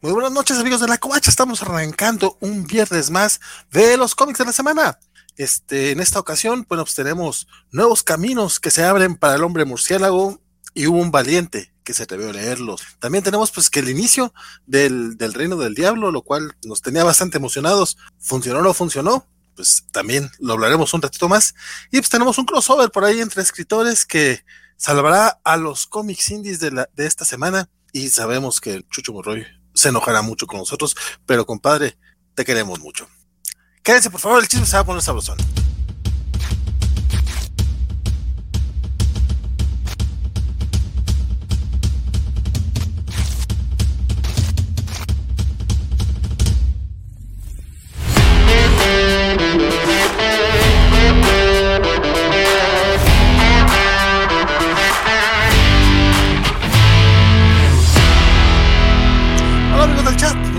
Muy buenas noches amigos de la Covacha, estamos arrancando un viernes más de los cómics de la semana. Este, en esta ocasión, bueno, pues tenemos nuevos caminos que se abren para el hombre murciélago y hubo un valiente que se atrevió a leerlos. También tenemos pues que el inicio del, del reino del diablo, lo cual nos tenía bastante emocionados. ¿Funcionó o no funcionó? Pues también lo hablaremos un ratito más. Y pues tenemos un crossover por ahí entre escritores que salvará a los cómics indies de, la, de esta semana. Y sabemos que Chucho Morroy se enojará mucho con nosotros, pero compadre, te queremos mucho. Quédense, por favor, el chisme se va a poner sabrosón.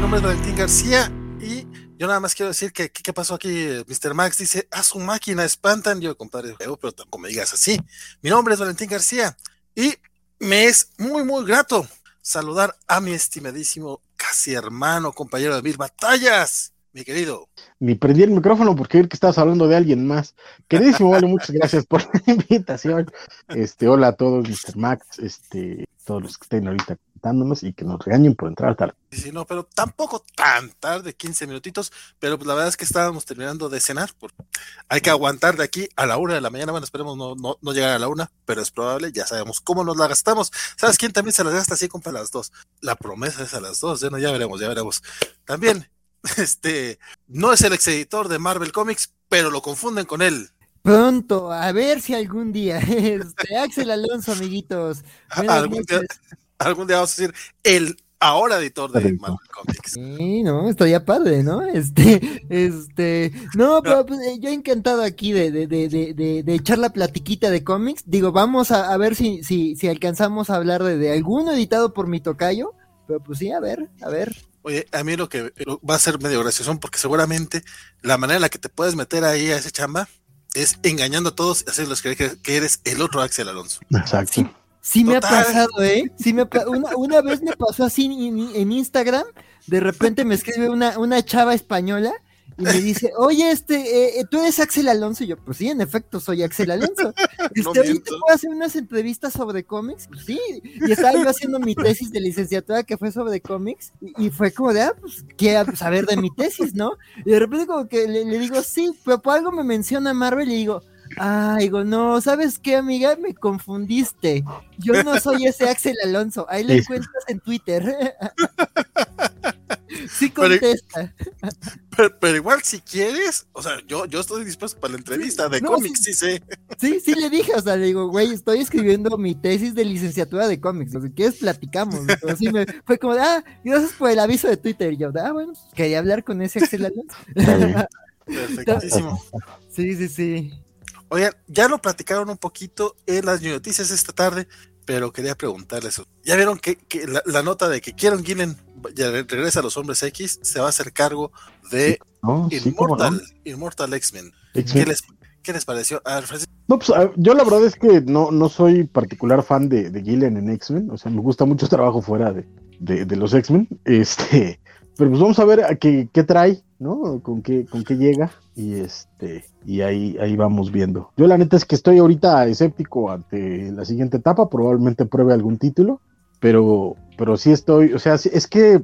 Nombre es Valentín García y yo nada más quiero decir que qué pasó aquí, Mr. Max dice, a su máquina espantan, yo compadre, pero tampoco me digas así. Mi nombre es Valentín García y me es muy muy grato saludar a mi estimadísimo casi hermano, compañero de mil batallas, mi querido. Ni prendí el micrófono porque vi que estabas hablando de alguien más. Queridísimo, vale, muchas gracias por la invitación. Este, hola a todos, Mr. Max, este, todos los que estén ahorita y que nos regañen por entrar tarde. Sí, no, pero tampoco tan tarde, 15 minutitos, pero pues la verdad es que estábamos terminando de cenar, porque hay que aguantar de aquí a la una de la mañana, bueno, esperemos no, no, no llegar a la una, pero es probable, ya sabemos cómo nos la gastamos. ¿Sabes quién también se la gasta así, compa, a las dos? La promesa es a las dos, ya, no, ya veremos, ya veremos. También, este, no es el ex editor de Marvel Comics, pero lo confunden con él. Pronto, a ver si algún día. Este, Axel Alonso, amiguitos. Buenas Algún día. Algún día vamos a decir el ahora editor de. Marvel Comics. Sí, no, estaría padre, ¿no? Este, este, no, pero pues, eh, yo encantado aquí de, de, de, de, de, de echar la platiquita de cómics. Digo, vamos a, a ver si, si, si alcanzamos a hablar de, de alguno editado por mi tocayo. Pero pues sí, a ver, a ver. Oye, a mí lo que lo- va a ser medio gracioso porque seguramente la manera en la que te puedes meter ahí a ese chamba es engañando a todos y hacerlos creer que, que eres el otro Axel Alonso. Exacto. Sí. Sí me ha pasado, ¿eh? Sí me ha una, una vez me pasó así en, en Instagram, de repente me escribe una, una chava española y me dice, oye, este, eh, eh, tú eres Axel Alonso, y yo, pues sí, en efecto, soy Axel Alonso. Este, oye, ¿te puedo hacer unas entrevistas sobre cómics? Pues sí, y estaba yo haciendo mi tesis de licenciatura que fue sobre cómics, y, y fue como de, ah, pues, quiero saber de mi tesis, ¿no? Y de repente como que le, le digo, sí, pero por algo me menciona Marvel, y digo, Ah, digo, no, ¿sabes qué, amiga? Me confundiste. Yo no soy ese Axel Alonso. Ahí Sí. encuentras en Twitter. sí contesta. Pero, pero igual si quieres, o sea, yo, yo estoy dispuesto para la entrevista de No, cómics, sí. sí sé. Sí, sí le dije, o sea, le digo, güey, estoy escribiendo mi tesis de licenciatura de cómics. O sea, si quieres, platicamos. Sí me, fue como, ah, gracias por el aviso de Twitter. Y yo, ah, bueno, pues, quería hablar con ese Axel Alonso. Perfectísimo. sí, sí, sí. Oigan, ya lo platicaron un poquito en las noticias esta tarde, pero quería preguntarles, ¿ya vieron que, que la, la nota de que Kieron Gillen ya re- regresa a los hombres X se va a hacer cargo de No, sí, cómo no. Immortal, Immortal X-Men? ¿Qué les, ¿Qué les pareció? A ver, Francisco, No, pues a- yo la verdad es que no, no soy particular fan de, de Gillen en X-Men, o sea, me gusta mucho trabajo fuera de, de, de los X-Men, este, pero pues vamos a ver a qué, qué trae, ¿no? Con qué, con qué llega, y este, y ahí, ahí vamos viendo. Yo la neta es que estoy ahorita escéptico ante la siguiente etapa, probablemente pruebe algún título, pero, pero sí estoy, o sea, es que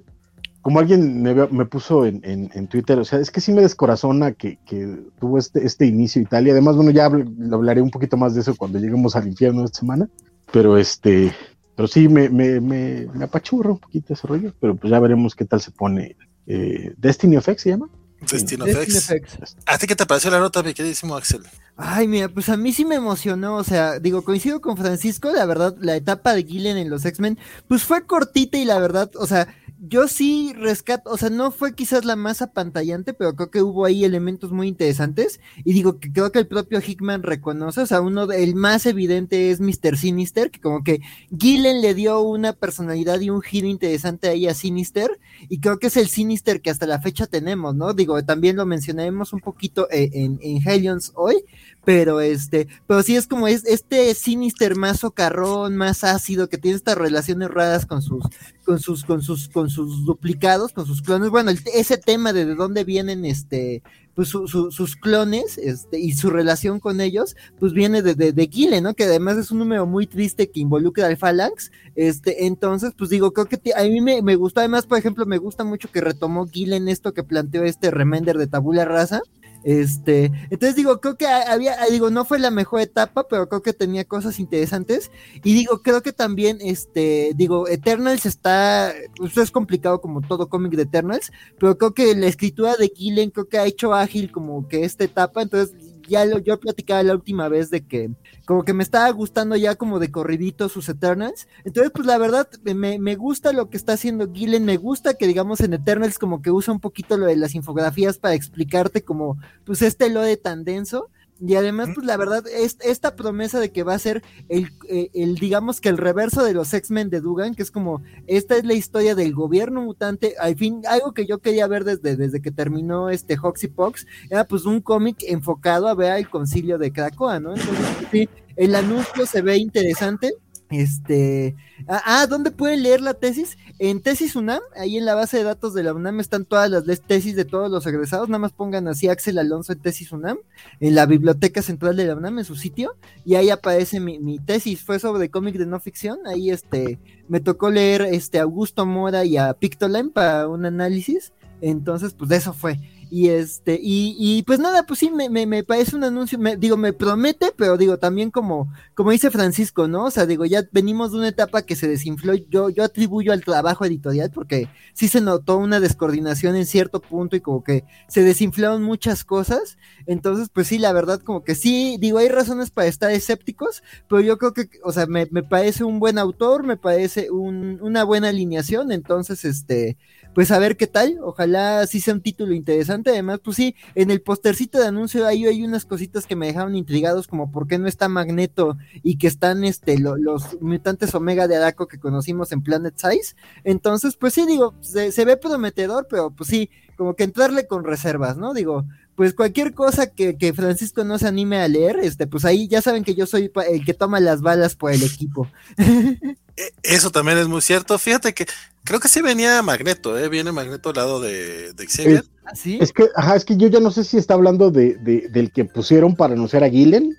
como alguien me, me puso en, en- en Twitter, o sea, es que sí me descorazona que, que tuvo este, este inicio Italia. Además, bueno, ya habl- hablaré un poquito más de eso cuando lleguemos al infierno esta semana. Pero este, pero sí me, me, me, me un poquito ese rollo, pero pues ya veremos qué tal se pone. Eh, Destiny of X se llama. Destino Destiny FX. Effects. ¿A ti qué te pareció la nota, mi queridísimo Axel? Ay, mira, pues a mí sí me emocionó, o sea, digo, coincido con Francisco, la verdad, la etapa de Gillen en los X-Men, pues fue cortita y la verdad, o sea, yo sí rescato, o sea, no fue quizás la más apantallante, pero creo que hubo ahí elementos muy interesantes, y digo que creo que el propio Hickman reconoce, o sea, uno, el más evidente es Mr. Sinister, que como que Gillen le dio una personalidad y un giro interesante ahí a Sinister, y creo que es el Sinister que hasta la fecha tenemos, ¿no? Digo, también lo mencionaremos un poquito eh, en, en Hellions hoy, pero este, pero sí es como es, este Sinister más socarrón, más ácido, que tiene estas relaciones raras con sus, con sus, con sus, con sus duplicados, con sus clones. Bueno, ese tema de de dónde vienen este, pues sus clones este, y su relación con ellos, pues viene de, de, de Gile, ¿no? Que además es un número muy triste que involucra al Phalanx. Este, entonces, pues digo, creo que a mí me, me gustó, además, por ejemplo, me gusta mucho que retomó en esto que planteó este remender de Tabula Rasa. Este, entonces digo, creo que había, digo, no fue la mejor etapa, pero creo que tenía cosas interesantes. Y digo, creo que también, este, digo, Eternals está, pues es complicado como todo cómic de Eternals, pero creo que la escritura de Gillen creo que ha hecho ágil como que esta etapa, entonces ya lo, yo platicaba la última vez de que como que me estaba gustando ya como de corridito sus Eternals. Entonces, pues la verdad, me, me gusta lo que está haciendo Gillen, me gusta que digamos en Eternals como que usa un poquito lo de las infografías para explicarte como pues este lode tan denso. Y además, pues la verdad, es, esta promesa de que va a ser el, eh, el, digamos que el reverso de los X-Men de Dugan, que es como, esta es la historia del gobierno mutante, al fin, algo que yo quería ver desde, desde que terminó este Hoxy Pox, era pues un cómic enfocado a ver el concilio de Krakoa, ¿no? Entonces, sí, el anuncio se ve interesante, este, ah, ah, ¿dónde pueden leer la tesis? En Tesis UNAM, ahí en la base de datos de la UNAM están todas las tesis de todos los egresados, nada más pongan así Axel Alonso en Tesis UNAM, en la biblioteca central de la UNAM, en su sitio, y ahí aparece mi, tesis, fue sobre cómic de no ficción, ahí este, me tocó leer este Augusto Mora y a Pictoline para un análisis, entonces pues de eso fue. Y este, y, y pues nada, pues sí, me, me, me parece un anuncio, me, digo, me promete, pero digo, también como, como dice Francisco, ¿no? O sea, digo, ya venimos de una etapa que se desinfló, yo, yo atribuyo al trabajo editorial porque sí se notó una descoordinación en cierto punto y como que se desinflaron muchas cosas. Entonces, pues sí, la verdad, como que sí, digo, hay razones para estar escépticos, pero yo creo que, o sea, me, me parece un buen autor, me parece un, una buena alineación, entonces, este, pues a ver qué tal, ojalá sí sea un título interesante, además, pues sí, en el postercito de anuncio ahí hay unas cositas que me dejaron intrigados, como por qué no está Magneto y que están este los mutantes Omega de Araco que conocimos en Planet Size, entonces, pues sí, digo, se, ve prometedor, pero pues sí, como que entrarle con reservas, ¿no? Digo, pues cualquier cosa que, que, Francisco no se anime a leer, este, pues ahí ya saben que yo soy el que toma las balas por el equipo. E, eso también es muy cierto. Fíjate que creo que sí venía Magneto, ¿eh? Viene Magneto al lado de, de Xavier. ¿Ah, es que, ajá, es que yo ya no sé si está hablando de, de del que pusieron para anunciar a Gillen.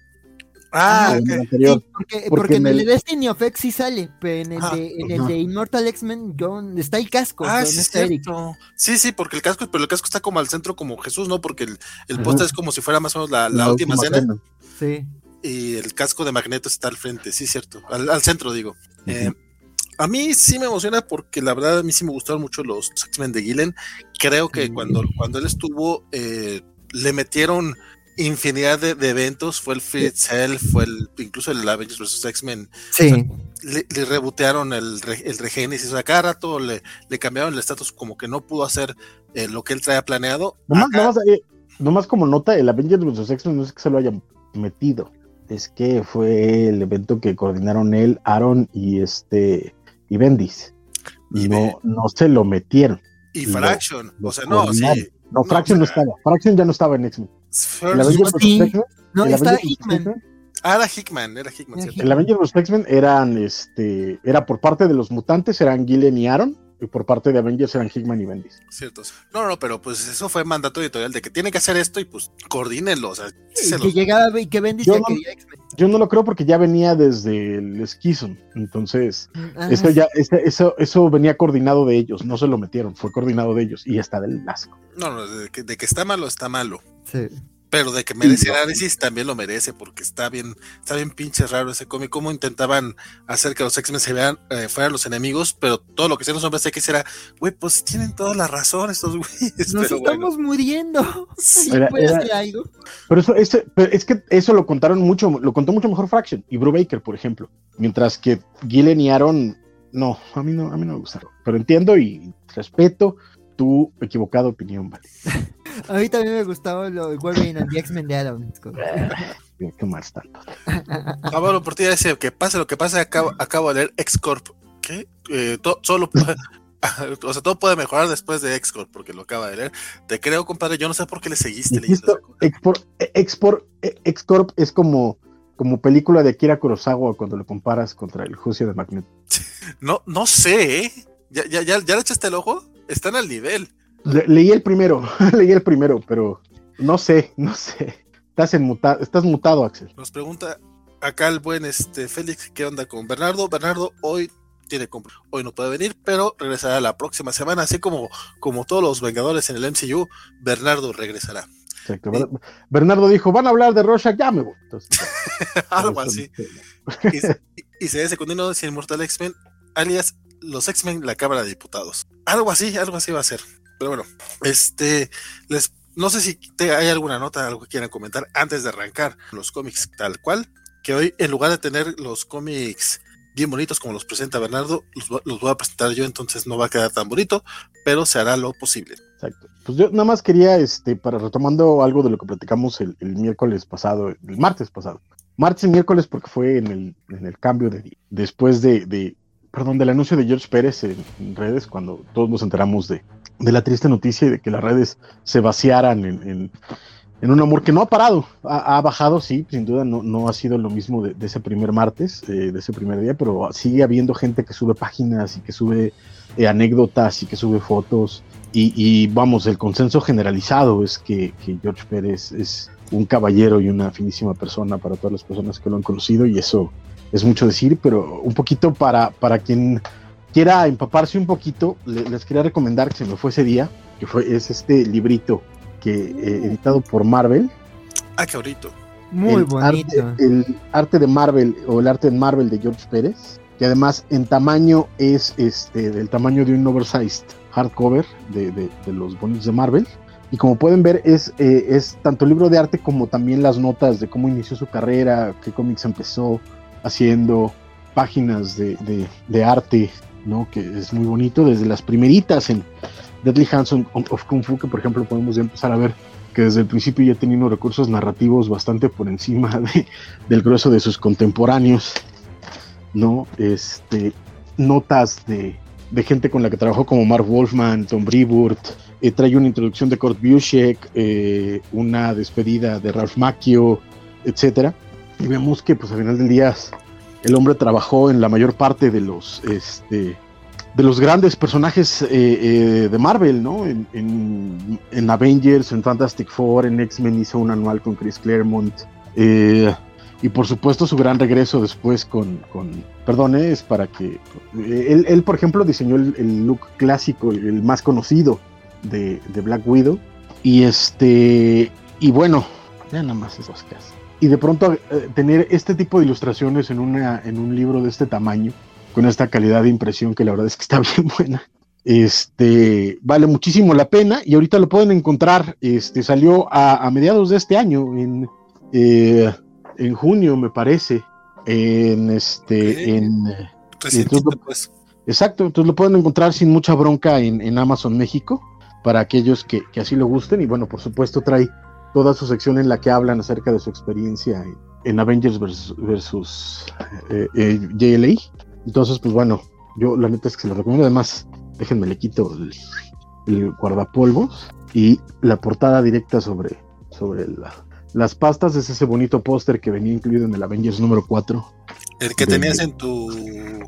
Ah, sí, porque, porque, en el, el Destiny of X sí sale, pero en el, de, en el de Immortal X-Men está el casco. Ah, sí, sí, sí, porque el casco, pero el casco está como al centro como Jesús, ¿no? Porque el, el póster es como si fuera más o menos la, la, última, cena. Sí y el casco de Magneto está al frente, sí, cierto, al, centro digo. Eh, a mí sí me emociona porque la verdad a mí sí me gustaron mucho los X-Men de Gillen. Creo que cuando, cuando él estuvo, eh, le metieron infinidad de, eventos, fue el Free Itself, fue el, incluso el Avengers vs. X-Men. Sí. le, le, rebotearon el, el Regenesis, o sea, cada rato le, le cambiaron el estatus como que no pudo hacer eh, lo que él traía planeado. Nomás, nomás, nomás, como nota, el Avengers vs. X-Men no es que se lo hayan metido es que fue el evento que coordinaron él, Aaron y este y Bendis. Y no, no se lo metieron. Y Fraction, o sea, no, sí. No, Fraction no, estaba. Fraction ya no estaba en X-Men. No, estaba Hickman. Ah, era Hickman, era Hickman. El Avengers los X-Men eran, este, era por parte de los mutantes, eran Gillen y Aaron, y por parte de Avengers eran Hickman y Bendis. Cierto. No, no, pero pues eso fue mandato editorial de que tiene que hacer esto y pues coordínenlo. O sea, y que llegaba y que Bendis yo, no, yo no lo creo porque ya venía desde el Skison. Entonces, ah, eso ya, eso, eso venía coordinado de ellos, no se lo metieron, fue coordinado de ellos y está del asco. No, no, de que, de que está malo, está malo. Sí. Pero de que merece análisis también lo merece, porque está bien, está bien pinche raro ese cómic. Cómo intentaban hacer que los X-Men se vean, eh, fueran los enemigos, pero todo lo que hacían los hombres X era, güey, pues tienen toda la razón estos güeyes. Nos estamos muriendo. ¿Puede hacer algo? Pero eso, es que eso lo contaron mucho, lo contó mucho mejor Fraction y Brubaker, por ejemplo. Mientras que Gillen y Aaron, no, a mí no, a mí no me gustaron. Pero entiendo y respeto tu equivocada opinión, vale. A mí también me gustaba lo de Wolverine and the X-Men de Adam. Qué más tanto. Pablo Portilla dice que pase lo que pase, acabo, acabo de leer X-Corp. ¿Qué? Eh, solo o sea, todo puede mejorar después de X-Corp, porque lo acaba de leer. Te creo, compadre. Yo no sé por qué le seguiste leyendo. X-Corp es como, como película de Akira Kurosawa cuando lo comparas contra el Juicio de Magneto. no, no sé, ¿eh? ¿Ya, ya, ya, le echaste el ojo? Están al nivel. leí el primero, leí el primero, pero no sé, no sé. Estás, en estás mutado, Axel. Nos pregunta acá el buen este Félix, ¿qué onda con Bernardo? Bernardo hoy tiene hoy no puede venir, pero regresará la próxima semana, así como, como todos los Vengadores en el MCU, Bernardo regresará. Exacto. Bernardo dijo, van a hablar de Rorschach, ya me voy. Algo así. y, se dice continuo sin Inmortal X-Men, alias los X-Men, la Cámara de Diputados. Algo así, algo así va a ser. Pero bueno, este, les, no sé si hay alguna nota, algo que quieran comentar antes de arrancar los cómics tal cual, que hoy en lugar de tener los cómics bien bonitos como los presenta Bernardo, los, voy a presentar yo, entonces no va a quedar tan bonito, pero se hará lo posible. Exacto. Pues yo nada más quería, este, para retomando algo de lo que platicamos el, miércoles pasado, el martes pasado, martes y miércoles porque fue en el, en el cambio de después de, perdón, del anuncio de George Pérez en, redes, cuando todos nos enteramos de, de, la triste noticia de que las redes se vaciaran en, en un amor que no ha parado, ha, bajado, sí, sin duda no, no ha sido lo mismo de, ese primer martes, eh, de ese primer día, pero sigue habiendo gente que sube páginas y que sube eh, anécdotas y que sube fotos. Y, vamos, el consenso generalizado es que, George Pérez es un caballero y una finísima persona para todas las personas que lo han conocido y eso es mucho decir, pero un poquito para, para quien quiera empaparse un poquito, les quería recomendar que se me fue ese día, que fue, es este librito eh, editado por Marvel. Ah, qué bonito. Muy bonito. el arte de Marvel o el arte de Marvel de George Pérez, que además en tamaño es este del tamaño de un oversized hardcover de, de, los bonitos de Marvel. Y como pueden ver, es, eh, es tanto el libro de arte como también las notas de cómo inició su carrera, qué cómics empezó haciendo, páginas de, arte, ¿no? Que es muy bonito, desde las primeritas en, Deadly Hands of Kung Fu, que por ejemplo podemos empezar a ver que desde el principio ya tenía unos recursos narrativos bastante por encima del grueso de sus contemporáneos, ¿no? Este, notas de, gente con la que trabajó como Mark Wolfman, Tom Brevoort, eh, trae una introducción de Kurt Busiek, eh, una despedida de Ralph Macchio, etcétera. Y vemos que pues al final del día el hombre trabajó en la mayor parte de los este, de los grandes personajes eh, eh, de Marvel, ¿no? En, Avengers, en Fantastic Four, en X-Men hizo un anual con Chris Claremont. Eh, y por supuesto su gran regreso después con, con perdón, es para que él, por ejemplo diseñó el, look clásico, el más conocido de, Black Widow. Y este, y bueno, ya nada más esas cosas. Y de pronto tener este tipo de ilustraciones en, una, en un libro de este tamaño, con esta calidad de impresión que la verdad es que está bien buena. Este vale muchísimo la pena y ahorita lo pueden encontrar. Este salió a, mediados de este año, en, eh, en junio, me parece. En este, en, pues. Exacto, entonces lo pueden encontrar sin mucha bronca en, Amazon México para aquellos que, así lo gusten. Y bueno, por supuesto, trae toda su sección en la que hablan acerca de su experiencia en, Avengers versus, eh, eh, JLA. Entonces, pues bueno, yo la neta es que se lo recomiendo. Además, déjenme le quito el, guardapolvos y la portada directa sobre, sobre las pastas es ese bonito póster que venía incluido en el Avengers número 4. El que tenías en tu.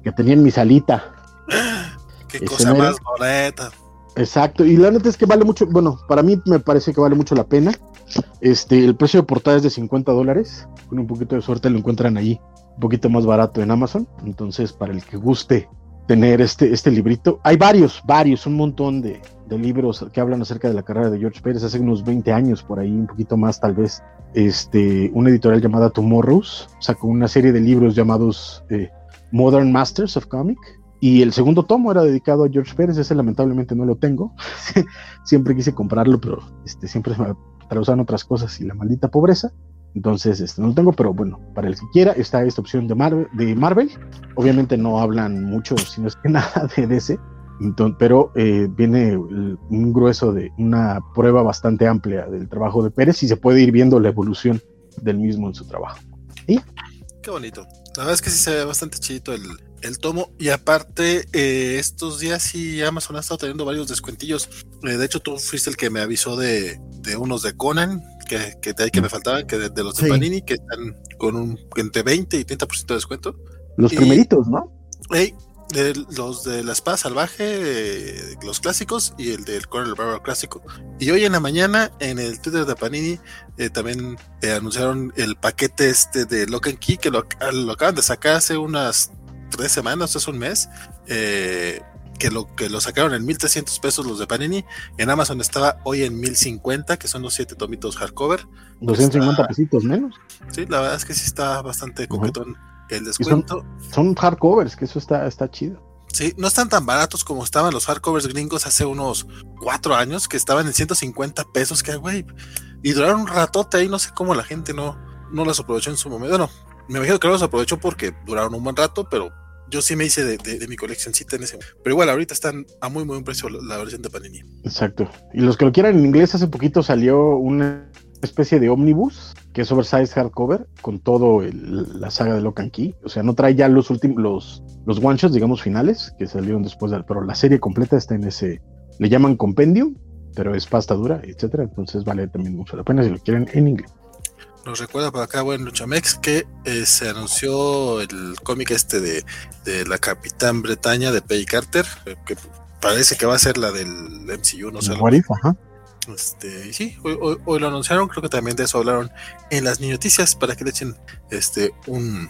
Que tenía en mi salita. Qué cosa más bonita. Exacto, y la neta es que vale mucho, bueno, para mí me parece que vale mucho la pena. Este, el precio de portada es de 50 dólares. Con un poquito de suerte lo encuentran ahí un poquito más barato en Amazon. Entonces, para el que guste tener este, este librito, hay varios, varios, un montón de, libros que hablan acerca de la carrera de George Pérez hace unos 20 años, por ahí, un poquito más tal vez. Este, una editorial llamada Tomorrows sacó una serie de libros llamados eh, Modern Masters of Comic. Y el segundo tomo era dedicado a George Pérez, ese lamentablemente no lo tengo. siempre quise comprarlo, pero este, siempre me traducen otras cosas y la maldita pobreza. Entonces, este, no lo tengo, pero bueno, para el que quiera, está esta opción de Marvel. De Marvel. Obviamente no hablan mucho, sino es que nada de DC, pero eh, viene un grueso de una prueba bastante amplia del trabajo de Pérez y se puede ir viendo la evolución del mismo en su trabajo. ¿Y? Qué bonito. La verdad es que sí se ve bastante chidito el, el tomo. Y aparte, eh, estos días sí Amazon ha estado teniendo varios descuentillos. Eh, de hecho, tú fuiste el que me avisó de, de unos de Conan, que, que, que me faltaban, que de, de los de Sí. Panini, que están con un entre 20 y 30% de descuento. Los Y- primeritos, ¿no? Ey, de los de la espada salvaje, eh, los clásicos y el del Conan el Bárbaro clásico. Y hoy en la mañana en el Twitter de Panini eh, también eh, anunciaron el paquete este de Lock and Key que lo, lo acaban de sacar hace unas tres semanas, hace un mes. eh, que lo que lo sacaron en 1300 pesos los de Panini. En Amazon estaba hoy en 1050, que son los siete tomitos hardcover. 250 Está- pesitos menos. Sí, la verdad es que sí está bastante coquetón el descuento. Son hardcovers, que eso está, está chido. Sí, no están tan baratos como estaban los hardcovers gringos hace unos cuatro años, que estaban en 150 pesos, que güey, y duraron un ratote ahí, no sé cómo la gente no, no las aprovechó en su momento. Bueno, me imagino que las aprovechó porque duraron un buen rato, pero yo sí me hice de, mi coleccioncita en ese momento. Pero igual, ahorita están a muy, muy buen precio la, versión de Panini. Exacto. Y los que lo quieran en inglés, hace poquito salió una especie de omnibus, que es oversized hardcover, con todo la saga de Lock and Key. O sea, no trae ya los últimos, los, los one shots, digamos, finales, que salieron después del, pero la serie completa está en ese, le llaman compendium, pero es pasta dura, etcétera. Entonces vale también mucho la pena si lo quieren en inglés. Nos recuerda por acá, bueno, Luchamex, que eh, se anunció el cómic este de, de la Capitán Bretaña de Peggy Carter, eh, que parece que va a ser la del MCU, no sé. Ajá. Este, sí, hoy, hoy- hoy lo anunciaron, creo que también de eso hablaron en las noticias para que le echen este un,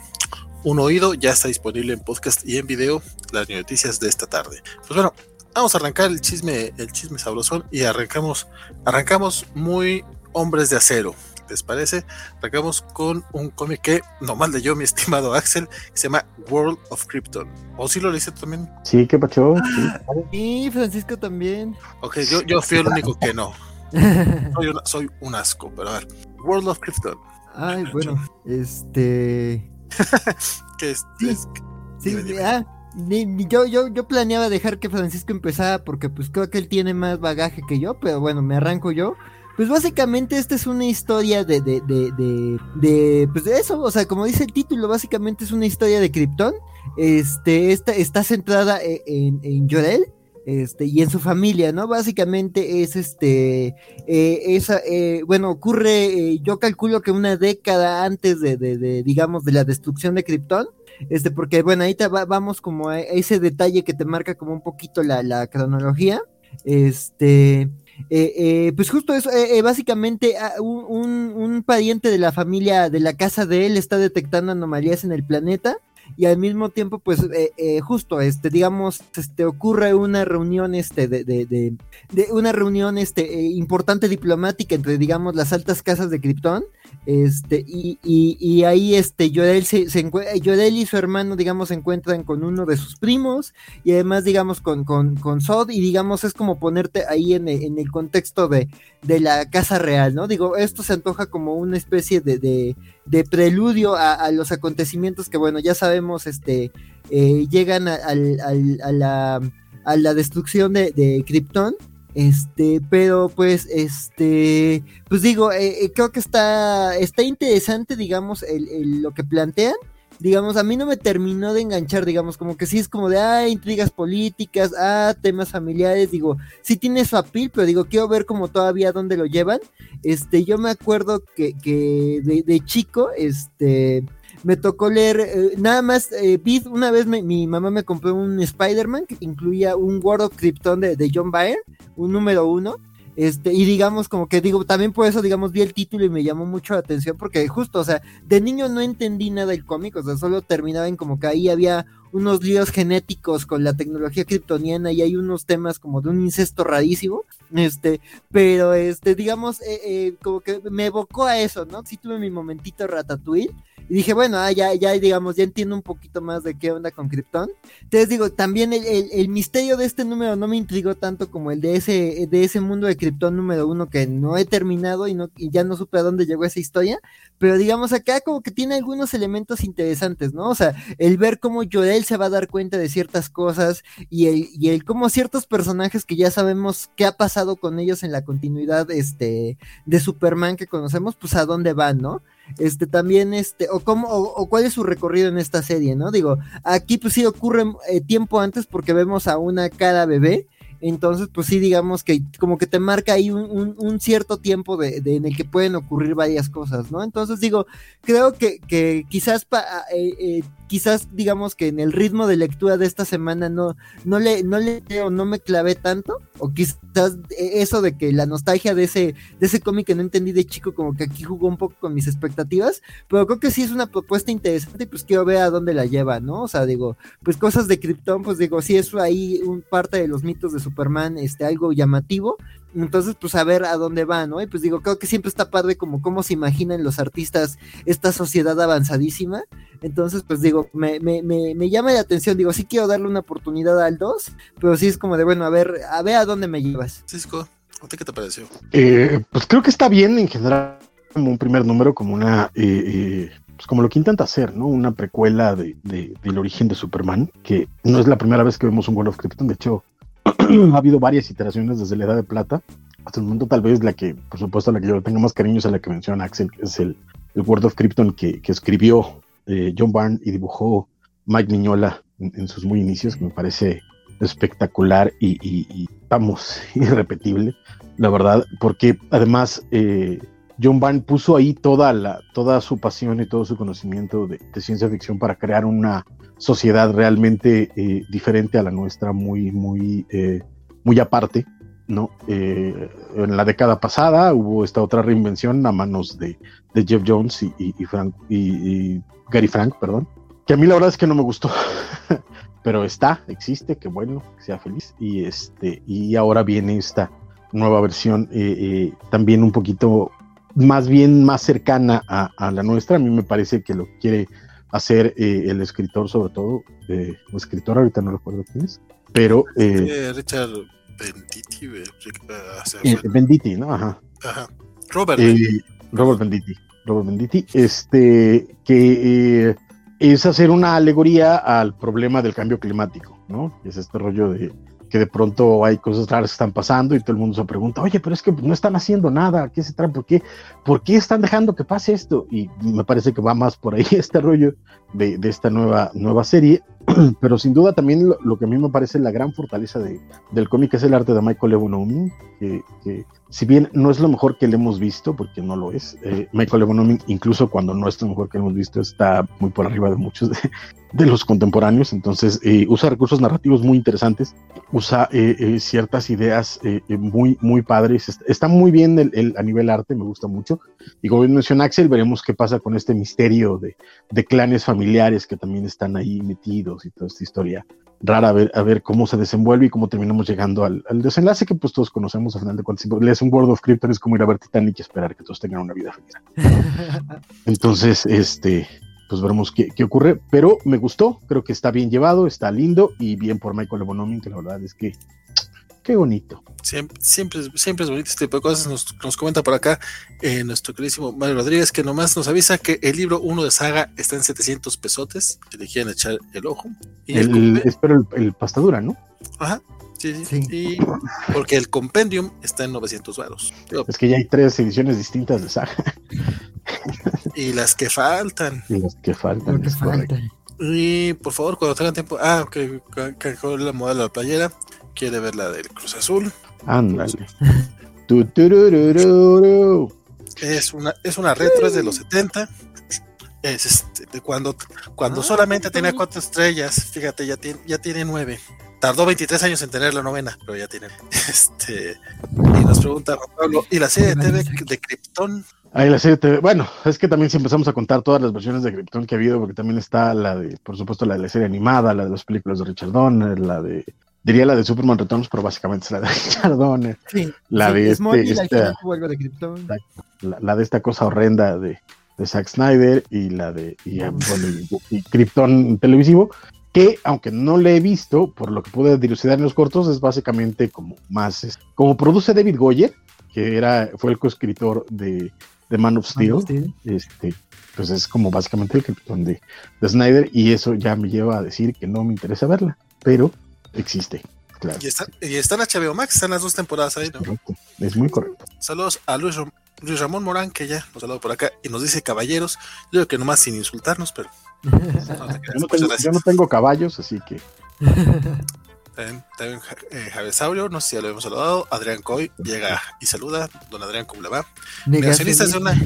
un oído. Ya está disponible en podcast y en video las noticias de esta tarde. Pues bueno, vamos a arrancar el chisme, el chisme sabrosón y arrancamos, arrancamos muy hombres de acero. ¿Les parece? Arrancamos con un cómic que nomás leyó mi estimado Axel, que se llama World of Krypton. ¿O sí lo leíste también? Sí, qué pacho. Sí, Y Francisco también. Ok, yo, yo fui el único que no. Soy, una- soy un asco, pero a ver. World of Krypton. Ay, bueno, este. que es, Sí. es- Sí, Dime, dime. ah, ni- ni- yo, yo, yo planeaba dejar que Francisco empezara porque pues creo que él tiene más bagaje que yo, pero bueno, me arranco yo. Pues básicamente esta es una historia de, de, de, de, pues de eso, o sea, como dice el título, básicamente es una historia de Krypton. Este, esta está centrada e- en, en Jor-El, este, y en su familia, ¿no? Básicamente es este, eh, eh, bueno, ocurre, eh, yo calculo que una década antes de, de, de, digamos, de la destrucción de Krypton. Este, porque bueno, ahí te va- vamos como a ese detalle que te marca como un poquito la, la cronología. Este, eh, eh, pues justo eso, eh, básicamente ah, un, un- pariente de la familia, de la casa de él, está detectando anomalías en el planeta. Y al mismo tiempo, pues, justo, este, digamos, este, ocurre una reunión, este, de, de, de, una reunión, este, importante diplomática entre, digamos, las altas casas de Krypton, este, y, y, y ahí este Yorel se, y su hermano, digamos, se encuentran con uno de sus primos, y además, digamos, con, con, con Sod, y digamos, es como ponerte ahí en el, en el contexto de, de la casa real, ¿no? Digo, esto se antoja como una especie de, de, de preludio a, a los acontecimientos que, bueno, ya sabemos, este, eh, llegan a, al- a la, a la destrucción de, de Krypton. Este, pero pues, este, pues digo, eh, eh, creo que está, está interesante, digamos, el, lo que plantean. Digamos, a mí no me terminó de enganchar, digamos, como que sí es como de, ah, intrigas políticas, ah, temas familiares, digo, sí tiene su apil, pero digo, quiero ver como todavía dónde lo llevan. Este, yo me acuerdo que, que de, de chico, este, me tocó leer, eh, nada más, eh, una vez me- mi mamá me compró un Spider-Man que incluía un World of Krypton de, de John Byrne, un número uno. Este, y digamos, como que digo, también por eso, digamos, vi el título y me llamó mucho la atención, porque justo, o sea, de niño no entendí nada del cómic, o sea, solo terminaba en como que ahí había unos líos genéticos con la tecnología kryptoniana y hay unos temas como de un incesto rarísimo, este, pero este, digamos, eh, eh, como que me evocó a eso, ¿no? Sí tuve mi momentito ratatouille y dije, bueno, ah, ya, ya, digamos, ya entiendo un poquito más de qué onda con Krypton. Entonces digo, también el, el- misterio de este número no me intrigó tanto como el de ese, de ese mundo de Krypton número uno que no he terminado y, no, y ya no supe a dónde llegó esa historia. Pero digamos, acá como que tiene algunos elementos interesantes, ¿no? O sea, el ver cómo Joel se va a dar cuenta de ciertas cosas y el, y el cómo ciertos personajes que ya sabemos qué ha pasado con ellos en la continuidad este, de Superman que conocemos, pues a dónde van, ¿no? Este también este o cómo o, cuál es su recorrido en esta serie, ¿no? Digo, aquí pues sí ocurre eh, tiempo antes porque vemos a una cara bebé entonces, pues sí, digamos que como que te marca ahí un, cierto tiempo de, en el que pueden ocurrir varias cosas, ¿no? Entonces digo, creo que, que quizás eh, eh, quizás digamos que en el ritmo de lectura de esta semana no, no le, no le no me clavé tanto, o quizás eso de que la nostalgia de ese, de ese cómic que no entendí de chico, como que aquí jugó un poco con mis expectativas, pero creo que sí es una propuesta interesante y pues quiero ver a dónde la lleva, ¿no? O sea, digo, pues cosas de Krypton, pues digo, sí es ahí un parte de los mitos de Superman, este, algo llamativo, entonces, pues a ver a dónde va, ¿no? Y pues digo, creo que siempre está padre como cómo se imaginan los artistas esta sociedad avanzadísima. Entonces, pues digo, me, me, me, me llama la atención, digo, sí quiero darle una oportunidad al 2, pero sí es como de, bueno, a ver, a ver a dónde me llevas. Cisco, ¿a ti qué te pareció? Eh, pues creo que está bien en general, como un primer número, como una... Eh, eh, pues como lo que intenta hacer, ¿no? Una precuela de, de, del origen de Superman, que no es la primera vez que vemos un World of Krypton, de hecho, ha habido varias iteraciones desde la Edad de Plata. Hasta el momento tal vez la que, por supuesto, la que yo tengo más cariño es la que menciona Axel, que es el, el World of Krypton que, que escribió eh, John Byrne y dibujó Mike Miñola en, sus muy inicios, que me parece espectacular y, y, irrepetible, la verdad, porque además eh, John Byrne puso ahí toda, la, toda su pasión y todo su conocimiento de ciencia ficción para crear una sociedad realmente eh, diferente a la nuestra, muy, muy, eh, muy aparte. ¿no? Eh, en la década pasada hubo esta otra reinvención a manos de, de Jeff Jones y, y, Frank, y, Gary Frank, perdón, que a mí la verdad es que no me gustó, pero está, existe, que bueno, que sea feliz. Y, este, y ahora viene esta nueva versión, también un poquito más bien más cercana a, a, la nuestra. A mí me parece que lo quiere hacer eh, el escritor, sobre todo, eh, o escritor, ahorita no recuerdo quién es, pero. Eh, Richard Benditti, Benditti, ¿no? Ajá. Ajá. Robert. Robert Benditti. Robert Benditti, este, que es hacer una alegoría al problema del cambio climático, ¿no? Es este rollo de que de pronto hay cosas raras que están pasando y todo el mundo se pregunta, oye, pero es que no están haciendo nada, ¿qué se trata? ¿Por qué, ¿Por qué están dejando que pase esto? Y me parece que va más por ahí este rollo de, de esta nueva, nueva serie, pero sin duda también lo, que a mí me parece la gran fortaleza de, del cómic es el arte de Michael Evonomi, que, que si bien no es lo mejor que le hemos visto, porque no lo es, eh, Michael Evonomi, incluso cuando no es lo mejor que hemos visto, está muy por arriba de muchos de, los contemporáneos, entonces eh, usa recursos narrativos muy interesantes, usa eh, eh ciertas ideas eh, muy, muy padres, está muy bien el, a nivel arte, me gusta mucho, y como bien menciona Axel, veremos qué pasa con este misterio de, de clanes familiares que también están ahí metidos y toda esta historia rara a ver, a ver cómo se desenvuelve y cómo terminamos llegando al, al desenlace que pues todos conocemos a final de cuentas. Si lees un World of Krypton es como ir a ver Titanic y esperar que todos tengan una vida feliz. Entonces, este, pues veremos qué, qué, ocurre, pero me gustó, creo que está bien llevado, está lindo y bien por Michael Bonomi, que la verdad es que qué bonito. Siempre, siempre, siempre es bonito este tipo de cosas. Nos, nos comenta por acá eh, nuestro queridísimo Mario Rodríguez, que nomás nos avisa que el libro 1 de saga está en 700 pesotes, si le quieren echar el ojo. Y el, el, espero el, el, pastadura, ¿no? Ajá. Sí, sí, sí. Y porque el compendium está en 900 varos. Es que ya hay tres ediciones distintas de saga. y las que faltan. Y las que faltan. Que faltan. Y por favor, cuando tengan tiempo. Ah, que cargó la moda de la playera. Quiere ver la del Cruz Azul. Ándale. es una, es una retro, es de los 70. Es este, de cuando, cuando ah, solamente tenía cuatro estrellas. Fíjate, ya tiene, ya tiene nueve. Tardó 23 años en tener la novena, pero ya tiene. Este, y nos pregunta Pablo, ¿y la serie de TV de Krypton? Ahí la serie TV, bueno, es que también si empezamos a contar todas las versiones de Krypton que ha habido, porque también está la de, por supuesto, la de la serie animada, la de las películas de Richard Donner, la de, diría la de Superman Returns, pero básicamente es la de Richard Donner, sí, la sí, de Smallville, este, esta, de. La, la, de esta cosa horrenda de, de Zack Snyder y la de y, bueno, y, y Krypton televisivo, que aunque no le he visto, por lo que pude dilucidar en los cortos, es básicamente como más, es, como produce David Goyer, que era, fue el coescritor de, de Man of Steel, Man of Steel. Este, pues es como básicamente el Krypton de, de Snyder, y eso ya me lleva a decir que no me interesa verla, pero existe. Claro. Y, está, y está en HBO Max, están las dos temporadas ahí, ¿no? Correcto. Es muy correcto. Saludos a Luis, Luis Ramón Morán, que ya nos ha hablado por acá y nos dice caballeros. Yo digo que nomás sin insultarnos, pero. No yo, no tengo, yo, no tengo, caballos, así que. También, también eh, Javesaurio, no sé si ya lo hemos saludado. Adrián Coy llega y saluda. Don Adrián, ¿cómo le va? Negacionistas de una.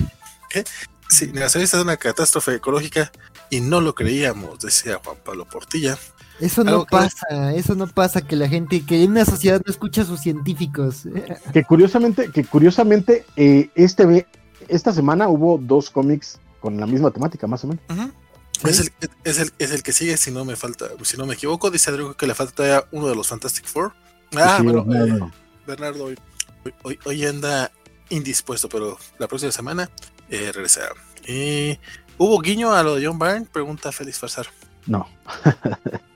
¿Qué? Sí, negacionistas de una catástrofe ecológica y no lo creíamos, decía Juan Pablo Portilla. Eso no pasa, eso no pasa que la gente, que en una sociedad no escucha a sus científicos. Que curiosamente, que curiosamente, eh, este esta semana hubo dos cómics con la misma temática, más o menos. es, el, es, el, es, el, que sigue, si no me falta, si no me equivoco, dice Adrián que le falta todavía uno de los Fantastic Four. Ah, bueno, eh, Bernardo hoy, hoy, hoy, anda indispuesto, pero la próxima semana eh, regresará. ¿Hubo guiño a lo de John Byrne? Pregunta Félix Farsar. No.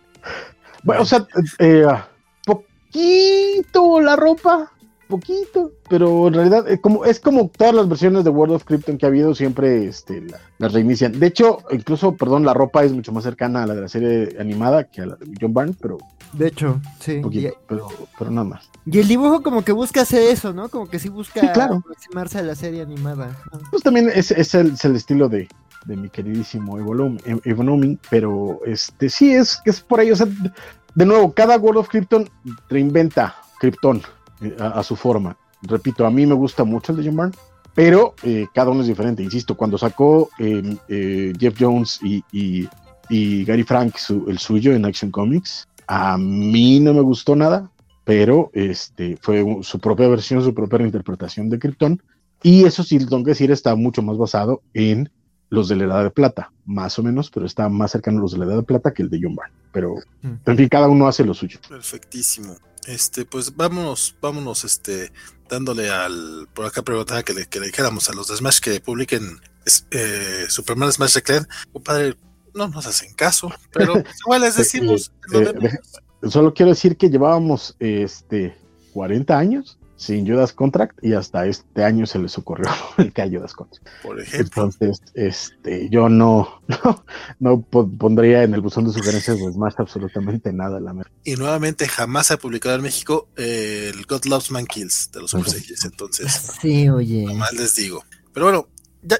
bueno, o sea, eh, poquito la ropa, poquito, pero en realidad es como, es como todas las versiones de World of Krypton que ha habido, siempre este, las reinician. De hecho, incluso, perdón, la ropa es mucho más cercana a la de la serie animada que a la de John Byrne, pero... De hecho, sí. pero, pero nada más. Y el dibujo como que busca hacer eso, ¿no? Como que sí busca aproximarse a la serie animada. Pues también es, es, el, es el estilo de, de mi queridísimo Evonomi, pero este sí es que es por ahí, o sea, de nuevo, cada World of Krypton reinventa Krypton eh, a, su forma. Repito, a mí me gusta mucho el de John Byrne, pero eh, cada uno es diferente. Insisto, cuando sacó em, eh, Jeff Jones y, y, Gary Frank el suyo en Action Comics, a mí no me gustó nada, pero este fue su propia versión, su propia reinterpretación de Krypton. Y eso sí, tengo que decir, está mucho más basado en los de la Edad de Plata, más o menos, pero está más cercano a los de la Edad de Plata que el de John Byrne. Pero, mm. en fin, cada uno hace lo suyo. Perfectísimo. Este, pues vámonos, vámonos, este, dándole al, por acá preguntaba que le, que le dijéramos a los de Smash que publiquen eh, Superman Smash Declared. Compadre, no nos hacen caso, pero igual les decimos. Eh, eh, solo quiero decir que llevábamos, este, 40 años sin Judas Contract y hasta este año se les ocurrió el que hay Judas Contract. Por ejemplo. Entonces, este, yo no, no, pondría en el buzón de sugerencias de Smash absolutamente nada la Y nuevamente jamás se ha publicado en México el God Loves Man Kills de los Super entonces. Sí, oye. Más les digo. Pero bueno,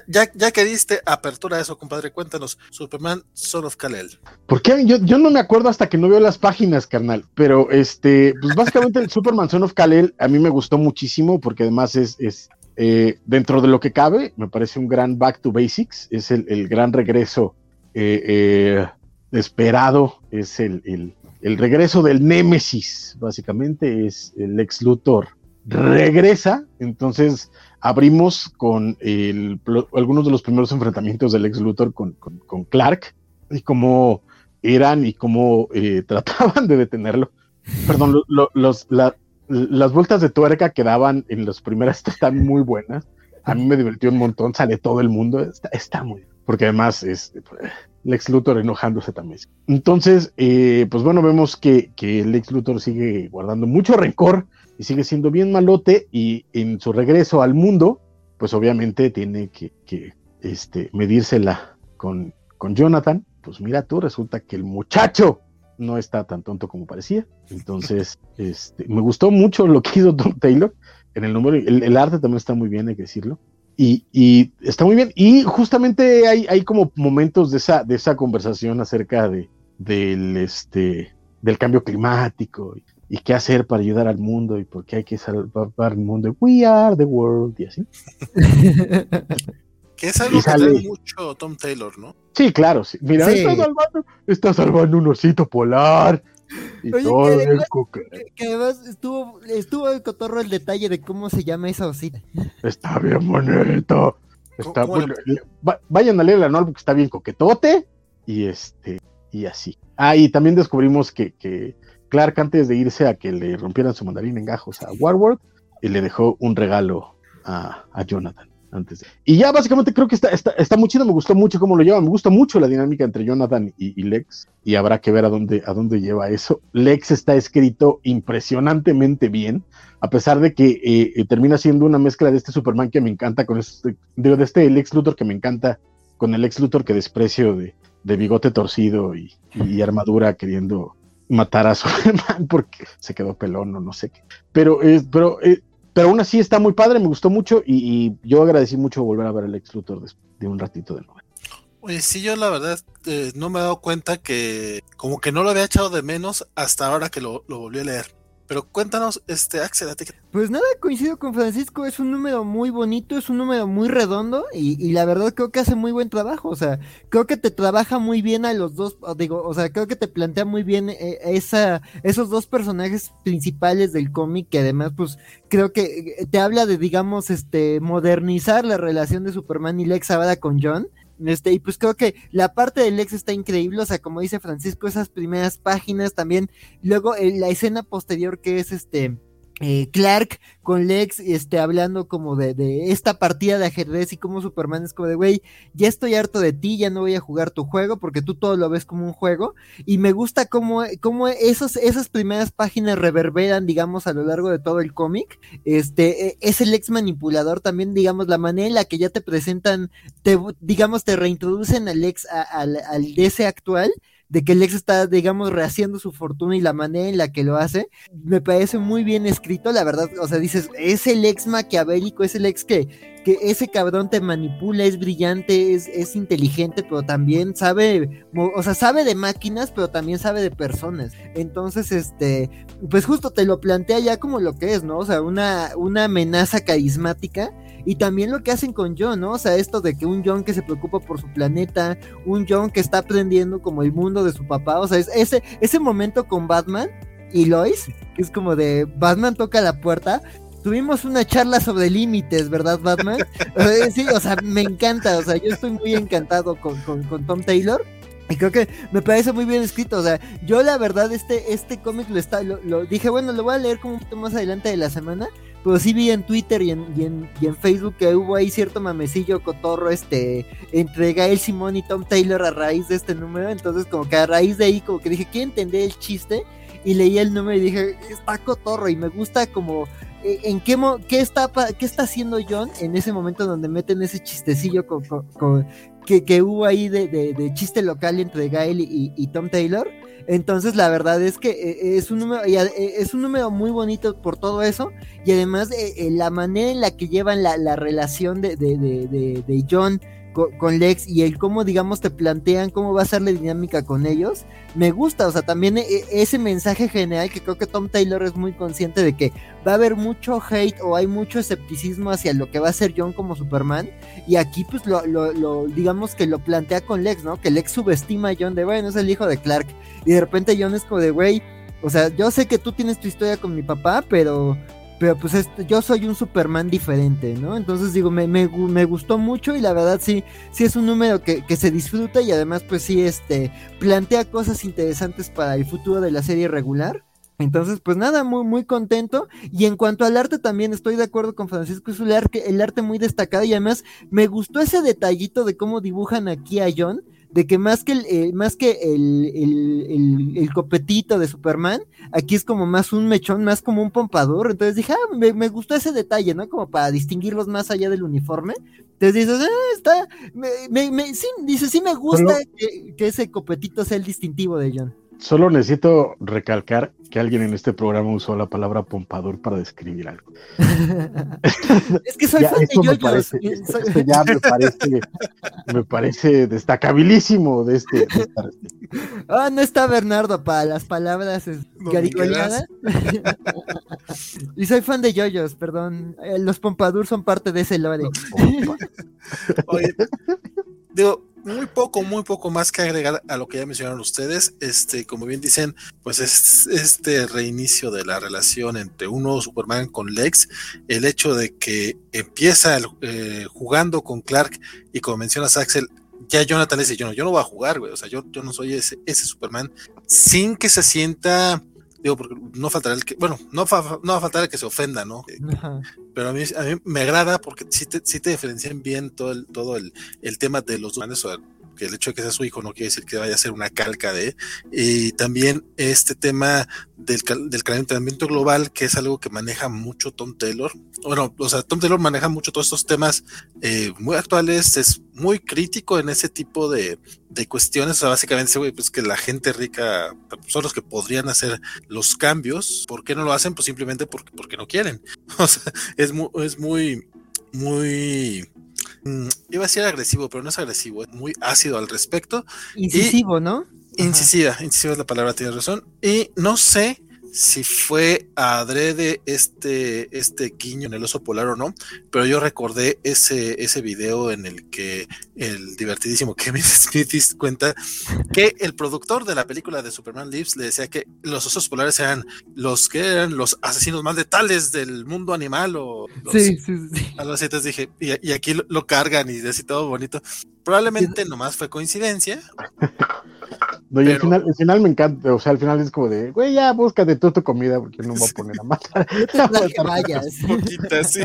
ya, ya, que diste apertura a eso, compadre, cuéntanos, Superman Son of Kal-El. ¿Por qué? Yo, yo no me acuerdo hasta que no veo las páginas, carnal, pero este, pues básicamente el Superman Son of Kal-El a mí me gustó muchísimo porque además es, es eh, dentro de lo que cabe, me parece un gran back to basics, es el, el gran regreso eh, eh, esperado, es el, el, el, regreso del Némesis, básicamente es el ex Luthor regresa, entonces abrimos con algunos de los primeros enfrentamientos del ex Luthor con, Clark y cómo eran y cómo eh, trataban de detenerlo. Perdón, los, las vueltas de tuerca que daban en las primeras están muy buenas. A mí me divirtió un montón, sale todo el mundo, está, está muy porque además es Lex Luthor enojándose también. Entonces, eh, pues bueno, vemos que, que Lex Luthor sigue guardando mucho rencor y sigue siendo bien malote y en su regreso al mundo, pues obviamente tiene que, este, medírsela con, con Jonathan. Pues mira tú, resulta que el muchacho no está tan tonto como parecía. Entonces, este, me gustó mucho lo que hizo Tom Taylor en el número. El, arte también está muy bien, hay que decirlo. Y, está muy bien. Y justamente hay, hay como momentos de esa, de esa conversación acerca de, del, este, del cambio climático y qué hacer para ayudar al mundo y por qué hay que salvar el mundo. We are the world y así. que es algo que sale mucho Tom Taylor, ¿no? Sí, claro. Sí. Mira, Está, salvando, está salvando un osito polar. Y todo que, además, que, además estuvo, estuvo el cotorro el detalle de cómo se llama esa osita. Está bien bonito. Está vayan a leer la porque está bien coquetote. Y este, y así. Ah, y también descubrimos que, que Clark, antes de irse a que le rompieran su mandarín en gajos a Warworld, y le dejó un regalo a, Jonathan. Antes Y ya básicamente creo que está, está, muy chido, me gustó mucho cómo lo lleva, me gusta mucho la dinámica entre Jonathan y, Lex, y habrá que ver a dónde, a dónde lleva eso. Lex está escrito impresionantemente bien, a pesar de que eh, termina siendo una mezcla de este Superman que me encanta con este, de, este Lex Luthor que me encanta con el Lex Luthor que desprecio de, bigote torcido y, armadura queriendo matar a Superman porque se quedó pelón o no sé qué. Pero, pero, eh, pero aún así está muy padre, me gustó mucho y, yo agradecí mucho volver a ver el ex Luthor de, un ratito de nuevo. Oye, sí, yo la verdad eh, no me he dado cuenta que como que no lo había echado de menos hasta ahora que lo, lo volví a leer. Pero cuéntanos, este Axel, Pues nada, coincido con Francisco, es un número muy bonito, es un número muy redondo y, la verdad creo que hace muy buen trabajo, o sea, creo que te trabaja muy bien a los dos, digo, o sea, creo que te plantea muy bien eh, esa, esos dos personajes principales del cómic que además pues creo que eh, te habla de, digamos, este, modernizar la relación de Superman y Lex ahora con John este, y pues creo que la parte del ex está increíble, o sea, como dice Francisco, esas primeras páginas también, luego eh, la escena posterior que es este, eh, Clark con Lex este, hablando como de, de, esta partida de ajedrez y como Superman es como de, güey, ya estoy harto de ti, ya no voy a jugar tu juego porque tú todo lo ves como un juego y me gusta cómo, cómo esos, esas primeras páginas reverberan, digamos, a lo largo de todo el cómic. Este, e, es el ex manipulador también, digamos, la manera en la que ya te presentan, te, digamos, te reintroducen al ex, al, al DC actual de que Lex está, digamos, rehaciendo su fortuna y la manera en la que lo hace, me parece muy bien escrito, la verdad, o sea, dices, es el ex maquiavélico, es el ex que, que ese cabrón te manipula, es brillante, es, es inteligente, pero también sabe, o sea, sabe de máquinas, pero también sabe de personas. Entonces, este, pues justo te lo plantea ya como lo que es, ¿no? O sea, una, una amenaza carismática y también lo que hacen con John, ¿no? O sea, esto de que un John que se preocupa por su planeta, un John que está aprendiendo como el mundo de su papá, o sea, es ese, ese momento con Batman y Lois, que es como de Batman toca la puerta, tuvimos una charla sobre límites, ¿verdad, Batman? sí, o sea, me encanta, o sea, yo estoy muy encantado con, con, Tom Taylor. Y creo que me parece muy bien escrito, o sea, yo la verdad este, este cómic lo, está, lo, lo, dije, bueno, lo voy a leer como un poquito más adelante de la semana, pero sí vi en Twitter y en, y en, Facebook que hubo ahí cierto mamecillo cotorro este entre Gael Simón y Tom Taylor a raíz de este número. Entonces, como que a raíz de ahí, como que dije, quiero entender el chiste. Y leí el número y dije, está cotorro. Y me gusta como eh, en qué, qué, está, qué está haciendo John en ese momento donde meten ese chistecillo con, que, que, hubo ahí de, de, chiste local entre Gael y, y Tom Taylor entonces, la verdad es que eh, es un número, eh, es un número muy bonito por todo eso. Y además, eh, la manera en la que llevan la, la relación de, de, de, de John con, Lex y el cómo, digamos, te plantean cómo va a ser la dinámica con ellos, me gusta. O sea, también e, ese mensaje general que creo que Tom Taylor es muy consciente de que va a haber mucho hate o hay mucho escepticismo hacia lo que va a ser John como Superman. Y aquí, pues, lo, lo, digamos que lo plantea con Lex, ¿no? Que Lex subestima a John de, bueno, es el hijo de Clark. Y de repente John es como de, güey, o sea, yo sé que tú tienes tu historia con mi papá, pero pero pues yo soy un Superman diferente, ¿no? Entonces digo, me, me, me, gustó mucho y la verdad sí, sí es un número que, que, se disfruta y además pues sí, este, plantea cosas interesantes para el futuro de la serie regular. Entonces, pues nada, muy, muy contento. Y en cuanto al arte, también estoy de acuerdo con Francisco, es el arte, el arte muy destacado y además me gustó ese detallito de cómo dibujan aquí a John de que más que el, eh, más que el, el, copetito de Superman, aquí es como más un mechón, más como un pompador. Entonces dije, ah, me, gustó ese detalle, ¿no? Como para distinguirlos más allá del uniforme. Entonces dices, ah, está, me, me, sí, dice, sí me gusta que, que, ese copetito sea el distintivo de John. Solo necesito recalcar que alguien en este programa usó la palabra pompador para describir algo. es que soy fan de yoyos. Me parece, esto, ya me parece, me parece destacabilísimo de este. Ah, no está Bernardo para las palabras garicoleadas. y soy fan de yoyos, perdón. Eh, los pompadour son parte de ese lore. Oye, digo, muy poco, muy poco más que agregar a lo que ya mencionaron ustedes. Este, como bien dicen, pues es este reinicio de la relación entre un nuevo Superman con Lex, el hecho de que empieza eh, jugando con Clark y como mencionas Axel, ya Jonathan dice, yo no, yo no voy a jugar, güey, o sea, yo, yo no soy ese, ese Superman, sin que se sienta digo, porque no faltará el que, bueno, no, no va a faltar el que se ofenda, ¿no? Pero a mí, a mí me agrada porque sí te, sí te diferencian bien todo el, todo el, el tema de los que el hecho de que sea su hijo no quiere decir que vaya a ser una calca de. Y también este tema del, del calentamiento global, que es algo que maneja mucho Tom Taylor. Bueno, o sea, Tom Taylor maneja mucho todos estos temas eh, muy actuales, es muy crítico en ese tipo de, de cuestiones. O sea, básicamente, pues que la gente rica son los que podrían hacer los cambios. ¿Por qué no lo hacen? Pues simplemente porque, porque no quieren. O sea, es es muy, muy Mm, iba a decir agresivo, pero no es agresivo, es muy ácido al respecto. Incisivo, ¿no? Incisiva, incisiva es la palabra, tienes razón. Y no sé si fue adrede este, este guiño en el oso polar o no, pero yo recordé ese, ese video en el que el divertidísimo Kevin Smith cuenta que el productor de la película de Superman Lives le decía que los osos polares eran los que eran los asesinos más letales del mundo animal o sí, sí, sí. algo así. Entonces dije, y, aquí lo, cargan y así todo bonito. Probablemente nomás fue coincidencia. No, y al, final, al final me encanta, o sea, al final es como de, güey, ya búscate tú tu comida porque no me voy a poner a matar. que vayas. Poquita, sí.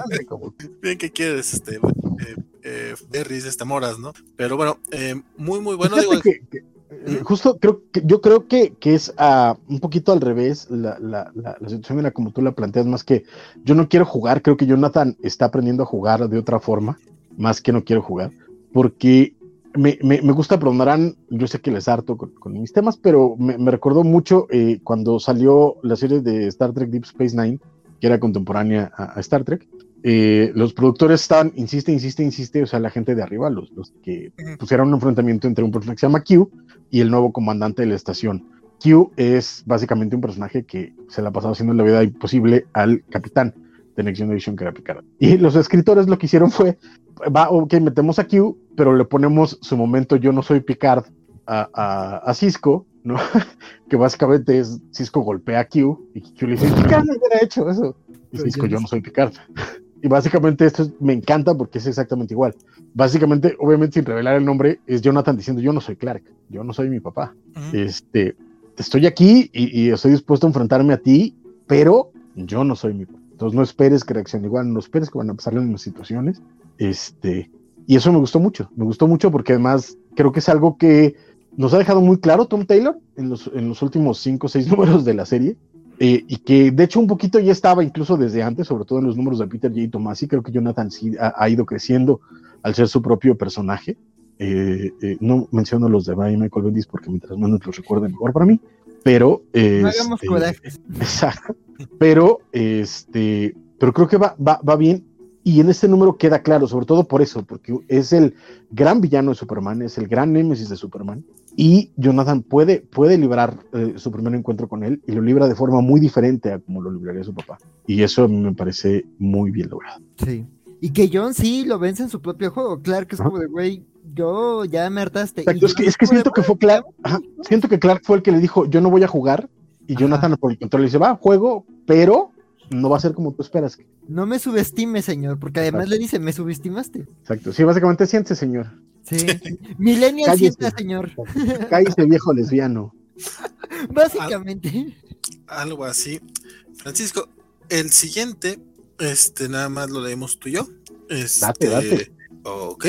Bien que quieres, este, eh, eh, berries, este, moras, ¿no? Pero bueno, eh, muy, muy bueno. Digo, que, que, eh, justo creo que yo creo que, que es uh, un poquito al revés la, la, la, la, situación era como tú la planteas, más que yo no quiero jugar, creo que Jonathan está aprendiendo a jugar de otra forma, más que no quiero jugar, porque me, me, me, gusta, perdonarán, yo sé que les harto con, con mis temas, pero me, me recordó mucho eh, cuando salió la serie de Star Trek Deep Space Nine, que era contemporánea a, a Star Trek. Eh, los productores estaban, insiste, insiste, insiste, o sea, la gente de arriba, los, los que pusieron un enfrentamiento entre un personaje que se llama Q y el nuevo comandante de la estación. Q es básicamente un personaje que se le ha pasado haciendo la vida imposible al capitán de Next Generation que era Picard. Y los escritores lo que hicieron fue, va, ok, metemos a Q, pero le ponemos su momento yo no soy Picard a, a, a Cisco, ¿no? que básicamente es Cisco golpea a Q y Q le dice, Picard no hubiera hecho eso. Y Cisco, yo no soy Picard. Y básicamente esto es, me encanta porque es exactamente igual. Básicamente, obviamente sin revelar el nombre, es Jonathan diciendo, yo no soy Clark, yo no soy mi papá. Uh -huh. Este, estoy aquí y, y, estoy dispuesto a enfrentarme a ti, pero yo no soy mi papá. Entonces no esperes que reaccione igual, no esperes que van a pasar las mismas situaciones. Este, y eso me gustó mucho, me gustó mucho porque además creo que es algo que nos ha dejado muy claro Tom Taylor en los, en los últimos cinco o seis números de la serie. Eh, y que de hecho un poquito ya estaba incluso desde antes, sobre todo en los números de Peter J. Tomasi, creo que Jonathan sí ha, ha ido creciendo al ser su propio personaje. Eh, eh, no menciono los de Brian Michael Bendis porque mientras menos los recuerden mejor para mí, pero... no hagamos este, corajes. Exacto. Pero, este, pero creo que va, va, va bien y en este número queda claro, sobre todo por eso, porque es el gran villano de Superman, es el gran némesis de Superman, y Jonathan puede, puede librar eh, su primer encuentro con él y lo libra de forma muy diferente a como lo libraría su papá. Y eso me parece muy bien logrado. Sí. Y que John sí lo vence en su propio juego. Clark es como de, güey, yo ya me hartaste. Exacto, es que, es que siento que fue Clark, ajá, siento que Clark fue el que le dijo, yo no voy a jugar, y Jonathan por el control le dice, va, juego, pero no va a ser como tú esperas. No me subestime, señor, porque además Exacto. le dice, me subestimaste. Exacto, sí, básicamente siente, señor. Sí, millennial sienta, señor. Cállese, viejo lesbiano. Básicamente. Al, algo así. Francisco, el siguiente, este, nada más lo leemos tú y yo. Este, date, date. Ok,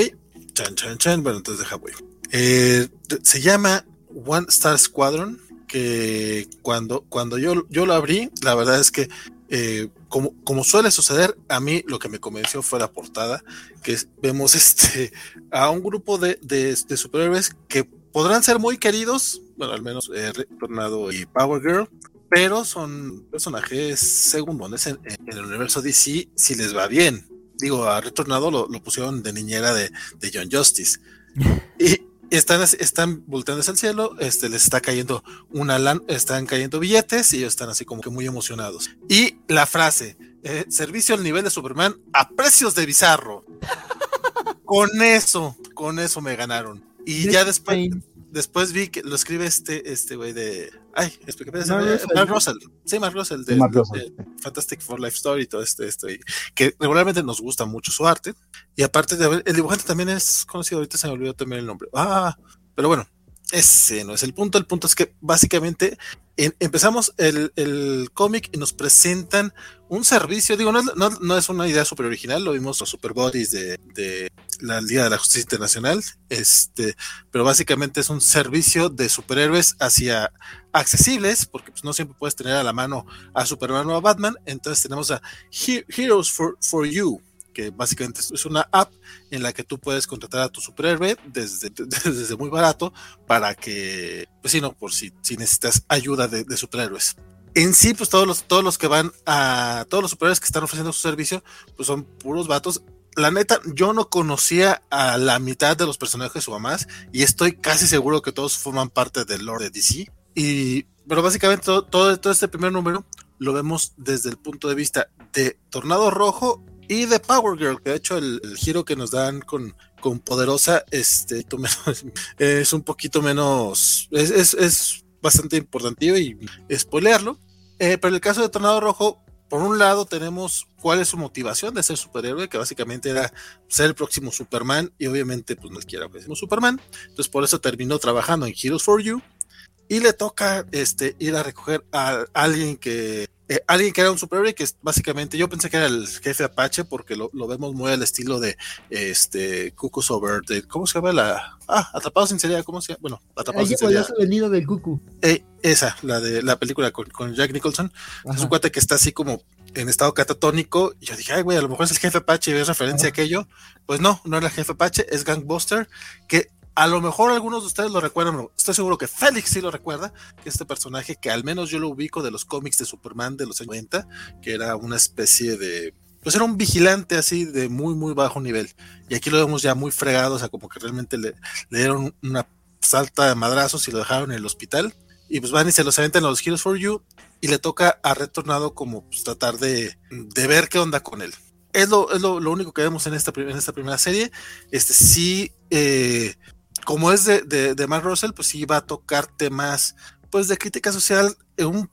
chan, chan, chan. Bueno, entonces deja, voy. Eh, se llama One Star Squadron que cuando, cuando yo, yo lo abrí, la verdad es que eh, como, como, suele suceder, a mí lo que me convenció fue la portada, que vemos este, a un grupo de, de, superhéroes que podrán ser muy queridos, bueno, al menos eh, Tornado y Power Girl, pero son personajes segundones en, el universo DC si les va bien. Digo, a Retornado lo, lo pusieron de niñera de, de John Justice. y, están, están volteando hacia el cielo, este, les está cayendo una lan están cayendo billetes y ellos están así como que muy emocionados. Y la frase, eh, servicio al nivel de Superman a precios de bizarro. con eso, con eso me ganaron. Y ya después, después vi que lo escribe este, este güey de. Ay, explícame. Mark, Russell. Sí, Mark Russell de, Mark Russell. de, Fantastic for Life Story y todo esto, esto. Y que regularmente nos gusta mucho su arte. Y aparte de el dibujante también es conocido, ahorita se me olvidó también el nombre. Ah, pero bueno, ese no es el punto. El punto es que básicamente en, empezamos el, el cómic y nos presentan un servicio. Digo, no, no, no, es una idea súper original. Lo vimos los Super Bodies de, de la Liga de la Justicia Internacional, este, pero básicamente es un servicio de superhéroes hacia accesibles, porque pues, no siempre puedes tener a la mano a Superman o a Batman, entonces tenemos a Heroes for, for You, que básicamente es una app en la que tú puedes contratar a tu superhéroe desde, desde muy barato para que, pues si no, por si, si necesitas ayuda de, de, superhéroes. En sí, pues todos los, todos los que van a, todos los superhéroes que están ofreciendo su servicio, pues son puros vatos. La neta, yo no conocía a la mitad de los personajes o a más, y estoy casi seguro que todos forman parte del lore de DC. Y, pero básicamente todo, todo, todo este primer número lo vemos desde el punto de vista de Tornado Rojo y de Power Girl, que de hecho el, el giro que nos dan con, con Poderosa este, es un poquito menos, es, es, es bastante importante y spoilearlo. Eh, pero en el caso de Tornado Rojo, por un lado tenemos cuál es su motivación de ser superhéroe, que básicamente era ser el próximo Superman y obviamente pues no quiera decimos Superman, entonces por eso terminó trabajando en Heroes for You y le toca este, ir a recoger a alguien que eh, alguien que era un superhéroe que es básicamente yo pensé que era el jefe Apache porque lo, lo vemos muy al estilo de este Cuckoo Over de, ¿cómo se llama la ah atrapados sin seriedad cómo se llama bueno atrapados sin seriedad venido del Cuckoo. Eh, esa la de la película con, con Jack Nicholson. Ajá. es un cuate que está así como en estado catatónico y yo dije ay güey a lo mejor es el jefe Apache y ves referencia Ajá. a aquello pues no no era el jefe Apache es Gangbuster que a lo mejor algunos de ustedes lo recuerdan, estoy seguro que Félix sí lo recuerda, que este personaje que al menos yo lo ubico de los cómics de Superman de los 90, que era una especie de, pues era un vigilante así de muy, muy bajo nivel. Y aquí lo vemos ya muy fregado, o sea, como que realmente le, dieron una salta de madrazos y lo dejaron en el hospital. Y pues van y se los aventan a los Heroes for You y le toca a Retornado como pues, tratar de, de ver qué onda con él. Es lo, es lo, lo único que vemos en esta, en esta primera serie. Este sí, eh, como es de, de, de Mark Russell, pues sí va a tocar temas pues de crítica social. Un,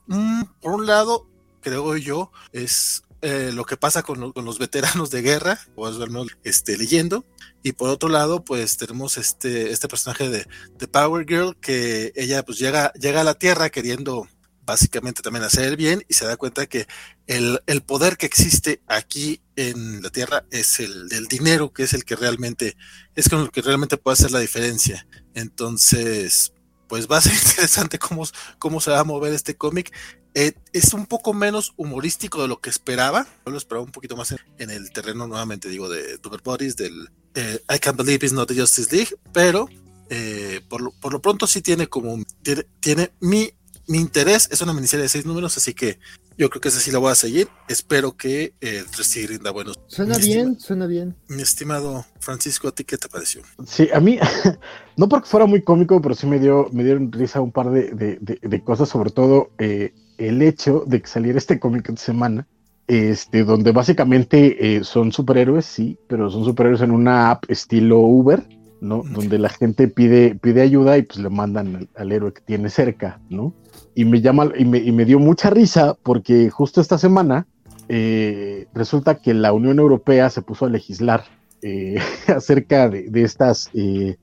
por un lado, creo yo, es eh, lo que pasa con, con, los veteranos de guerra, o al menos este, leyendo. Y por otro lado, pues tenemos este, este personaje de, de Power Girl, que ella pues llega, llega a la Tierra queriendo básicamente también hacer el bien y se da cuenta que el, el, poder que existe aquí en la Tierra es el del dinero, que es el que realmente, es con el que realmente puede hacer la diferencia. Entonces, pues va a ser interesante cómo, cómo se va a mover este cómic. Eh, es un poco menos humorístico de lo que esperaba. Yo lo esperaba un poquito más en, en el terreno, nuevamente digo, de Super Bodies, del eh, I Can't Believe It's Not the Justice League, pero eh, por, lo, por, lo, pronto sí tiene como, tiene, tiene mi mi interés es una miniserie de seis números, así que yo creo que esa sí la voy a seguir. Espero que el eh, rinda buenos. Suena mi bien, suena bien. Mi estimado Francisco, ¿a ti qué te pareció? Sí, a mí, no porque fuera muy cómico, pero sí me dio, me dieron risa un par de, de, de, de cosas, sobre todo eh, el hecho de que saliera este cómic de semana. Este, donde básicamente eh, son superhéroes, sí, pero son superhéroes en una app estilo Uber, ¿no? Donde la gente pide, pide ayuda y pues le mandan al, al héroe que tiene cerca, ¿no? Y me llama y me, y me, dio mucha risa porque justo esta semana eh, resulta que la Unión Europea se puso a legislar eh, acerca de, de estas eh,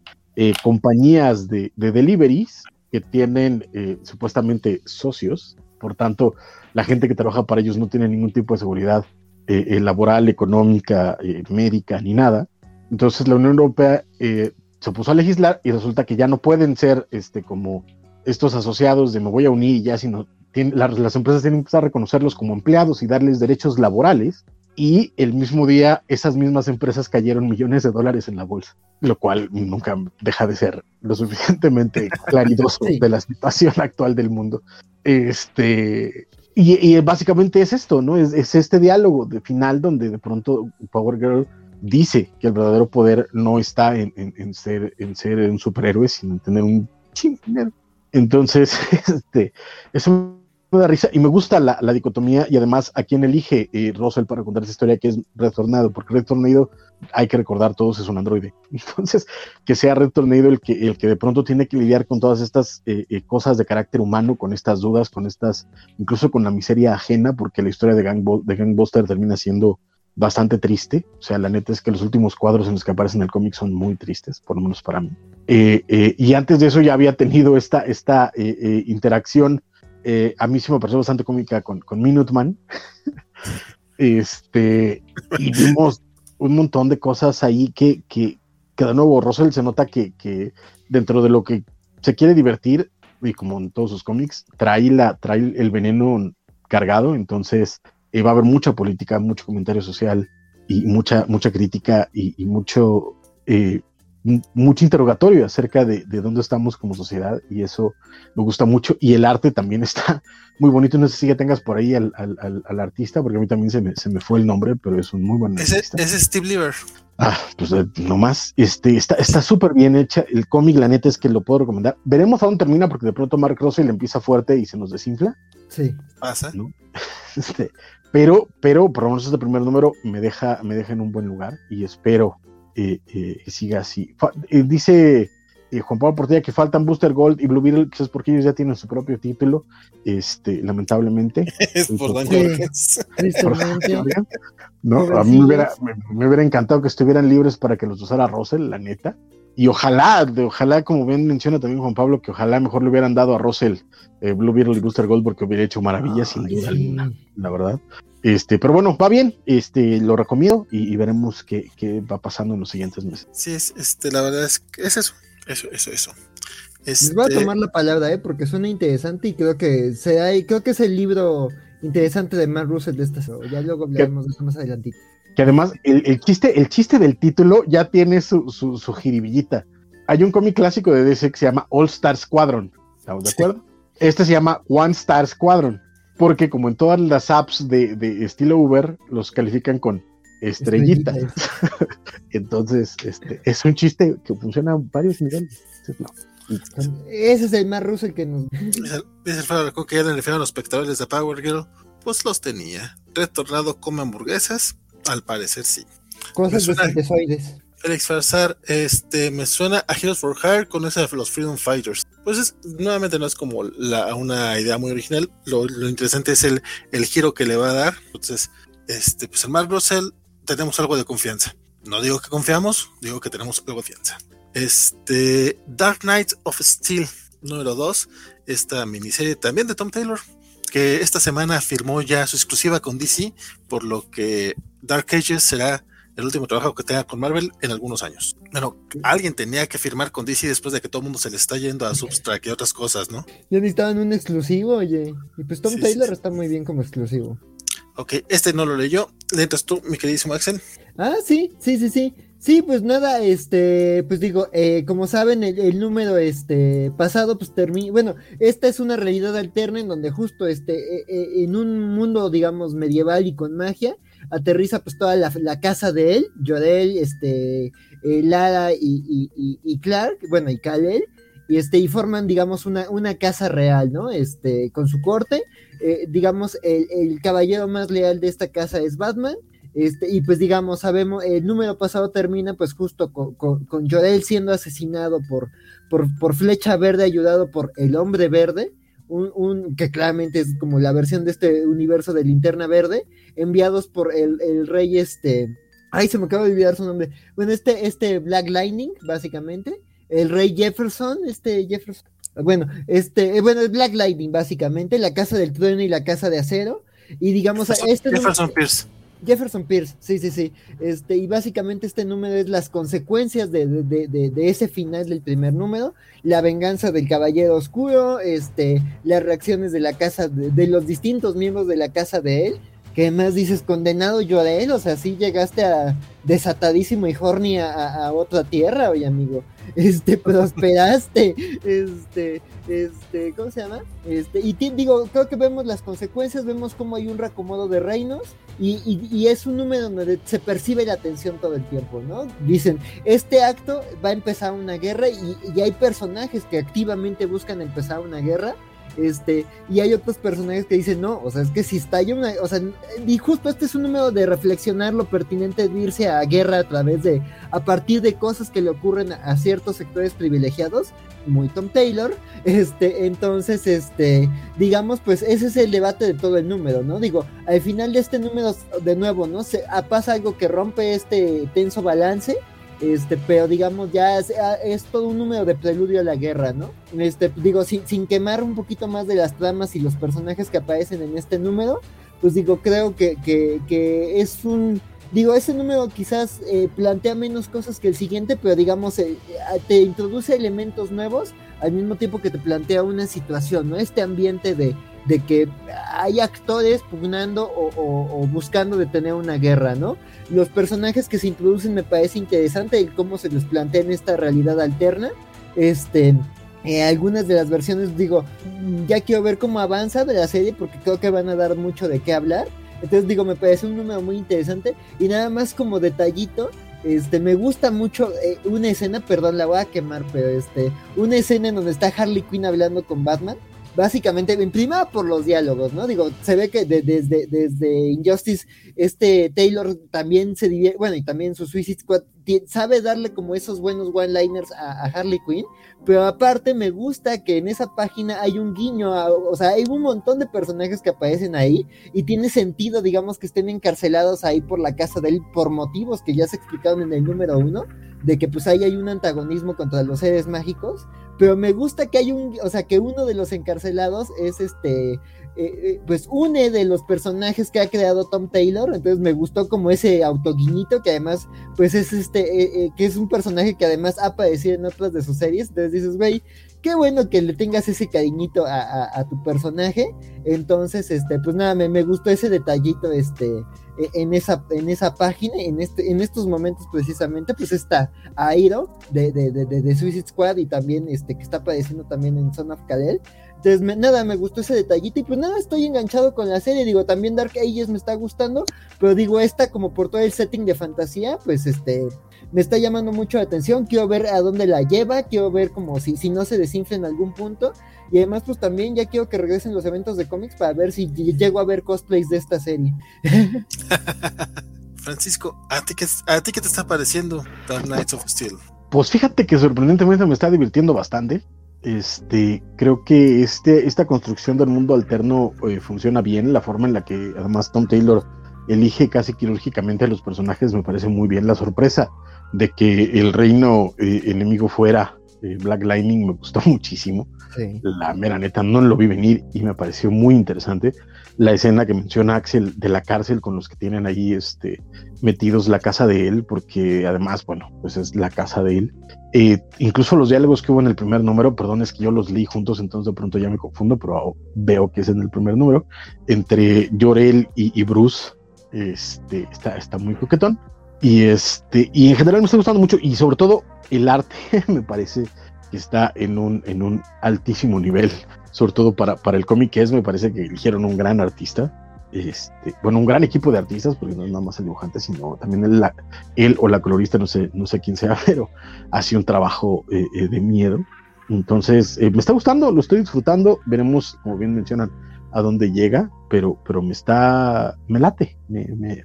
compañías de, de, deliveries que tienen supuestamente socios, por tanto la gente que trabaja para ellos no tiene ningún tipo de seguridad laboral, económica, médica ni nada. Entonces la Unión Europea se puso a legislar y resulta que ya no pueden ser este como estos asociados de me voy a unir y ya, sino las, las, empresas tienen que empezar a reconocerlos como empleados y darles derechos laborales. Y el mismo día, esas mismas empresas cayeron millones de dólares en la bolsa, lo cual nunca deja de ser lo suficientemente claridoso sí. de la situación actual del mundo. Este, y, y básicamente es esto, ¿no? Es, es, este diálogo de final donde de pronto Power Girl dice que el verdadero poder no está en, en, en ser, en ser un superhéroe, sino en tener un ching dinero. Entonces, este, eso me risa y me gusta la, la dicotomía y además a quien elige eh, Russell para contar esa historia que es Red Tornado, porque Red Tornado, hay que recordar, todos es un androide. Entonces, que sea Red Tornado el que, el que de pronto tiene que lidiar con todas estas eh, eh, cosas de carácter humano, con estas dudas, con estas, incluso con la miseria ajena, porque la historia de, Gang, de Gangbuster termina siendo bastante triste. O sea, la neta es que los últimos cuadros en los que aparece en el cómic son muy tristes, por lo menos para mí. Eh, eh, y antes de eso ya había tenido esta, esta eh, interacción. a mí sí me pareció bastante cómica con, con Minuteman. este, y vimos un montón de cosas ahí que, que, que de nuevo Russell se nota que, que dentro de lo que se quiere divertir, y como en todos sus cómics, trae, la, trae el veneno cargado, entonces eh, va a haber mucha política, mucho comentario social y mucha, mucha crítica y, mucho, eh, mucho interrogatorio acerca de, de, dónde estamos como sociedad y eso me gusta mucho y el arte también está muy bonito, no sé si ya tengas por ahí al, al, al artista, porque a mí también se me, se me, fue el nombre, pero es un muy buen ese, artista. Ese es Steve Lieber. Ah, pues eh, nomás, este, está súper bien hecha. El cómic, la neta, es que lo puedo recomendar. Veremos a dónde termina, porque de pronto Mark Russell empieza fuerte y se nos desinfla. Sí. Pasa. ¿no? Este, pero, pero por lo menos este primer número me deja, me deja en un buen lugar y espero eh, eh, que siga así. Fa eh, dice eh, Juan Pablo Portilla que faltan Booster Gold y Blue Beetle, quizás porque ellos ya tienen su propio título, este, lamentablemente. es por. ¿no? A mí me hubiera, me, me hubiera, encantado que estuvieran libres para que los usara Russell, la neta. Y ojalá, de, ojalá, como bien menciona también Juan Pablo, que ojalá mejor le hubieran dado a Russell eh, Blue Beetle y Booster Gold porque hubiera hecho maravillas, sin duda sí. alguna, la verdad. Este, pero bueno, va bien, este, lo recomiendo y, y veremos qué, qué, va pasando en los siguientes meses. Sí, es, este, la verdad es que es eso, eso, eso, eso. Este... Les voy a tomar la palabra, eh, porque suena interesante y creo que sea, creo que es el libro interesante de Matt Russell de esta Ya luego hablaremos de eso más adelantito. Que además, el, el, chiste, el chiste del título ya tiene su, su, su jiribillita. Hay un cómic clásico de DC que se llama All Star Squadron. ¿Estamos de acuerdo? Este se llama One Star Squadron. Porque como en todas las apps de, de estilo Uber, los califican con estrellitas. Estrellita. Entonces, este, es un chiste que funciona a varios niveles. Entonces, no. Ese es el más ruso el que nos. Dice el Faro que ya le a los espectadores de Power Girl. Pues los tenía. Retornado come hamburguesas. Al parecer sí. Cosas de. Farsar, este, me suena a Heroes for Hire con esa de los Freedom Fighters. Pues es, nuevamente no es como la, una idea muy original. Lo, interesante es el, el giro que le va a dar. Entonces, este, pues en Mark Russell tenemos algo de confianza. No digo que confiamos, digo que tenemos algo de confianza. Este, Dark Knight of Steel, número 2, esta miniserie también de Tom Taylor, que esta semana firmó ya su exclusiva con DC, por lo que Dark Ages será el último trabajo que tenga con Marvel en algunos años. Bueno, alguien tenía que firmar con DC después de que todo el mundo se le está yendo a Substract y otras cosas, ¿no? Ya necesitaban un exclusivo, oye. Y pues Tom sí, Taylor sí. está muy bien como exclusivo. Ok, este no lo leyó. ¿Le entras tú, mi queridísimo Axel? Ah, sí, sí, sí, sí. Sí, pues nada, este, pues digo, eh, como saben, el, el, número este pasado, pues termina, bueno, esta es una realidad alterna en donde justo este, eh, eh, en un mundo, digamos, medieval y con magia, aterriza pues toda la, casa de él, Jodel, este, eh, Lara y, y, y, Clark, bueno, y Kalel, y este, y forman, digamos, una, una casa real, ¿no? Este, con su corte, eh, digamos, el, el caballero más leal de esta casa es Batman, este, y pues digamos, sabemos, el número pasado termina pues justo con, con, con Jorel siendo asesinado por, por, por, Flecha Verde, ayudado por el Hombre Verde, un, un, que claramente es como la versión de este universo de Linterna Verde, enviados por el, el rey este, ay se me acaba de olvidar su nombre, bueno, este, este Black Lightning, básicamente, el rey Jefferson, este Jefferson, bueno, este, bueno, el Black Lightning, básicamente, la casa del trueno y la casa de acero, y digamos, Jefferson, este Jefferson Pierce. Jefferson Pierce, sí, sí, sí. Este, y básicamente este número es las consecuencias de, de, de, ese final del primer número, la venganza del Caballero Oscuro, este, las reacciones de la casa, de, los distintos miembros de la casa de él, que más dices, condenado él, o sea, sí llegaste a desatadísimo y horny a, a otra tierra, oye amigo, este, prosperaste, este, este, ¿cómo se llama? Este, y digo, creo que vemos las consecuencias, vemos cómo hay un reacomodo de reinos y, y, y, es un número donde se percibe la tensión todo el tiempo, ¿no? Dicen, este acto va a empezar una guerra y, y hay personajes que activamente buscan empezar una guerra. Este, y hay otros personajes que dicen, no, o sea, es que si estalla una, o sea, y justo este es un número de reflexionar lo pertinente de irse a guerra a través de, a partir de cosas que le ocurren a, ciertos sectores privilegiados, muy Tom Taylor, este, entonces, este, digamos, pues ese es el debate de todo el número, ¿no? Digo, al final de este número, de nuevo, ¿no? Se, pasa algo que rompe este tenso balance, este, pero digamos, ya es, es, todo un número de preludio a la guerra, ¿no? Este, digo, sin, quemar un poquito más de las tramas y los personajes que aparecen en este número, pues digo, creo que, que, es un digo, ese número quizás eh, plantea menos cosas que el siguiente, pero digamos, eh, te introduce elementos nuevos al mismo tiempo que te plantea una situación, ¿no? Este ambiente de, de que hay actores pugnando o, buscando detener una guerra, ¿no? Los personajes que se introducen me parece interesante el cómo se les plantea en esta realidad alterna. Este, eh, algunas de las versiones, digo, ya quiero ver cómo avanza de la serie porque creo que van a dar mucho de qué hablar. Entonces digo, me parece un número muy interesante y nada más como detallito, este, me gusta mucho eh, una escena, perdón, la voy a quemar, pero este, una escena en donde está Harley Quinn hablando con Batman básicamente, en primera por los diálogos, ¿no? Digo, se ve que desde, desde Injustice, este Taylor también se divierte, bueno, y también su Suicide Squad sabe darle como esos buenos one-liners a, Harley Quinn, pero aparte me gusta que en esa página hay un guiño, o sea, hay un montón de personajes que aparecen ahí y tiene sentido, digamos, que estén encarcelados ahí por la casa de él por motivos que ya se explicaron en el número uno, de que pues ahí hay un antagonismo contra los seres mágicos, pero me gusta que hay un, o sea, que uno de los encarcelados es este, eh, eh, pues une de los personajes que ha creado Tom Taylor, entonces me gustó como ese autoguiñito que además, pues es este, eh, que es un personaje que además ha aparecido en otras de sus series, entonces dices, güey, qué bueno que le tengas ese cariñito a, tu personaje. Entonces, este, pues nada, me, me, gustó ese detallito, este, e, en esa, en esa página, en este, en estos momentos precisamente, pues está Airo de, de, de, de Suicide Squad y también este que está apareciendo también en Son of Kalel. Entonces, nada, me gustó ese detallito y pues nada, estoy enganchado con la serie. Digo, también Dark Ages me está gustando, pero digo, esta como por todo el setting de fantasía, pues este, me está llamando mucho la atención. Quiero ver a dónde la lleva, quiero ver como si, si no se desinfla en algún punto. Y además, pues también ya quiero que regresen los eventos de cómics para ver si llego a ver cosplays de esta serie. Francisco, ¿a ti, qué, ¿a ti qué te está pareciendo Dark Knights of Steel? Pues fíjate que sorprendentemente me está divirtiendo bastante. Este, creo que este, esta construcción del mundo alterno eh, funciona bien, la forma en la que además Tom Taylor elige casi quirúrgicamente a los personajes me parece muy bien. La sorpresa de que el reino eh, enemigo fuera eh, Black Lightning me gustó muchísimo. La mera neta no lo vi venir y me pareció muy interesante. La escena que menciona Axel de la cárcel con los que tienen ahí este, metidos la casa de él, porque además, bueno, pues es la casa de él. Eh, incluso los diálogos que hubo en el primer número, perdón, es que yo los leí juntos, entonces de pronto ya me confundo, pero veo que es en el primer número, entre Llorel y, Bruce, este, está, está muy coquetón. Y este, y en general me está gustando mucho, y sobre todo el arte me parece que está en un, en un altísimo nivel, sobre todo para, para el cómic que es, me parece que eligieron un gran artista. Este, bueno, un gran equipo de artistas, porque no es nada más el dibujante, sino también él, él o la colorista, no sé, no sé quién sea, pero hace un trabajo eh, eh, de miedo. Entonces, eh, me está gustando, lo estoy disfrutando, veremos, como bien mencionan, a dónde llega, pero, pero me está, me late, me, me,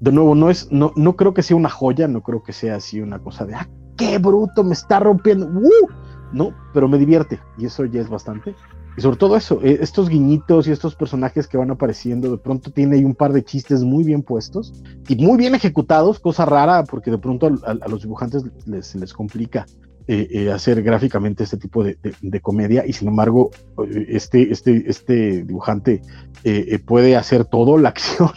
de nuevo, no es, no, no creo que sea una joya, no creo que sea así una cosa de, ah, qué bruto, me está rompiendo, ¡Uh! No, pero me divierte y eso ya es bastante. Y sobre todo eso, eh, estos guiñitos y estos personajes que van apareciendo, de pronto tiene ahí un par de chistes muy bien puestos y muy bien ejecutados, cosa rara porque de pronto a, los dibujantes les, les complica eh, eh, hacer gráficamente este tipo de, comedia y sin embargo este, este, este dibujante puede hacer todo, la acción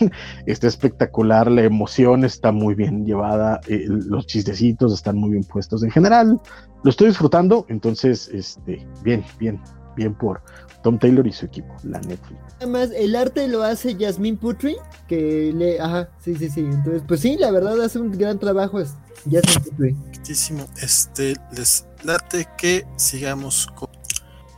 está espectacular, la emoción está muy bien llevada, los chistecitos están muy bien puestos en general, lo estoy disfrutando, entonces, este, bien, bien, bien por Tom Taylor y su equipo, la Netflix. Además, el arte lo hace Jasmine Putri, que le, ajá, sí, sí, sí, entonces, pues sí, la verdad hace un gran trabajo Jasmine Putri. Este, les late que sigamos con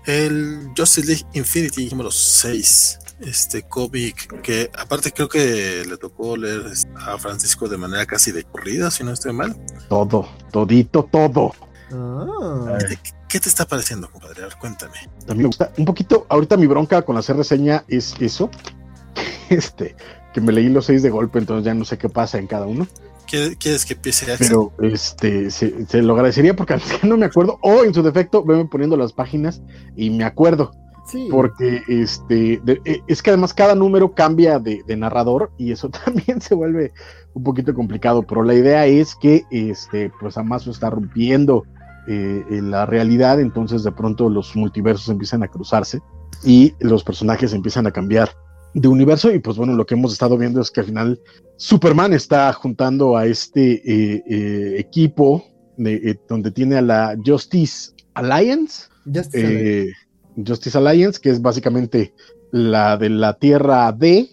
el Justice League Infinity número 6 este cómic que aparte creo que le tocó leer a Francisco de manera casi de corrida, si no estoy mal. Todo, todito, todo. Ah. ¿Qué, te está pareciendo, compadre? A ver, cuéntame. También me gusta un poquito, ahorita mi bronca con hacer reseña es eso, este, que me leí los seis de golpe, entonces ya no sé qué pasa en cada uno. ¿Quieres que empiece a Pero este, se, lo agradecería porque no me acuerdo, o en su defecto, veme poniendo las páginas y me acuerdo. Sí. Porque este, e, es que además cada número cambia de, narrador y eso también se vuelve un poquito complicado, pero la idea es que este, pues Amazo está rompiendo eh, en la realidad, entonces de pronto los multiversos empiezan a cruzarse y los personajes empiezan a cambiar de universo y pues bueno, lo que hemos estado viendo es que al final Superman está juntando a este eh, eh, equipo de, donde tiene a la Justice Alliance. Justice Alliance. que es básicamente la de la Tierra D,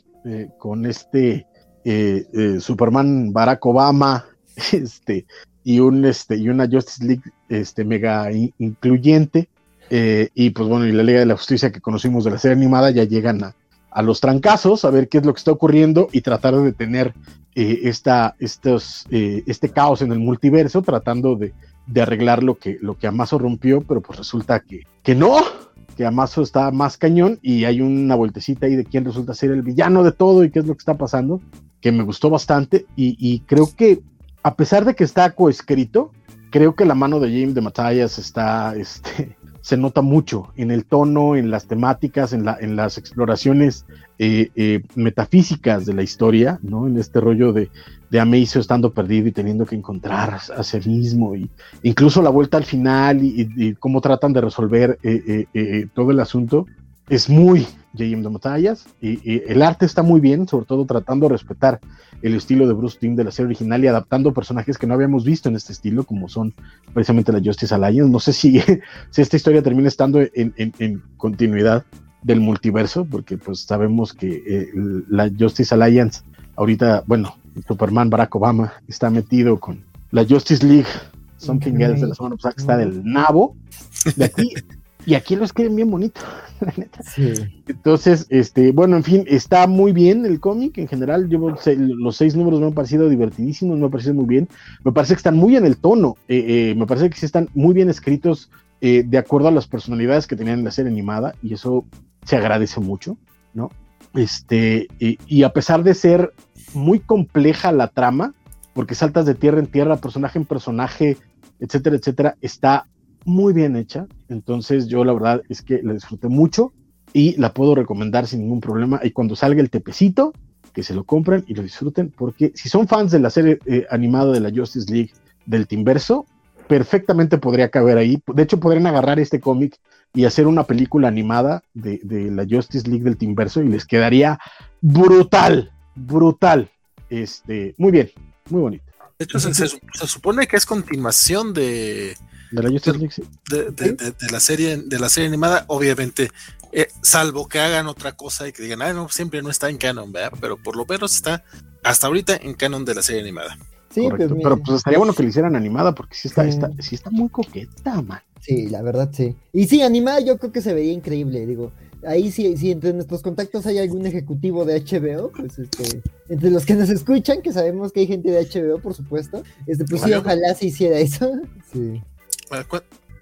con este Superman Barack Obama, este, y un este, y una Justice League este, mega incluyente. y pues bueno, y la Liga de la Justicia que conocimos de la serie animada ya llegan a, a los trancazos, a ver qué es lo que está ocurriendo y tratar de detener eh, esta, estos, eh, este caos en el multiverso, tratando de, arreglar lo que, lo que Amazo rompió, pero pues resulta que, que no, que Amazo está más cañón y hay una vueltecita ahí de quién resulta ser el villano de todo y qué es lo que está pasando, que me gustó bastante y, creo que a pesar de que está coescrito, creo que la mano de James de Matthias está, este, se nota mucho en el tono, en las temáticas, en, la, en las exploraciones eh, eh, metafísicas de la historia, ¿no? En este rollo de, de estando perdido y teniendo que encontrar a, sí mismo, y incluso la vuelta al final y, cómo tratan de resolver eh, todo el asunto, es muy J.M. de Matallas y, el arte está muy bien, sobre todo tratando de respetar el estilo de Bruce Timm de la serie original y adaptando personajes que no habíamos visto en este estilo, como son precisamente la Justice Alliance. No sé si, si esta historia termina estando en, continuidad del multiverso, porque pues sabemos que eh, la Justice Alliance, ahorita, bueno, Superman Barack Obama está metido con la Justice League, Something Else de la semana pasada que está del nabo. De aquí, y aquí lo escriben bien bonito, la neta. Entonces, este, bueno, en fin, está muy bien el cómic en general. Yo, los seis números me han parecido divertidísimos, me han parecido muy bien. Me parece que están muy en el tono, eh, eh, me parece que sí están muy bien escritos eh, de acuerdo a las personalidades que tenían en la serie animada, y eso se agradece mucho, ¿no? Este, y a pesar de ser muy compleja la trama, porque saltas de tierra en tierra, personaje en personaje, etcétera, etcétera, está muy bien hecha. Entonces yo la verdad es que la disfruté mucho y la puedo recomendar sin ningún problema. Y cuando salga el tepecito, que se lo compren y lo disfruten, porque si son fans de la serie eh, animada de la Justice League del Timverso, perfectamente podría caber ahí. De hecho, podrían agarrar este cómic y hacer una película animada de, la Justice League del Timverso y les quedaría brutal, brutal. Este, muy bien, muy bonito. De hecho, se, supone que es continuación de, de la De, la serie, de la serie animada, obviamente, eh, salvo que hagan otra cosa y que digan, ah, no, siempre no está en canon, ¿verdad? Pero por lo menos está hasta ahorita en canon de la serie animada. Sí, pues, pero pues estaría bueno que le hicieran animada porque sí está, está, sí está muy coqueta, man. Sí, la verdad sí. Y sí, animada yo creo que se veía increíble, digo. Ahí sí, si entre nuestros contactos hay algún ejecutivo de HBO, pues este, entre los que nos escuchan, que sabemos que hay gente de HBO, por supuesto, este, pues sí, ojalá se hiciera eso. Sí.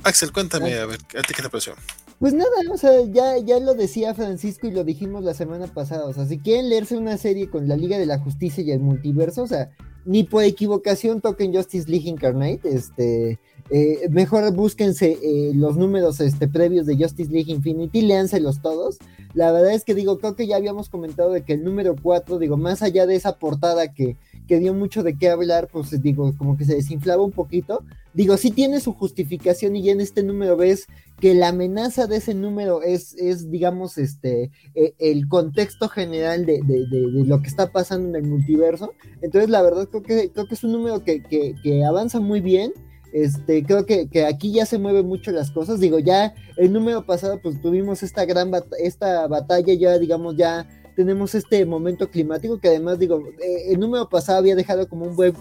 Axel, cuéntame, ah. a ver, ¿a ti qué te pareció? Pues nada, o sea, ya, ya lo decía Francisco y lo dijimos la semana pasada, o sea, si quieren leerse una serie con la Liga de la Justicia y el multiverso, o sea, ni por equivocación toquen Justice League Incarnate, este, eh, mejor búsquense eh, los números este, previos de Justice League Infinity, léanselos todos. La verdad es que digo, creo que ya habíamos comentado de que el número 4, digo, más allá de esa portada que, que dio mucho de qué hablar, pues digo, como que se desinflaba un poquito. Digo, sí tiene su justificación y ya en este número ves que la amenaza de ese número es, es digamos, este, e, el contexto general de, de, lo que está pasando en el multiverso. Entonces, la verdad, creo que, creo que es un número que, que, que avanza muy bien. Este, creo que, que, aquí ya se mueven mucho las cosas. Digo, ya el número pasado, pues tuvimos esta gran esta batalla, ya digamos, ya tenemos este momento climático que además digo, eh, el número pasado había dejado como un buen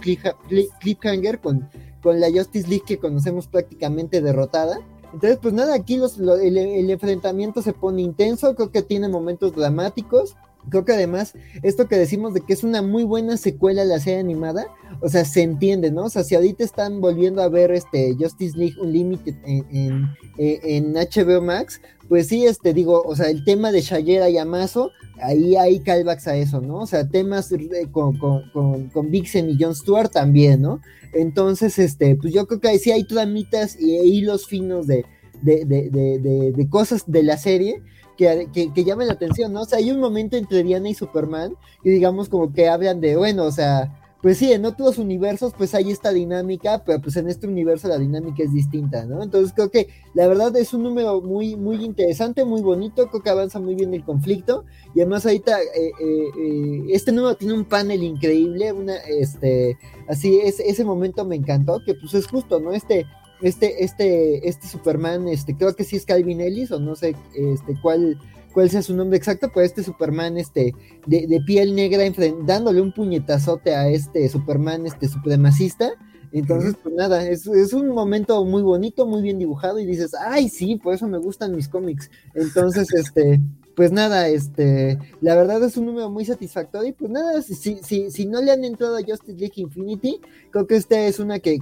cliffhanger con, con la Justice League que conocemos prácticamente derrotada. Entonces, pues nada, aquí los, el, el, enfrentamiento se pone intenso, creo que tiene momentos dramáticos. Creo que además, esto que decimos de que es una muy buena secuela a la serie animada, o sea, se entiende, ¿no? O sea, si ahorita están volviendo a ver este Justice League Unlimited en, en, HBO Max, pues sí, este, digo, o sea, el tema de Shayera y Amazo, ahí hay callbacks a eso, ¿no? O sea, temas con, con, con, con, Vixen y Jon Stewart también, ¿no? Entonces, este, pues yo creo que ahí sí hay tramitas y hilos finos de, de, de, de, de cosas de la serie que, que, llame la atención, ¿no? O sea, hay un momento entre Diana y Superman y digamos como que hablan de, bueno, o sea, pues sí, en otros universos pues hay esta dinámica, pero pues en este universo la dinámica es distinta, ¿no? Entonces creo que la verdad es un número muy, muy interesante, muy bonito, creo que avanza muy bien el conflicto y además ahorita eh, eh, eh, este número tiene un panel increíble, una, este, así, es, ese momento me encantó, que pues es justo, ¿no? Este, este, este, este Superman, este, creo que sí es Calvin Ellis o no sé, este, cuál cuál sea su nombre exacto, pero este Superman este, de, piel negra dándole un puñetazote a este Superman este supremacista. Entonces, pues nada, es, es, un momento muy bonito, muy bien dibujado y dices, ay, sí, por eso me gustan mis cómics. Entonces, este, pues nada, este, la verdad es un número muy satisfactorio y pues nada, si, si, si no le han entrado a Justice League Infinity, creo que esta es una que,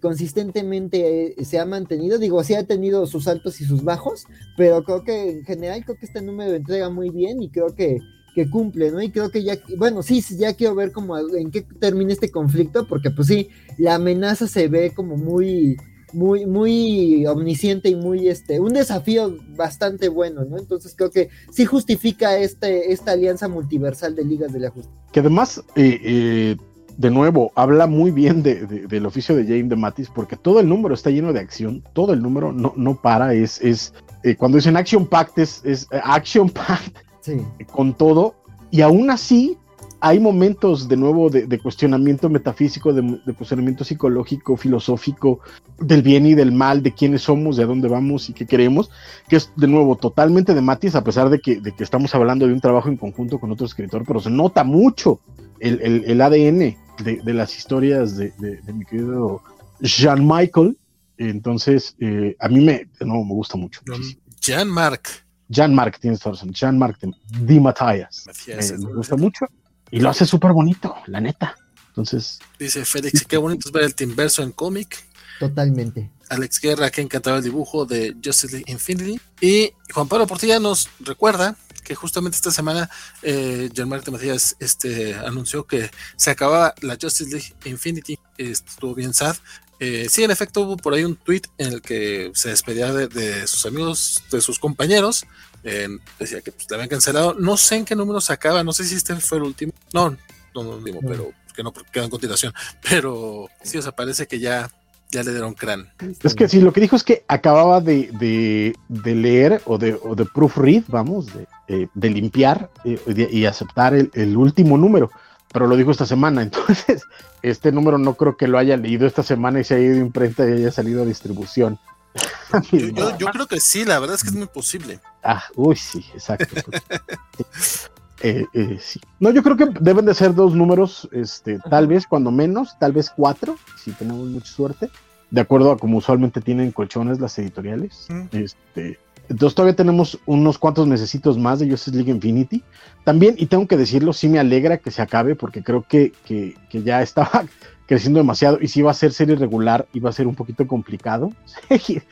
consistentemente se ha mantenido, digo, sí ha tenido sus altos y sus bajos, pero creo que en general creo que este número entrega muy bien y creo que, que cumple, ¿no? Y creo que ya, bueno, sí, ya quiero ver cómo en qué termina este conflicto, porque pues sí, la amenaza se ve como muy muy, muy omnisciente y muy este, un desafío bastante bueno, ¿no? Entonces creo que sí justifica este, esta alianza multiversal de ligas de la justicia. Que además, eh, eh, de nuevo, habla muy bien de, del oficio de James de Matis, porque todo el número está lleno de acción, todo el número no, no para, es, es eh, cuando dicen Action Pact, es, es Action Pact con todo, y aún así hay momentos de nuevo de, cuestionamiento metafísico, de, cuestionamiento psicológico, filosófico, del bien y del mal, de quiénes somos, de dónde vamos y qué queremos, que es de nuevo totalmente de Matis, a pesar de que, estamos hablando de un trabajo en conjunto con otro escritor, pero se nota mucho el, ADN de, las historias de, mi querido Jean Michael. Entonces, eh, a mí me, no, me gusta mucho. Jean Marc. Jean Marc, tienes razón. Jean Marc de Matthias. me gusta mucho. Y lo hace súper bonito, la neta. Entonces. Dice Félix, qué bonito es ver el Timverso en cómic. Totalmente. Alex Guerra, que encantaba el dibujo de Justice League Infinity. Y Juan Pablo Portilla nos recuerda que justamente esta semana eh, Jean-Marc Matías este, anunció que se acababa la Justice League Infinity. Estuvo bien sad. Eh, sí, en efecto, hubo por ahí un tweet en el que se despedía de, sus amigos, de sus compañeros. Decía que pues, le habían cancelado. No sé en qué número se acaba, no sé si este fue el último. No, no, no, el último, pero que no queda en continuación. Pero sí, o sea, parece que ya, ya le dieron crán. Es que sí, lo que dijo es que acababa de, leer o de, o de proofread, vamos, de, eh, limpiar eh, y aceptar el último número pero lo dijo esta semana, entonces este número no creo que lo haya leído esta semana y se haya ido a imprenta y haya salido a distribución. Yo, creo que sí, la verdad es que es muy posible. Ah, uy, sí, exacto. Eh, eh, sí. No, yo creo que deben de ser dos números, este, tal vez cuando menos, tal vez cuatro, si tenemos mucha suerte, de acuerdo a como usualmente tienen colchones las editoriales. Este, entonces todavía tenemos unos cuantos necesitos más de Justice League Infinity. También, y tengo que decirlo, sí me alegra que se acabe porque creo que, que, ya estaba creciendo demasiado y si iba a ser serie regular iba a ser un poquito complicado seguir,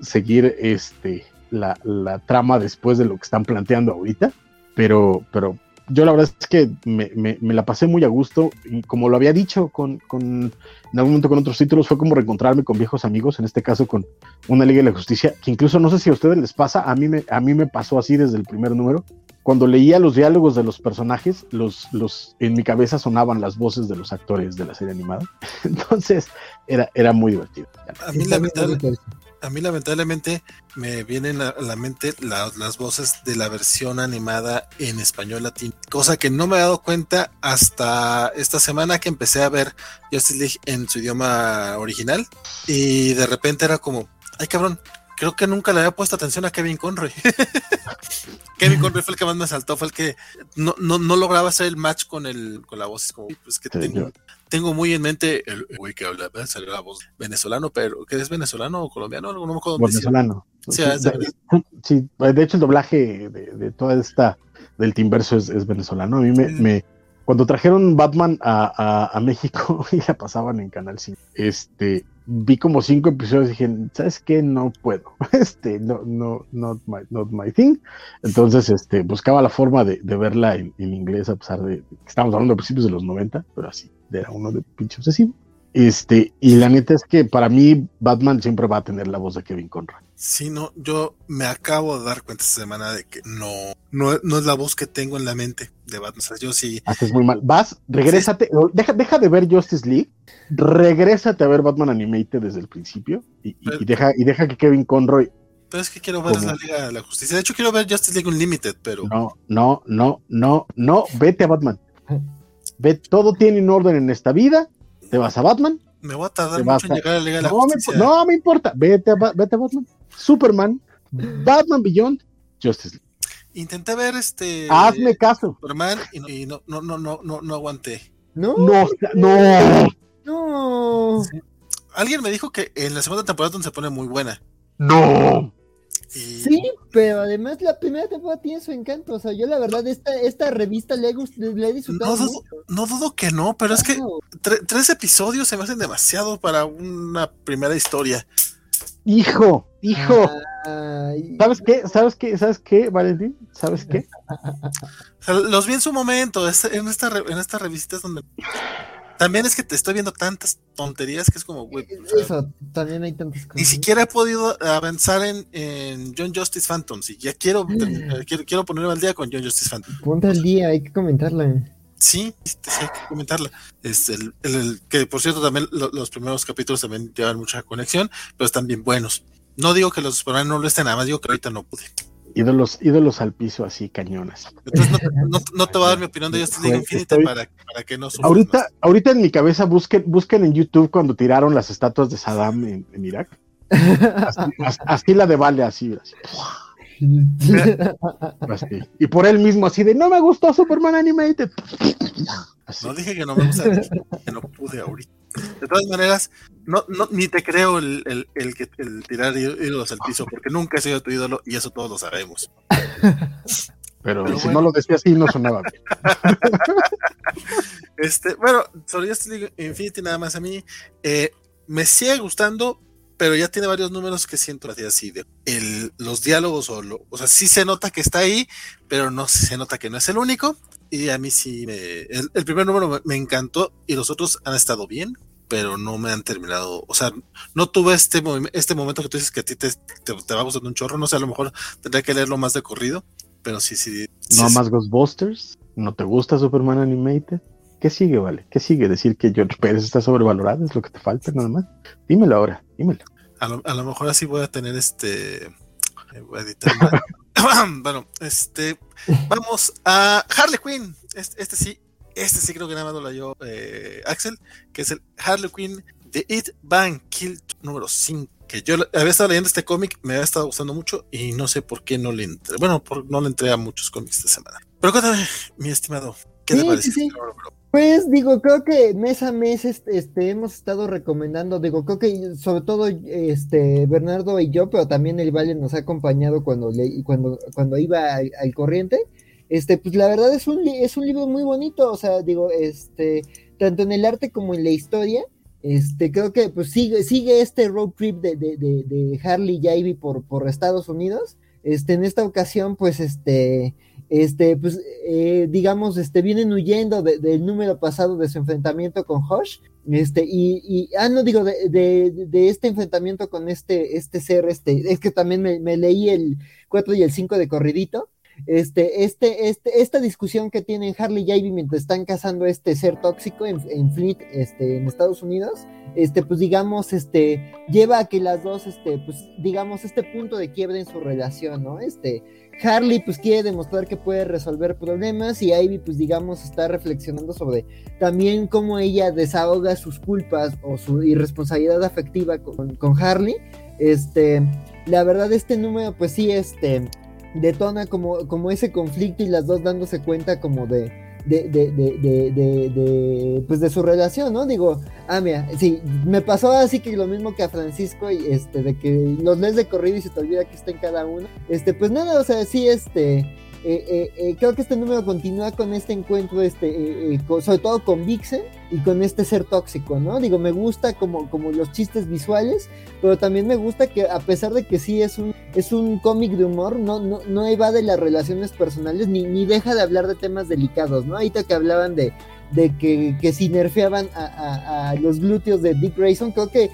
seguir este, la, la, trama después de lo que están planteando ahorita. Pero, pero yo la verdad es que me, la pasé muy a gusto y como lo había dicho con, en algún momento con otros títulos, fue como reencontrarme con viejos amigos, en este caso con una Liga de la Justicia, que incluso no sé si a ustedes les pasa, a mí me, a mí me pasó así desde el primer número. Cuando leía los diálogos de los personajes, los, los, en mi cabeza sonaban las voces de los actores de la serie animada. Entonces era, era muy divertido. A mí la verdad, a mí lamentablemente me vienen a la mente las voces de la versión animada en español latino, cosa que no me he dado cuenta hasta esta semana que empecé a ver Justice League en su idioma original y de repente era como, ay cabrón, creo que nunca le había puesto atención a Kevin Conroy. Kevin Conroy fue el que más me saltó, fue el que no, no, no lograba hacer el match con el con la voz. Es como, pues que tengo, tengo muy en mente el güey que habla, salió la voz venezolano, pero ¿qué es venezolano o colombiano? No me acuerdo. Venezolano. Sí, de, hecho el doblaje de, toda esta del Timverso es, es venezolano. A mí me, me cuando trajeron Batman a, a, México y la pasaban en Canal 5, este, vi como cinco episodios y dije, ¿sabes qué? No puedo. Este, no, no, not my, not my thing. Entonces, este, buscaba la forma de, de verla en, en, inglés, a pesar de que estábamos hablando de principios de los 90, pero así, era uno de pinche obsesivo. Este, y la neta es que para mí Batman siempre va a tener la voz de Kevin Conroy. Sí, no, yo me acabo de dar cuenta esta semana de que no, no, no es la voz que tengo en la mente de Batman. O sea, yo sí. Haces muy mal. Vas, regrésate, deja, deja de ver Justice League, regrésate a ver Batman Animated desde el principio y, y- Pero- y deja, y deja que Kevin Conroy. Pero es que quiero ver ¿Cómo? la Liga de la Justicia. De hecho, quiero ver Justice League Unlimited, pero No, no, no, no, no, vete a Batman. Ve, todo tiene un orden en esta vida. Te vas a Batman. Me voy a tardar mucho en llegar a la Liga de la No me, no me importa. Vete a, vete a Batman. Superman, Batman Beyond, Justice League. Intenté ver este Hazme caso. Superman y, no- y no, no, no, no, no, no aguanté. No, No, no, no. Alguien me dijo que en la segunda temporada se pone muy buena. no. Y Sí, pero además la primera temporada tiene su encanto. O sea, yo la verdad, esta, esta revista le, le he disfrutado No dudo, mucho. no dudo que no, pero es que tre- tres episodios se me hacen demasiado para una primera historia. Hijo, hijo. Ay, ¿Sabes qué? ¿Sabes qué? ¿Sabes qué, Valentín? ¿Sabes qué? O sea, los vi en su momento, en esta, en esta revista es donde... También es que te estoy viendo tantas tonterías que es como, güey, o sea, Eso, también hay tantas cosas. ni siquiera he podido avanzar en, en John Justice Phantoms y ya quiero, eh, quiero, quiero ponerme al día con John Justice Phantom. Ponte al día, hay que comentarla. Sí, sí, hay que comentarla. Es el, el- el- que por cierto también lo- los primeros capítulos también llevan mucha conexión, pero están bien buenos. No digo que los Superman no lo estén, nada más digo que ahorita no pude. Ídolos, ídolos al piso así, cañonas. Entonces no, no- no te voy a dar mi opinión de Justice League Infinite estoy- para, para que no Ahorita, más. ahorita en mi cabeza busquen, busquen en YouTube cuando tiraron las estatuas de Saddam en, en Irak. Así, as- así la de Vale, así, así, así. Y por él mismo, así de no me gustó Superman Animated. Así. No dije que no me gusta, que no pude ahorita. De todas maneras, no, no, ni te creo el, el, el que el tirar ídolos al piso, porque nunca he sido tu ídolo y eso todos lo sabemos. Pero, Pero si bueno. no lo decía así, no sonaba bien. Este, bueno, sobre Justice League Infinity nada más a mí, eh, me sigue gustando, pero ya tiene varios números que siento así, así de el, los diálogos o, lo- o sea, sí se nota que está ahí, pero no se nota que no es el único. Y a mí sí me, el, el primer número me, me encantó y los otros han estado bien, pero no me han terminado, o sea, no tuve este, este momento que tú dices que a ti te, te, te va gustando un chorro, no sé, a lo mejor tendría que leerlo más de corrido, pero sí, sí. sí No es- más Ghostbusters. ¿No te gusta Superman Animated? ¿Qué sigue, Vale? ¿Qué sigue? ¿Decir que George Pérez está sobrevalorado? ¿Es lo que te falta nada más? Dímelo ahora, dímelo. A lo, a lo mejor así voy a tener este. eh, Voy a editar. bueno, este. Vamos a Harley Quinn. Este, este sí, este sí creo que nada más lo leyó eh, Axel, que es el Harley Quinn de It Van Kill número 5. Que yo había estado leyendo este cómic, me había estado gustando mucho y no sé por qué no le entré. Bueno, por- no le entré a muchos cómics esta semana. Pero cuéntame, mi estimado, ¿qué Sí, te parece? sí, sí. Pues digo, creo que mes a mes este, este, hemos estado recomendando, digo, creo que sobre todo este Bernardo y yo, pero también el Valle nos ha acompañado cuando le, cuando, cuando iba al, al corriente. Este, pues la verdad es un es un libro muy bonito, o sea, digo, este, tanto en el arte como en la historia. Este, creo que pues sigue, sigue este road trip de, de, de, Harley y Ivy por, por Estados Unidos. Este, en esta ocasión, pues, este, este, pues, eh, digamos, este, vienen huyendo de- del número pasado de su enfrentamiento con Hush, este, y, y ah, no digo, de, de, de este enfrentamiento con este, este ser, este, es que también me, me leí el 4 y el 5 de corridito, este, este, este, esta discusión que tienen Harley y Ivy mientras están cazando este ser tóxico en, en Fleet, este, en Estados Unidos, este, pues digamos, este, lleva a que las dos, este, pues digamos, este punto de quiebre en su relación, ¿no? Este, Harley pues quiere demostrar que puede resolver problemas y Ivy pues digamos está reflexionando sobre también cómo ella desahoga sus culpas o su irresponsabilidad afectiva con, con Harley. Este, la verdad este número pues sí, este, detona como, como ese conflicto y las dos dándose cuenta como de, de, de, de, de, pues de su relación, ¿no? Digo, ah, mira, sí, me pasó así que lo mismo que a Francisco, y este, de que los lees de corrido y se te olvida que está en cada uno. Este, pues nada, o sea, sí, este, eh, eh, eh, creo que este número continúa con este encuentro, este, sobre todo con Vixen y con este ser tóxico, ¿no? Digo, me gusta como, como los chistes visuales, pero también me gusta que a pesar de que sí es un, es un cómic de humor, no, no, no evade las relaciones personales ni, ni deja de hablar de temas delicados, ¿no? Ahorita que hablaban de, de que, que si nerfeaban a, los glúteos de Dick Grayson. Creo que eh,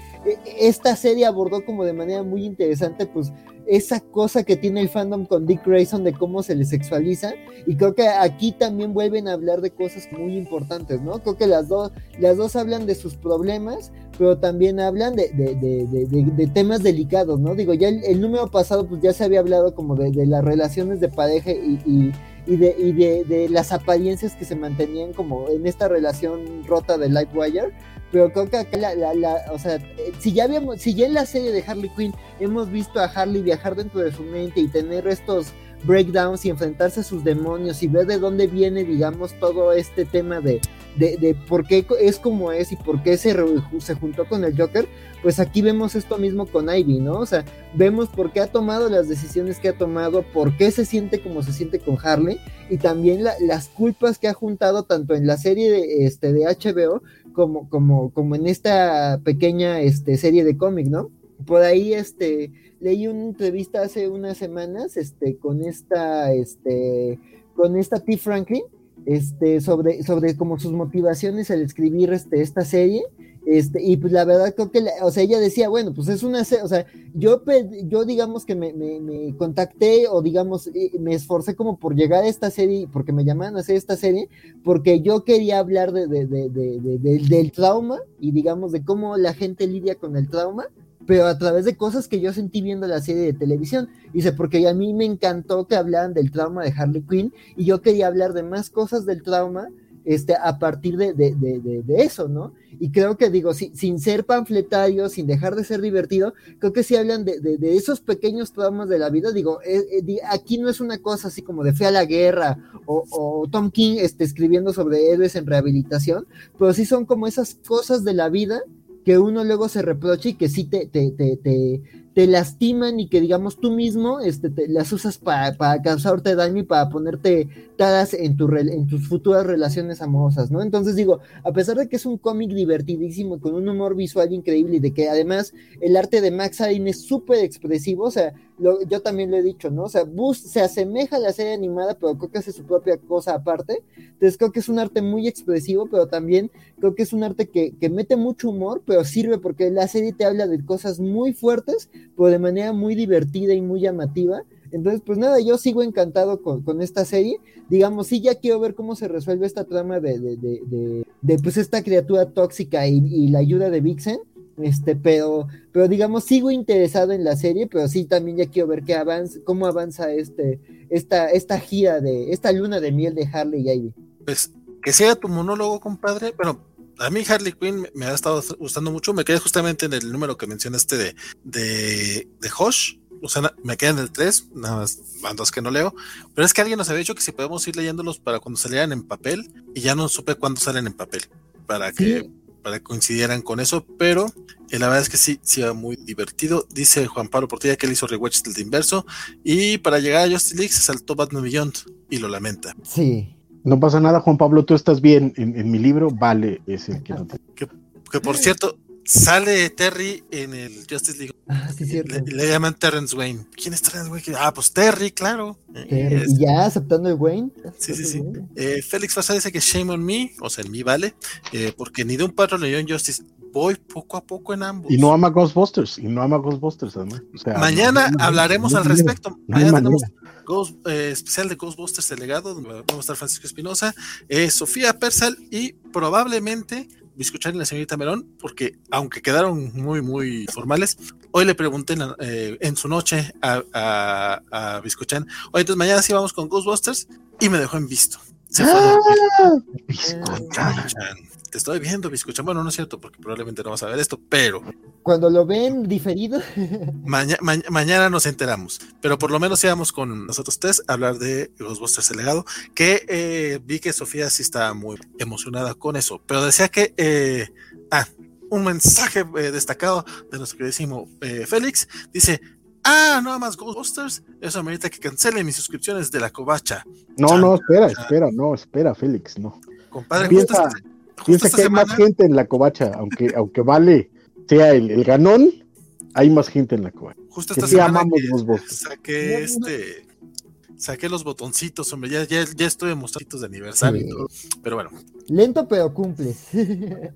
esta serie abordó como de manera muy interesante, pues esa cosa que tiene el fandom con Dick Grayson de cómo se le sexualiza y creo que aquí también vuelven a hablar de cosas muy importantes, ¿no? Creo que las dos, las dos hablan de sus problemas, pero también hablan de, de, de, de temas delicados, ¿no? Digo, ya el, número pasado pues ya se había hablado como de, las relaciones de pareja y y de, y de, las apariencias que se mantenían como en esta relación rota de Lightwire. Pero creo que acá la, la, o sea, si ya habíamos, si ya en la serie de Harley Quinn hemos visto a Harley viajar dentro de su mente y tener estos breakdowns y enfrentarse a sus demonios y ver de dónde viene, digamos, todo este tema de, de, por qué es como es y por qué se, se juntó con el Joker, pues aquí vemos esto mismo con Ivy, ¿no? O sea, vemos por qué ha tomado las decisiones que ha tomado, por qué se siente como se siente con Harley y también las culpas que ha juntado tanto en la serie de, este, de HBO como, como, como en esta pequeña este, serie de cómic, ¿no? Por ahí, este, leí una entrevista hace unas semanas, este, con esta, este, con esta T. Franklin, este, sobre, sobre como sus motivaciones al escribir este, esta serie. Este, y pues la verdad creo que, o sea, ella decía, bueno, pues es una, o sea, yo, yo digamos que me, me, contacté o digamos, me esforcé como por llegar a esta serie, porque me llamaban a hacer esta serie, porque yo quería hablar de, de, de, del trauma y digamos de cómo la gente lidia con el trauma pero a través de cosas que yo sentí viendo la serie de televisión. Dice, porque a mí me encantó que hablaran del trauma de Harley Quinn y yo quería hablar de más cosas del trauma este, a partir de, de, de, de eso, ¿no? Y creo que digo, sin ser panfletario, sin dejar de ser divertido, creo que si hablan de, esos pequeños traumas de la vida, digo, eh, eh, aquí no es una cosa así como de fe a la guerra o, o Tom King este, escribiendo sobre héroes en rehabilitación, pero sí son como esas cosas de la vida que uno luego se reproche y que sí te, te, te, te, te lastiman y que digamos tú mismo este, te, las usas para, para causarte daño y para ponerte tadas en, tu, en tus futuras relaciones amorosas, ¿no? Entonces digo, a pesar de que es un cómic divertidísimo, con un humor visual increíble y de que además el arte de Max Adin es súper expresivo, o sea, yo también lo he dicho, ¿no? O sea, Bus se asemeja a la serie animada, pero creo que hace su propia cosa aparte. Entonces creo que es un arte muy expresivo, pero también creo que es un arte que, que mete mucho humor, pero sirve porque la serie te habla de cosas muy fuertes, pero de manera muy divertida y muy llamativa. Entonces, pues nada, yo sigo encantado con, con, esta serie. Digamos, sí, ya quiero ver cómo se resuelve esta trama de, de, de, pues esta criatura tóxica y, y, la ayuda de Vixen. Este, pero, pero digamos, sigo interesado en la serie, pero sí también ya quiero ver qué avanza, cómo avanza este, esta, esta gira de, esta luna de miel de Harley y Ivy. Pues que sea tu monólogo, compadre. Bueno, a mí Harley Quinn me ha estado gustando mucho. Me quedé justamente en el número que mencionaste de, de, de Hosh. O sea, me quedan el 3, nada más bandos que no leo. Pero es que alguien nos había dicho que si podemos ir leyéndolos para cuando salieran en papel. Y ya no supe cuándo salen en papel. Para que para que coincidieran con eso, pero eh, la verdad es que sí, sí va muy divertido. Dice Juan Pablo Portilla que él hizo rewatch del de inverso y para llegar a Justice League se saltó Batman Beyond y lo lamenta. Sí. No pasa nada, Juan Pablo, tú estás bien. En, mi libro, vale, es el que no te... que por cierto, Sale Terry en el Justice League. Ah, sí, cierto. Le, llaman Terrence Wayne. ¿Quién es Terrence Wayne? Ah, pues Terry, claro. ¿Y ya aceptando el Wayne? Sí, sí, sí. Eh, Félix Fasa dice que shame on me, o sea, en mí vale, eh, porque ni de un patrón leyó en Justice. Voy poco a poco en ambos. Y no ama Ghostbusters, y no ama Ghostbusters, además. Mañana hablaremos al respecto. Mañana tenemos Ghost, eh, especial de Ghostbusters delegado, donde va a estar Francisco Espinosa, Sofía Persal y probablemente Biscuchan y la señorita Melón, porque aunque quedaron muy, muy formales, hoy le pregunté en, eh, su noche a, a, a oye, entonces mañana sí vamos con Ghostbusters, y me dejó en visto. Se fue ¡Ah! Te estoy viendo, Biscuchan. Bueno, no es cierto, porque probablemente no vas a ver esto, pero. Cuando lo ven diferido. mañana nos enteramos. Pero por lo menos íbamos con nosotros tres a hablar de Ghostbusters el legado. Que eh, vi que Sofía sí estaba muy emocionada con eso. Pero decía que. Eh, ah, un mensaje eh, destacado de nuestro queridísimo Félix. Dice: Ah, no más Ghostbusters. Eso amerita que cancele mis suscripciones de la covacha. No, no, espera, espera, no, espera, Félix, no. Compadre, piensa, piensa que hay más gente en la covacha, aunque, aunque vale sea el, ganón, hay más gente en la covacha. Justo esta semana amamos que saqué este saqué los botoncitos, hombre, ya, ya, ya estuve mostrando de aniversario y todo, pero bueno. Lento pero cumples.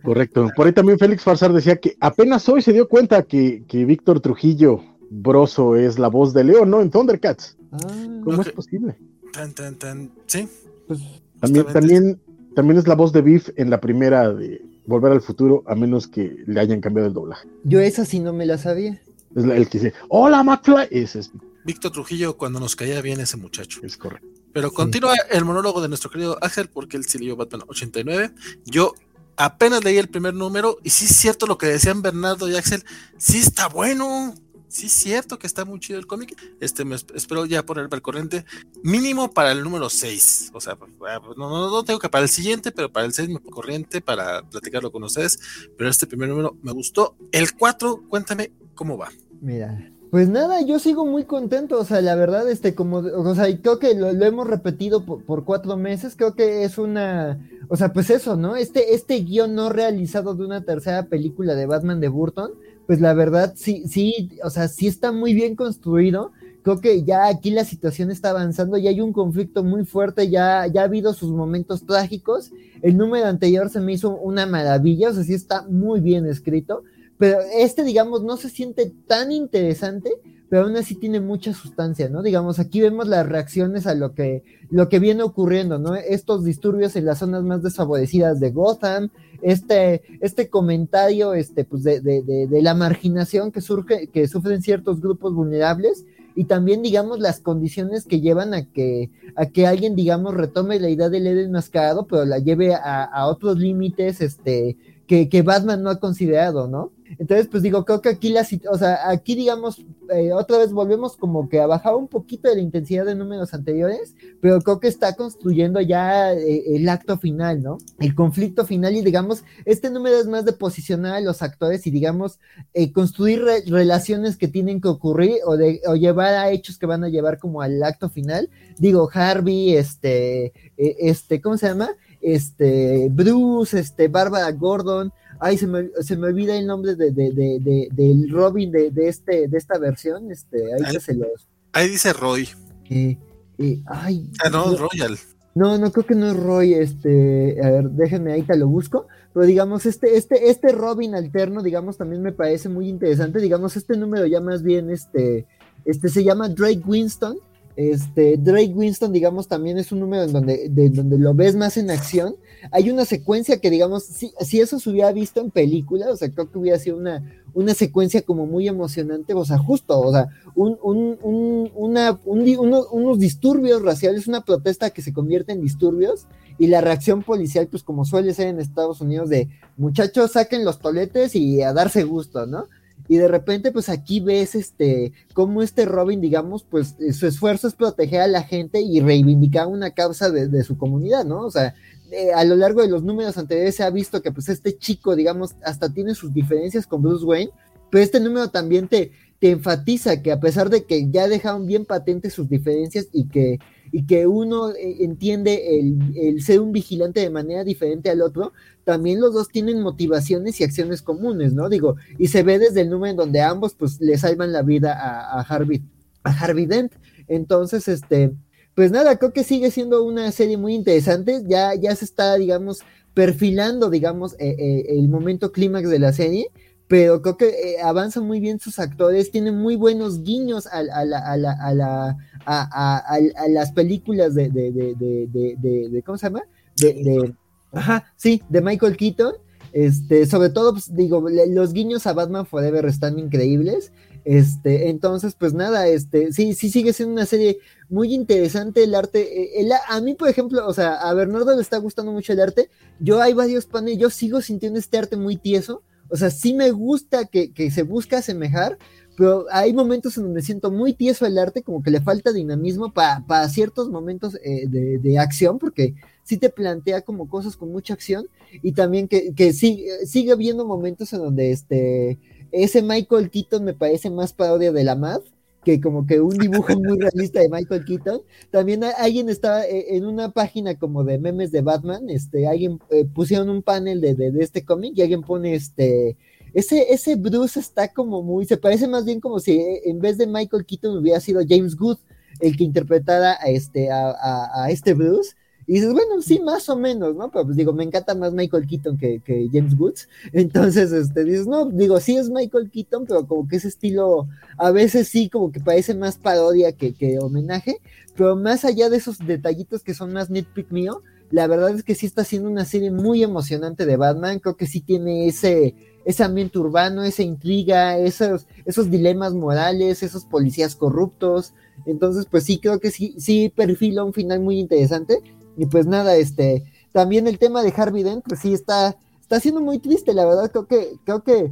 Correcto. Por ahí también Félix Farsar decía que apenas hoy se dio cuenta que, que Víctor Trujillo Broso es la voz de León, ¿no? En Thundercats. Ah, ¿Cómo es posible? Tan, tan, tan, sí. Pues, también, también, también es la voz de Biff en la primera de Volver al Futuro, a menos que le hayan cambiado el doblaje. Yo esa sí no me la sabía. Es el que dice, hola McFly. Ese es Víctor Trujillo cuando nos caía bien ese muchacho. Es correcto. Pero continúa el monólogo de nuestro querido Axel porque él sí leyó Batman 89. Yo apenas leí el primer número y sí es cierto lo que decían Bernardo y Axel, sí está bueno. Sí es cierto que está muy chido el cómic. Este me espero ya ponerme al corriente. Mínimo para el número 6. O sea, pues, pues, no, no, no, tengo que para el siguiente, pero para el 6 me corriente para platicarlo con ustedes. Pero este primer número me gustó. El 4, cuéntame cómo va. Mira, pues nada, yo sigo muy contento, o sea, la verdad, este, como, o sea, creo que lo, hemos repetido por, cuatro meses, creo que es una, o sea, pues eso, ¿no? Este, este guion no realizado de una tercera película de Batman de Burton, pues la verdad, sí, sí, o sea, sí está muy bien construido, creo que ya aquí la situación está avanzando, ya hay un conflicto muy fuerte, ya, ya ha habido sus momentos trágicos, el número anterior se me hizo una maravilla, o sea, sí está muy bien escrito, pero este, digamos, no se siente tan interesante, pero aún así tiene mucha sustancia, ¿no? Digamos, aquí vemos las reacciones a lo que, lo que viene ocurriendo, ¿no? Estos disturbios en las zonas más desfavorecidas de Gotham, este, este comentario, este, pues, de, de, de, la marginación que surge, que sufren ciertos grupos vulnerables, y también, digamos, las condiciones que llevan a que, a que alguien, digamos, retome la idea del Eden mascarado, pero la lleve a, a otros límites, este, que, que Batman no ha considerado, ¿no? Entonces, pues digo, creo que aquí la, o sea, aquí digamos, eh, otra vez volvemos como que a bajar un poquito de la intensidad de números anteriores, pero creo que está construyendo ya eh, el acto final, ¿no? El conflicto final y digamos, este número es más de posicionar a los actores y digamos, eh, construir relaciones que tienen que ocurrir o, de, o llevar a hechos que van a llevar como al acto final. Digo, Harvey, este, este, ¿cómo se llama? Este, Bruce, este, Bárbara Gordon, ay, se me, se me olvida el nombre de, de, de, del Robin de, de, este, de esta versión, este, ahí, ahí se los... Ahí dice Roy. Eh, eh, ay, ah, no, Royal. No, no creo que no es Roy, este, a ver, déjenme ahí te lo busco, pero digamos, este, este, este Robin alterno, digamos, también me parece muy interesante, digamos, este número ya más bien, este, este se llama Drake Winston, este, Drake Winston, digamos, también es un número en donde, de, donde lo ves más en acción. Hay una secuencia que, digamos, si, si, eso se hubiera visto en película, o sea, creo que hubiera sido una, una secuencia como muy emocionante, o sea, justo, o sea, un, un, un, una, unos disturbios raciales, una protesta que se convierte en disturbios, y la reacción policial, pues como suele ser en Estados Unidos, de muchachos, saquen los toletes y a darse gusto, ¿no? y de repente pues aquí ves este cómo este Robin digamos pues eh, su esfuerzo es proteger a la gente y reivindicar una causa de, su comunidad, ¿no? O sea, eh, a lo largo de los números anteriores se ha visto que pues este chico digamos hasta tiene sus diferencias con Bruce Wayne, pero este número también te, te enfatiza que a pesar de que ya dejaron bien patentes sus diferencias y que y que uno eh, entiende el, ser un vigilante de manera diferente al otro, también los dos tienen motivaciones y acciones comunes, ¿no? Digo, y se ve desde el número en donde ambos pues le salvan la vida a, Harvey, a Harvey Dent. Entonces, este, pues nada, creo que sigue siendo una serie muy interesante, ya, ya se está, digamos, perfilando, digamos, eh, eh, el momento clímax de la serie pero creo que eh, avanzan muy bien sus actores, tienen muy buenos guiños a, a, la, a, la, a, la, a, las películas de, de, de, de, ¿cómo se llama? De, ajá, sí, de Michael Keaton. Este, sobre todo, pues, digo, los guiños a Batman Forever están increíbles. Este, entonces, pues nada, este, sí, sí sigue siendo una serie muy interesante el arte. Eh, a mí, por ejemplo, o sea, a Bernardo le está gustando mucho el arte. Yo hay varios paneles, yo sigo sintiendo este arte muy tieso o sea, sí me gusta que, se busca asemejar, pero hay momentos en donde siento muy tieso el arte, como que le falta dinamismo para ciertos momentos eh, de, acción, porque sí te plantea como cosas con mucha acción, y también que, que sigue habiendo momentos en donde este, ese Michael Keaton me parece más parodia de la MAD, que como que un dibujo muy realista de Michael Keaton. También alguien estaba eh, en una página como de memes de Batman, este, alguien eh, pusieron un panel de, de, este cómic y alguien pone este, ese, ese Bruce está como muy, se parece más bien como si eh, en vez de Michael Keaton hubiera sido James Good. el que interpretara a este, a, este Bruce. Y dices, bueno, sí, más o menos, ¿no? Pero pues digo, me encanta más Michael Keaton que, James Woods. Entonces, este, dices, no, digo, sí es Michael Keaton, pero como que ese estilo, a veces sí, como que parece más parodia que, que homenaje. Pero más allá de esos detallitos que son más nitpick mío, la verdad es que sí está siendo una serie muy emocionante de Batman. Creo que sí tiene ese, ese ambiente urbano, esa intriga, esos, esos dilemas morales, esos policías corruptos. Entonces, pues sí, creo que sí, sí perfila un final muy interesante. Y pues nada, este, también el tema de Harvey Dent, pues sí está, está siendo muy triste, la verdad. Creo que, creo que,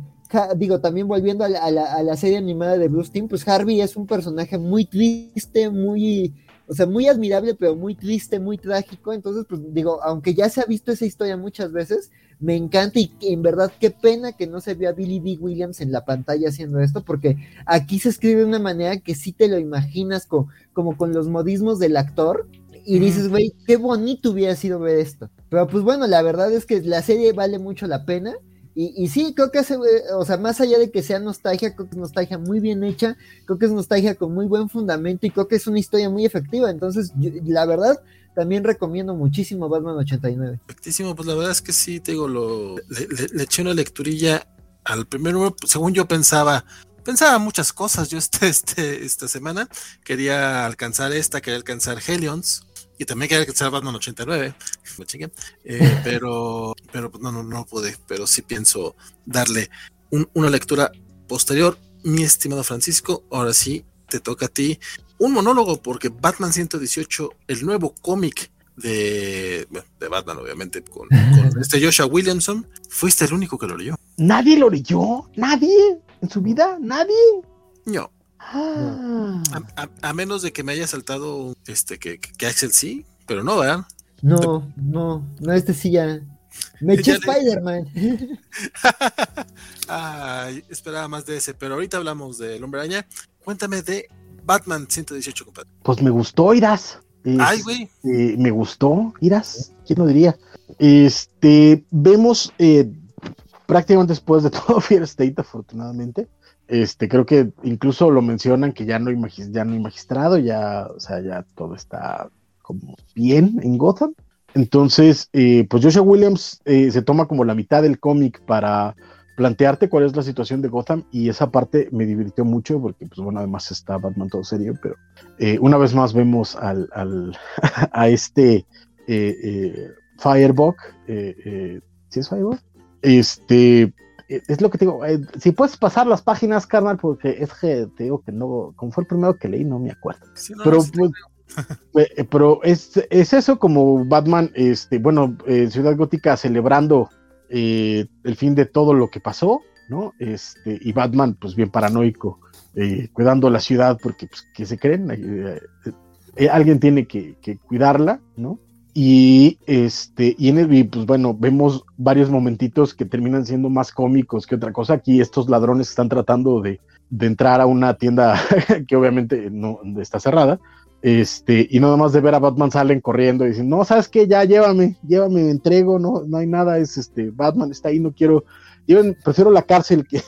digo, también volviendo a la, a la serie animada de Bruce Timm, pues Harvey es un personaje muy triste, muy o sea, muy admirable, pero muy triste, muy trágico. Entonces, pues digo, aunque ya se ha visto esa historia muchas veces, me encanta y en verdad qué pena que no se vea Billy D. Williams en la pantalla haciendo esto, porque aquí se escribe de una manera que sí te lo imaginas como con los modismos del actor. Y dices, güey, qué bonito hubiera sido ver esto. Pero pues bueno, la verdad es que la serie vale mucho la pena. Y, sí, creo que hace, o sea, más allá de que sea nostalgia, creo que es nostalgia muy bien hecha, creo que es nostalgia con muy buen fundamento y creo que es una historia muy efectiva. Entonces, la verdad, también recomiendo muchísimo Batman 89. Efectísimo, pues la verdad es que sí, te digo, lo, le, eché una lecturilla al primer número, según yo pensaba, pensaba muchas cosas. Yo este, este, esta semana quería alcanzar esta, quería alcanzar Helions, y también quería alcanzar Batman 89, me chingué, eh, pero, pero pues, no, no, no pude, pero sí pienso darle una lectura posterior. Mi estimado Francisco, ahora sí te toca a ti un monólogo, porque Batman 118, el nuevo cómic de, de Batman, obviamente, con, este Joshua Williamson, fuiste el único que lo leyó. ¿Nadie lo leyó? ¿Nadie? ¿En su vida? ¿Nadie? No. Ah. A, menos de que me haya saltado este que, que, Axel sí, pero no, ¿verdad? No, no, no, este sí ya. Me eché Spider-Man. esperaba más de ese, pero ahorita hablamos del Hombre Araña. Cuéntame de Batman 118, compadre. Pues me gustó, Iras. Ay, güey. Este, me gustó, Iras. ¿Quién lo diría? Este, vemos eh, prácticamente después de todo Fear State, afortunadamente, este, creo que incluso lo mencionan que ya no hay, ya no hay magistrado, ya, o sea, ya todo está como bien en Gotham. Entonces, eh, pues Joshua Williams eh, se toma como la mitad del cómic para plantearte cuál es la situación de Gotham y esa parte me divirtió mucho porque, pues bueno, además está Batman todo serio, pero eh, una vez más vemos al, al a este Firebug, ¿sí es Firebug? Este, eh, es lo que te digo, eh, si puedes pasar las páginas, carnal, porque es que te digo que no, como fue el primero que leí, no me acuerdo. pero, pues, eh, pero es, es, eso como Batman, este, bueno, Ciudad Gótica celebrando el fin de todo lo que pasó, ¿no? Este, y Batman, pues bien paranoico, cuidando la ciudad, porque, pues, ¿qué se creen? alguien tiene que, que cuidarla, ¿no? Y este, y, en el, pues bueno, vemos varios momentitos que terminan siendo más cómicos que otra cosa. Aquí estos ladrones están tratando de, entrar a una tienda que obviamente no está cerrada. Este, y nada más de ver a Batman salen corriendo y dicen, no, sabes qué, ya llévame, llévame, me entrego, no, no hay nada, es este, Batman está ahí, no quiero, prefiero la cárcel que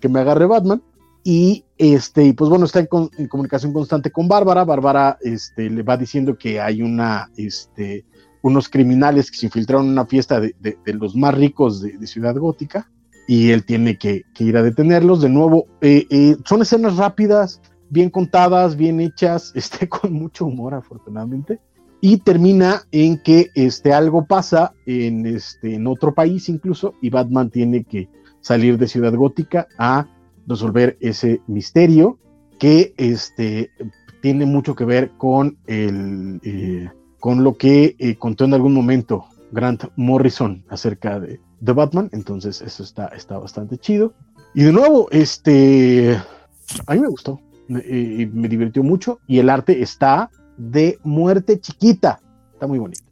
que me agarre Batman. Y este, pues bueno, está en, comunicación constante con Bárbara. Bárbara este, le va diciendo que hay una, este, unos criminales que se infiltraron en una fiesta de, los más ricos de, Ciudad Gótica y él tiene que, ir a detenerlos. De nuevo, eh, eh, son escenas rápidas, bien contadas, bien hechas, este, con mucho humor, afortunadamente. Y termina en que este, algo pasa en, este, en otro país incluso y Batman tiene que salir de Ciudad Gótica a resolver ese misterio que este, tiene mucho que ver con, el, eh, con lo que eh, contó en algún momento Grant Morrison acerca de, The Batman. Entonces eso está, está bastante chido. Y de nuevo, este, a mí me gustó eh, y me divirtió mucho y el arte está de muerte chiquita. Está muy bonito.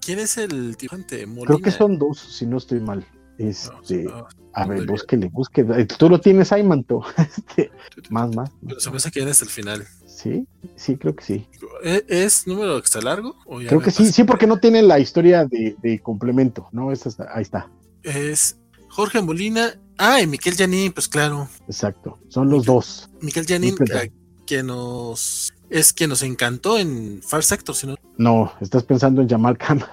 ¿Quién es el dibujante? Creo que son dos, si no estoy mal. Este, a ver, búsquele, búsquele. Tú lo tienes ahí, manto. Este, más, más. Pero se me hace que es el final. Sí, sí, creo que sí. ¿E-, ¿Es, número extra largo? creo que sí, sí, porque no tiene la historia de, complemento, ¿no? ahí está. Es Jorge Molina. Ah, y Miquel Janín, pues claro. Exacto, son los dos. Miquel Janín, que nos es quien nos encantó en Far Sector, si no. No, estás pensando en Jamal Khan.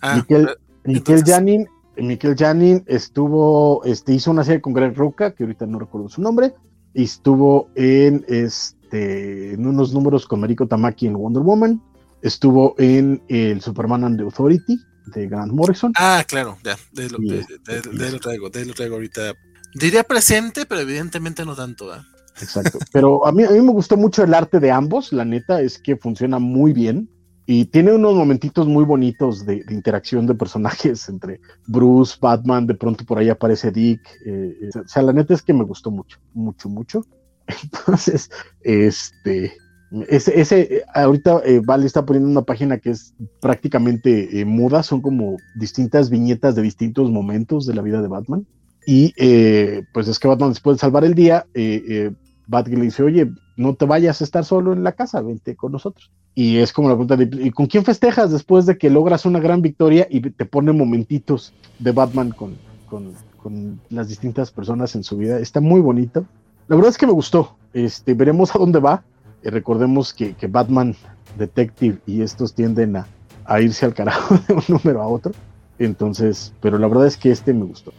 Ah, Miquel, eh, Janin, Miquel Janin estuvo, este, hizo una serie con Greg Rucka, que ahorita no recuerdo su nombre, y estuvo en este, en unos números con Mariko Tamaki en Wonder Woman, estuvo en el Superman and the Authority de Grant Morrison. Ah, claro, ya, de lo, de, este, de- lo traigo, de lo traigo ahorita. Diría presente, pero evidentemente no tanto. ¿ah? Exacto. Pero a mí, a mí me gustó mucho el arte de ambos, la neta es que funciona muy bien y tiene unos momentitos muy bonitos de, interacción de personajes entre Bruce, Batman, de pronto por ahí aparece Dick. eh, eh, o sea, la neta es que me gustó mucho, mucho, mucho. Entonces, este, ese, ese eh, ahorita eh, está poniendo una página que es prácticamente eh, muda, son como distintas viñetas de distintos momentos de la vida de Batman. Y pues es que Batman después de salvar el día, Batgirl le dice, oye, no te vayas a estar solo en la casa, vente con nosotros. Y es como la pregunta de, ¿y con quién festejas después de que logras una gran victoria y te pone momentitos de Batman con, con, con las distintas personas en su vida? Está muy bonito. La verdad es que me gustó. Este, veremos a dónde va. Eh, recordemos que, que Batman Detective y estos tienden a, a irse al carajo de un número a otro. Entonces, pero la verdad es que este me gustó.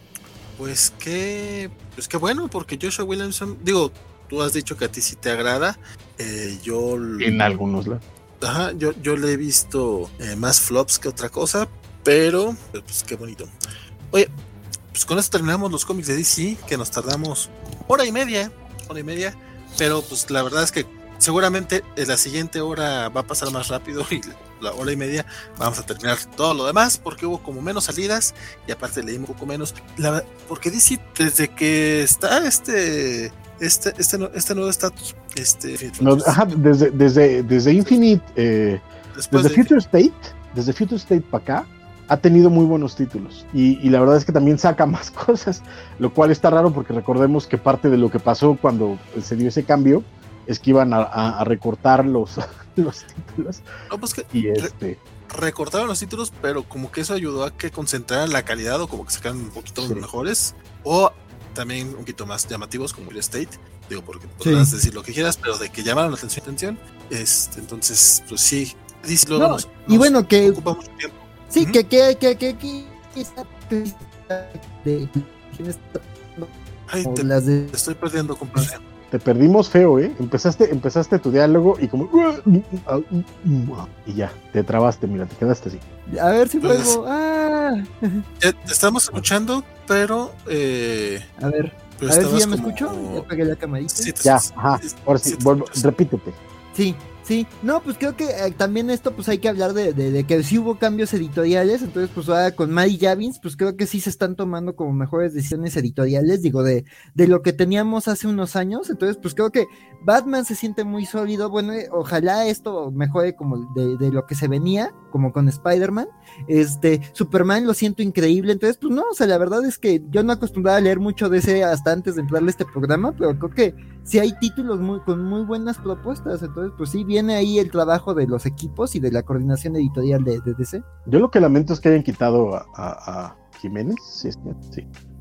Pues que, pues qué bueno, porque Joshua Williamson, digo, tú has dicho que a ti sí te agrada. eh, yo, En algunos lados. ajá, yo, yo le he visto eh, más flops que otra cosa, pero pues qué bonito. Oye, pues con esto terminamos los cómics de DC, que nos tardamos hora y media, hora y media, pero pues la verdad es que seguramente en la siguiente hora va a pasar más rápido y la hora y media vamos a terminar todo lo demás porque hubo como menos salidas y aparte leímos un poco menos. La, porque DC desde que está este este este, este nuevo estatus, este No, ajá, desde, desde, desde Infinite, eh, desde de- Future State, desde Future State para acá, ha tenido muy buenos títulos. Y, y la verdad es que también saca más cosas, lo cual está raro porque recordemos que parte de lo que pasó cuando se dio ese cambio es que iban a, a- a recortar los, los títulos. no, pues que Y este, recortaron los títulos, pero como que eso ayudó a que concentraran la calidad o como que sacaran un poquito Sí. mejores o también un poquito más llamativos como Real Estate. Digo, porque podrás decir lo que quieras, pero de que llamaron la atención, atención. Este, entonces, pues sí, DC luego No, nos, y nos bueno, que ocupa mucho tiempo. sí, Ujú. que que que que que de Ay, te, las de te estoy perdiendo, compadre. te perdimos feo, ¿eh? Empezaste, empezaste tu diálogo y como... Y ya, te trabaste, mira, te quedaste así. a ver si juego. Ah, estamos escuchando, pero eh, a ver, pero a ver si ya me como- escucho. Ya apagué la camarita. Sí, te- Ya, ajá, ahora sí, sí te vuelvo, repítete. Sí, sí. No, pues creo que eh, también esto, pues hay que hablar de, que sí hubo cambios editoriales. Entonces, pues ahora con Mary Javins, pues creo que sí se están tomando como mejores decisiones editoriales, digo, de, de lo que teníamos hace unos años. Entonces, pues creo que Batman se siente muy sólido. Bueno, eh, ojalá esto mejore como de, de lo que se venía, como con Spider-Man. Este, Superman lo siento increíble. Entonces, pues no, o sea, la verdad es que yo no acostumbraba a leer mucho de ese hasta antes de entrarle a este programa, pero creo que sí hay títulos muy, con muy buenas propuestas. Entonces, pues sí, viene ahí el trabajo de los equipos y de la coordinación editorial de, de DC. Yo lo que lamento es que hayan quitado a, a- a Jiménez. Sí,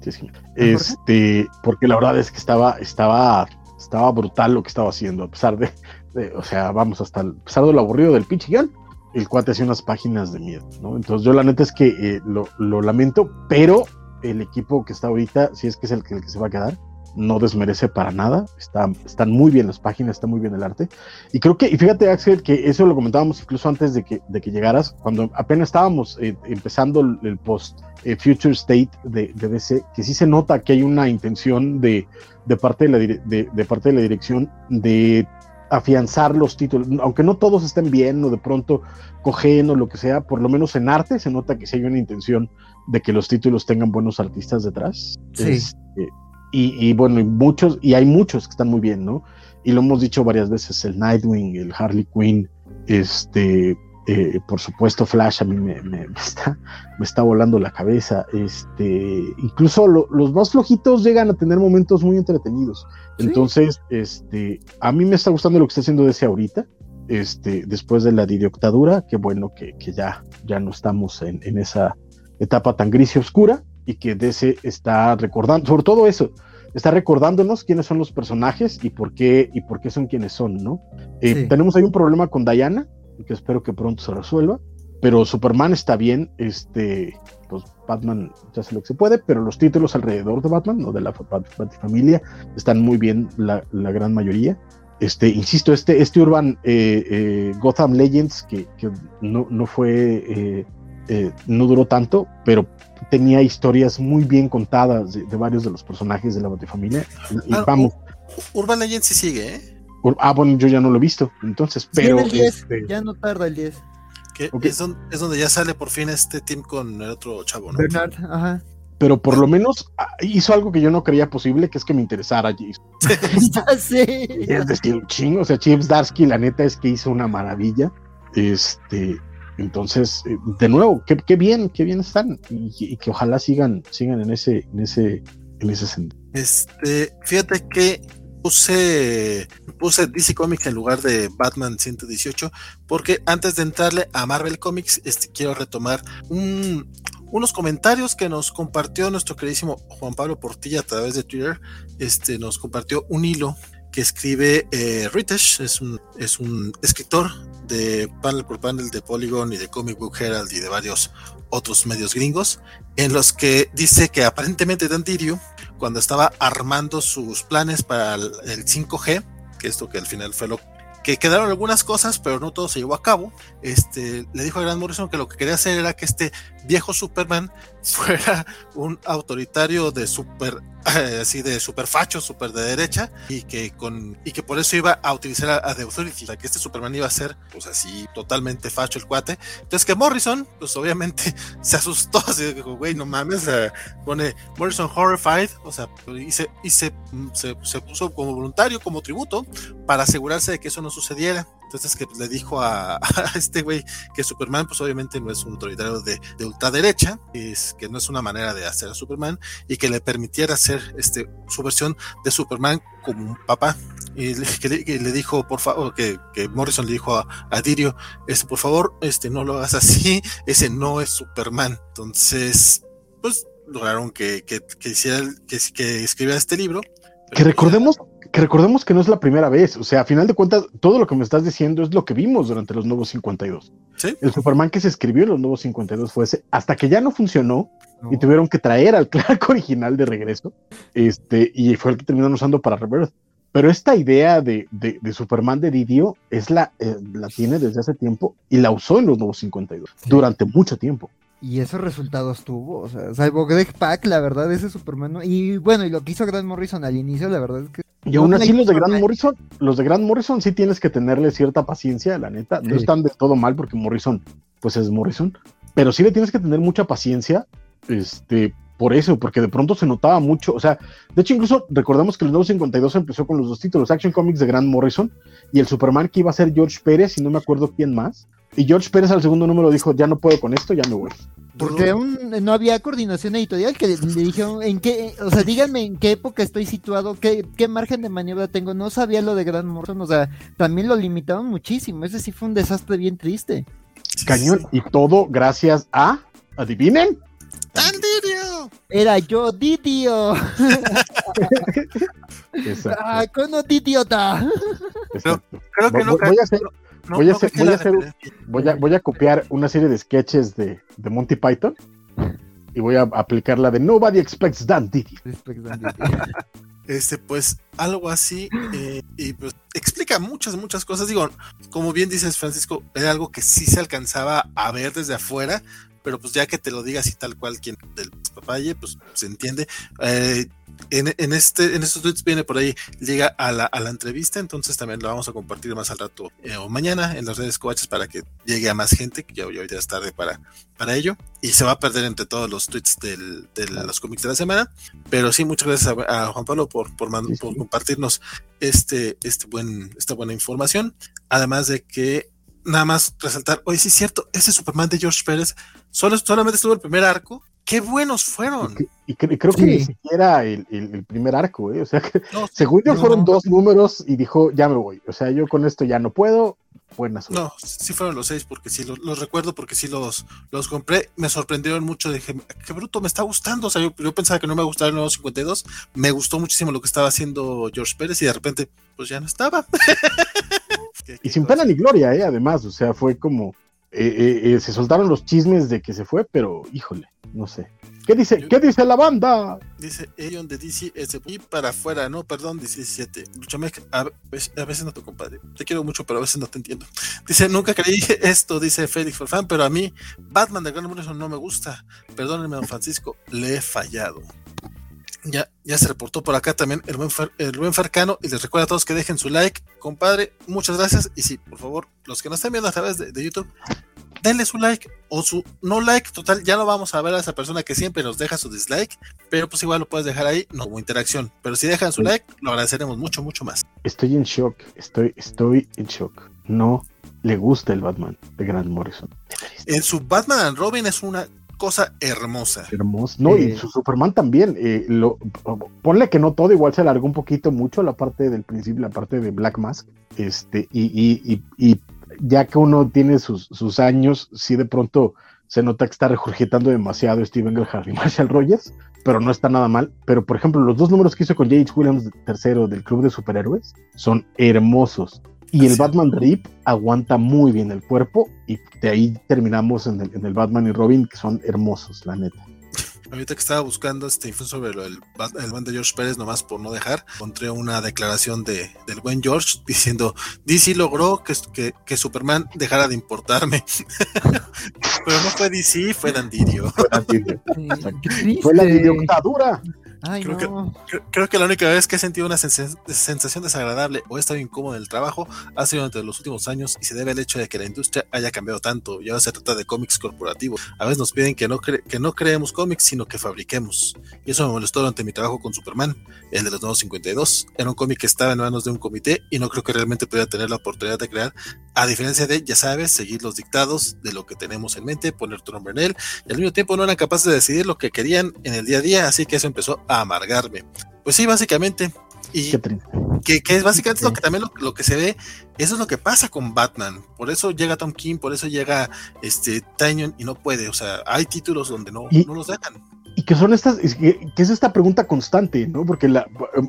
sí, sí. Este, porque la verdad es que estaba, estaba, estaba brutal lo que estaba haciendo, a pesar de, de- o sea, vamos, hasta el- a pesar de lo aburrido del pinche guion, el cuate hacía unas páginas de miedo, ¿no? Entonces yo la neta es que eh, lo, lo lamento, pero el equipo que está ahorita, si es que es el que se va a quedar, no desmerece para nada, está, están muy bien las páginas, está muy bien el arte. Y creo que, y fíjate Axel, que eso lo comentábamos incluso antes de que, de que llegaras, cuando apenas estábamos eh, empezando el, el post eh, Future State de, de DC, que sí se nota que hay una intención de, de, parte, de, la, de parte de la dirección de afianzar los títulos, aunque no todos estén bien o de pronto cogen o lo que sea, por lo menos en arte se nota que sí hay una intención de que los títulos tengan buenos artistas detrás. Sí. Este, y, y bueno, y muchos, y hay muchos que están muy bien, ¿no? Y lo hemos dicho varias veces, el Nightwing, el Harley Quinn, este, eh, por supuesto Flash a mí me, me- me está, me está volando la cabeza, este, incluso lo- los más flojitos llegan a tener momentos muy entretenidos. Sí. Entonces, este, a mí me está gustando lo que está haciendo DC ahorita, este, después de la dictadura, que bueno que, que ya, ya no estamos en, en esa etapa tan gris y oscura y que DC está recordando, sobre todo eso, está recordándonos quiénes son los personajes y por qué, y por qué son quienes son, ¿no? Eh, Sí. Tenemos ahí un problema con Diana, que espero que pronto se resuelva, pero Superman está bien, este, pues Batman ya hace lo que se puede, pero los títulos alrededor de Batman, o de la Bat- Batifamilia, están muy bien la, la gran mayoría. Este, insisto, este, este Urban eh, eh, Gotham Legends, que, que no, no fue, eh, no duró tanto, pero tenía historias muy bien contadas de, de varios de los personajes de la Batifamilia. Y, Ah, vamos, Urban Legends sí sigue, ¿eh? Ur- ah, bueno, yo ya no lo he visto, entonces, Sí, pero en el 10, este, ya no tarda el 10. Que Ok. es, don- es donde ya sale por fin este team con el otro chavo, ¿no? Bernard, ajá. pero por lo menos ah, hizo algo que yo no creía posible, que es que me interesara Jason. Sé. Y es decir, chingo, o sea, Chips Darsky, la neta es que hizo una maravilla. Este, entonces, eh, de nuevo, qué, bien, qué bien están. Y, y que ojalá sigan, sigan en ese, en ese, en ese sentido. Este, fíjate que puse, puse DC Comics en lugar de Batman 118, porque antes de entrarle a Marvel Comics, este, quiero retomar un- unos comentarios que nos compartió nuestro queridísimo Juan Pablo Portilla a través de Twitter. Este, nos compartió un hilo que escribe eh, Ritesh, es un, es un escritor de panel por panel de Polygon y de Comic Book Herald y de varios otros medios gringos, en los que dice que aparentemente Dan Didio cuando estaba armando sus planes para el, el 5G, que esto que al final fue lo que quedaron algunas cosas, pero no todo se llevó a cabo. Este le dijo a Grant Morrison que lo que quería hacer era que este viejo Superman fuera un autoritario de super eh, así de super facho, super de derecha y que con y que por eso iba a utilizar a, a The Authority, que este Superman iba a ser pues así totalmente facho el cuate. Entonces que Morrison pues obviamente se asustó, así dijo, güey, no mames, pone Morrison horrified, o sea, y, se, y se, se, puso como voluntario, como tributo, para asegurarse de que eso no sucediera. Entonces que le dijo a, este güey que Superman pues obviamente no es un autoritario de, de, ultraderecha, es que no es una manera de hacer a Superman y que le permitiera hacer este, su versión de Superman como un papá. Y le, que le, dijo, por favor, que, que, Morrison le dijo a, a Dirio, este, por favor, este, no lo hagas así, ese no es Superman. Entonces, pues lograron que, que, que hiciera, que, que escribiera este libro. Que recordemos, que recordemos que no es la primera vez. O sea, a final de cuentas, todo lo que me estás diciendo es lo que vimos durante los nuevos 52. ¿Sí? El Superman que se escribió en los nuevos 52 fue ese, hasta que ya no funcionó no. y tuvieron que traer al Clark original de regreso. Este, y fue el que terminaron usando para Rebirth. Pero esta idea de, de, de Superman de Didio es la, eh, la tiene desde hace tiempo y la usó en los nuevos 52 sí. durante mucho tiempo. Y esos resultados tuvo, o sea, salvo Greg Pack, la verdad, ese Superman. ¿no? Y bueno, y lo que hizo Grant Morrison al inicio, la verdad es que. Y aún así, los de Grant Morrison, los de Grant Morrison sí tienes que tenerle cierta paciencia, la neta. No están de todo mal porque Morrison, pues es Morrison. Pero sí le tienes que tener mucha paciencia, este, por eso, porque de pronto se notaba mucho. O sea, de hecho, incluso recordamos que el nuevo 52 empezó con los dos títulos: Action Comics de Grant Morrison y el Superman que iba a ser George Pérez, y no me acuerdo quién más. Y George Pérez al segundo número dijo, ya no puedo con esto, ya me voy. Porque un, no había coordinación editorial que le, dijeron, en qué, o sea, díganme en qué época estoy situado, qué, qué margen de maniobra tengo. No sabía lo de Grant Morrison, o sea, también lo limitaron muchísimo. Ese sí fue un desastre bien triste. Cañón, y todo gracias a, adivinen. ¡Andirio! Era yo, Didio. ah, cono Didiota. Creo, creo que no. Voy, voy a hacer, no, voy, a hacer, voy, a hacer, voy, a, voy a copiar una serie de sketches de, de Monty Python y voy a aplicar la de Nobody Expects Dan Diddy. Este, pues algo así, eh, y pues explica muchas, muchas cosas. Digo, como bien dices, Francisco, era algo que sí se alcanzaba a ver desde afuera, pero pues ya que te lo digas y tal cual quien del papaye, pues se entiende. Eh, en, en, este, en estos tweets viene por ahí, llega a la, a la entrevista, entonces también lo vamos a compartir más al rato eh, o mañana en las redes coaches para que llegue a más gente, que ya, ya hoy ya es tarde para, para ello, y se va a perder entre todos los tweets del, de los cómics de la semana, pero sí, muchas gracias a, a Juan Pablo por, por, man, por compartirnos este, este buen, esta buena información, además de que nada más resaltar, oye, sí es cierto, ese Superman de George Pérez solo, solamente estuvo el primer arco, qué buenos fueron. Y, y, y creo que ni siquiera el, el, el, primer arco, ¿eh? o sea, que no, según yo no, fueron no. dos números y dijo, ya me voy, o sea, yo con esto ya no puedo, buena suerte. No, sí fueron los seis, porque sí los, los recuerdo, porque sí los, los compré. Me sorprendieron mucho. Dije, qué bruto, me está gustando. O sea, yo, yo pensaba que no me gustaba el nuevo 52. Me gustó muchísimo lo que estaba haciendo George Pérez y de repente, pues ya no estaba. ¿Qué- Y qué sin cosa? pena ni gloria, ¿eh? Además, o sea, fue como. eh, eh, eh, se soltaron los chismes de que se fue, pero híjole, no sé. ¿Qué dice, Yo- ¿qué dice la banda? Dice Elion de DC y para afuera, no, perdón, 17. Luchamek, a veces, a veces no te compadre. Te quiero mucho, pero a veces no te entiendo. Dice, nunca creí esto, dice Félix Forfán, pero a mí Batman de Grant Morrison no me gusta. Perdónenme, don Francisco, le he fallado. Ya, ya se reportó por acá también el buen, Fer- el buen Fercano y les recuerdo a todos que dejen su like, compadre, muchas gracias y sí, por favor, los que nos están viendo a través de, de YouTube, denle su like o su no like, total, ya no vamos a ver a esa persona que siempre nos deja su dislike, pero pues igual lo puedes dejar ahí, no como interacción, pero si dejan su Sí. like, lo agradeceremos mucho, mucho más. Estoy en shock, estoy, estoy en shock. No le gusta el Batman de Grant Morrison. En su Batman and Robin es una cosa hermosa. Hermoso. No, y Eh. su Superman también. eh, lo, ponle que no todo, igual se alargó un poquito mucho la parte del principio, la parte de Black Mask. Este, y, y, y, y ya que uno tiene sus, sus años, sí de pronto se nota que está regurgitando demasiado Steven Gerrard y Marshall Rogers, pero no está nada mal. Pero, por ejemplo, los dos números que hizo con J.H. Williams III del Club de Superhéroes son hermosos. Y el. Batman Rip aguanta muy bien el cuerpo y de ahí terminamos en el, en el Batman y Robin, que son hermosos, la neta. Ahorita que estaba buscando esta info sobre lo Bat- el band de George Pérez, nomás por no dejar, encontré una declaración de, del buen George diciendo: DC logró que, que, que Superman dejara de importarme. Pero no fue DC, fue Dandirio. Sí, Exacto. qué Fue la triste. Ay, Creo que- no. Creo, creo que la única vez que he sentido una sensa- sensación desagradable o he estado incómodo en el trabajo ha sido durante los últimos años y se debe al hecho de que la industria haya cambiado tanto y ahora se trata de cómics corporativos. A veces nos piden que no, cre- que no creemos cómics, sino que fabriquemos. Y eso me molestó durante mi trabajo con Superman, el de los nuevos 52. Era un cómic que estaba en manos de un comité y no creo que realmente pudiera tener la oportunidad de crear, a diferencia de, ya sabes, seguir los dictados de lo que tenemos en mente, poner tu nombre en él y al mismo tiempo no eran capaces de decidir lo que querían en el día a día, así que eso empezó a amargarme. Pues sí, básicamente. Y que, que es básicamente Sí. lo que también lo, lo que se ve, eso es lo que pasa con Batman. Por eso llega Tom King, por eso llega este Tynion y no puede. O sea, hay títulos donde no, Y- no los dejan. Y que son estas, es que, que es esta pregunta constante, ¿no? Porque la,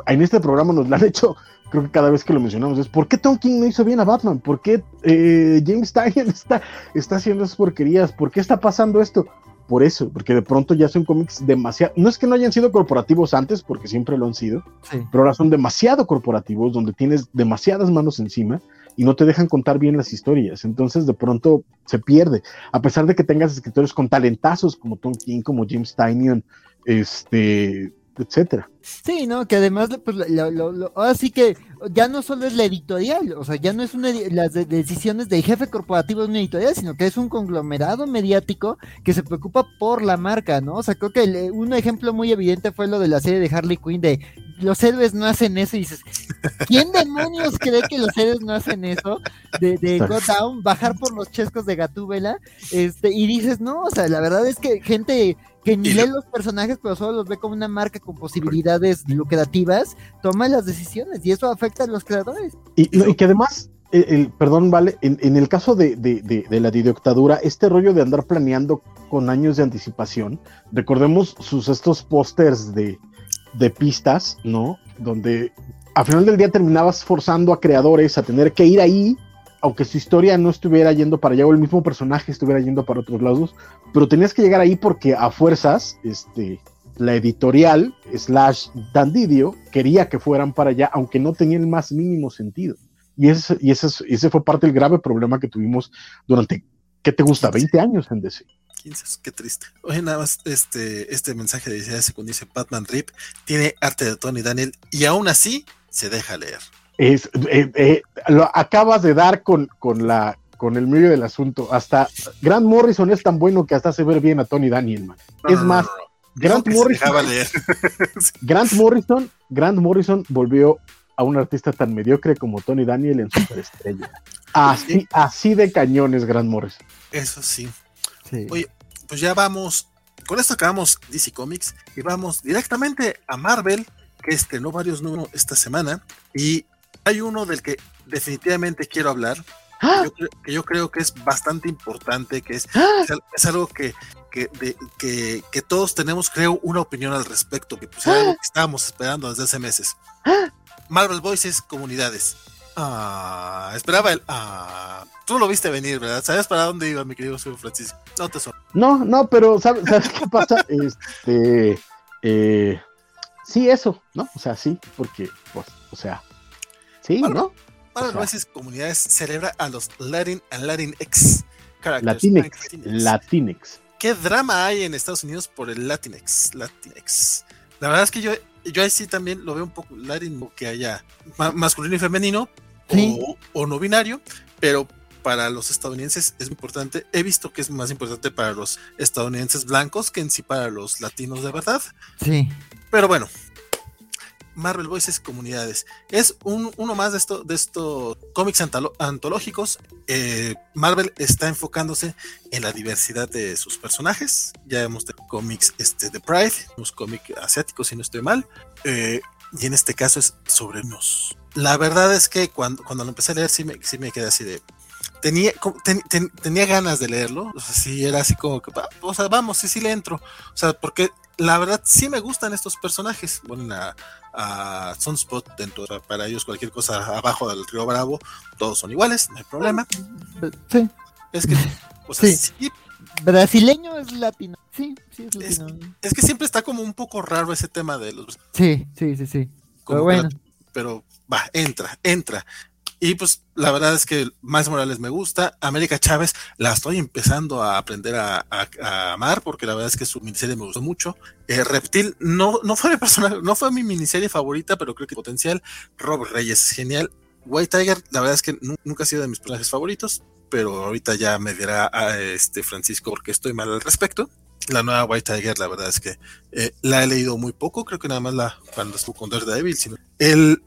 en este programa nos la han hecho, creo que cada vez que lo mencionamos, es ¿por qué Tom King no hizo bien a Batman? ¿Por qué eh, James Tynion está, está haciendo esas porquerías? ¿Por qué está pasando esto? Por eso, porque de pronto ya son cómics demasiado, no es que no hayan sido corporativos antes, porque siempre lo han sido, Sí. pero ahora son demasiado corporativos, donde tienes demasiadas manos encima y no te dejan contar bien las historias. Entonces, de pronto se pierde. A pesar de que tengas escritores con talentazos como Tom King, como James Tynion, este, etcétera. Sí, ¿no? Que además, pues, lo- lo- lo- ahora sí que ya no solo es la editorial, o sea, ya no es una las de- decisiones del jefe corporativo de una editorial, sino que es un conglomerado mediático que se preocupa por la marca, ¿no? O sea, creo que el- eh, un ejemplo muy evidente fue lo de la serie de Harley Quinn de los héroes no hacen eso y dices, ¿quién demonios cree que los héroes no hacen eso? De, de Go. Down, bajar por los chescos de Gatúbela, este, y dices, no, o sea, la verdad es que gente que ni lee lo- los personajes, pero solo los ve como una marca con posibilidades lucrativas, toma las decisiones y eso afecta a los creadores. Y, no, y que además, el, el- perdón, vale, en, en el caso de, de, de, de la didoctadura, este rollo de andar planeando con años de anticipación, recordemos sus estos pósters de, de pistas, ¿no? Donde al final del día terminabas forzando a creadores a tener que ir ahí, aunque su historia no estuviera yendo para allá o el mismo personaje estuviera yendo para otros lados, pero tenías que llegar ahí porque a fuerzas, este, la editorial slash Dandidio quería que fueran para allá, aunque no tenía el más mínimo sentido. Y ese, y ese, es- ese fue parte del grave problema que tuvimos durante, ¿qué te gusta? 20 años en DC. 15, qué triste. Oye, nada más este, este mensaje de 16 segundos dice Batman Rip tiene arte de Tony Daniel y aún así se deja leer. Es, eh, eh, lo acabas de dar con, con, la, con el medio del asunto. Hasta Grant Morrison es tan bueno que hasta hace ver bien a Tony Daniel, man. Es más. Grant Morrison. Grant Morrison, Grant Morrison volvió a un artista tan mediocre como Tony Daniel en Superestrella. Así, así de cañones, Grant Morrison. Eso sí. Sí. Oye, pues ya vamos. Con esto acabamos DC Comics y vamos directamente a Marvel, que estrenó varios números esta semana. Y hay uno del que definitivamente quiero hablar, ¡Ah! que, yo creo, que es bastante importante, que es, ¡Ah! es, algo que, que, de, que, que, todos tenemos, creo, una opinión al respecto, que pues, algo que estábamos esperando desde hace meses. Marvel Voices Comunidades. Ah, esperaba el. Ah, tú lo viste venir, ¿verdad? ¿Sabes para dónde iba, mi querido Francisco? No te son. No, no, pero ¿sabes, ¿sabes qué pasa? este. Eh, sí, eso, ¿no? O sea, sí, porque, pues, o sea, sí, bueno, ¿no? Voices Comunidades celebra a los Latin and Latinx characters. Latinx. Latinx. ¿Qué drama hay en Estados Unidos por el Latinx? Latinx. La verdad es que yo, yo ahí sí también lo veo un poco Latin, que haya masculino y femenino Sí. o, o no binario, pero para los estadounidenses es importante. He visto que es más importante para los estadounidenses blancos que en sí para los latinos de verdad. Sí. Pero bueno, Marvel Voices Comunidades. Es un, uno más de estos de estos cómics antológicos. Eh, Marvel está enfocándose en la diversidad de sus personajes. Ya hemos tenido cómics este, de Pride, unos cómics asiáticos, si no estoy mal. Eh, y en este caso es sobre unos. La verdad es que cuando, cuando lo empecé a leer, sí me, sí me quedé así de. Tenía, tenía ganas de leerlo. O sea, sí, era así como que. O sea, vamos, sí, sí le entro. O sea, porque la verdad sí me gustan estos personajes. Ponen a, a Sunspot dentro, sea, para ellos cualquier cosa abajo del río Bravo, todos son iguales, no hay problema. Sí. Es que, o sea, Sí. sí, Brasileño es latino. Sí, sí es latino. es que siempre está como un poco raro ese tema de los Sí, sí, sí, sí. Pero bueno. pero va, entra, entra. Y pues la verdad es que Más Morales me gusta. América Chávez la estoy empezando a aprender a, amar porque la verdad es que su miniserie me gustó mucho. Eh, Reptil no, no fue mi personaje, no fue mi miniserie favorita, pero creo que potencial. Rob Reyes es genial. White Tiger, la verdad es que nu- nunca ha sido de mis personajes favoritos, pero ahorita ya me dirá a este Francisco porque estoy mal al respecto. La nueva White Tiger, la verdad es que eh, la he leído muy poco, creo que nada más la cuando estuvo con Daredevil, sino el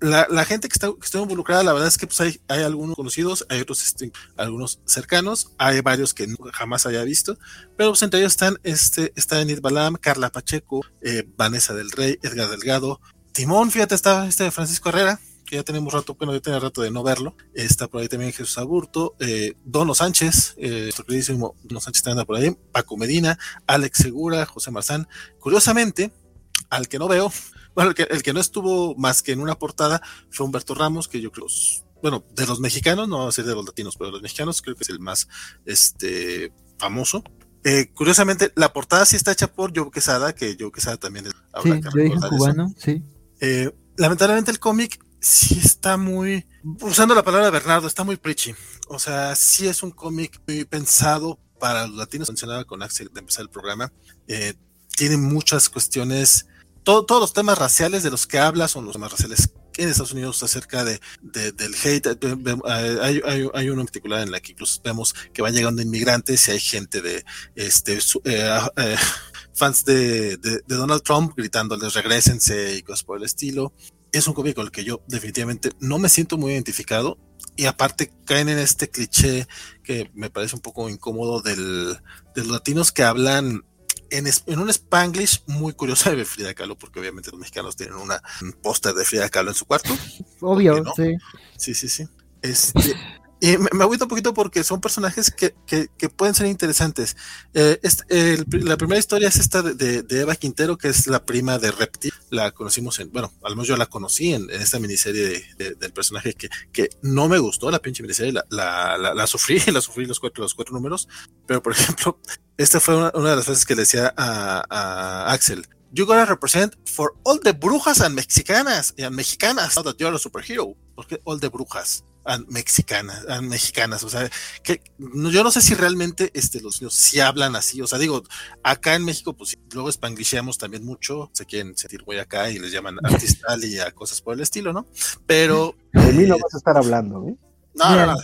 la, la gente que está, que está involucrada, la verdad es que pues hay, hay algunos conocidos, hay otros este, algunos cercanos, hay varios que nunca jamás haya visto, pero pues entre ellos están este, está Enid Balam, Carla Pacheco, eh, Vanessa del Rey, Edgar Delgado, Timón, fíjate, está este Francisco Herrera, que ya tenemos rato, bueno, yo tenía rato de no verlo, está por ahí también Jesús Aburto, eh, Dono Sánchez, eh, nuestro queridísimo Dono Sánchez anda por ahí, Paco Medina, Alex Segura, José Marzán, curiosamente, al que no veo, bueno, el que, el que no estuvo más que en una portada fue Humberto Ramos, que yo creo, bueno, de los mexicanos, no va a ser de los latinos, pero de los mexicanos creo que es el más este, famoso. Eh, curiosamente, la portada sí está hecha por Joe Quesada, que Joe Quesada también es, Sí, eso. cubano, sí. Eh, lamentablemente el cómic sí está muy, usando la palabra de Bernardo, está muy preachy. O sea, sí es un cómic muy pensado para los latinos, mencionaba con Axel de empezar el programa. Eh, tiene muchas cuestiones, todo- todos los temas raciales de los que habla son los temas raciales en Estados Unidos acerca de, de- del hate. Hay, hay, hay uno en particular en la que incluso vemos que van llegando inmigrantes y hay gente de este eh, eh, fans de Donald Trump gritándoles regresense y cosas por el estilo. Es un cómic con el que yo definitivamente no me siento muy identificado y aparte caen en este cliché que me parece un poco incómodo del, de los latinos que hablan en, en un spanglish muy curioso de Frida Kahlo, porque obviamente los mexicanos tienen una, un póster de Frida Kahlo en su cuarto. Obvio, no? sí. Sí, sí, sí. Este, y me, me agüita un poquito porque son personajes que, que, que pueden ser interesantes. Eh, el- la primera historia es esta de, de- de Eva Quintero, que es la prima de Reptil. La conocimos en, bueno, al menos yo la conocí en, en esta miniserie de- de- del personaje que, que no me gustó, la pinche miniserie, la, la, la, la sufrí, la sufrí los cuatro, los cuatro números. Pero, por ejemplo, esta fue una, una de las frases que le decía a, a Axel. You gotta represent for all the brujas and mexicanas and mexicanas now that you're a superhero. ¿Por qué all the brujas mexicanas, mexicanas? O sea, que no- yo no sé si realmente este, los niños sí hablan así. O sea, digo, acá en México, pues luego spanglishamos también mucho. Se quieren sentir muy acá y les llaman artistal y a cosas por el estilo, ¿no? Pero. De mí no eh, vas a estar hablando, ¿eh? no, no, no,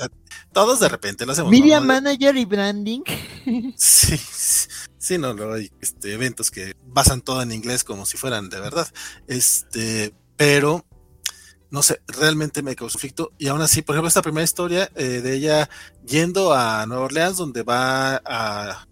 todos de repente lo hacemos. Media No, manager y branding. Sí, sí, no, no hay este, eventos que basan todo en inglés como si fueran de verdad. Este, pero no sé, realmente me causó conflicto. Y aún así, por ejemplo, esta primera historia eh, de ella yendo a Nueva Orleans, donde va a,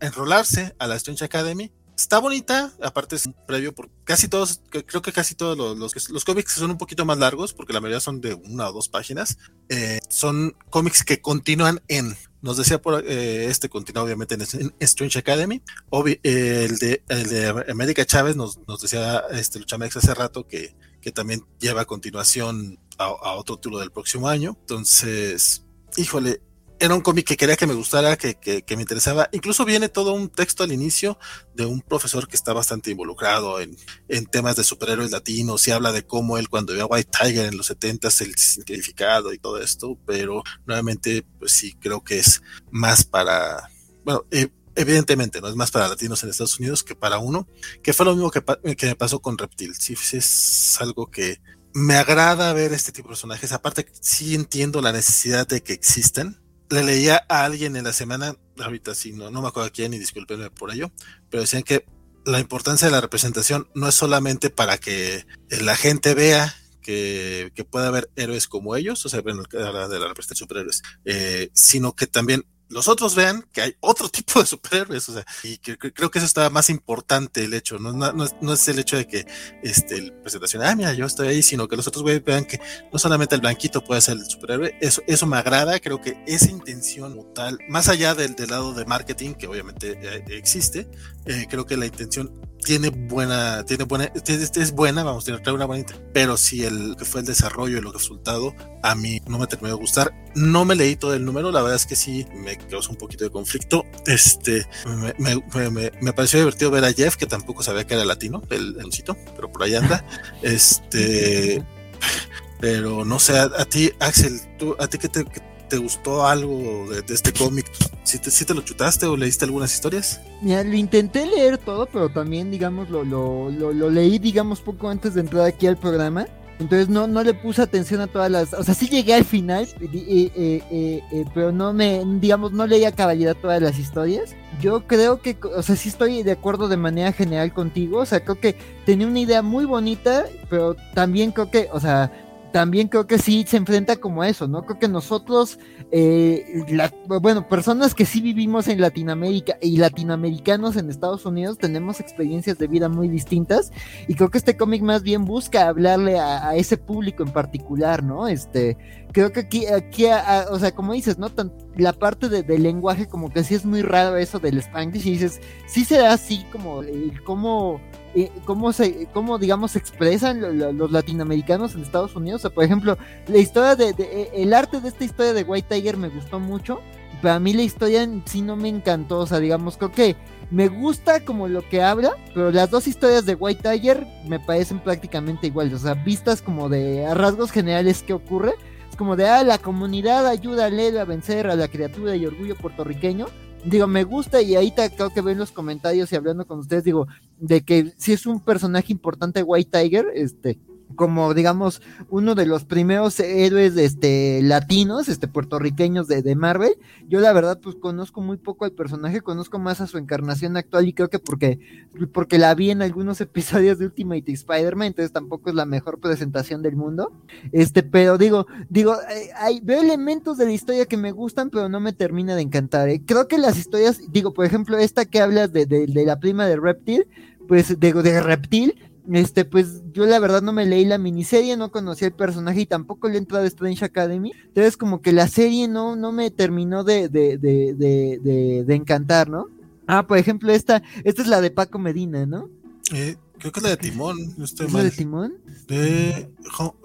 enrolarse a la Strange Academy, está bonita, aparte es un previo por casi todos, creo que casi todos los, los, los cómics son un poquito más largos, porque la mayoría son de una o dos páginas, eh, son cómics que continúan en, nos decía por eh, este continúa obviamente en, Strange Academy, eh, el, de, el de América Chávez nos, nos decía este Luchamex hace rato que, que también lleva a continuación a, otro título del próximo año, entonces, híjole, era un cómic que quería que me gustara, que, que, me interesaba. Incluso viene todo un texto al inicio de un profesor que está bastante involucrado en, en temas de superhéroes latinos y habla de cómo él cuando vio a White Tiger en los 70 s el significado y todo esto, pero nuevamente, pues sí, creo que es más para, bueno, eh, evidentemente no es más para latinos en Estados Unidos que para uno, que fue lo mismo que, me pasó con Reptil. Sí, es algo que me agrada ver este tipo de personajes. Aparte, sí entiendo la necesidad de que existen le leía a alguien en la semana, ahorita sí, no, no me acuerdo quién y discúlpenme por ello, pero decían que la importancia de la representación no es solamente para que la gente vea que, que pueda haber héroes como ellos, o sea, de la representación de superhéroes, eh, sino que también los otros vean que hay otro tipo de superhéroes, o sea, y que, creo que eso está más importante el hecho, no, es, el hecho de que este, presentación, ah, mira, yo estoy ahí, sino que los otros güeyes vean que no solamente el blanquito puede ser el superhéroe, eso, eso me agrada, creo que esa intención tal, más allá del, del lado de marketing, que obviamente eh, existe, eh, creo que la intención tiene buena, tiene buena, es buena, vamos, tiene una buena, pero si el que fue el desarrollo y lo resultado, a mí no me terminó de gustar. No me leí todo el número, la verdad es que sí me causó un poquito de conflicto. Este, me, me, me, me pareció divertido ver a Jeff, que tampoco sabía que era latino, el, el pero por ahí anda. Este, pero no sé, a, a ti, Axel, tú, a ti que te, que te gustó algo de, de este cómic, ¿sí te, ¿sí te, lo chutaste o leíste algunas historias? Mira, lo intenté leer todo, pero también, digamos, lo, lo, lo, lo leí, digamos, poco antes de entrar aquí al programa. Entonces no, no le puse atención a todas las... O sea, sí llegué al final, pero no me, digamos, no leí a cabalidad todas las historias. Yo creo que, o sea, sí estoy de acuerdo de manera general contigo. O sea, creo que tenía una idea muy bonita, pero también creo que, o sea, también creo que sí se enfrenta como eso, ¿no? Creo que nosotros, eh, bueno, personas que sí vivimos en Latinoamérica y latinoamericanos en Estados Unidos tenemos experiencias de vida muy distintas y creo que este cómic más bien busca hablarle a, ese público en particular, ¿no? Este, creo que aquí, aquí a, o sea, como dices, ¿no? Tan, la parte de, del lenguaje como que sí es muy raro eso del Spanglish y dices, sí se da así como, eh, como eh, cómo se, cómo digamos expresan lo, lo, los latinoamericanos en Estados Unidos. O sea, por ejemplo, la historia de, de, eh, el arte de esta historia de White Tiger me gustó mucho. Pero a mí la historia en sí no me encantó. O sea, digamos, creo que me gusta como lo que habla, pero las dos historias de White Tiger me parecen prácticamente iguales. O sea, vistas como de a rasgos generales que ocurre. Es como de, ah, la comunidad ayuda a Lelo a vencer a la criatura y orgullo puertorriqueño digo, me gusta y ahí te, creo que ven los comentarios y hablando con ustedes, digo, de que si es un personaje importante White Tiger, este, como digamos uno de los primeros héroes este latinos, este puertorriqueños de, de, Marvel. Yo la verdad pues conozco muy poco al personaje, conozco más a su encarnación actual y creo que porque porque la vi en algunos episodios de Ultimate Spider-Man, entonces tampoco es la mejor presentación del mundo. Este, pero digo, digo, hay veo elementos de la historia que me gustan, pero no me termina de encantar. ¿eh? Creo que las historias, digo, por ejemplo, esta que hablas de, de, de la prima de Reptil, pues de, de Reptil, este, pues yo la verdad no me leí la miniserie, no conocía el personaje y tampoco le he entrado a Strange Academy. Entonces, como que la serie no, no me terminó de, de, de, de, encantar, ¿no? Ah, por ejemplo, esta, esta es la de Paco Medina, ¿no? Eh, creo que es la de Timón. No estoy ¿Es mal. la de Timón? De,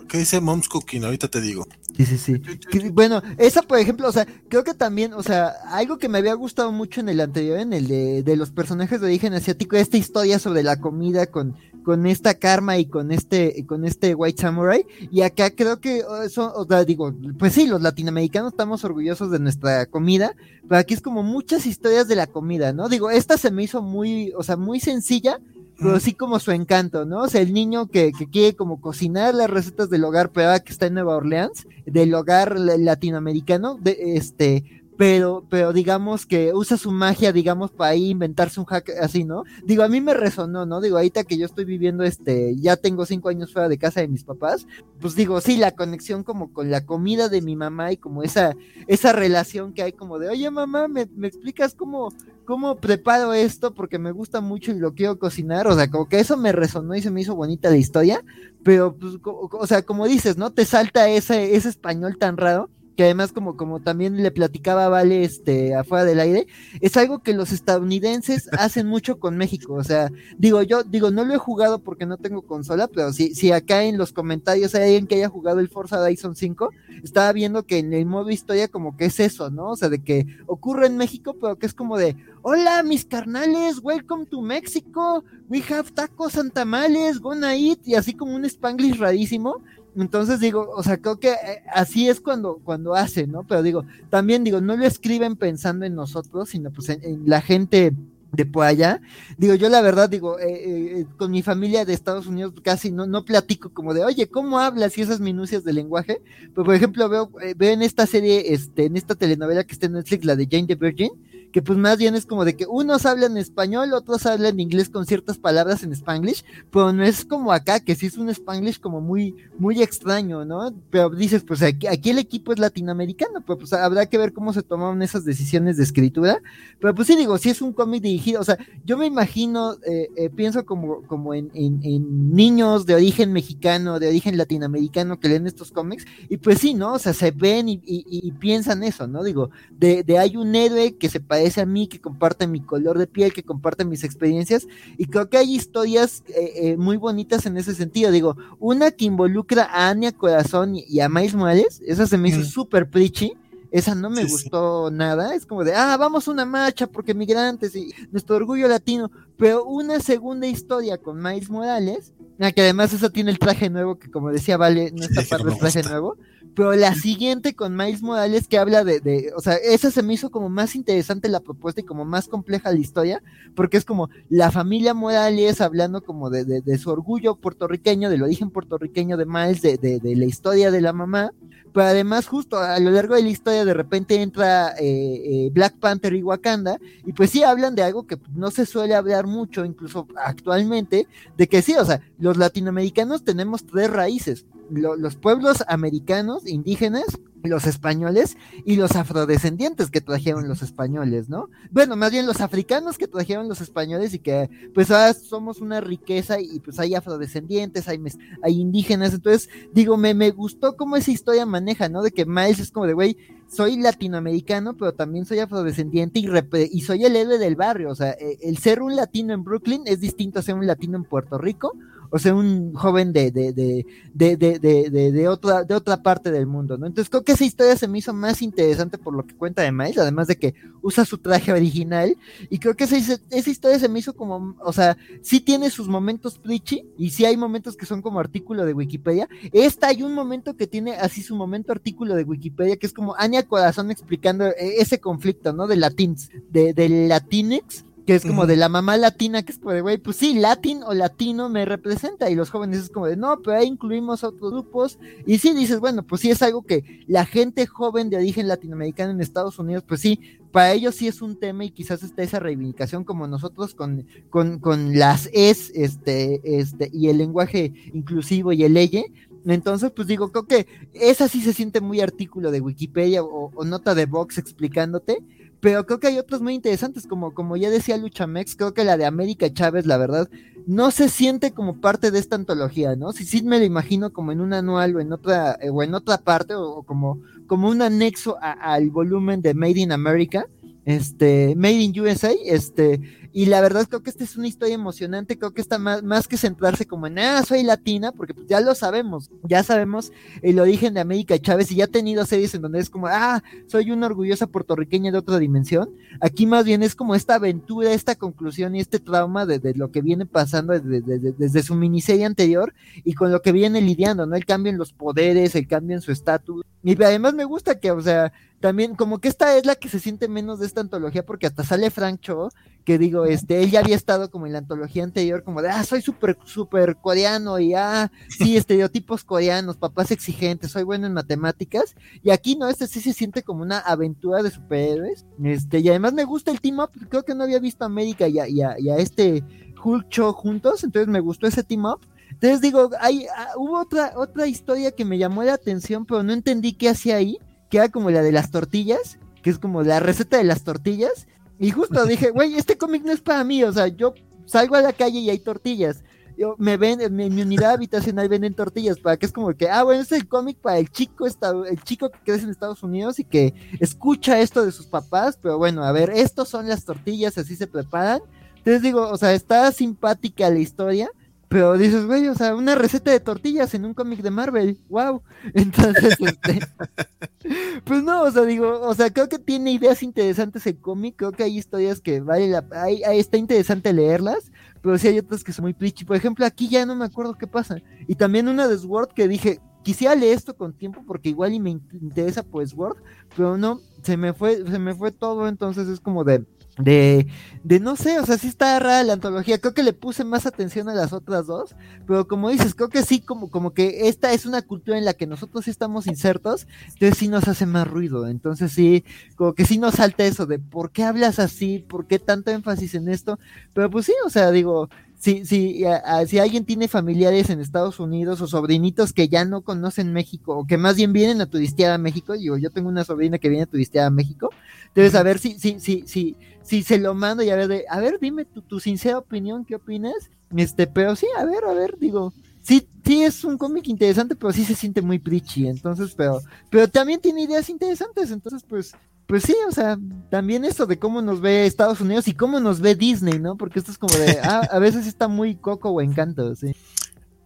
¿Qué dice Mom's Cooking? Ahorita te digo. Sí, sí, sí. Que, bueno, esa, por ejemplo, o sea, creo que también, o sea, algo que me había gustado mucho en el anterior, en el de, de los personajes de origen asiático, esta historia sobre la comida con, con esta karma y con este, con este White Samurai. Y acá creo que eso, o sea, digo, pues sí, los latinoamericanos estamos orgullosos de nuestra comida, pero aquí es como muchas historias de la comida, ¿no? Digo, esta se me hizo muy, o sea, muy sencilla, pero sí como su encanto, ¿no? O sea, el niño que, que quiere como cocinar las recetas del hogar, pero que está en Nueva Orleans, del hogar latinoamericano, de, este, pero, pero digamos que usa su magia, digamos, para ahí inventarse un hack así, ¿no? Digo, a mí me resonó, ¿no? Digo, ahorita que yo estoy viviendo, este, ya tengo cinco años fuera de casa de mis papás, pues digo, sí, la conexión como con la comida de mi mamá y como esa, esa relación que hay como de, oye mamá, ¿me, me explicas cómo, cómo preparo esto? Porque me gusta mucho y lo quiero cocinar, o sea, como que eso me resonó y se me hizo bonita la historia, pero, pues, o sea, como dices, ¿no? Te salta ese, ese español tan raro que además como, como también le platicaba Vale este, afuera del aire, es algo que los estadounidenses hacen mucho con México. O sea, digo, yo digo, no lo he jugado porque no tengo consola, pero si, si acá en los comentarios hay alguien que haya jugado el Forza Horizon 5, estaba viendo que en el modo historia como que es eso, ¿no? O sea, de que ocurre en México, pero que es como de, hola mis carnales, welcome to México, we have tacos and tamales, gonna eat, y así como un spanglish rarísimo entonces digo, o sea, creo que eh, así es cuando, cuando hacen, ¿no? Pero digo, también digo, no lo escriben pensando en nosotros, sino pues en, la gente de por allá. Digo, yo la verdad digo, eh, eh, con mi familia de Estados Unidos casi no, no platico como de, oye, ¿cómo hablas y esas minucias de lenguaje? Pero por ejemplo, veo, veo en esta serie, este, en esta telenovela que está en Netflix, la de Jane the Virgin, que pues más bien es como de que unos hablan español, otros hablan inglés con ciertas palabras en spanglish, pero no es como acá, que sí es un spanglish como muy, muy extraño, ¿no? Pero dices, pues aquí, aquí el equipo es latinoamericano, pero pues habrá que ver cómo se tomaron esas decisiones de escritura, pero pues sí digo, si es un cómic dirigido, o sea, yo me imagino, eh, eh, pienso como, como en, en, niños de origen mexicano, de origen latinoamericano que leen estos cómics, y pues sí, ¿no? O sea, se ven y, y, piensan eso, ¿no? Digo, de, de hay un héroe que se parece a mí, que comparte mi color de piel, que comparte mis experiencias. Y creo que hay historias eh, eh, muy bonitas en ese sentido. Digo, una que involucra a Anya Corazón y, a Miles Morales, esa se me hizo súper preachy. Esa no me gustó nada. Es como de, ah, vamos a una marcha porque migrantes y nuestro orgullo latino. Pero una segunda historia con Miles Morales, ah, que además esa tiene el traje nuevo, que como decía Vale, no está para el traje nuevo pero la siguiente con Miles Morales que habla de, o sea, esa se me hizo como más interesante la propuesta y como más compleja la historia, porque es como la familia Morales hablando como de, de, de su orgullo puertorriqueño, del origen puertorriqueño de Miles, de, de, la historia de la mamá, pero además justo a lo largo de la historia de repente entra eh, eh, Black Panther y Wakanda, y pues sí hablan de algo que no se suele hablar mucho, incluso actualmente, de que sí, o sea, los latinoamericanos tenemos tres raíces, los pueblos americanos, indígenas, los españoles y los afrodescendientes que trajeron los españoles, ¿no? Bueno, más bien los africanos que trajeron los españoles y que pues ahora somos una riqueza y pues hay afrodescendientes, hay, hay indígenas, entonces digo, me, me gustó cómo esa historia maneja, ¿no? De que Miles es como de, güey, soy latinoamericano, pero también soy afrodescendiente y, y soy el héroe del barrio, o sea, e, el ser un latino en Brooklyn es distinto a ser un latino en Puerto Rico o sea, un joven de, de, de, de, otra, de otra parte del mundo, ¿no? Entonces creo que esa historia se me hizo más interesante por lo que cuenta de Miles, además de que usa su traje original, y creo que esa, esa historia se me hizo como, o sea, sí tiene sus momentos preachy, y sí hay momentos que son como artículo de Wikipedia. Esta hay un momento que tiene así su momento artículo de Wikipedia, que es como Anya Corazón explicando e, ese conflicto, ¿no? De latins, de, de Latinx que es como de la mamá latina, que es como de, güey, pues sí, latín o latino me representa, y los jóvenes es como de, no, pero ahí incluimos otros grupos, y sí dices, bueno, pues sí es algo que la gente joven de origen latinoamericano en Estados Unidos, pues sí, para ellos sí es un tema y quizás está esa reivindicación como nosotros con, con, con las es, este, este, y el lenguaje inclusivo y el leye, entonces, pues digo, creo que esa sí se siente muy artículo de Wikipedia o, o nota de Vox explicándote, pero creo que hay otros muy interesantes, como, como ya decía Luchamex, creo que la de América Chávez, la verdad, no se siente como parte de esta antología, ¿no? Si sí me lo imagino como en un anual o en otra, eh, o en otra parte, o, como, como un anexo al volumen de Made in America, este, Made in USA, este, y la verdad creo que esta es una historia emocionante, creo que está más, más que centrarse como en, ah, soy latina, porque pues ya lo sabemos, ya sabemos el origen de América Chávez y ya ha tenido series en donde es como, ah, soy una orgullosa puertorriqueña de otra dimensión. Aquí más bien es como esta aventura, esta conclusión y este trauma de, lo que viene pasando desde, su miniserie anterior y con lo que viene lidiando, ¿no? El cambio en los poderes, el cambio en su estatus. Y además me gusta que, o sea, también como que esta es la que se siente menos de esta antología porque hasta sale Frank Cho, que digo, este, él ya había estado como en la antología anterior, como de, ah, soy súper, súper coreano y, ah, sí, estereotipos coreanos, papás exigentes, soy bueno en matemáticas, y aquí no, este sí se siente como una aventura de superhéroes, este, y además me gusta el team up, creo que no había visto a América y a, y a, y a este Hulk Cho juntos, entonces me gustó ese team up, entonces digo, hay, ah, hubo otra, otra historia que me llamó la atención, pero no entendí qué hacía ahí, que era como la de las tortillas, que es como la receta de las tortillas. Y justo dije, güey, este cómic no es para mí, o sea, yo salgo a la calle y hay tortillas. Yo, me ven, en mi, unidad habitacional venden tortillas, para que es como que, ah, bueno, es el cómic para el chico, el chico que crece en Estados Unidos y que escucha esto de sus papás, pero bueno, a ver, estos son las tortillas, así se preparan. Entonces digo, o sea, está simpática la historia, pero dices, güey, o sea, una receta de tortillas en un cómic de Marvel, wow. Entonces, este, pues no, o sea, digo, o sea, creo que tiene ideas interesantes el cómic, creo que hay historias que vale la, hay, está interesante leerlas, pero sí hay otras que son muy preachy. Por ejemplo, aquí ya no me acuerdo qué pasa. Y también una de Sword que dije, quisiera leer esto con tiempo porque igual y me interesa pues Sword, pero no, se me fue, se me fue todo, entonces es como de, de, de no sé, o sea, sí está rara la antología, creo que le puse más atención a las otras dos, pero como dices, creo que sí, como, como que esta es una cultura en la que nosotros sí estamos insertos, entonces sí nos hace más ruido, entonces sí, como que sí nos salta eso de por qué hablas así, por qué tanto énfasis en esto, pero pues sí, o sea, digo, si, si, si alguien tiene familiares en Estados Unidos o sobrinitos que ya no conocen México o que más bien vienen a turistear a México, digo, yo tengo una sobrina que viene a turistear a México, entonces a ver si, si, si, si, si se lo mando y a ver, de, a ver, dime tu, tu sincera opinión, ¿qué opinas? Este, pero sí, a ver, a ver, digo, sí, sí es un cómic interesante, pero sí se siente muy preachy, entonces, pero, pero también tiene ideas interesantes, entonces, pues, pues sí, o sea, también esto de cómo nos ve Estados Unidos y cómo nos ve Disney, ¿no? Porque esto es como de, ah, a veces está muy coco o encanto, sí.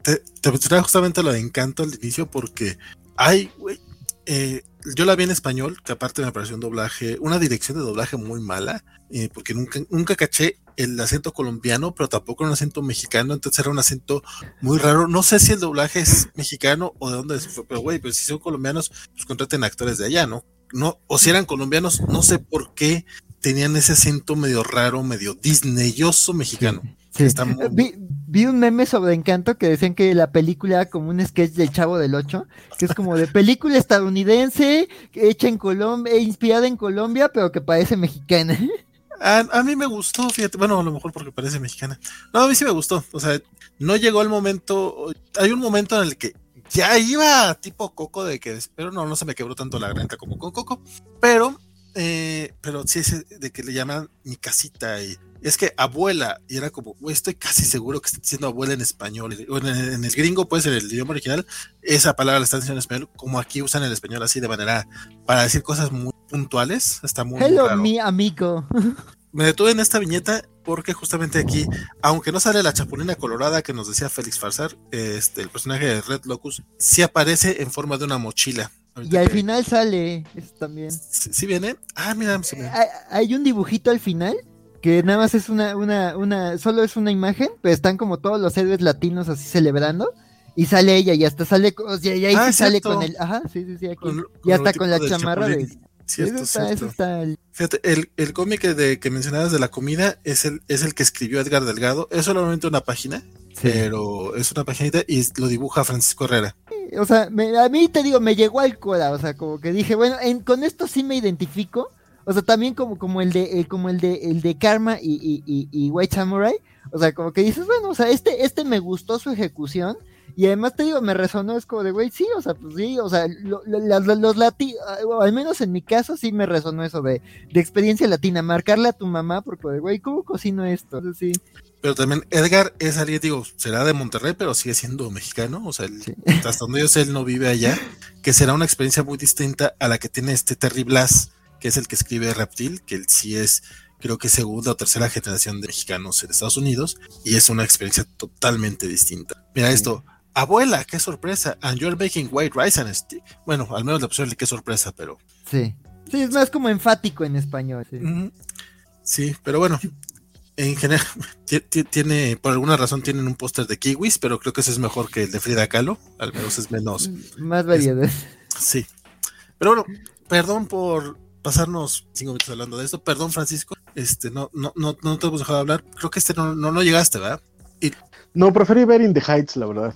Te, te justamente lo de encanto al inicio porque hay, güey, eh, yo la vi en español, que aparte me pareció un doblaje, una dirección de doblaje muy mala, eh, porque nunca, nunca caché el acento colombiano, pero tampoco un acento mexicano, entonces era un acento muy raro. No sé si el doblaje es mexicano o de dónde es, pero güey, pues si son colombianos, pues contraten actores de allá, ¿no? no, o si eran colombianos, no sé por qué tenían ese acento medio raro, medio disneyoso mexicano. vi, un meme sobre Encanto que decían que la película era como un sketch del Chavo del Ocho, que es como de película estadounidense, hecha en Colombia, e inspirada en Colombia, pero que parece mexicana. A, mí me gustó, fíjate, bueno, a lo mejor porque parece mexicana. No, a mí sí me gustó, o sea, no llegó el momento, hay un momento en el que ya iba tipo Coco de que, pero no, no se me quebró tanto la garganta como con Coco, pero, eh, pero sí es de que le llaman mi casita y es que abuela, y era como, estoy casi seguro que está diciendo abuela en español, en, el gringo puede ser el idioma original, esa palabra la están diciendo en español, como aquí usan el español así de manera, para decir cosas muy puntuales, está muy... Hello, mi amigo. Me detuve en esta viñeta porque justamente aquí, aunque no sale la chapulina colorada que nos decía Félix Farsar, este, el personaje de Red Locus sí aparece en forma de una mochila. Y al final sale eso también. ¿Sí, viene? Ah, mira, Hay, un dibujito al final que nada más es una, una, una, solo es una imagen, pero están como todos los héroes latinos así celebrando. Y sale ella, y hasta sale, y ahí ah, sale con el, ajá, sí, sí, sí, aquí. y hasta con la chamarra de, Cierto, Fíjate, el, el cómic de, que mencionabas de la comida es el, es el que escribió Edgar Delgado. Es solamente una página, pero es una paginita y lo dibuja Francisco Herrera. O sea, a mí te digo, me llegó al cola, o sea, como que dije, bueno, con esto sí me identifico. O sea, también como, como el de, como el de, el de Karma y, y, y White Samurai. O sea, como que dices, bueno, o sea, este, este me gustó su ejecución y además te digo, me resonó, es como de, güey, sí, o sea, pues sí, o sea, los latinos, al menos en mi caso sí me resonó eso de, de experiencia latina, marcarle a tu mamá, porque, de, güey, ¿cómo cocino esto? sí. Pero también Edgar es alguien, digo, será de Monterrey, pero sigue siendo mexicano, o sea, hasta donde yo sé, él no vive allá, que será una experiencia muy distinta a la que tiene este Terry Blas, que es el que escribe Reptil, que él sí es creo que segunda o tercera generación de mexicanos en Estados Unidos, y es una experiencia totalmente distinta. Mira esto, Abuela, qué sorpresa. And you're making white rice and stick. Bueno, al menos la opción de qué sorpresa, pero. Sí. Sí, es más como enfático en español. Sí, pero bueno. En general, tiene, por alguna razón tienen un póster de kiwis, pero creo que ese es mejor que el de Frida Kahlo. Al menos es menos. Más variedad. sí. Pero bueno, perdón por pasarnos cinco minutos hablando de esto. Perdón, Francisco. Este, no, no, no, no te hemos dejado hablar. Creo que este no, no, no llegaste, ¿verdad? Y No, preferí ver In the Heights, la verdad.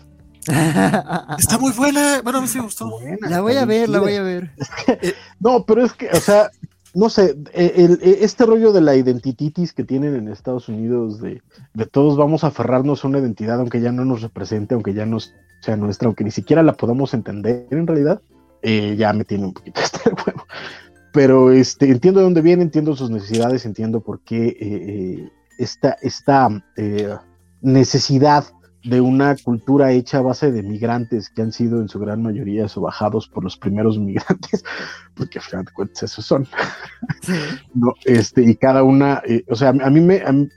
está muy buena. Bueno, a mí sí me gustó. Buena, La voy a ver, la voy a ver. No, pero es que, o sea, no sé, eh, el- eh, este rollo de la identititis que tienen en Estados Unidos, de, de todos vamos a aferrarnos a una identidad, aunque ya no nos represente, aunque ya no sea nuestra, aunque ni siquiera la podamos entender en realidad, eh, ya me tiene un poquito hasta el huevo. Pero este, entiendo de dónde viene, entiendo sus necesidades, entiendo por qué eh, eh, esta, esta eh, necesidad de una cultura hecha a base de migrantes que han sido en su gran mayoría sobajados por los primeros migrantes, porque al final de cuentas esos son, ¿no? Este, y cada una, eh, o sea, a mí me, a mí-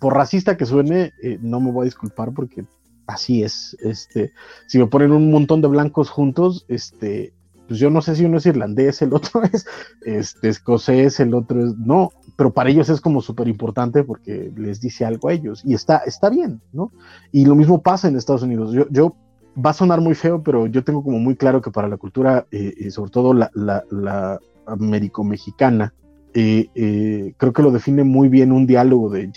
por racista que suene, no me voy a disculpar porque así es, este, si me ponen un montón de blancos juntos, este, pues yo no sé si uno es irlandés, el otro es este, escocés, el otro es, no, pero para ellos es como súper importante porque les dice algo a ellos y está, está bien, ¿no? Y lo mismo pasa en Estados Unidos. Yo, yo va a sonar muy feo, pero yo tengo como muy claro que para la cultura, eh, y sobre todo la, la, la américo-mexicana, eh, eh, creo que lo define muy bien un diálogo de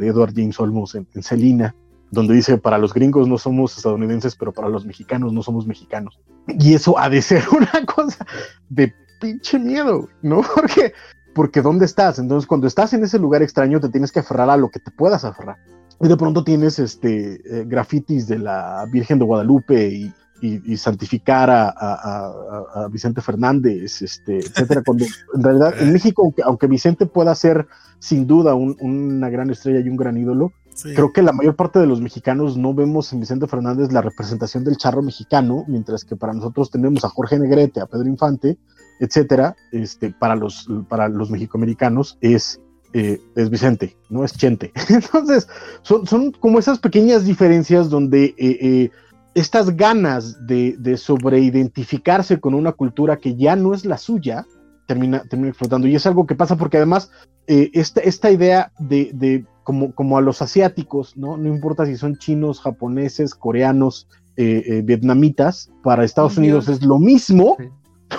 Edward James Olmos en, en Celina, donde dice, para los gringos no somos estadounidenses, pero para los mexicanos no somos mexicanos. Y eso ha de ser una cosa de pinche miedo, ¿no? Porque, porque ¿dónde estás? Entonces, cuando estás en ese lugar extraño, te tienes que aferrar a lo que te puedas aferrar. Y de pronto tienes este eh, grafitis de la Virgen de Guadalupe y, y- y santificar a, a- a- a Vicente Fernández, este, etcétera. Cuando en realidad en México, aunque, aunque Vicente pueda ser sin duda un- una gran estrella y un gran ídolo, Creo que la mayor parte de los mexicanos no vemos en Vicente Fernández la representación del charro mexicano, mientras que para nosotros tenemos a Jorge Negrete, a Pedro Infante, etcétera. Este, para los, para los mexicoamericanos es, eh, es Vicente, no es Chente. Entonces, son, son como esas pequeñas diferencias donde eh, eh, estas ganas de, de sobreidentificarse con una cultura que ya no es la suya, termina, termina explotando. Y es algo que pasa porque además esta, esta idea de, de como, como a los asiáticos, ¿no? No importa si son chinos, japoneses, coreanos, eh, eh, vietnamitas, para Estados. Unidos es lo mismo, Sí.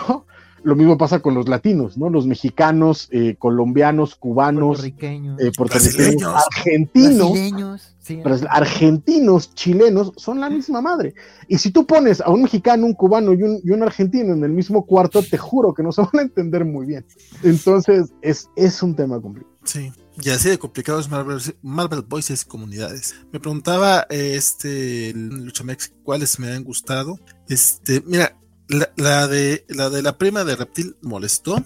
¿no? Lo mismo pasa con los latinos, ¿no? Los mexicanos, eh, colombianos, cubanos, Puertorriqueños. eh, argentinos, brasileños. Sí. Bras- argentinos, chilenos, son la misma madre. Y si tú pones a un mexicano, un cubano y un, y un argentino en el mismo cuarto, te juro que no se van a entender muy bien. Entonces, es, es un tema complicado. Sí, y así de complicado Marvel, Marvel Voices comunidades. Me preguntaba eh, este Luchamex cuáles me han gustado. Este, mira, la, de la de la prima de Reptil molestó.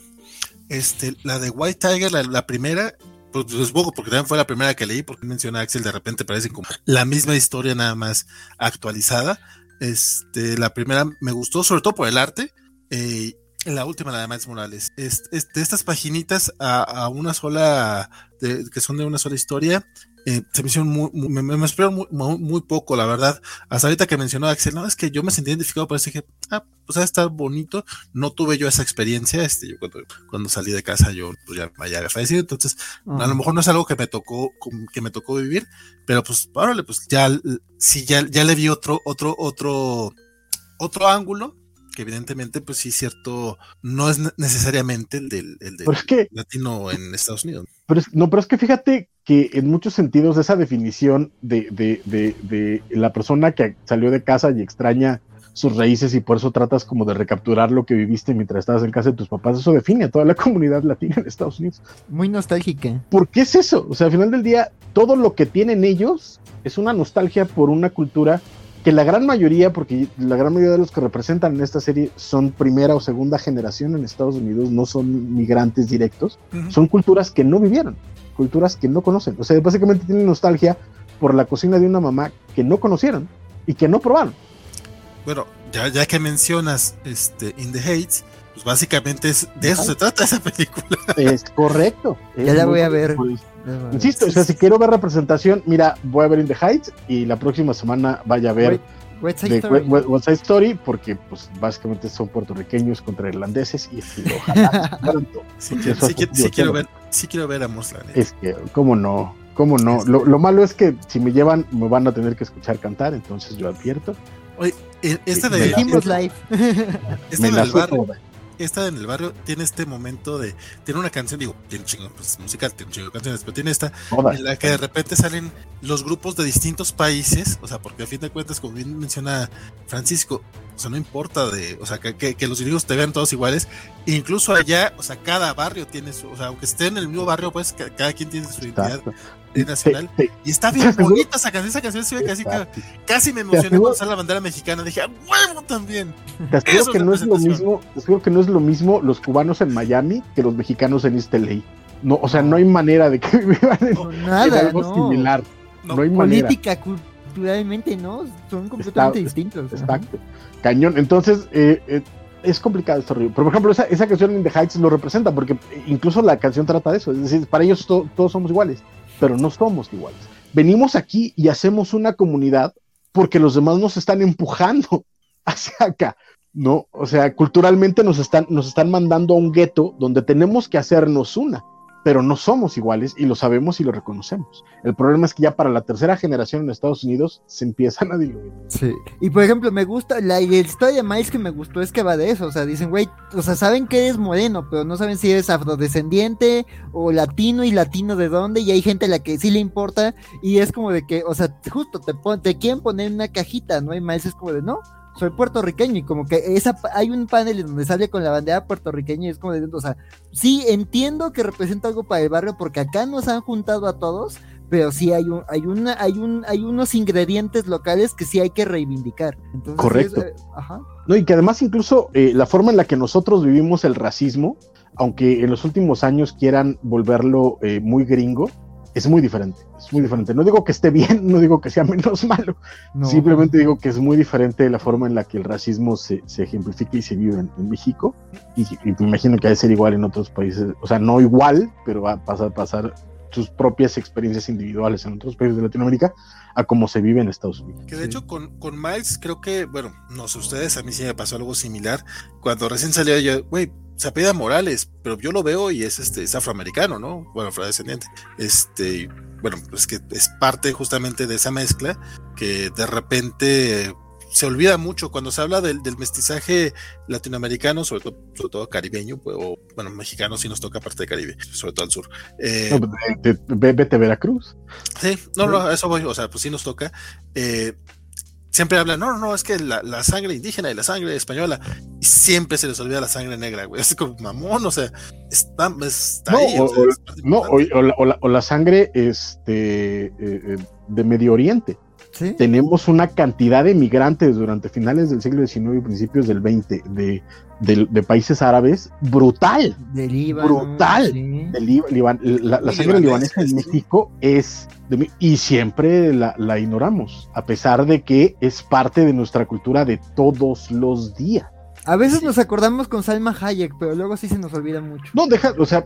Este, la de White Tiger, la, primera, pues pues, supongo porque también fue la primera que leí, porque menciona Axel, de repente parece como la misma historia, nada más actualizada. Este, la primera me gustó, sobre todo por el arte. eh, la última, la de Miles Morales. Es, es de estas paginitas a, a una sola, de- que son de una sola historia, eh, se me hicieron muy, muy- me, me, me esperaron muy, muy, poco, la verdad. Hasta ahorita que mencionó Axel, no, es que yo me sentí identificado, pero dije, ah, pues estar bonito. No tuve yo esa experiencia, este, yo cuando, cuando salí de casa, yo pues ya, ya había fallecido, entonces a lo mejor no es algo que me tocó, que me tocó vivir, pero pues, órale, pues ya, sí, ya, ya le vi otro, otro, otro, otro ángulo, que evidentemente, pues sí, cierto, no es ne- necesariamente el del, el del Pero es que, latino en Estados Unidos. pero es- no, pero es que fíjate que en muchos sentidos esa definición de, de, de, de la persona que salió de casa y extraña sus raíces y por eso tratas como de recapturar lo que viviste mientras estabas en casa de tus papás, eso define a toda la comunidad latina en Estados Unidos. Muy nostálgica. ¿Por qué es eso? O sea, al final del día, todo lo que tienen ellos es una nostalgia por una cultura que la gran mayoría, porque la gran mayoría de los que representan en esta serie son primera o segunda generación en Estados Unidos, no son migrantes directos, son culturas que no vivieron, culturas que no conocen. O sea, básicamente tienen nostalgia por la cocina de una mamá que no conocieron y que no probaron. Bueno, ya, ya que mencionas este In the Heights, pues básicamente es, de eso se trata esa película. Es correcto. Ya la voy a ver. Insisto, o sea, si quiero ver representación, mira, voy a ver In the Heights y la próxima semana vaya a ver West Side de Story. We- We- West Side Story, porque pues básicamente son puertorriqueños contra irlandeses y, y ojalá todos. Sí, quiero, sí, sí ver, sí quiero ver a neta. Es que, ¿cómo no? ¿Cómo no? Lo, lo malo es que si me llevan, me van a tener que escuchar cantar, entonces yo advierto. Oye, eh, esta Me de, la- Dijimos live. la del toda. Esta en el barrio tiene este momento de. Tiene una canción, digo, tiene un chingo, pues musical, tiene un chingo de canciones, pero tiene esta en la que de repente salen los grupos de distintos países, o sea, porque a fin de cuentas, como bien menciona Francisco, o sea, no importa de, o sea, que, que, los gringos te vean todos iguales, incluso allá, o sea, cada barrio tiene su, o sea, aunque esté en el mismo barrio, pues cada quien tiene su identidad nacional. Y está bien bonita esa canción, esa canción se ve casi, casi me emocioné cuando sale la bandera mexicana, dije, ¡a huevo también! Te aseguro que no es lo mismo, te que no es lo mismo los cubanos en Miami que los mexicanos en East LA. No, o sea, no hay manera de que vivan en, algo similar. No, hay Política, culturalmente, ¿no? Son completamente distintos. Exacto. Cañón. Entonces, eh, eh, es complicado esto, Pero, por ejemplo, esa, esa, canción in the Heights lo representa, porque incluso la canción trata de eso. Es decir, para ellos todos somos iguales pero no somos iguales. Venimos aquí y hacemos una comunidad porque los demás nos están empujando hacia acá, ¿no? O sea, culturalmente nos están, nos están mandando a un gueto donde tenemos que hacernos una pero no somos iguales y lo sabemos y lo reconocemos. El problema es que ya para la tercera generación en Estados Unidos se empiezan a diluir. Sí. Y por ejemplo, me gusta, la, historia de Miles que me gustó es que va de eso. O sea, dicen, güey, o sea, saben que eres moreno, pero no saben si eres afrodescendiente o latino y latino de dónde. Y hay gente a la que sí le importa. Y es como de que, o sea, justo te, te quieren poner en una cajita, ¿no? Y Miles es como de, no, soy puertorriqueño y como que esa hay un panel en donde sale con la bandera puertorriqueña y es como de, o sea, sí entiendo que representa algo para el barrio porque acá nos han juntado a todos, pero sí hay un, hay una, hay un, hay unos ingredientes locales que sí hay que reivindicar. Correcto. Eh, ajá. No, y que además incluso eh, la forma en la que nosotros vivimos el racismo, aunque en los últimos años quieran volverlo eh, muy gringo, es muy diferente, es muy diferente. No digo que esté bien, no digo que sea menos malo, simplemente digo que es muy diferente la forma en la que el racismo se, ejemplifica y se vive en, México, y, me imagino que ha de ser igual en otros países, o sea, no igual, pero va a pasar, pasar sus propias experiencias individuales en otros países de Latinoamérica a cómo se vive en Estados Unidos. Que de hecho con, con Miles creo que, bueno, no sé ustedes, a mí sí me pasó algo similar. Cuando recién salió yo, güey, se apellida Morales, pero yo lo veo y es este es afroamericano, ¿no? Bueno, afrodescendiente. Este, bueno, pues que es parte justamente de esa mezcla que de repente se olvida mucho cuando se habla del, mestizaje latinoamericano, sobre todo, sobre todo caribeño, pues, o bueno, mexicano si nos toca parte de Caribe, sobre todo al sur. Eh, vete Veracruz. Sí, no, no, eso voy, o sea, pues sí nos toca. Eh, siempre hablan, no, no, no, es que la, sangre indígena y la sangre española, y siempre se les olvida la sangre negra, güey, es como mamón, o sea, está, no, ahí. O, no, o, la, sangre este, eh, eh, de Medio Oriente. Tenemos una cantidad de migrantes durante finales del siglo XIX y principios del XX de, de, países árabes brutal. De brutal. la, sangre libanesa en México es. y siempre la, la ignoramos, a pesar de que es parte de nuestra cultura de todos los días. A veces nos acordamos con Salma Hayek, pero luego sí se nos olvida mucho. No, deja, o sea,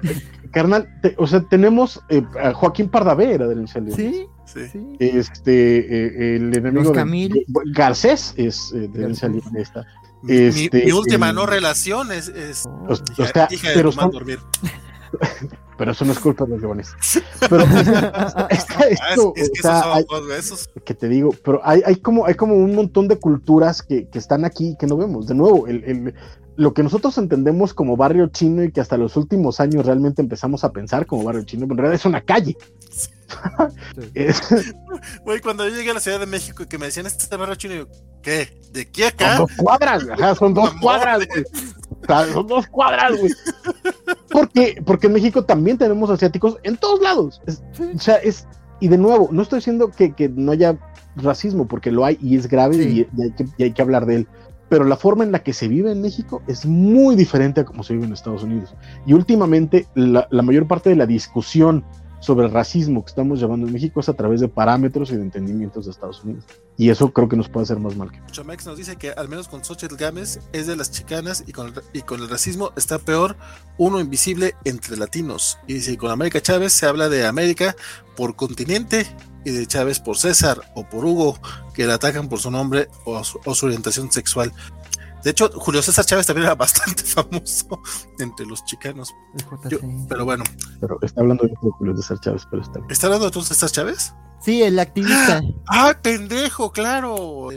carnal, o sea, tenemos eh, a Joaquín Pardavé era del Sí, sí. Este, eh, el enemigo de, Garcés es eh, de esta. Este, mi, última no relación es, es o, sea, hija de pero dormir. pero eso no es culpa de los leones. Pero esto, es, que te digo, pero hay, hay, como, hay como un montón de culturas que, que están aquí y que no vemos. De nuevo, el, el, lo que nosotros entendemos como barrio chino y que hasta los últimos años realmente empezamos a pensar como barrio chino, en realidad es una calle. Güey, cuando yo llegué a la Ciudad de México y que me decían este barrio chino, yo, ¿qué? ¿De qué acá? Son dos cuadras, ajá, son dos cuadras, güey. son dos cuadras, güey. Porque, porque en México también tenemos asiáticos en todos lados. o sea, es, y de nuevo, no estoy diciendo que, que, no haya racismo, porque lo hay y es grave y, hay que, y hay que hablar de él pero la forma en la que se vive en México es muy diferente a como se vive en Estados Unidos. Y últimamente la, mayor parte de la discusión sobre el racismo que estamos llevando en México es a través de parámetros y de entendimientos de Estados Unidos. Y eso creo que nos puede hacer más mal que. Chomex nos dice que al menos con Xochitl Gámez es de las chicanas y con, el, racismo está peor uno invisible entre latinos. Y dice, con América Chávez se habla de América por continente y de Chávez por César o por Hugo, que le atacan por su nombre o su, orientación sexual. De hecho, Julio César Chávez también era bastante famoso entre los chicanos. pero bueno. Pero está hablando de Julio César Chávez, pero está ¿Está hablando de Julio César Chávez? Sí, el activista. ¡Ah, pendejo! Claro.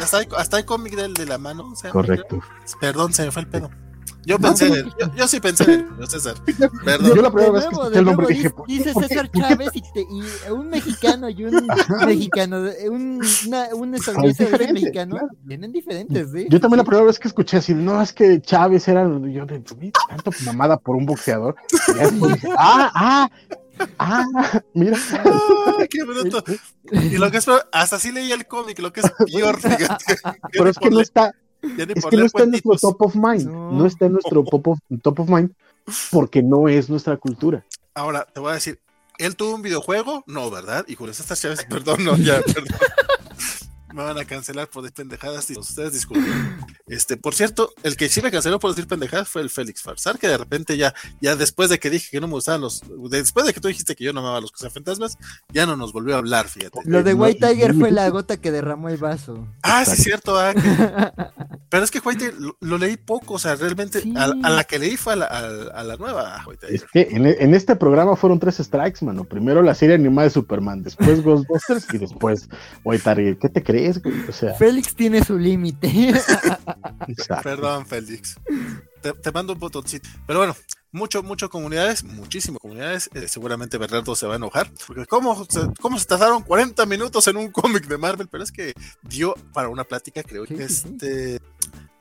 hasta, hay, cómic del de la mano. Correcto. Perdón, se me fue el pedo. Yo pensé en él, yo, yo sí pensé en él, César. Perdón. Yo la primera vez que nuevo, escuché el nombre dije, dice- ¿por dice ¿por qué? César ¿Por qué Chávez y, te- y un mexicano y un mexicano, un, una- un estadounidense y un diferente, mexicano, claro. vienen diferentes, ¿sí? Yo también la primera vez que escuché así, no, es que Chávez era, yo de "Uy, tanto mamada por un boxeador. Y dije, ah, ah, ah, mira. Ay, qué bruto. Y lo que es peor, hasta así leí el cómic, lo que es peor, fíjate. Pero es que no está, Es que no está en nuestro top of mind, No. no está en nuestro top of, top of mind, porque no es nuestra cultura. Ahora, te voy a decir, ¿él tuvo un videojuego? No, ¿verdad? Y Julio César Chávez, perdón, no, ya, perdón. Me van a cancelar por decir pendejadas. y Ustedes disculpen. Este, por cierto, el que sí me canceló por decir pendejadas fue el Félix Farsar, que de repente ya, ya después de que dije que no me gustaban los, después de que tú dijiste que yo no amaba los cazafantasmas, ya no nos volvió a hablar, fíjate. Lo de White Tiger fue la gota que derramó el vaso. Ah, sí, cierto. ah, que- Pero es que White lo, lo leí poco, o sea, realmente Sí. a, a la que leí fue a la, a, a la nueva White Es que en, en este programa furon tres strikes, mano. Primero la serie animada de Superman, después Ghostbusters y después White. ¿Qué te crees, güey? O sea, Félix tiene su límite. exacto. Perdón, Félix. Te, te mando un botoncito. Pero bueno, mucho, mucho comunidades, muchísimo comunidades. Eh, seguramente Bernardo se va a enojar. Porque ¿cómo se, cómo se tardaron 40 minutos en un cómic de Marvel? Pero es que dio para una plática, creo. Sí, sí. este,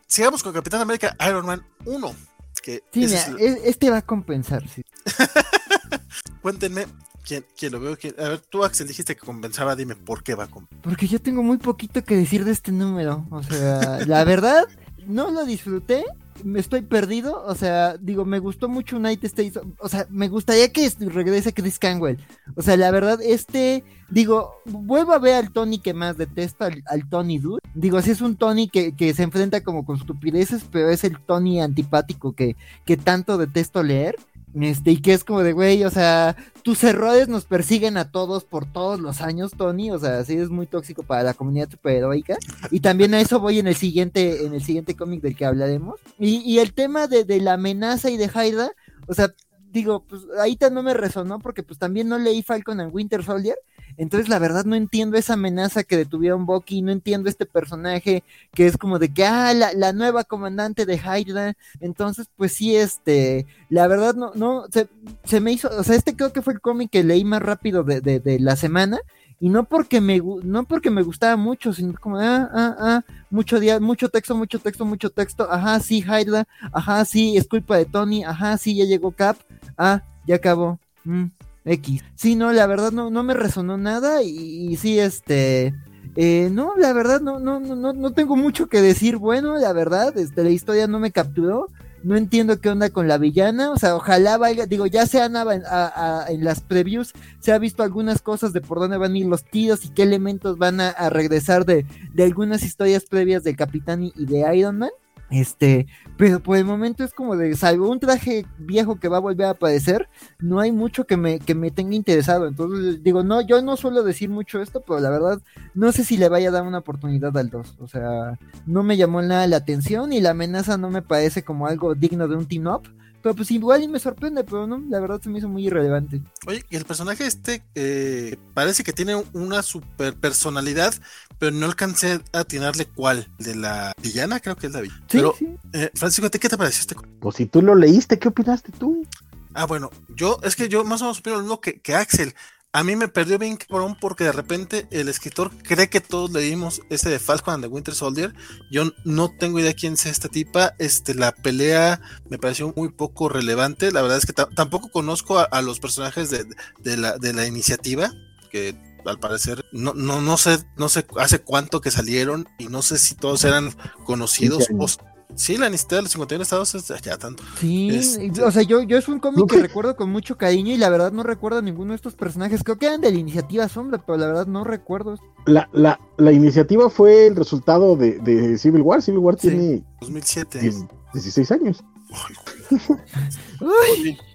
Sigamos con Capitán América Iron Man 1. Que Sí, ese mira, es el- este va a compensar. sí. cuéntenme quién, quién lo veo. quién- a ver, tú, Axel, dijiste que compensaba. Dime por qué va con. Porque yo tengo muy poquito que decir de este número. O sea, la verdad, no lo disfruté. Me estoy perdido. O sea, digo, me gustó mucho United States. O sea, me gustaría que regrese Chris Canwell. O sea, la verdad, este. Digo, vuelvo a ver al Tony que más detesto, al, al Tony Dude. Digo, sí es un Tony que, que se enfrenta como con estupideces, pero es el Tony antipático que, que tanto detesto leer. Este, y que es como de, güey, o sea, tus errores nos persiguen a todos por todos los años, Tony. O sea, sí es muy tóxico para la comunidad superheroica. Y también a eso voy en el siguiente, en el siguiente cómic del que hablaremos. Y, el tema de, de la amenaza y de Hydra, o sea, digo, pues ahorita no me resonó porque pues también no leí Falcon and Winter Soldier. Entonces, la verdad, no entiendo esa amenaza que detuvieron Bucky, no entiendo este personaje que es como de que, ah, la, la nueva comandante de Hydra. Entonces, pues sí, este, la verdad, no, no, se, se me hizo, o sea, este creo que fue el cómic que leí más rápido de, de, de la semana. Y no porque me no porque me gustaba mucho, sino como, ah, ah, ah, mucho día, mucho texto, mucho texto, mucho texto, ajá, sí, Hydra, ajá, sí, es culpa de Tony, ajá, sí, ya llegó Cap, ah, ya acabó, mm, X. Sí, no, la verdad no, no me resonó nada y, sí, este, eh, no, la verdad no, no, no, no tengo mucho que decir, bueno, la verdad, este, la historia no me capturó, no entiendo qué onda con la villana, o sea, ojalá vaya, digo, ya se han a- en las previews, se ha visto algunas cosas de por dónde van a ir los tiros y qué elementos van a, regresar de, de algunas historias previas del Capitán y de Iron Man. Este, pero por el momento es como de, salvo un traje viejo que va a volver a aparecer, no hay mucho que me, que me tenga interesado. Entonces, digo, no, yo no suelo decir mucho esto, pero la verdad, no sé si le vaya a dar una oportunidad al 2. O sea, no me llamó nada la atención y la amenaza no me parece como algo digno de un team up. Pero pues igual y me sorprende, pero no, la verdad se me hizo muy irrelevante. Oye, y el personaje este eh, parece que tiene una super personalidad, pero no alcancé a atinarle cuál. De la villana, creo que es la villana. Sí, pero, sí. eh, Francisco, ¿a ti ¿qué te pareció este? Pues si tú lo leíste, ¿qué opinaste tú? Ah, bueno, yo, es que yo más o menos opino lo mismo que, que Axel. A mí me perdió bien cabrón porque de repente el escritor cree que todos leímos ese de Falcon and the Winter Soldier. Yo no tengo idea quién sea esta tipa. Este, la pelea me pareció muy poco relevante. La verdad es que ta- tampoco conozco a, a los personajes de, de la, de la iniciativa, que al parecer no, no, no sé, no sé hace cuánto que salieron y no sé si todos eran conocidos. 15 años. O, sí, la iniciativa de los 51 estados es ya tanto. Sí, Este- o sea, yo, yo es un cómic No, que recuerdo con mucho cariño y la verdad no recuerdo a ninguno de estos personajes. Creo que eran de la iniciativa Sombra, pero la verdad no recuerdo. La, la, la iniciativa fue el resultado de, de Civil War. Civil War Sí. tiene 2007. 10 16 años. Uy,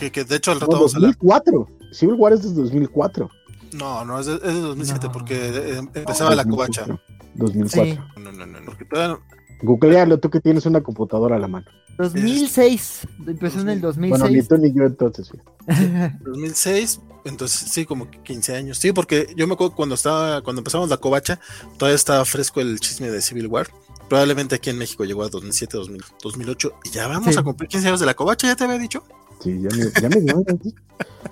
Que, que de hecho al rato No, vamos a hablar. 2004. Civil War es desde 2004. No, no, es de, es de 2007 No. porque eh, empezaba la covacha. 2004. Sí. No, no, no, no, porque todavía no- Googlealo, tú que tienes una computadora a la mano. 2006. Empezó en el 2006. Bueno, ni tú ni yo entonces. 2006, entonces sí, como 15 años. Sí, porque yo me acuerdo cuando estaba, cuando empezamos la covacha, todavía estaba fresco el chisme de Civil War. Probablemente aquí en México llegó a 2007, 2000, 2008 y ya vamos Sí. a cumplir 15 años de la covacha, ya te había dicho. Sí, ya me, ya me dio,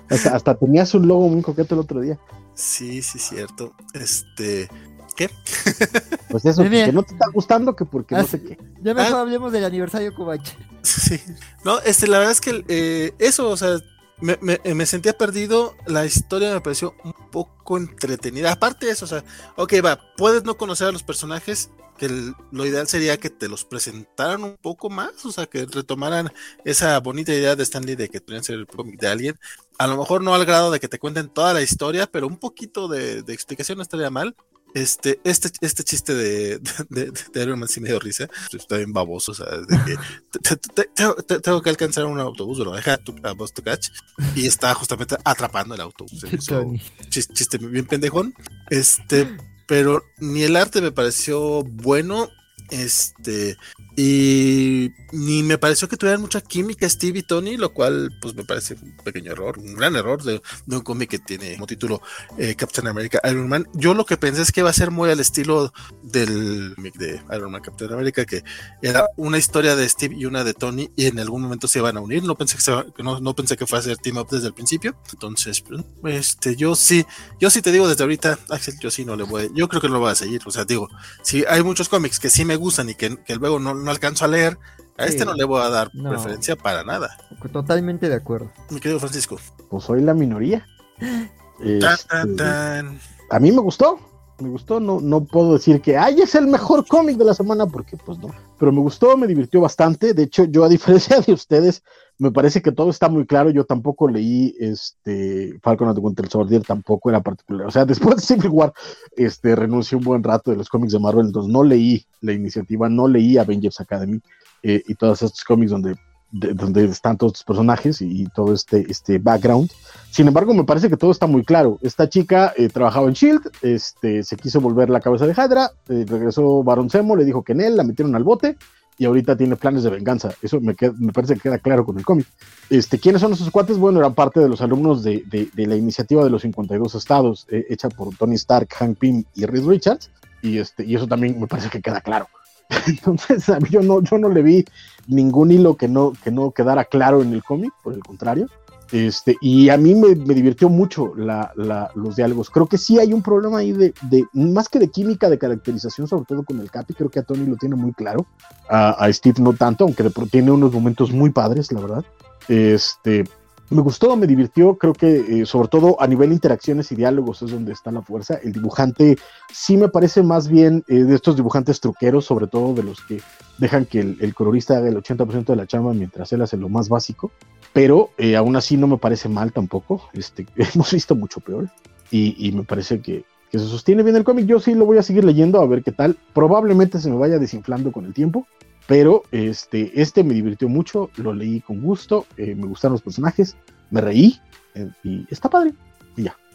hasta, hasta tenías un logo muy coqueto el otro día. Sí, sí, cierto. Este, ¿qué? Pues eso, bien. que no te está gustando que porque no Ah, sé qué. Ya mejor Ah. hablemos del aniversario Kovac. Sí. No, este, la verdad es que eh, eso, o sea, me, me- me sentía perdido. La historia me pareció un poco entretenida. Aparte de eso, o sea, ok, va, puedes no conocer a los personajes, que el- lo ideal sería que te los presentaran un poco más, o sea, que retomaran esa bonita idea de Stanley de que podrían ser el cómic de alguien. A lo mejor no al grado de que te cuenten toda la historia, pero un poquito de, de explicación no estaría mal. Este, este, este chiste de, de, de Iron Man sí me dio risa. Está bien baboso, o sea, de que te- te- te- te- tengo que alcanzar un autobús, lo deja tu- a Bus to Catch y está justamente atrapando el autobús. Se me hizo Tony. chis- chiste bien pendejón. Este, pero ni el arte me pareció bueno. Este, y ni me pareció que tuvieran mucha química Steve y Tony, lo cual, pues me parece un pequeño error, un gran error de, un cómic que tiene como título eh, Captain America Iron Man. Yo lo que pensé es que va a ser muy al estilo del de Iron Man Captain America, que era una historia de Steve y una de Tony, y en algún momento se iban a unir. No pensé que, se no, no pensé que fuera a ser team up desde el principio. Entonces, pues, este, yo sí, yo sí te digo desde ahorita, yo sí no le voy, yo creo que no lo voy a seguir. O sea, digo, si hay muchos cómics que sí me gustan y que, que luego no, no alcanzo a leer, a Sí. este no le voy a dar No. preferencia para nada. Totalmente de acuerdo. Mi querido Francisco. Pues soy la minoría. Tan, Este, tan, tan. a mí me gustó, me gustó, no, no puedo decir que ay es el mejor cómic de la semana, porque pues no, pero me gustó, me divirtió bastante, de hecho yo a diferencia de ustedes, me parece que todo está muy claro, yo tampoco leí este Falcon and the Winter Soldier, tampoco era particular, o sea, después de Civil War, este, renuncié un buen rato de los cómics de Marvel, entonces no leí la iniciativa, no leí Avengers Academy eh, y todos estos cómics donde, de- donde están todos estos personajes y, y todo este, este background, sin embargo, me parece que todo está muy claro. Esta chica eh, trabajaba en Shield, este, se quiso volver la cabeza de Hydra, eh, regresó Baron Zemo, le dijo que en él la metieron al bote y ahorita tiene planes de venganza. Eso me, parece que queda claro con el cómic. Este, ¿Quiénes son esos cuates? Bueno, eran parte de los alumnos de, la iniciativa de los 52 estados, eh, hecha por Tony Stark, Hank Pym y Reed Richards, y, este, y eso también me parece que queda claro. Entonces, yo no, yo no le vi ningún hilo que no, que no quedara claro en el cómic, por el contrario. Este, y a mí me, divirtió mucho los diálogos. Creo que sí hay un problema ahí de, más que de química, de caracterización, sobre todo con el Capi. Creo que a Tony lo tiene muy claro. A, a Steve no tanto, aunque de tiene unos momentos muy padres, la verdad. Este, me gustó, me divirtió. Creo que eh, sobre todo a nivel de interacciones y diálogos es donde está la fuerza. El dibujante sí me parece más bien eh, de estos dibujantes truqueros, sobre todo de los que dejan que el, el colorista haga el 80% de la chamba mientras él hace lo más básico pero eh, aún así no me parece mal tampoco. Este, hemos visto mucho peor y, y me parece que, se sostiene bien el cómic. Yo sí lo voy a seguir leyendo a ver qué tal. Probablemente se me vaya desinflando con el tiempo, pero este, este me divirtió mucho, lo leí con gusto, eh, me gustaron los personajes, me reí eh, y está padre.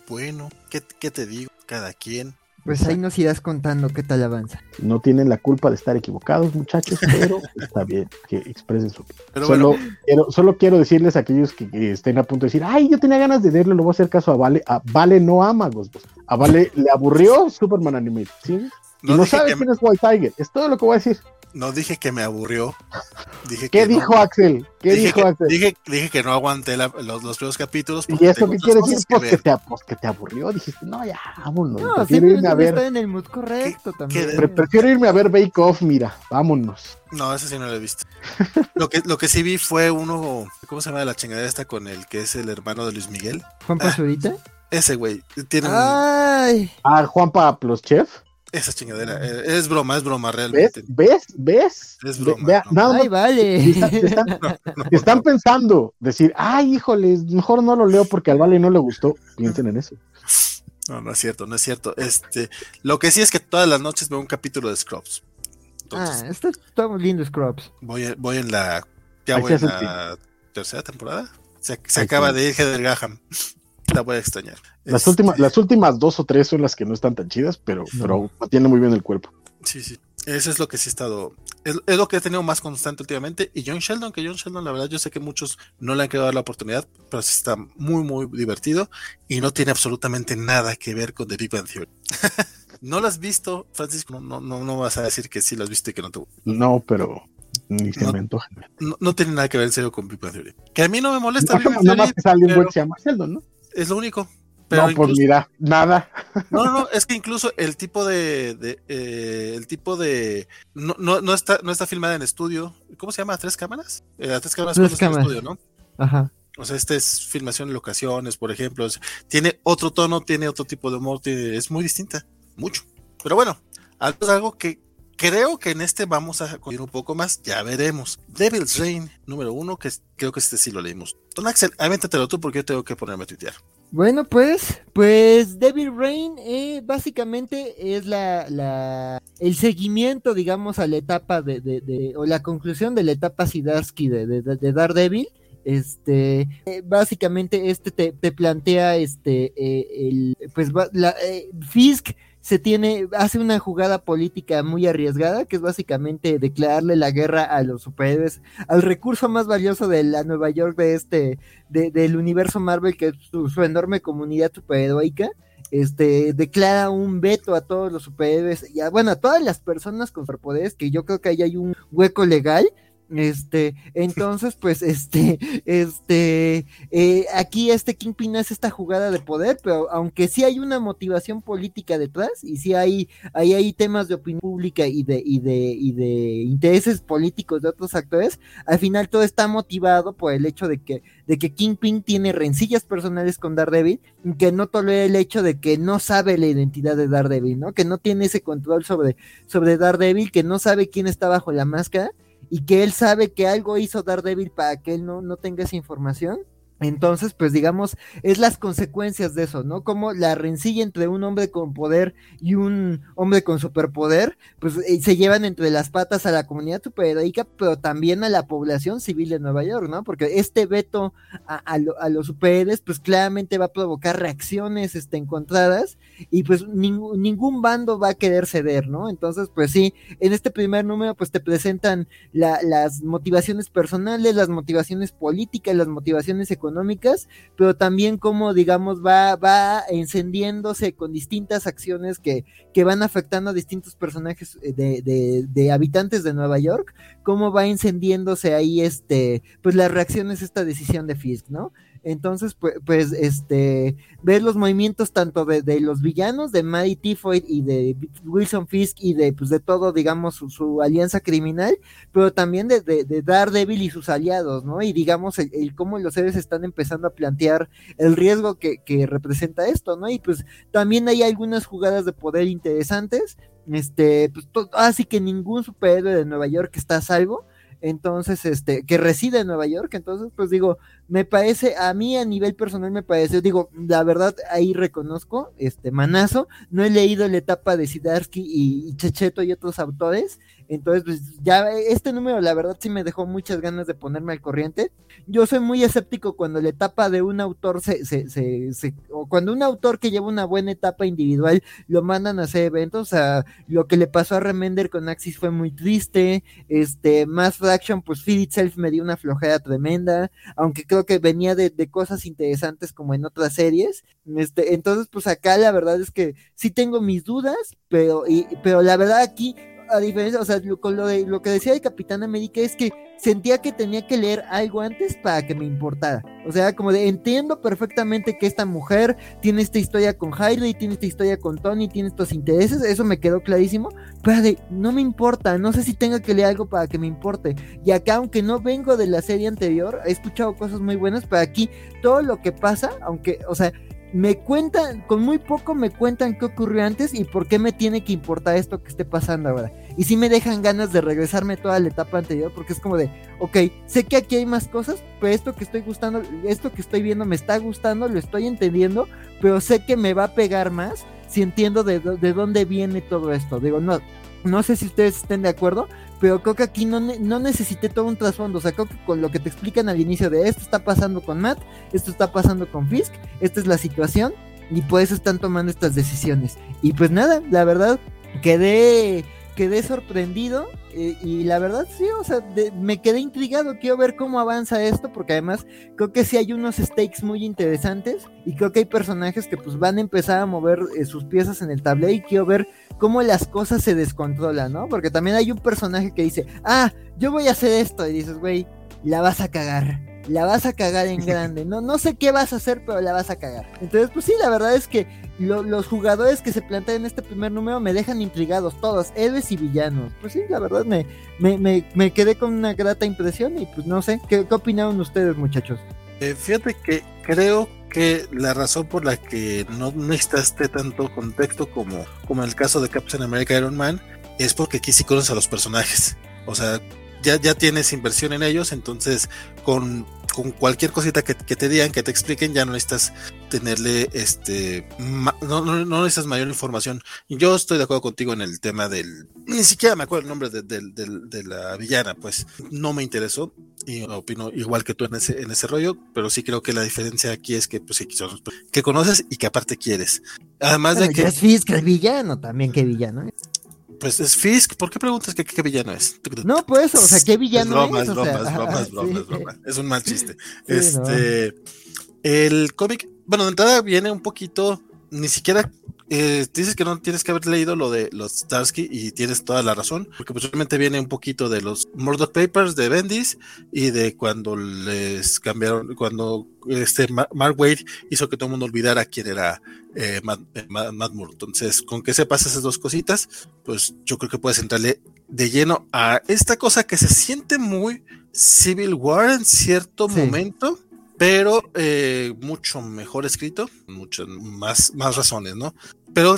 Bueno, ¿qué, qué te digo? Cada quien. Pues ahí nos irás contando qué tal avanza. No tienen la culpa de estar equivocados, muchachos, pero está bien que expresen su Pero solo, bueno, quiero, solo quiero decirles a aquellos que, que estén a punto de decir, ay, yo tenía ganas de leerlo, le voy a hacer caso a Vale. A Vale no ama Ghostbusters. A Vale le aburrió Superman Animated, ¿sí? Y no, sabe que, quién es White Tiger. Es todo lo que voy a decir. No dije que me aburrió. Dije ¿Qué que no. dijo Axel? ¿Qué dije, dijo que, Axel? dije, dije que no aguanté la- los, los primeros capítulos. ¿Y eso qué quiere decir? Pues que, te, pues que te aburrió. Dijiste, no, ya, vámonos. No, prefiero irme a ver. está en el mood correcto también. qué- prefiero irme a ver Bake Off, mira, vámonos. No, ese sí no lo he visto. lo, que, lo que sí vi fue uno. ¿Cómo se llama la chingadera esta con el que es el hermano de Luis Miguel? Juan Pazurita. Ese güey. Tiene un- Ay, Ah, Juanpa Plus Chef. Esa chingadera. eh, Es broma, es broma ¿Ves? realmente. ¿Ves? ¿Ves? Es Ve- broma, vea, no. nada más ay, vale. No, no, Están no. pensando, decir, ay, híjoles, mejor no lo leo porque al Vale no le gustó. Piensen en eso. No, no es cierto, no es cierto. Este, lo que sí es que todas las noches veo un capítulo de Scrubs. Entonces, Ah, está, está muy lindo Scrubs. voy, en- voy en la. Ya voy en la tercera temporada. Se, se acaba sí. de ir Heather Graham. La voy a extrañar. Las, Este, últimas, las últimas dos o tres son las que no están tan chidas, pero, No. pero mantiene muy bien el cuerpo. Sí, sí. Eso es lo que sí ha estado. Es, lo que he tenido más constante últimamente. Y John Sheldon, que John Sheldon, la verdad, yo sé que muchos no le han querido dar la oportunidad, pero sí está muy, muy divertido y no tiene absolutamente nada que ver con The Big Bang Theory. ¿No lo has visto, Francisco? No, no, no, vas a decir que sí lo has visto y que no te No, pero ni se no, No, tiene nada que ver en serio con Big Bang Theory. Que a mí no me molesta. No, Big más que sale un buen se llama Sheldon, ¿no? Es lo único. Pero no, pues mira, nada. No, no, es que incluso el tipo de, de eh, el tipo de no, no, no, está, no está filmada en estudio. ¿Cómo se llama? ¿Tres cámaras? Eh, tres cámaras tres cámaras. estudio, ¿no? Ajá. O sea, este es filmación en locaciones, por ejemplo. Tiene otro tono, tiene otro tipo de humor, es muy distinta, mucho. Pero bueno, algo que creo que en este vamos a ir un poco más, ya veremos. Devil's Reign, número uno, que creo que este sí lo leímos. Don Axel, avéntatelo tú porque yo tengo que ponerme a tuitear. Bueno, pues, pues Devil Rain eh, básicamente es la, el seguimiento, digamos, a la etapa de, o la conclusión de la etapa Sidarsky de, de, de Daredevil. Este, eh, básicamente este te, te, plantea, este, eh, el, pues, la, Fisk se tiene, hace una jugada política muy arriesgada, que es básicamente declararle la guerra a los superhéroes, al recurso más valioso de la Nueva York de este, de, del universo Marvel, que es su, enorme comunidad superheroica. Este, declara un veto a todos los superhéroes, y a, bueno, a todas las personas con superpoderes, que yo creo que ahí hay un hueco legal, este, entonces, pues, este, este, eh, aquí este Kingpin hace esta jugada de poder, pero aunque sí hay una motivación política detrás, y sí hay, hay, hay temas de opinión pública y de, y de, y de intereses políticos de otros actores, al final todo está motivado por el hecho de que, de que Kingpin tiene rencillas personales con Daredevil, que no tolera el hecho de que no sabe la identidad de Daredevil, ¿no? Que no tiene ese control sobre, sobre Daredevil, que no sabe quién está bajo la máscara y que él sabe que algo hizo Daredevil para que él no, no tenga esa información. Entonces, pues digamos, es las consecuencias de eso, ¿no? Como la rencilla entre un hombre con poder y un hombre con superpoder, pues eh, se llevan entre las patas a la comunidad superheroica, pero también a la población civil de Nueva York, ¿no? Porque este veto a, los superhéroes, pues claramente va a provocar reacciones este, encontradas y pues ningún bando va a querer ceder, ¿no? Entonces, pues sí, en este primer número, pues te presentan las motivaciones personales, las motivaciones políticas, las motivaciones económicas, económicas, pero también como, digamos, va, va encendiéndose con distintas acciones que, que van afectando a distintos personajes eh, de, de, de, habitantes de Nueva York, cómo va encendiéndose ahí, este, pues las reacciones a esta decisión de Fisk, ¿no? Entonces, pues, pues este, ver los movimientos tanto de, los villanos, de Maddie Tifoid y de Wilson Fisk y de, pues, de todo, digamos, su, alianza criminal, pero también de, de, Daredevil y sus aliados, ¿no? Y digamos, el, cómo los seres están empezando a plantear el riesgo que, que representa esto, ¿no? Y pues también hay algunas jugadas de poder interesantes, este, pues así que ningún superhéroe de Nueva York está a salvo, entonces, este, que reside en Nueva York, entonces, pues digo, me parece, a mí a nivel personal me parece, digo, la verdad ahí reconozco, este, manazo, no he leído la etapa de Sidarsky y, Checheto y otros autores, entonces, pues ya este número, la verdad sí me dejó muchas ganas de ponerme al corriente. Yo soy muy escéptico cuando la etapa de un autor se, se, se, o cuando un autor que lleva una buena etapa individual lo mandan a hacer eventos, sea, lo que le pasó a Remender con Axis fue muy triste, este, más Fraction, pues Feed Itself me dio una flojera tremenda, aunque creo que venía de, cosas interesantes como en otras series. Este, entonces, pues acá la verdad es que sí tengo mis dudas, pero, y, pero la verdad aquí a diferencia, o sea, con lo, de, lo que decía el Capitán América es que sentía que tenía que leer algo antes para que me importara. O sea, como de entiendo perfectamente que esta mujer tiene esta historia con Hailey, tiene esta historia con Tony, tiene estos intereses, eso me quedó clarísimo, pero de, no me importa, no sé si tenga que leer algo para que me importe. Y acá, aunque no vengo de la serie anterior, he escuchado cosas muy buenas, pero aquí todo lo que pasa, aunque, o sea, me cuentan, con muy poco me cuentan qué ocurrió antes y por qué me tiene que importar esto que esté pasando ahora. Y si me dejan ganas de regresarme toda la etapa anterior, porque es como de, ok, sé que aquí hay más cosas, pero esto que estoy gustando, esto que estoy viendo me está gustando, lo estoy entendiendo, pero sé que me va a pegar más si entiendo de, de dónde viene todo esto. Digo, no, no sé si ustedes estén de acuerdo, pero creo que aquí no, no necesité todo un trasfondo. O sea, creo que con lo que te explican al inicio de esto está pasando con Matt, esto está pasando con Fisk, esta es la situación, y por eso están tomando estas decisiones. Y pues nada, la verdad, quedé quedé sorprendido eh, y la verdad sí, o sea, me quedé intrigado, quiero ver cómo avanza esto porque además creo que sí hay unos stakes muy interesantes y creo que hay personajes que pues van a empezar a mover eh, sus piezas en el tablero y quiero ver cómo las cosas se descontrolan, ¿no? Porque también hay un personaje que dice, ah, yo voy a hacer esto y dices, güey, la vas a cagar la vas a cagar en grande. No, no sé qué vas a hacer, pero la vas a cagar. Entonces, pues sí, la verdad es que los jugadores que se plantean en este primer número me dejan intrigados, todos, héroes y villanos. Pues sí, la verdad me, me, me, quedé con una grata impresión y pues no sé, ¿qué, qué opinaron ustedes, muchachos? Eh, fíjate que creo que la razón por la que no necesitaste tanto contexto como, como en el caso de Captain America Iron Man es porque aquí sí conoces a los personajes. O sea, ya, ya tienes inversión en ellos, entonces con, con cualquier cosita que, te digan, que te expliquen, ya no necesitas tenerle, este, no, no, no, necesitas mayor información. Yo estoy de acuerdo contigo en el tema del, ni siquiera me acuerdo el nombre de, de, la villana, pues no me interesó y opino igual que tú en ese, en ese rollo, pero sí creo que la diferencia aquí es que, pues sí, que conoces y que aparte quieres. Además de que... Es Fisk el villano también, que villano. Pues es Fisk. ¿Por qué preguntas que qué villano es? No, pues, o sea, ¿qué villano es? Broma, es, broma, es broma, es broma, es un mal chiste. este, el cómic, bueno, de entrada viene un poquito, ni siquiera eh, dices que no tienes que haber leído lo de los Starsky y tienes toda la razón, porque posiblemente viene un poquito de los Murdoch Papers de Bendis y de cuando les cambiaron, cuando este Mark Wade hizo que todo el mundo olvidara quién era eh, Matt, eh, Moore. Entonces, con que sepas esas dos cositas, pues yo creo que puedes entrarle de lleno a esta cosa que se siente muy Civil War en cierto momento pero eh, mucho mejor escrito, muchas más, más razones, ¿no? Pero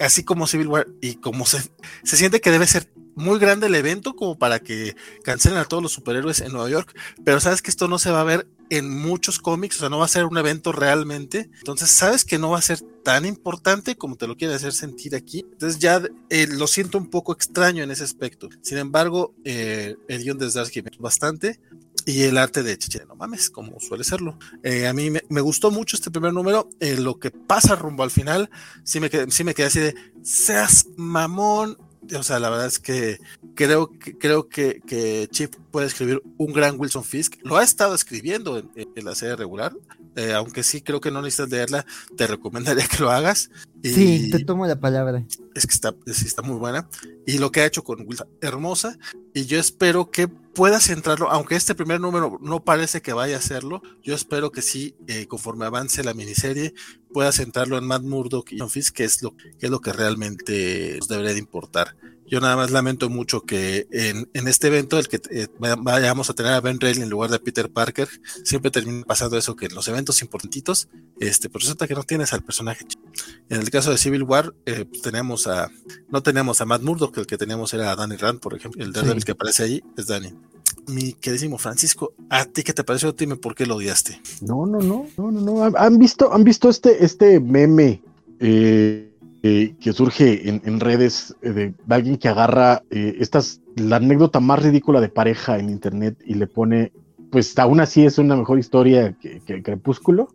así como Civil War y como se, se siente que debe ser muy grande el evento como para que cancelen a todos los superhéroes en Nueva York, pero sabes que esto no se va a ver en muchos cómics, o sea, no va a ser un evento realmente, entonces sabes que no va a ser tan importante como te lo quiere hacer sentir aquí, entonces ya eh, lo siento un poco extraño en ese aspecto, sin embargo, eh, el guion de Zdarsky bastante, y el arte de Chiche, no mames, como suele serlo. Eh, a mí me, gustó mucho este primer número. Eh, lo que pasa rumbo al final, sí me, sí me quedé así de, seas mamón. O sea, la verdad es que creo que, creo que, que Chip puede escribir un gran Wilson Fisk. Lo ha estado escribiendo en, la serie regular. Eh, aunque sí creo que no necesitas leerla, te recomendaría que lo hagas. Sí, te tomo la palabra. Es que está, sí, está muy buena. Y lo que ha hecho con Wilson, hermosa. Y yo espero que pueda centrarlo, aunque este primer número no parece que vaya a hacerlo, yo espero que sí, eh, conforme avance la miniserie, pueda centrarlo en Matt Murdock y John Fisk, que es lo que, es lo que realmente nos debería de importar. Yo nada más lamento mucho que en, en este evento, el que eh, vayamos a tener a Ben Reilly en lugar de Peter Parker, siempre termina pasando eso, que en los eventos importantitos, este, pues resulta que no tienes al personaje. En el caso de Civil War, eh, pues tenemos a, no tenemos a Matt Murdock, que el que teníamos era a Danny Rand, por ejemplo, el Daredevil que aparece ahí es Danny. Mi queridísimo Francisco, ¿a ti qué te pareció? Dime por qué lo odiaste. No, no, no, no, no, no. ¿Han visto, han visto este, este meme? Eh, que surge en, redes eh, de, alguien que agarra eh, estas, la anécdota más ridícula de pareja en internet y le pone, pues aún así es una mejor historia que, Crepúsculo.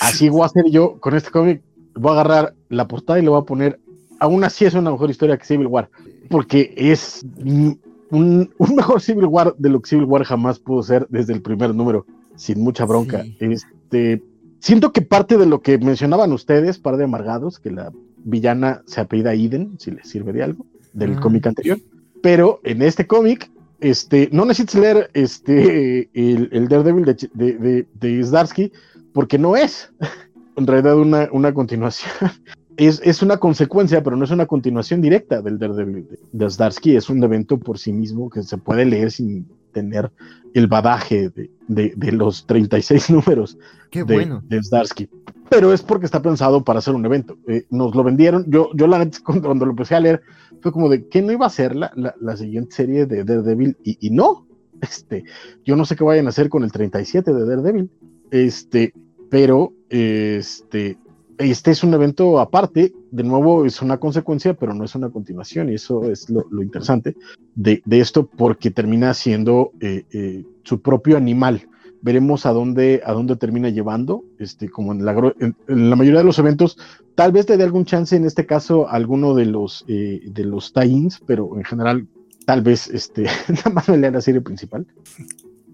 Así voy a hacer yo con este cómic, voy a agarrar la portada y le voy a poner, aún así es una mejor historia que Civil War, porque es un, un mejor Civil War de lo que Civil War jamás pudo ser desde el primer número, sin mucha bronca. Este, Siento que parte de lo que mencionaban ustedes, par de amargados, que la villana se apellida Eden, si les sirve de algo, del ah. cómic anterior. Pero en este cómic, este, no necesitas leer este, el, Daredevil de, de, de, Zdarsky, porque no es en realidad una, una continuación. Es, es, una consecuencia, pero no es una continuación directa del Daredevil de, Zdarsky. Es un evento por sí mismo que se puede leer sin tener el badaje de, de, los 36 números Qué de, bueno. de Zdarsky. Pero es porque está pensado para hacer un evento. Eh, nos lo vendieron. Yo, yo la neta, cuando lo empecé a leer, fue como de que no iba a ser la, la, siguiente serie de Daredevil. Y, y, no. Este, yo no sé qué vayan a hacer con el 37 de Daredevil. Este, pero este, este es un evento aparte, de nuevo es una consecuencia, pero no es una continuación, y eso es lo, interesante de, esto, porque termina siendo eh, eh, su propio animal. veremos a dónde, a dónde termina llevando, este, como en la, mayoría de los eventos, tal vez te dé algún chance en este caso alguno de los, eh, de los tie-ins, pero en general tal vez este, nada más me la serie principal.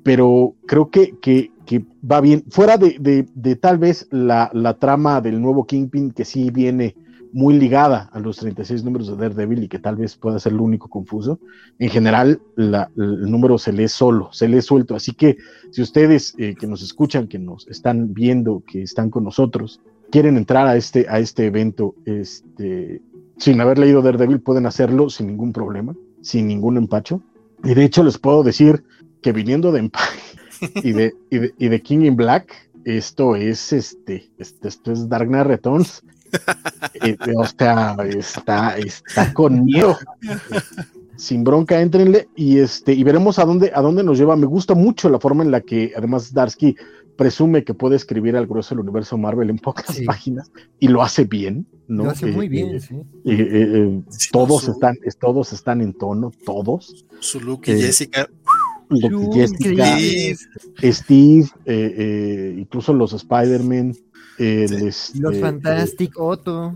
Pero creo que, que, que va bien. Fuera de, de, de tal vez la, la, trama del nuevo Kingpin, que sí viene muy ligada a los 36 números de Daredevil y que tal vez pueda ser lo único confuso. En general, la, el número se lee solo, se lee suelto. Así que si ustedes eh, que nos escuchan, que nos están viendo, que están con nosotros, quieren entrar a este, a este evento este, sin haber leído Daredevil, pueden hacerlo sin ningún problema, sin ningún empacho. Y de hecho les puedo decir que viniendo de Empire y de, y de, y de King in Black, esto es este, este esto es Dark Knight Returns eh, o sea, está, está conmigo. Sin bronca, entrenle y este, y veremos a dónde, a dónde nos lleva. Me gusta mucho la forma en la que además Darsky presume que puede escribir al grueso del universo Marvel en pocas páginas y lo hace bien, ¿no? Lo hace muy bien, eh, sí. todos están, todos están en tono, todos. Su look y Jessica. Jessica, Steve, eh, incluso los Spider-Man, el, este, los Fantastic, Otto.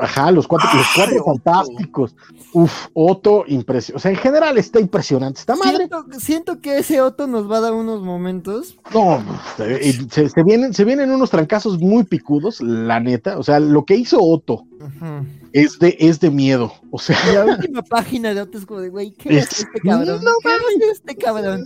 Ajá, los cuatro, los cuatro fantásticos. Uf, Otto, impresionante. O sea, en general está impresionante. Está madre. Siento, siento, que ese Otto nos va a dar unos momentos. No, se, se, vienen, se vienen unos trancazos muy picudos, la neta. O sea, lo que hizo Otto Ajá. es de, es de miedo. O sea. La última página de Otto es como de, güey, ¿qué es, este cabrón? No, ¿Qué es este cabrón?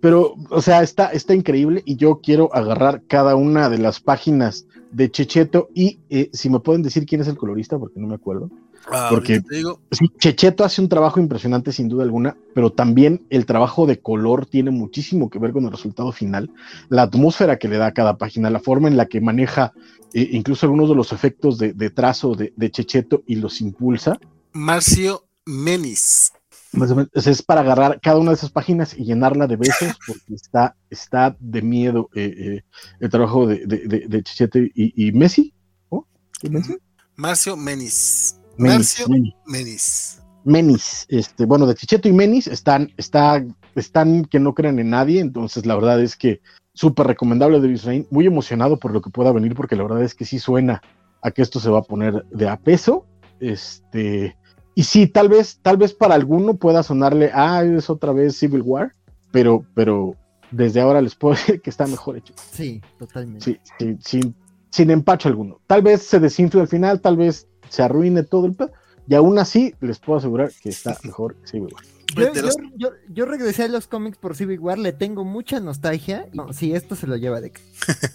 Pero, o sea, está, está increíble y yo quiero agarrar cada una de las páginas de Checheto y eh, si me pueden decir quién es el colorista, porque no me acuerdo. Ah, porque digo. Sí, Checheto hace un trabajo impresionante sin duda alguna, pero también el trabajo de color tiene muchísimo que ver con el resultado final, la atmósfera que le da a cada página, la forma en la que maneja eh, incluso algunos de los efectos de, de trazo de, de, Checheto y los impulsa. Marcio Menis. Más o menos, es para agarrar cada una de esas páginas y llenarla de besos, porque está, está de miedo eh, eh, el trabajo de, de, de Chichete y, y Messi. ¿Oh? ¿Qué Messi? Marcio Menis. Menis, Marcio Menis. Menis. Menis, este, bueno, de Chicheto y Menis están, está, están que no crean en nadie, entonces la verdad es que súper recomendable de Bisrain, muy emocionado por lo que pueda venir, porque la verdad es que sí suena a que esto se va a poner de a peso. Este, y sí, tal vez, tal vez para alguno pueda sonarle, ah, es otra vez Civil War, pero, pero desde ahora les puedo decir que está mejor hecho. Sí, totalmente. Sí, sí, sin, sin empacho alguno. Tal vez se desinfle al final, tal vez se arruine todo el pedo, y aún así les puedo asegurar que está mejor Civil War. Yo, yo, yo, yo, regresé a los cómics por Civil War, le tengo mucha nostalgia. No, sí, esto se lo lleva de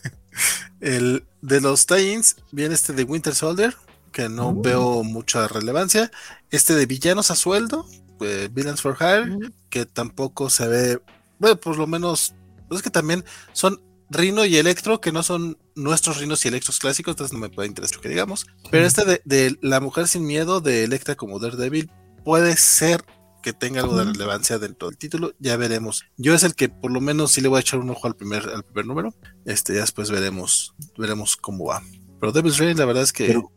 El de los tie-ins viene este de Winter Soldier, que no uh. veo mucha relevancia. Este de Villanos a sueldo, eh, Villains for Hire, uh. que tampoco se ve, bueno, por lo menos, es que también son Rino y Electro, que no son nuestros Rinos y Electros clásicos, entonces no me puede interesar que digamos. Pero este de, de, La Mujer Sin Miedo, de Electra como Daredevil, puede ser que tenga algo de relevancia dentro del título, ya veremos. Yo es el que por lo menos sí le voy a echar un ojo al primer, al primer número. Este, ya después veremos, veremos cómo va. Pero Devil's Reign, la verdad es que. Pero,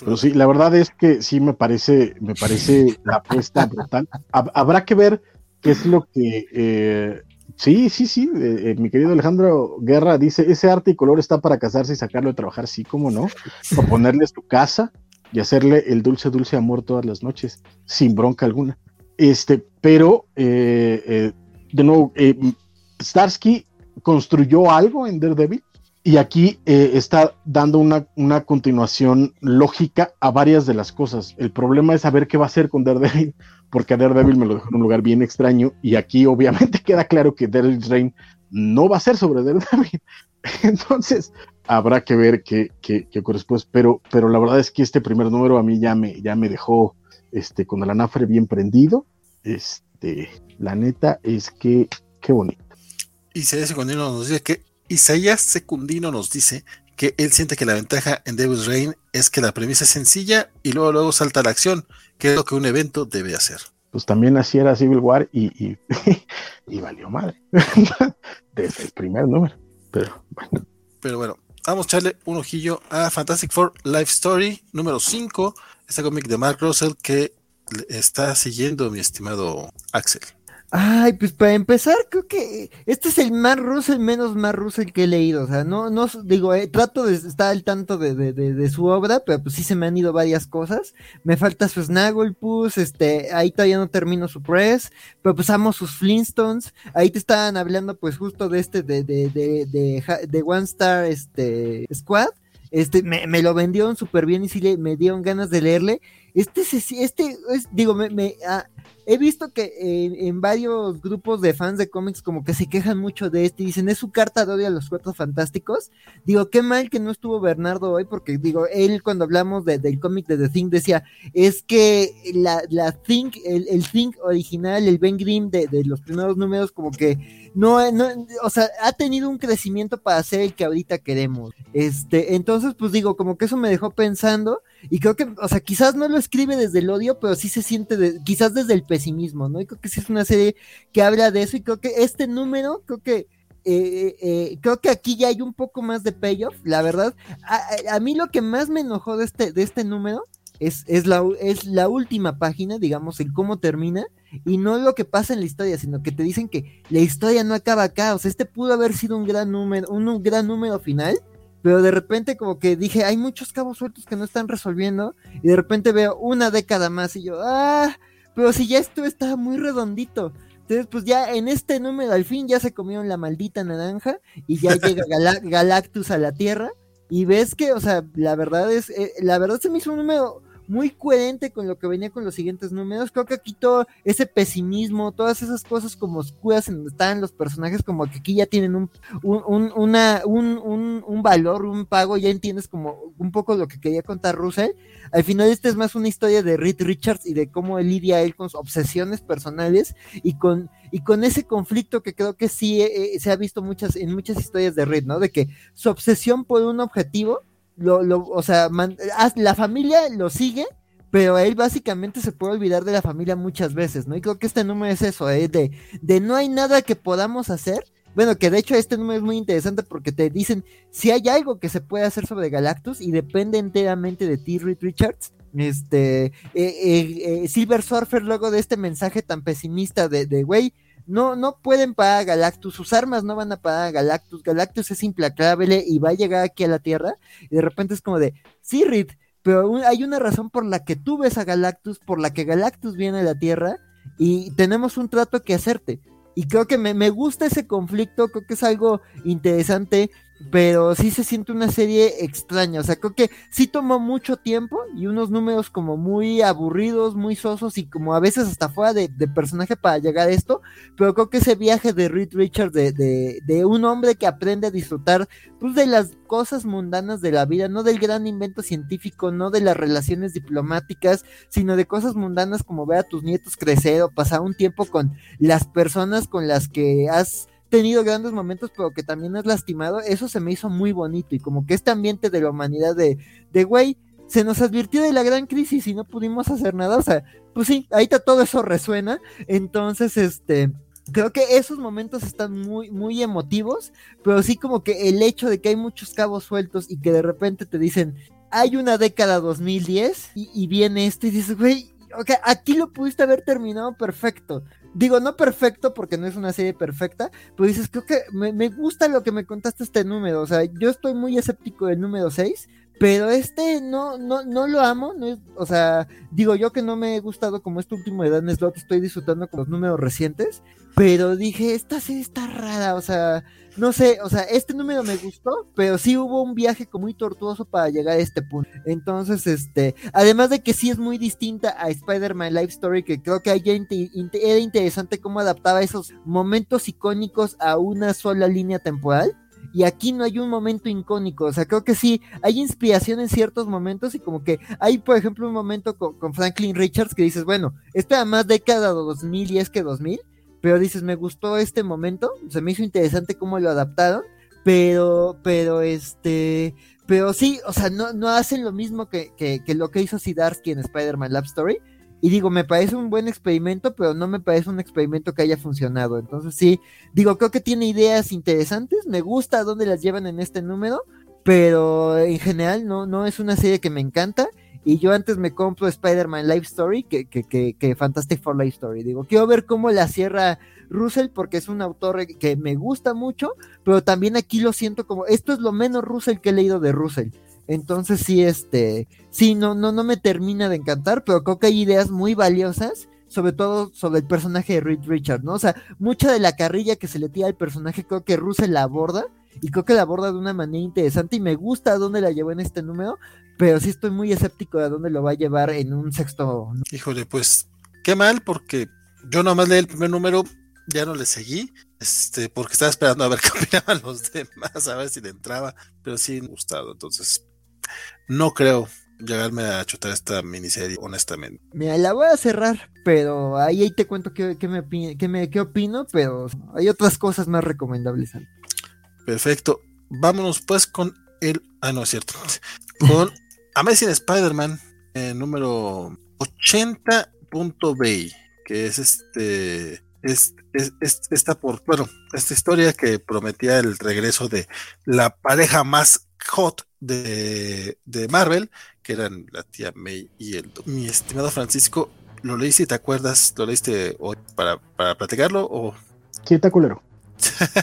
pero, sí, la verdad es que sí me parece, me parece la apuesta brutal. Habrá que ver qué es lo que. Eh, sí, sí, sí. Eh, mi querido Alejandro Guerra dice: ese arte y color está para casarse y sacarlo de trabajar, sí, cómo no. Para ponerle tu casa y hacerle el dulce, dulce amor todas las noches, sin bronca alguna. Este, pero, eh, eh, de nuevo, eh, Starsky construyó algo en Daredevil y aquí eh, está dando una, una, continuación lógica a varias de las cosas. El problema es saber qué va a hacer con Daredevil, porque a Daredevil me lo dejó en un lugar bien extraño y aquí obviamente queda claro que Daredevil's Reign no va a ser sobre Daredevil. Entonces, habrá que ver qué, qué, qué ocurre pero, pero la verdad es que este primer número a mí ya me, ya me dejó este, con el anafre bien prendido. Este, la neta es que, qué bonito. Isaías Secundino nos dice que Isaías Secundino nos dice que él siente que la ventaja en Devil's Reign es que la premisa es sencilla y luego luego salta a la acción, que es lo que un evento debe hacer. Pues también así era Civil War y, y, y valió madre desde el primer número. Pero bueno. Pero bueno, vamos a echarle un ojillo a Fantastic Four Life Story número 5, este cómic de Mark Russell que está siguiendo mi estimado Axel. Ay, pues para empezar, creo que este es el más Russell, menos más Russell que he leído. O sea, no, no digo, eh, trato de estar al tanto de, de, de, su obra, pero pues sí se me han ido varias cosas. Me falta su Snagglepuss, este, ahí todavía no termino su press, pero pues amo sus Flintstones. Ahí te estaban hablando, pues justo de este, de, de, de, de, One Star, este, Squad. Este, me, me lo vendieron súper bien y sí le, me dieron ganas de leerle. Este, este, es, digo, me, me ah, he visto que en, varios grupos de fans de cómics como que se quejan mucho de este y dicen, es su carta de odio a los cuatro fantásticos. Digo, qué mal que no estuvo Bernardo hoy, porque digo, él cuando hablamos del cómic de The Thing decía, es que la, la Thing, el, el Thing original, el Ben Grimm de, de los primeros números, como que no, no, o sea, ha tenido un crecimiento para ser el que ahorita queremos. Este, entonces, pues digo, como que eso me dejó pensando y creo que, o sea, quizás no lo escribe desde el odio, pero sí se siente, quizás desde el pesimismo, ¿no? Y creo que sí es una serie que habla de eso y creo que este número, creo que eh, eh, creo que aquí ya hay un poco más de payoff, la verdad. A, a, mí lo que más me enojó de este, de este número es, es, la, es la última página, digamos, el cómo termina, y no lo que pasa en la historia, sino que te dicen que la historia no acaba acá. O sea, este pudo haber sido un gran número, un, gran número final, pero de repente como que dije, hay muchos cabos sueltos que no están resolviendo, y de repente veo una década más y yo, ah, pero si ya esto estaba muy redondito. Entonces, pues ya en este número al fin ya se comieron la maldita naranja y ya llega Galactus a la Tierra y ves que, o sea, la verdad es, eh, la verdad se me hizo un número muy coherente con lo que venía con los siguientes números. Creo que aquí todo ese pesimismo, todas esas cosas como oscuras en donde están los personajes, como que aquí ya tienen un, un, una, un, un, valor, un pago, ya entiendes como un poco lo que quería contar Russell. Al final este es más una historia de Reed Richards y de cómo lidia él con sus obsesiones personales y con, y con ese conflicto que creo que sí eh, se ha visto muchas, en muchas historias de Reed, ¿no? De que su obsesión por un objetivo lo, lo, o sea, la familia lo sigue, pero él básicamente se puede olvidar de la familia muchas veces, ¿no? Y creo que este número es eso, ¿eh? de, de no hay nada que podamos hacer. Bueno, que de hecho este número es muy interesante porque te dicen si hay algo que se puede hacer sobre Galactus y depende enteramente de T. Reed Richards. Este, eh, eh, eh, Silver Surfer, luego de este mensaje tan pesimista de güey, no, no pueden parar a Galactus, sus armas no van a parar a Galactus, Galactus es implacable y va a llegar aquí a la Tierra, y de repente es como de, sí, Reed, pero hay una razón por la que tú ves a Galactus, por la que Galactus viene a la Tierra, y tenemos un trato que hacerte. Y creo que me, me gusta ese conflicto, creo que es algo interesante pero sí se siente una serie extraña, o sea, creo que sí tomó mucho tiempo y unos números como muy aburridos, muy sosos y como a veces hasta fuera de, personaje para llegar a esto, pero creo que ese viaje de Reed Richards de, de, de, un hombre que aprende a disfrutar pues de las cosas mundanas de la vida, no del gran invento científico, no de las relaciones diplomáticas, sino de cosas mundanas como ver a tus nietos crecer o pasar un tiempo con las personas con las que has tenido grandes momentos, pero que también has lastimado, eso se me hizo muy bonito y como que este ambiente de la humanidad de, de güey, se nos advirtió de la gran crisis y no pudimos hacer nada, o sea, pues sí, ahorita todo eso resuena, entonces, este, creo que esos momentos están muy, muy emotivos, pero sí como que el hecho de que hay muchos cabos sueltos y que de repente te dicen, hay una década 2010 y, y viene esto y dices, güey, ok, aquí lo pudiste haber terminado perfecto. Digo, no perfecto porque no es una serie perfecta, pero dices, creo que me, me, gusta lo que me contaste este número. O sea, yo estoy muy escéptico del número 6, pero este no, no, no lo amo. No es, o sea, digo yo que no me he gustado como este último de Dan Slot, estoy disfrutando con los números recientes, pero dije, esta serie está rara, o sea, no sé, o sea, este número me gustó, pero sí hubo un viaje como muy tortuoso para llegar a este punto. Entonces, este, además de que sí es muy distinta a Spider-Man Life Story, que creo que era interesante cómo adaptaba esos momentos icónicos a una sola línea temporal. Y aquí no hay un momento icónico, o sea, creo que sí, hay inspiración en ciertos momentos y como que hay, por ejemplo, un momento con, Franklin Richards que dices, bueno, esto era más década 2000 y es que 2000, pero dices, me gustó este momento, se me hizo interesante cómo lo adaptaron, pero, pero este, pero sí, o sea, no, no hacen lo mismo que, que, que lo que hizo Sidarsky en Spider-Man Love Story. Y digo, me parece un buen experimento, pero no me parece un experimento que haya funcionado. Entonces sí, digo, creo que tiene ideas interesantes, me gusta dónde las llevan en este número, pero en general no, no es una serie que me encanta y yo antes me compro Spider-Man Life Story que, que, que, que Fantastic Four Life Story. Digo, quiero ver cómo la cierra Russell porque es un autor que me gusta mucho, pero también aquí lo siento como, esto es lo menos Russell que he leído de Russell. Entonces sí, este, sí, no, no, no me termina de encantar, pero creo que hay ideas muy valiosas, sobre todo sobre el personaje de Reed Richard, ¿no? O sea, mucha de la carrilla que se le tira al personaje creo que Russell la aborda, y creo que la aborda de una manera interesante, y me gusta dónde la llevó en este número, pero sí estoy muy escéptico de dónde lo va a llevar en un sexto. Híjole, pues, qué mal, porque yo nomás leí el primer número, ya no le seguí, este, porque estaba esperando a ver qué opinaban los demás, a ver si le entraba, pero sí me ha gustado, entonces no creo llegarme a chutar esta miniserie, honestamente. Mira, la voy a cerrar, pero ahí, ahí te cuento qué, qué me, qué, me, qué opino, pero hay otras cosas más recomendables. Perfecto. Vámonos pues con el... Ah, no es cierto. Con Amazing Spider-Man, eh, número 80.bay, que es este... Es, es, es, esta por, bueno, esta historia que prometía el regreso de la pareja más hot de, de Marvel, que eran la tía May y el mi estimado Francisco, ¿lo leíste y te acuerdas? ¿Lo leíste hoy para, para platicarlo o? Sí, está culero.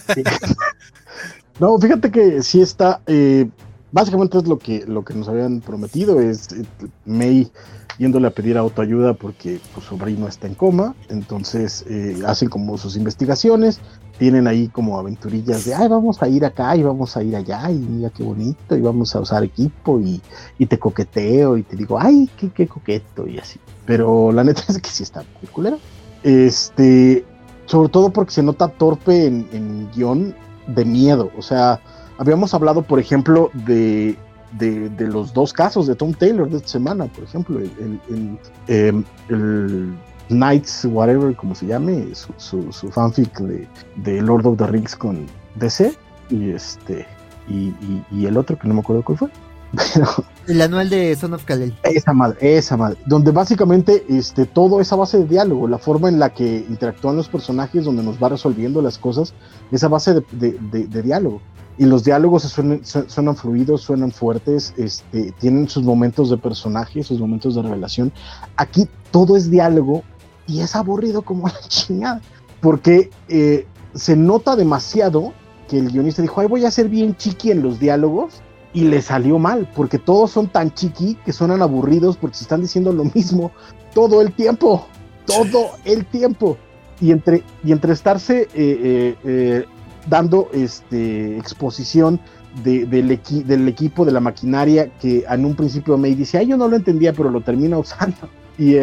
No, fíjate que sí está, eh, básicamente es lo que, lo que nos habían prometido, es eh, May yéndole a pedir autoayuda porque su sobrino está en coma, entonces eh, hacen como sus investigaciones, tienen ahí como aventurillas de, ay, vamos a ir acá y vamos a ir allá y mira qué bonito y vamos a usar equipo y, y te coqueteo y te digo, ay, qué, qué, coqueto y así. Pero la neta es que sí está muy culera. Este, sobre todo porque se nota torpe en, en guion de miedo, o sea, habíamos hablado, por ejemplo, de, de, de, los dos casos de Tom Taylor de esta semana, por ejemplo, el, el, el, eh, el Knights, whatever, como se llame, su, su, su fanfic de, de, Lord of the Rings con DC, y este, y, y, y, el otro que no me acuerdo cuál fue. Pero, el anual de Son of Kalel. Esa madre, esa madre. Donde básicamente este, todo esa base de diálogo, la forma en la que interactúan los personajes, donde nos va resolviendo las cosas, esa base de, de, de diálogo y los diálogos suenan, suenan, fluidos, suenan fuertes, este, tienen sus momentos de personaje, sus momentos de revelación. Aquí todo es diálogo y es aburrido como la chingada, porque eh, se nota demasiado que el guionista dijo, ay, voy a ser bien chiqui en los diálogos, y le salió mal, porque todos son tan chiqui que suenan aburridos porque se están diciendo lo mismo todo el tiempo, todo el tiempo. Y entre, y entre estarse eh, eh, dando este, exposición de, del, equi del, equipo, de la maquinaria, que en un principio me dice, ay, yo no lo entendía, pero lo termina usando. Y,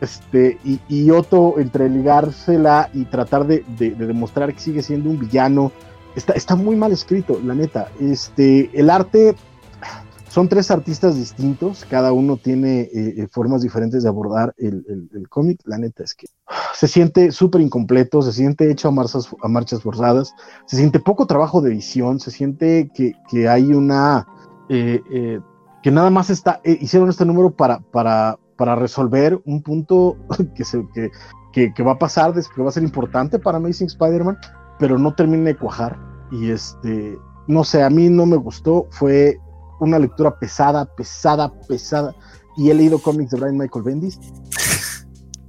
este, y, y Otto, entre ligársela y tratar de, de, de, demostrar que sigue siendo un villano, está, está muy mal escrito, la neta. Este, el arte son tres artistas distintos, cada uno tiene eh, formas diferentes de abordar el, cómic. La neta es que se siente súper incompleto, se siente hecho a marchas, forzadas, se siente poco trabajo de edición, se siente que, hay una... Eh, eh, que nada más está, eh, hicieron este número para, resolver un punto que, se, que va a pasar, que va a ser importante para Amazing Spider-Man, pero no termina de cuajar. Y este, no sé, a mí no me gustó, fue una lectura pesada, pesada, pesada. Y he leído cómics de Brian Michael Bendis.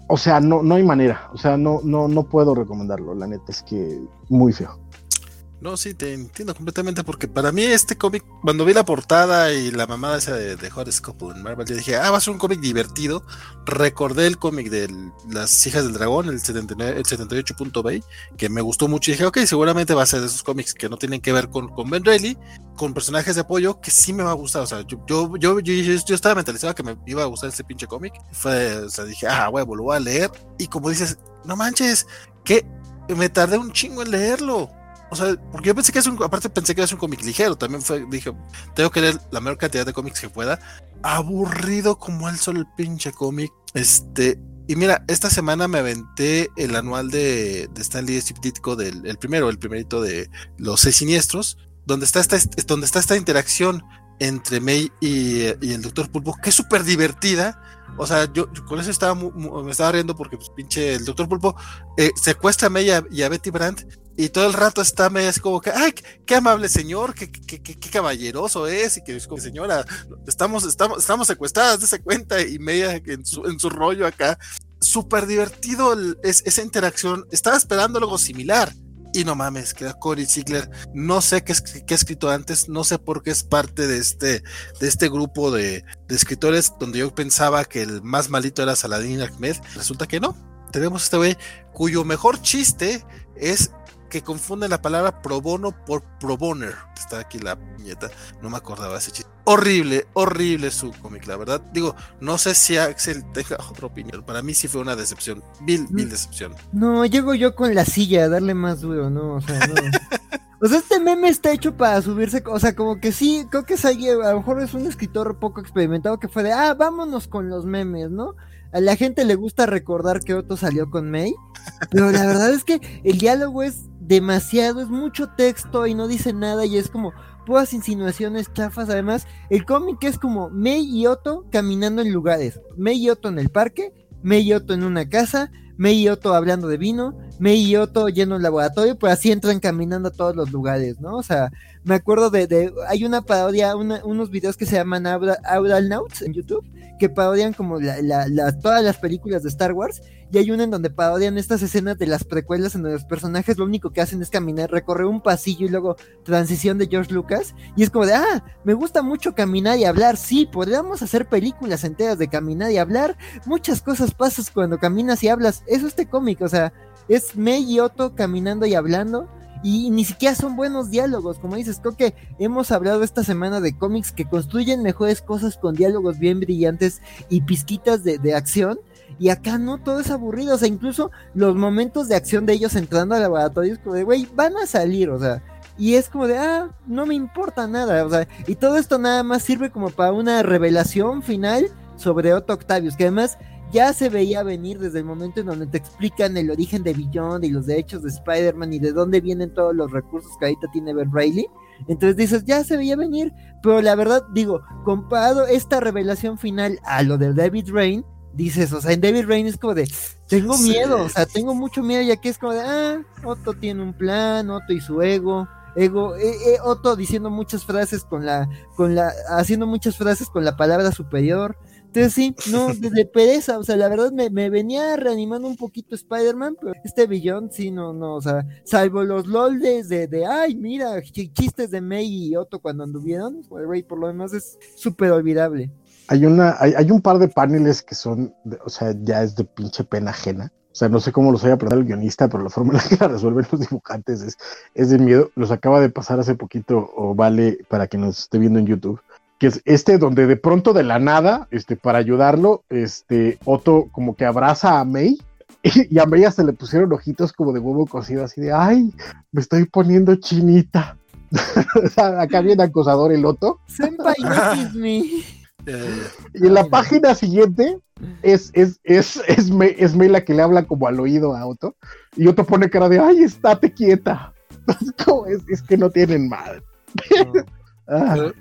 O sea, no, no hay manera. O sea, no, no, no puedo recomendarlo. La neta es que muy feo. No, sí, te entiendo completamente porque para mí este cómic, cuando vi la portada y la mamada esa de, de Horoscope en Marvel, yo dije, ah, va a ser un cómic divertido. Recordé el cómic de Las Hijas del Dragón, el, 79, el 78.bay, que me gustó mucho y dije, ok, seguramente va a ser de esos cómics que no tienen que ver con, con Ben Reilly, con personajes de apoyo que sí me va a gustar. O sea, yo, yo, yo, yo, estaba mentalizado que me iba a gustar ese pinche cómic. Fue, o sea, dije, ah, huevo, lo voy a leer. Y como dices, no manches, que me tardé un chingo en leerlo. O sea, porque yo pensé que es un, aparte pensé que es un cómic ligero, también fue, dije, tengo que leer la mayor cantidad de cómics que pueda. Aburrido como el solo el pinche cómic. Este, y mira, esta semana me aventé el anual de, de Stanley Ditko del el primero, el primerito de los seis siniestros, donde está esta, donde está esta interacción entre May y, y el Doctor Pulpo, que es súper divertida. O sea, yo, con eso estaba me estaba riendo porque pues, pinche el Doctor Pulpo eh, secuestra a May y a, Betty Brandt y todo el rato está medio así como que, ay, qué amable señor, qué, qué, qué, caballeroso es, y que es como, señora, estamos, estamos, estamos secuestradas, ese cuenta, y media en su, en su rollo acá. Súper divertido es, esa interacción. Estaba esperando algo similar. Y no mames, queda Cory Ziegler. No sé qué, qué, ha escrito antes, no sé por qué es parte de este, de este grupo de, de escritores donde yo pensaba que el más malito era Saladin Ahmed. Resulta que no. Tenemos este güey cuyo mejor chiste es que confunde la palabra pro bono por pro boner. Está aquí la nieta, no me acordaba ese chiste. Horrible, horrible su cómic, la verdad. Digo, no sé si Axel tenga otra opinión. Para mí sí fue una decepción, mil, mil decepción. No, llego yo con la silla a darle más duro, ¿no? O sea, no. O sea, este meme está hecho para subirse, o sea, como que sí, creo que es alguien, a lo mejor es un escritor poco experimentado que fue de, ah, vámonos con los memes, ¿no? A la gente le gusta recordar que Otto salió con May, pero la verdad es que el diálogo es demasiado, es mucho texto y no dice nada y es como puras insinuaciones chafas. Además, el cómic es como May y Otto caminando en lugares. May y Otto en el parque, May y Otto en una casa, May y Otto hablando de vino, May y Otto yendo al laboratorio, pues así entran caminando a todos los lugares, ¿no? O sea, me acuerdo de, hay una parodia, unos videos que se llaman Aural Notes en YouTube, que parodian como todas las películas de Star Wars y hay una en donde parodian estas escenas de las precuelas en donde los personajes lo único que hacen es caminar, recorrer un pasillo y luego transición de George Lucas. Y es como de, ah, me gusta mucho caminar y hablar. Sí, podríamos hacer películas enteras de caminar y hablar. Muchas cosas pasan cuando caminas y hablas. Eso este cómic, o sea, es Mei y Otto caminando y hablando. Y ni siquiera son buenos diálogos, como dices, creo que hemos hablado esta semana de cómics que construyen mejores cosas con diálogos bien brillantes y pizquitas de, de acción y acá no, todo es aburrido. O sea, incluso los momentos de acción de ellos entrando al laboratorio es como de, güey, van a salir, o sea. Y es como de, ah, no me importa nada. O sea, y todo esto nada más sirve como para una revelación final sobre Otto Octavius, que además ya se veía venir desde el momento en donde te explican el origen de Beyond y los derechos de Spider-Man y de dónde vienen todos los recursos que ahorita tiene Ben Riley. Entonces dices, ya se veía venir, pero la verdad, digo, comparado esta revelación final a lo de David Rain, dices, o sea, en David Rain es como de, tengo miedo, o sea, tengo mucho miedo, ya que es como de, ah, Otto tiene un plan, Otto y su ego, ego, eh, eh, Otto diciendo muchas frases con la, con la, haciendo muchas frases con la palabra superior. Entonces sí, no, desde pereza, o sea, la verdad me, me venía reanimando un poquito Spider-Man, pero este billón sí, no, no, o sea, salvo los loldes de, de ay, mira, chistes de May y Otto cuando anduvieron, pues, por lo demás es súper olvidable hay una, hay, un par de paneles que son, o sea, ya es de pinche pena ajena. O sea, no sé cómo los haya aprendido el guionista, pero la forma en la que la resuelven los dibujantes es, es de miedo. Los acaba de pasar hace poquito, o vale, para que nos esté viendo en YouTube, que es este donde de pronto de la nada, este, para ayudarlo, este, Otto como que abraza a May y, a May se le pusieron ojitos como de huevo cocido, así de, ay, me estoy poniendo chinita. acá viene acosador el Otto. Senpai, me. Y en la página siguiente es, es, es, es, es Mela que le habla como al oído a Otto. Y Otto pone cara de, ay, estate quieta. Es, es que no tienen madre. ah.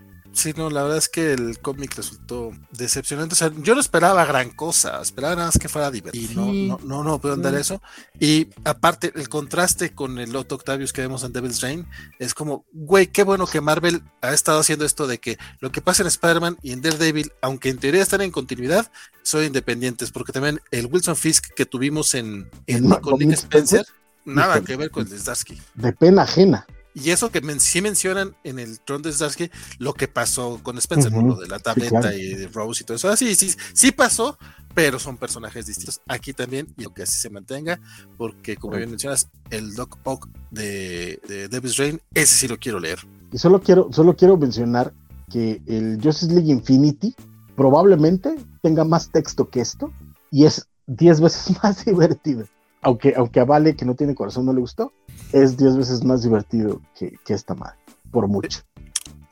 Sí, no, la verdad es que el cómic resultó decepcionante. O sea, yo no esperaba gran cosa, esperaba nada más que fuera divertido. Y no, no, no, no puedo andar eso. Y aparte, el contraste con el Otto Octavius que vemos en Devil's Reign es como, güey, qué bueno que Marvel ha estado haciendo esto de que lo que pasa en Spider-Man y en Daredevil, aunque en teoría están en continuidad, son independientes. Porque también el Wilson Fisk que tuvimos en, en con Nick Spencer, nada que ver con el Zdarsky. De pena ajena. Y eso que sí mencionan en el Tron de Starsky lo que pasó con Spencer, lo de la tableta y de Rose y todo eso. Ah, sí, sí, sí pasó, pero son personajes distintos. Aquí también, y lo que así se mantenga, porque como bien mencionas, el Doc Ock de, de Davis Rain, ese sí lo quiero leer. Y solo quiero, solo quiero mencionar que el Justice League Infinity probablemente tenga más texto que esto y es 10 veces más divertido aunque, aunque a Vale, que no tiene corazón, no le gustó, es diez veces más divertido que, que esta madre, por mucho.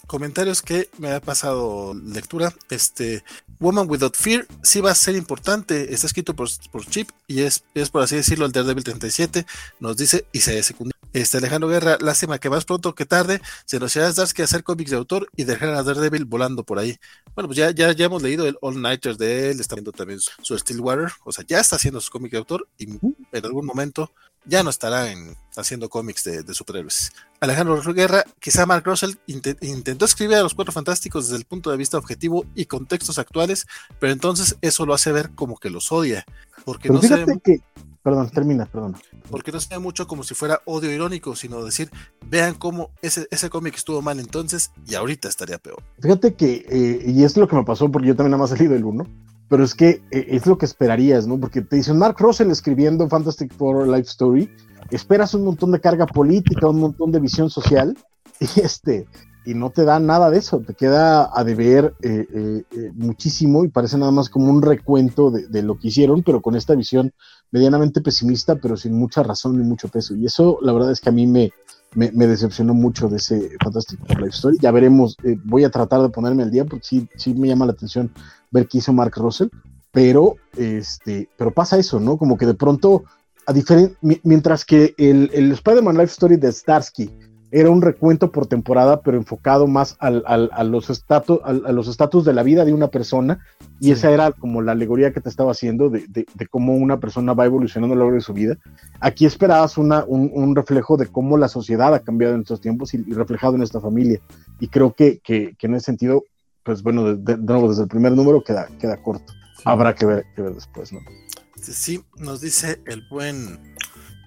Comentarios que me ha pasado lectura. Este Woman Without Fear sí va a ser importante. Está escrito por, por Chip y es, es, por así decirlo el Daredevil 37. Nos dice y se secundario. Este Alejandro Guerra, lástima que más pronto que tarde se nos irá a que hacer cómics de autor y dejar a Daredevil volando por ahí. Bueno, pues ya, ya, ya hemos leído el All Nighters de él, está viendo también su, Stillwater, o sea, ya está haciendo su cómic de autor y en algún momento ya no estará en, haciendo cómics de, superhéroes. Alejandro Guerra, quizá Mark Russell intentó escribir a los Cuatro Fantásticos desde el punto de vista objetivo y contextos actuales, pero entonces eso lo hace ver como que los odia. Porque no se que, perdón, termina, perdón. Porque no se ve mucho como si fuera odio irónico, sino decir, vean cómo ese, ese cómic estuvo mal entonces y ahorita estaría peor. Fíjate que, eh, y es lo que me pasó porque yo también nada más salí del uno pero es que eh, es lo que esperarías, ¿no? Porque te dicen Mark Russell escribiendo Fantastic Four Life Story, esperas un montón de carga política, un montón de visión social, y este, y no te da nada de eso, te queda a deber eh, eh, muchísimo y parece nada más como un recuento de, lo que hicieron, pero con esta visión medianamente pesimista, pero sin mucha razón ni mucho peso. Y eso, la verdad es que a mí me, me, decepcionó mucho de ese Fantastic Life Story. Ya veremos, voy a tratar de ponerme al día porque sí, sí me llama la atención ver qué hizo Mark Russell, pero, este, pero pasa eso, ¿no? Como que de pronto, a mientras que el, el Spider-Man Life Story de Starsky era un recuento por temporada, pero enfocado más al, a los estatus a, los estatus de la vida de una persona, y esa era como la alegoría que te estaba haciendo de, de, cómo una persona va evolucionando a lo largo de su vida. Aquí esperabas una, un, un, reflejo de cómo la sociedad ha cambiado en estos tiempos y, reflejado en esta familia. Y creo que, que, que en ese sentido pues bueno, de, nuevo, desde el primer número queda, queda corto. Habrá que ver, que ver después, ¿no? Sí, nos dice el buen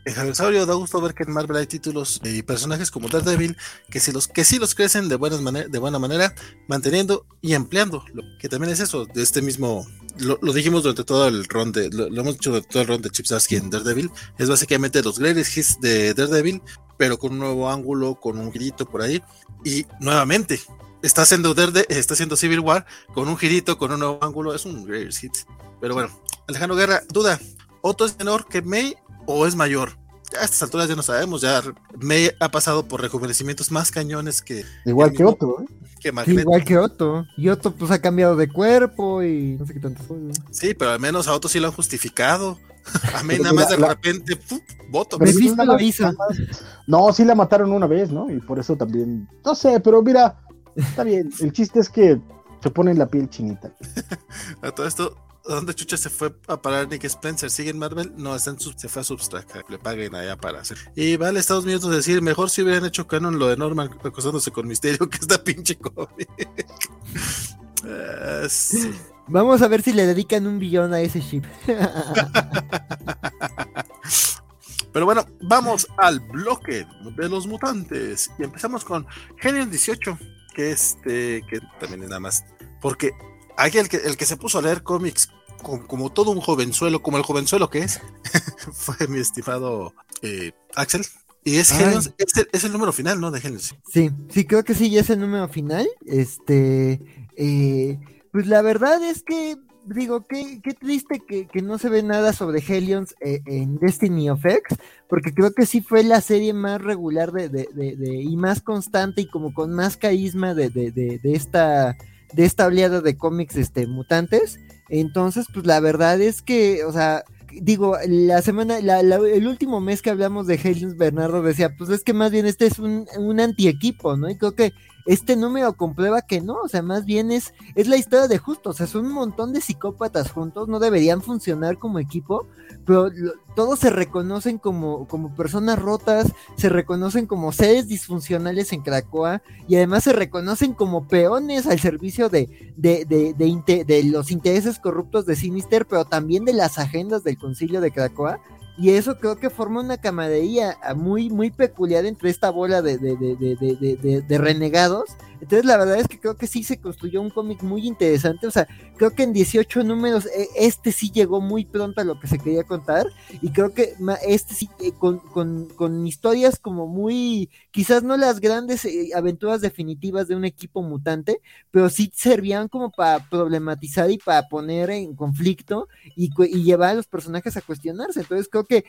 Javier da gusto ver que en Marvel hay títulos y personajes como Daredevil que si los que sí los crecen de buenas de buena manera, manteniendo y empleando, lo que también es eso de este mismo lo, dijimos durante todo el ron de lo, hemos dicho durante todo el ron de Chip en Daredevil, es básicamente los greatest hits de Daredevil, pero con un nuevo ángulo, con un grito por ahí y nuevamente está haciendo Derde, está haciendo Civil War con un girito, con un nuevo ángulo, es un great hit. Pero bueno, Alejandro Guerra, duda, ¿Otto es menor que May o es mayor? a estas alturas ya no sabemos, ya May ha pasado por rejuvenecimientos más cañones que... Igual que Otto, ¿eh? igual que Otto. Y Otto pues ha cambiado de cuerpo y no sé qué tanto Sí, pero al menos a Otto sí lo han justificado. A May nada más de repente, voto. No, sí la mataron una vez, ¿no? Y por eso también, no sé, pero mira, Está bien, el chiste es que se pone la piel chinita. a todo esto, ¿a dónde chucha se fue a parar Nick Spencer? ¿Sigue en Marvel? No, está en se fue a Substract, le paguen allá para hacer. Y vale Estados Unidos decir, mejor si hubieran hecho canon lo de Norman acostándose con Misterio que esta pinche cómic. Ah, Vamos a ver si le dedican un billón a ese ship. Pero bueno, vamos al bloque de los mutantes. Y empezamos con Genius 18 que este, que también es nada más, porque hay el que, el que se puso a leer cómics como, todo un jovenzuelo, como el jovenzuelo que es, fue mi estimado eh, Axel. Y es, Genius, es, el, número final, ¿no? De Genius. Sí, sí, creo que sí, ya es el número final. Este, eh, pues la verdad es que digo, qué, qué triste que, que, no se ve nada sobre Helions eh, en Destiny of X, porque creo que sí fue la serie más regular de, de, de, y más constante y como con más carisma de, de, esta de esta oleada de cómics este, mutantes. Entonces, pues la verdad es que, o sea, digo, la semana, el último mes que hablamos de Helions, Bernardo decía, pues es que más bien este es un, un anti-equipo, ¿no? Y creo que este número comprueba que no, o sea, más bien es, es la historia de justo, o sea, son un montón de psicópatas juntos, no deberían funcionar como equipo, pero todos se reconocen como, como personas rotas, se reconocen como seres disfuncionales en Cracoa y además se reconocen como peones al servicio de, de, de, de, de los intereses corruptos de Sinister, pero también de las agendas del concilio de Cracoa. Y eso creo que forma una camaradería muy, muy peculiar entre esta bola de, de, de, de renegados. Entonces la verdad es que creo que sí se construyó un cómic muy interesante, o sea, creo que en 18 números e, este sí llegó muy pronto a lo que se quería contar. Y creo que este sí eh, con, con, con historias como muy, quizás no las grandes eh, aventuras definitivas de un equipo mutante, pero sí servían como para problematizar y para poner en conflicto y, y llevar a los personajes a cuestionarse. Entonces creo que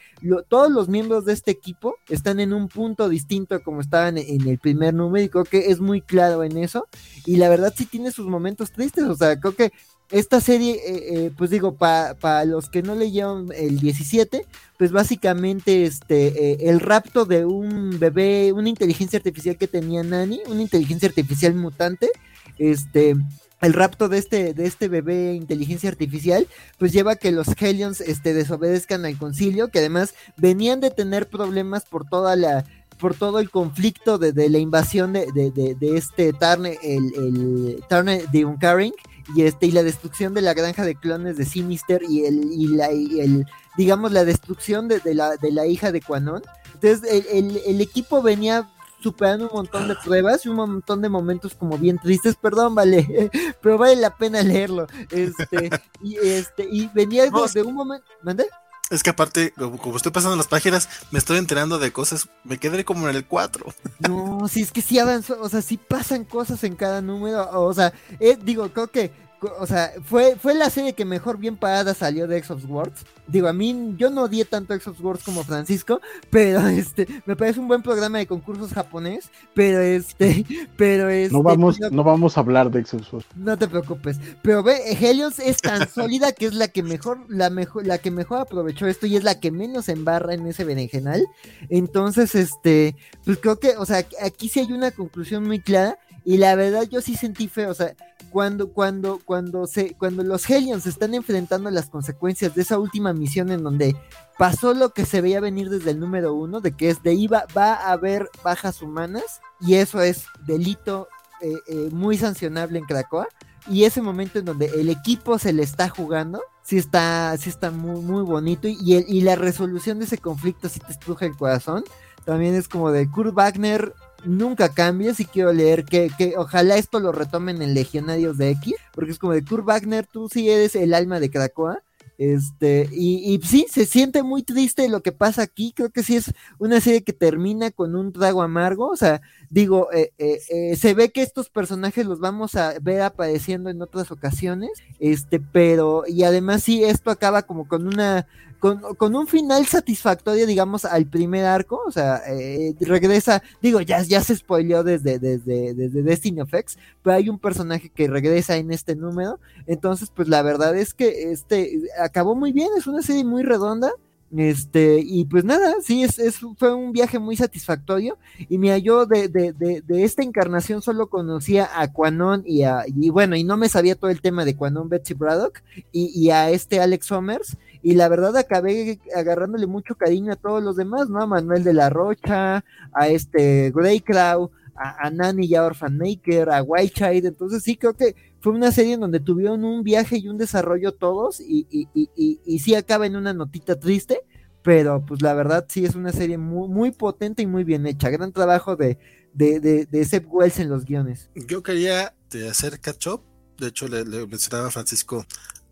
todos los miembros de este equipo están en un punto distinto como estaban en el primer número y creo que es muy claro en eso. Y la verdad sí tiene sus momentos tristes. O sea, creo que esta serie, eh, eh, pues digo, para los que no leyeron el 17, pues básicamente este, eh, el rapto de un bebé, una inteligencia artificial que tenía Nani, una inteligencia artificial mutante, este, el rapto de este, de este bebé inteligencia artificial, pues lleva a que los Hellions este, desobedezcan al concilio, que además venían de tener problemas por toda la por todo el conflicto de, la invasión de, de, este Tarne, el, el Tarne de Uncaring, y este, y la destrucción de la granja de clones de Sinister y el, y la, y el digamos, la destrucción de, la, de la hija de Quanon. Entonces, el, el equipo venía superando un montón de pruebas y un montón de momentos como bien tristes, perdón, vale, pero vale la pena leerlo. Este, y este, y venía de un momento, ¿mande? Es que aparte, como, estoy pasando las páginas, me estoy enterando de cosas, me quedé como en el 4. No, sí, es que sí avanzó, o sea, sí pasan cosas en cada número, o sea, eh, digo, creo que o sea, fue, fue la serie que mejor bien parada salió de X of Words. Digo, a mí, yo no odié tanto X of Words como Francisco, pero este, me parece un buen programa de concursos japonés, pero este, pero este. No vamos, no, vamos a hablar de X of Words. No te preocupes, pero ve, Helios es tan sólida que es la que mejor, la mejor, la que mejor aprovechó esto y es la que menos embarra en ese berenjenal. Entonces, este, pues creo que, o sea, aquí sí hay una conclusión muy clara y la verdad yo sí sentí feo, o sea, cuando, cuando, cuando se, cuando los Hellions están enfrentando las consecuencias de esa última misión en donde pasó lo que se veía venir desde el número uno, de que es de iba, va a haber bajas humanas, y eso es delito eh, eh, muy sancionable en Krakoa. Y ese momento en donde el equipo se le está jugando, sí está, sí está muy, muy bonito. Y, y la resolución de ese conflicto sí te estruja el corazón. También es como de Kurt Wagner nunca cambies y quiero leer que, que ojalá esto lo retomen en Legionarios de X, porque es como de Kurt Wagner, tú sí eres el alma de Krakoa. Este, y, sí, se siente muy triste lo que pasa aquí. Creo que sí es una serie que termina con un trago amargo. O sea, digo, eh, eh, eh, se ve que estos personajes los vamos a ver apareciendo en otras ocasiones. Este, pero, y además sí, esto acaba como con una con, un final satisfactorio, digamos, al primer arco, o sea, eh, regresa, digo, ya, ya se spoileó desde, desde, desde Destiny of X, pero hay un personaje que regresa en este número, entonces, pues la verdad es que este acabó muy bien, es una serie muy redonda, este, y pues nada, sí, es, es, fue un viaje muy satisfactorio. Y mira, yo de, de, de, de esta encarnación solo conocía a Quanon y a, y bueno, y no me sabía todo el tema de Quanon Betsy Braddock y, y a este Alex Somers y la verdad acabé agarrándole mucho cariño a todos los demás, ¿no? A Manuel de la Rocha, a este Greyclaw, a, a Nani y a Orphan Maker, a White Child, entonces sí creo que fue una serie en donde tuvieron un viaje y un desarrollo todos y, y, y, y, sí acaba en una notita triste, pero pues la verdad sí es una serie muy, muy potente y muy bien hecha, gran trabajo de, de, de, de Seth Wells en los guiones. Yo quería hacer catch up, de hecho le, mencionaba Francisco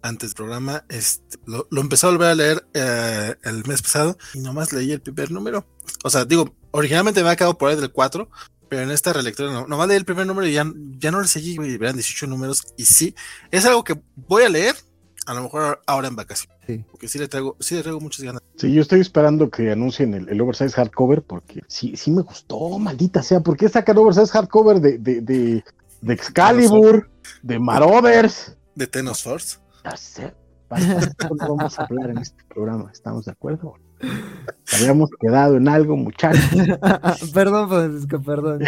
antes del programa, este, lo, lo, empecé a volver a leer eh, el mes pasado y nomás leí el primer número. O sea, digo, originalmente me había quedado por ahí del 4, pero en esta relectura no, nomás leí el primer número y ya, ya no le seguí, y verán 18 números. Y sí, es algo que voy a leer, a lo mejor ahora en vacaciones. Sí. Porque sí le traigo, sí le traigo muchas ganas. Sí, yo estoy esperando que anuncien el, el oversize hardcover porque sí, sí me gustó, maldita sea. ¿Por qué sacan oversize hardcover de, de, de, de Excalibur, de Marauders? De Tenos Force. No vamos a hablar en este programa, ¿estamos de acuerdo? Habíamos quedado en algo, muchachos. perdón, Francisco, perdón.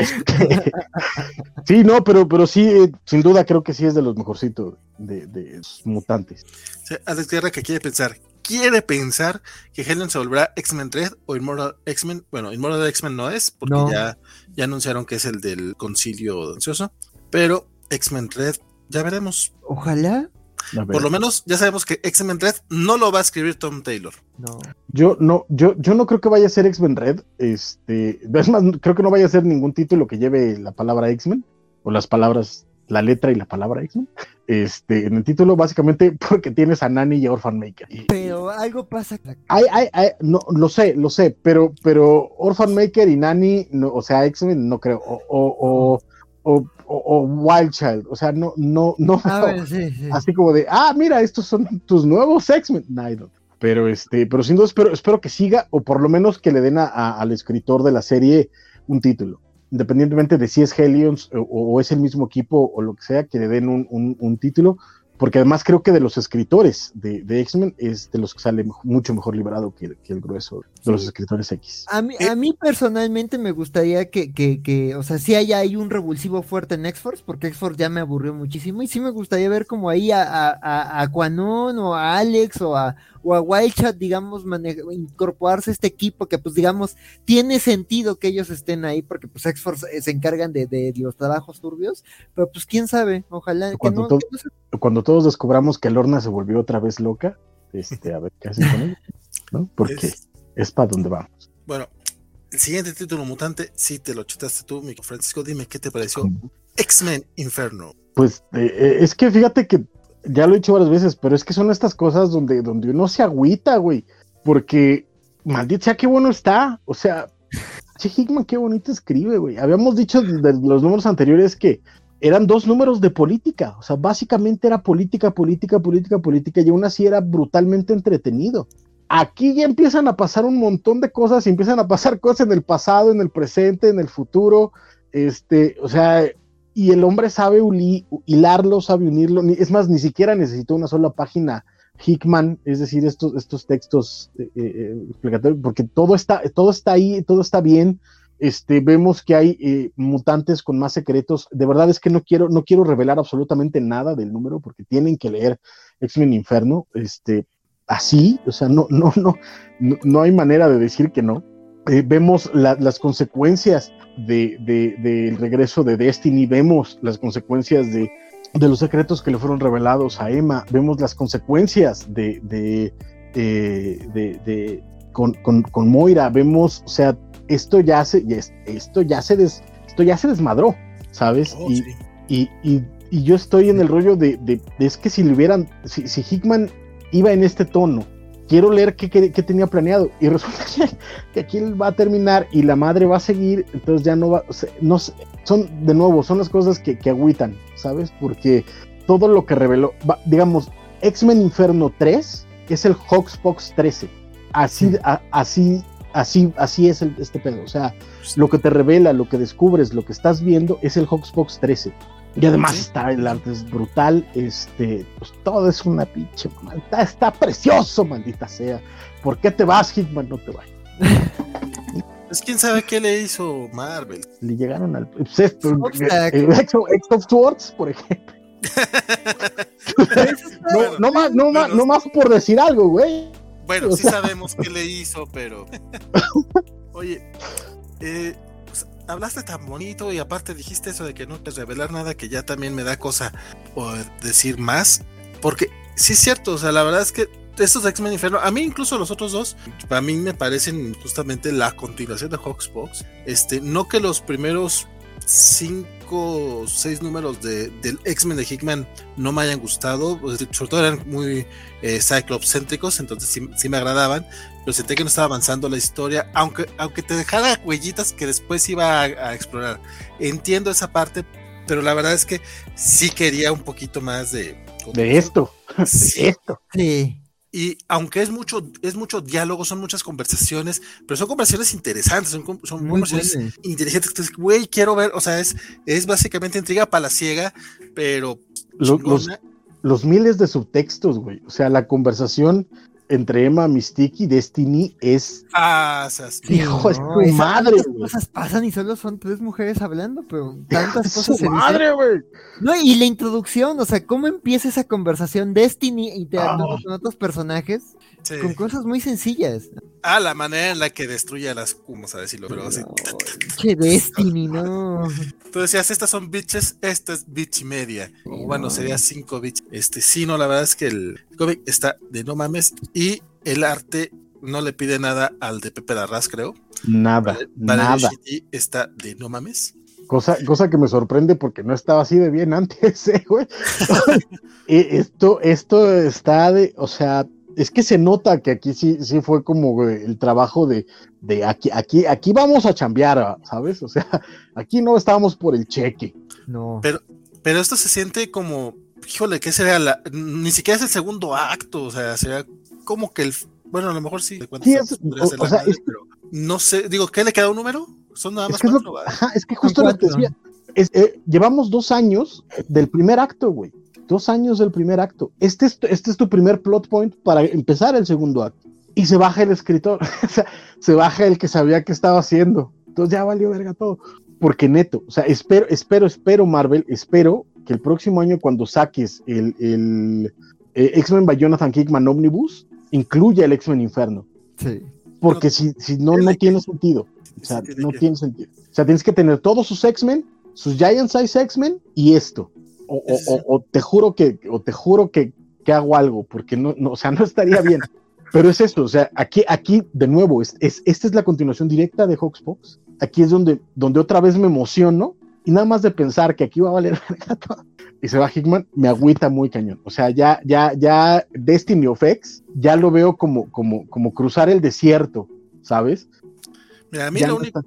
sí, no, pero, pero sí, eh, sin duda creo que sí es de los mejorcitos de, de mutantes. Sí, Alex Guerra que quiere pensar, quiere pensar que Helen se volverá X-Men 3 o Immortal X-Men. Bueno, Immortal X-Men no es, porque no. Ya, ya anunciaron que es el del concilio ansioso, pero X-Men Red, ya veremos. Ojalá. Por lo menos ya sabemos que X-Men Red no lo va a escribir Tom Taylor. No. Yo no, yo, yo no creo que vaya a ser X-Men Red. Este, es más, creo que no vaya a ser ningún título que lleve la palabra X-Men o las palabras, la letra y la palabra X-Men. Este, en el título, básicamente porque tienes a Nani y a Orphan Maker. Pero algo pasa. Hay, hay, hay, no, lo sé, lo sé, pero, pero Orphan Maker y Nani, no, o sea, X-Men no creo. O, o, o, o o, Wild Child, o sea, no, no, no, ver, sí, sí. así como de, ah, mira, estos son tus nuevos X-Men, no, pero este, pero sin duda espero, espero que siga, o por lo menos que le den a, a, al escritor de la serie un título, independientemente de si es Hellions o, o, es el mismo equipo o lo que sea, que le den un, un, un título, porque además creo que de los escritores de, de X-Men es de los que sale mucho mejor liberado que, que el grueso de los escritores X. A mí, a mí personalmente me gustaría que, que, que, o sea, sí haya ahí un revulsivo fuerte en X-Force, porque X-Force ya me aburrió muchísimo, y sí me gustaría ver como ahí a, a, a, a Quanon o a Alex o a, o a Wildchat, digamos, incorporarse a este equipo que, pues, digamos, tiene sentido que ellos estén ahí, porque, pues, X-Force eh, se encargan de, de, los trabajos turbios, pero, pues, quién sabe, ojalá. Cuando, que no, to que no se... cuando todos descubramos que Lorna se volvió otra vez loca, este, a ver qué hacen con ella, ¿no? Porque es, es para donde vamos. Bueno, el siguiente título mutante, sí te lo chutaste tú, mi Francisco, dime qué te pareció. X-Men Inferno. Pues eh, es que fíjate que ya lo he dicho varias veces, pero es que son estas cosas donde, donde uno se agüita, güey. Porque, maldita sea, qué bueno está. O sea, Che Hickman, qué bonito escribe, güey. Habíamos dicho de los números anteriores que eran dos números de política. O sea, básicamente era política, política, política, política, y aún así era brutalmente entretenido. Aquí ya empiezan a pasar un montón de cosas, y empiezan a pasar cosas en el pasado, en el presente, en el futuro. Este, o sea, y el hombre sabe hilarlo, sabe unirlo, es más, ni siquiera necesitó una sola página Hickman, es decir, estos, estos textos eh, eh, explicatorios, porque todo está, todo está ahí, todo está bien. Este, vemos que hay eh, mutantes con más secretos. De verdad es que no quiero, no quiero revelar absolutamente nada del número, porque tienen que leer X-Men Inferno, este, así, o sea, no, no, no, no, no hay manera de decir que no. Eh, vemos la, las consecuencias del de, de regreso de Destiny, vemos las consecuencias de, los secretos que le fueron revelados a Emma, vemos las consecuencias de, de, de con, con, con, Moira, vemos, o sea, esto ya se, esto ya se, des, esto ya se desmadró, ¿sabes? Oh, y, sí. y, y, y, yo estoy en el rollo de, es que si le hubieran, si, si Hickman iba en este tono, quiero leer qué, qué, qué, tenía planeado. Y resulta que, que, aquí él va a terminar y la madre va a seguir, entonces ya no va, no son, de nuevo, son las cosas que, que agüitan, ¿sabes? Porque todo lo que reveló, va, digamos, X-Men Inferno 3 es el Hawksbox 13. Así, sí. a, así, así, así es el, este pedo. O sea, lo que te revela, lo que descubres, lo que estás viendo es el Hawksbox 13. Y además está el arte es brutal, este, pues todo es una pinche, está, está precioso, maldita sea. ¿Por qué te vas, Hitman? No te vayas. Pues quién sabe qué le hizo Marvel. Le llegaron al pues esto, of Swords, por ejemplo. no, más, no, más, no más por decir algo, güey. Bueno, o sí sea... sabemos qué le hizo, pero. Oye, eh, hablaste tan bonito y aparte dijiste eso de que no puedes revelar nada que ya también me da cosa poder decir más. Porque sí es cierto, o sea, la verdad es que estos X-Men Inferno, a mí incluso los otros dos, a mí me parecen justamente la continuación de Hawksbox. Este, no que los primeros cinco o seis números de, del X-Men de Hickman no me hayan gustado, sobre todo eran muy eh, Cyclops céntricos, entonces sí, sí, me agradaban, pero sentí que no estaba avanzando la historia, aunque, aunque te dejara huellitas que después iba a, a explorar. Entiendo esa parte, pero la verdad es que sí quería un poquito más de... De esto, sí. esto. Sí. Y aunque es mucho, es mucho diálogo, son muchas conversaciones, pero son conversaciones interesantes, son, son Muy conversaciones buenas. inteligentes. Güey, quiero ver, o sea, es, es básicamente intriga palaciega, pero. Los, los, los, miles de subtextos, güey. O sea, la conversación entre Emma, Mystique y Destiny es. Ah, esas hijo, es tu madre, tantas güey. cosas pasan y solo son tres mujeres hablando, pero tantas Es cosas su se dicen. madre, güey. No, y la introducción, o sea, cómo empieza esa conversación Destiny interactuando Ah. con otros personajes Sí. con cosas muy sencillas. Ah, la manera en la que destruye a las, vamos a decirlo, pero así. No, che Destiny, no. Tú decías, estas son bitches, esta es bitch y media. Bueno, sería cinco bitches. Este, sí, no, la verdad es que el cómic está de no mames y el arte no le pide nada al de Pepe Larraz, creo. Nada, Vale, nada. Está de no mames. Cosa, cosa que me sorprende porque no estaba así de bien antes, ¿eh, güey. Eh, esto, esto está de, o sea, es que se nota que aquí sí, sí fue como el trabajo de, de aquí, aquí, aquí vamos a chambear, ¿sabes? O sea, aquí no estábamos por el cheque. No. Pero, pero esto se siente como, híjole, ¿qué sería la, ni siquiera es el segundo acto, o sea, sería como que el, bueno, a lo mejor sí, Sí, es- o- o sea, es- pero no sé, digo, ¿qué le queda un número? Son nada Es más que, es lo- cuatro, es que justo lo que cuatro. decía. es, eh, llevamos dos años del primer acto, güey. Dos años del primer acto. Este es, este es tu primer plot point para empezar el segundo acto. Y se baja el escritor, o sea, se baja el que sabía qué estaba haciendo. Entonces ya valió verga todo. Porque neto, o sea, espero, espero, espero, Marvel, espero que el próximo año cuando saques el, el eh, X-Men by Jonathan Hickman Omnibus, incluya el X-Men Inferno. Sí. Porque si, si no, no tiene sentido. O sea, no tiene sentido. O sea, tienes que tener todos sus X-Men, sus Giant Size X-Men y esto. O, o, o, o, te juro que, o te juro que, que hago algo, porque no, no, o sea, no estaría bien. Pero es esto, o sea, aquí, aquí de nuevo, es, es, esta es la continuación directa de Hawksbox. Aquí es donde, donde otra vez me emociono y nada más de pensar que aquí va a valer y se va Hickman, me agüita muy cañón. O sea, ya, ya, ya Destiny of X, ya lo veo como, como, como cruzar el desierto, ¿sabes? Mira, a mí, lo único,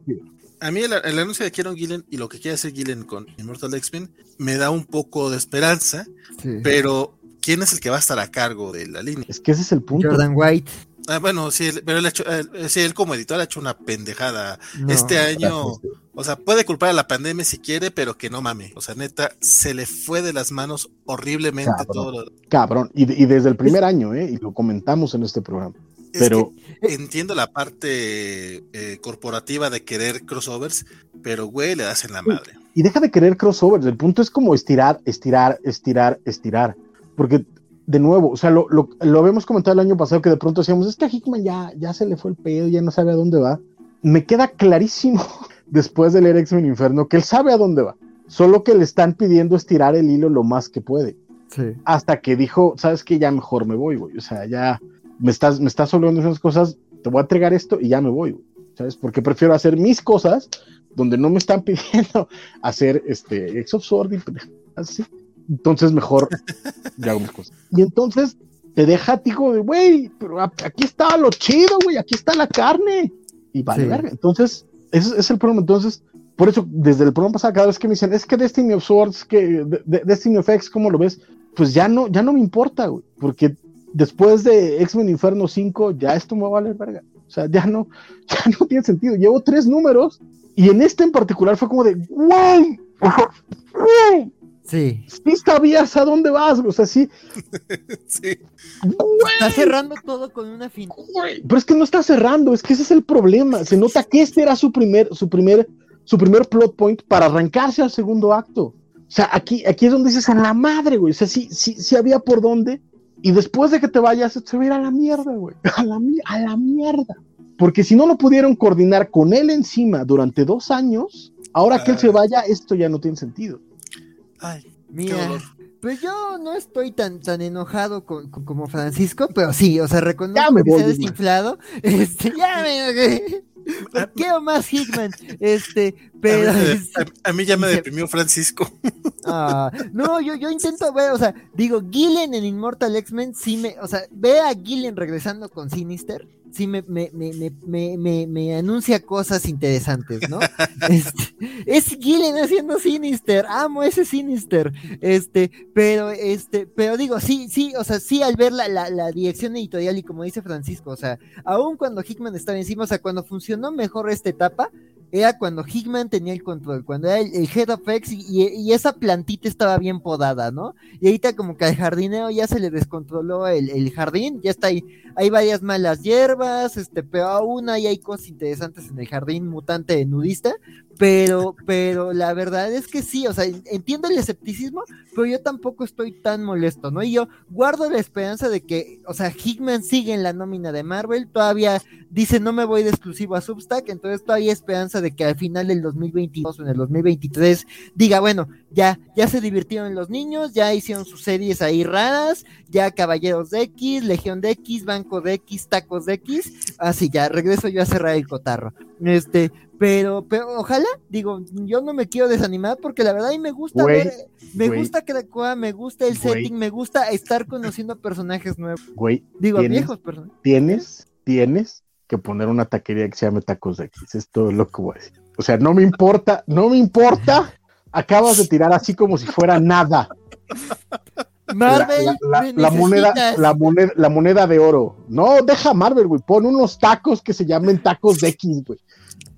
a mí el, el, anuncio de Kieron Gillen y lo que quiere hacer Gillen con Immortal X-Men me da un poco de esperanza, sí. pero ¿quién es el que va a estar a cargo de la línea? Es que ese es el punto. Jordan White. Ah, bueno, sí, pero él, ha hecho, él, sí, él como editor ha hecho una pendejada. No, este año, o sea, puede culpar a la pandemia si quiere, pero que no mame. O sea, neta, se le fue de las manos horriblemente cabrón, todo lo... Cabrón, y, y, desde el primer año, ¿eh? Y lo comentamos en este programa. Es pero entiendo la parte eh, corporativa de querer crossovers, pero güey, le das en la madre. Y deja de querer crossovers, el punto es como estirar, estirar, estirar, estirar. Porque de nuevo, o sea, lo, lo, lo, habíamos comentado el año pasado que de pronto decíamos, es que a Hickman ya, ya se le fue el pedo, ya no sabe a dónde va. Me queda clarísimo después de leer X-Men Inferno que él sabe a dónde va, solo que le están pidiendo estirar el hilo lo más que puede. Sí. Hasta que dijo, sabes que ya mejor me voy, güey. O sea, ya me estás, me estás hablando esas cosas, te voy a entregar esto y ya me voy. ¿Sabes? Porque prefiero hacer mis cosas donde no me están pidiendo hacer este X of Sword y así entonces mejor ya hago mis cosas. Y entonces te deja, digo, de, güey, pero aquí está lo chido, güey, aquí está la carne. Y vale, sí. verga. Entonces, ese es el problema. Entonces, por eso, desde el programa pasado, cada vez que me dicen, es que Destiny of Swords, que de, de, Destiny of X, ¿cómo lo ves? Pues ya no, ya no me importa, güey, porque después de X-Men Inferno 5, ya esto me va a valer verga. O sea, ya no, ya no tiene sentido. Llevo tres números y en este en particular fue como de, güey, güey, Sí. Sí sabías a dónde vas, o sea, sí. sí. Está cerrando todo con una fin. Pero es que no está cerrando, es que ese es el problema. Se nota que este era su primer, su primer, su primer plot point para arrancarse al segundo acto. O sea, aquí, aquí es donde dices a la madre, güey. O sea, sí, sí, sí había por dónde. Y después de que te vayas, se va a ir a la mierda, güey. A la, a la mierda. Porque si no lo pudieron coordinar con él encima durante dos años, ahora que él se vaya, esto ya no tiene sentido. Ay, Mira, pues yo no estoy tan tan enojado con, con, como Francisco, pero sí, o sea, reconozco me que voy, se ha desinflado. Este, ya me quiero más Hickman. Este, pero. A mí, a, a mí ya me deprimió Francisco. Ah, no, yo, yo intento ver, o sea, digo, Gillen en Immortal X-Men sí me, o sea, ve a Gillen regresando con Sinister, sí me, me, me, me, me, me anuncia cosas interesantes, ¿no? Este, es Gillen haciendo Sinister, amo ese Sinister, este, pero, este, pero digo, sí, sí, o sea, sí al ver la, la, la dirección editorial y como dice Francisco, o sea, aún cuando Hickman estaba encima, o sea, cuando funcionó mejor esta etapa, era cuando Hickman tenía el control, cuando era el, el Head of X y, y, esa plantita estaba bien podada, ¿no? Y ahorita como que al jardinero ya se le descontroló el, el jardín, ya está ahí, hay varias malas hierbas, este, pero aún ahí hay cosas interesantes en el jardín mutante nudista, pero, pero la verdad es que sí, o sea, entiendo el escepticismo, pero yo tampoco estoy tan molesto, ¿no? Y yo guardo la esperanza de que, o sea, Hickman sigue en la nómina de Marvel, todavía dice no me voy de exclusivo a Substack, entonces todavía hay esperanza de que al final del 2022 o en el 2023 diga, bueno, ya, ya se divirtieron los niños, ya hicieron sus series ahí raras, ya Caballeros de X, Legión de X, Banco de X, Tacos de X, así ya, regreso yo a cerrar el cotarro. Este, pero, pero ojalá, digo, yo no me quiero desanimar porque la verdad a mí me gusta ver, me güey. gusta Krakoa, me gusta el setting, me gusta estar conociendo personajes nuevos. Güey, Digo, viejos, perdón. tienes, tienes que poner una taquería que se llame Tacos de X. Es todo lo que voy a decir. O sea, no me importa, no me importa. Acabas de tirar así como si fuera nada. Marvel, la, la- la moneda, la, moneda, la moneda de oro. No, deja Marvel, güey. Pon unos tacos que se llamen tacos de X, güey.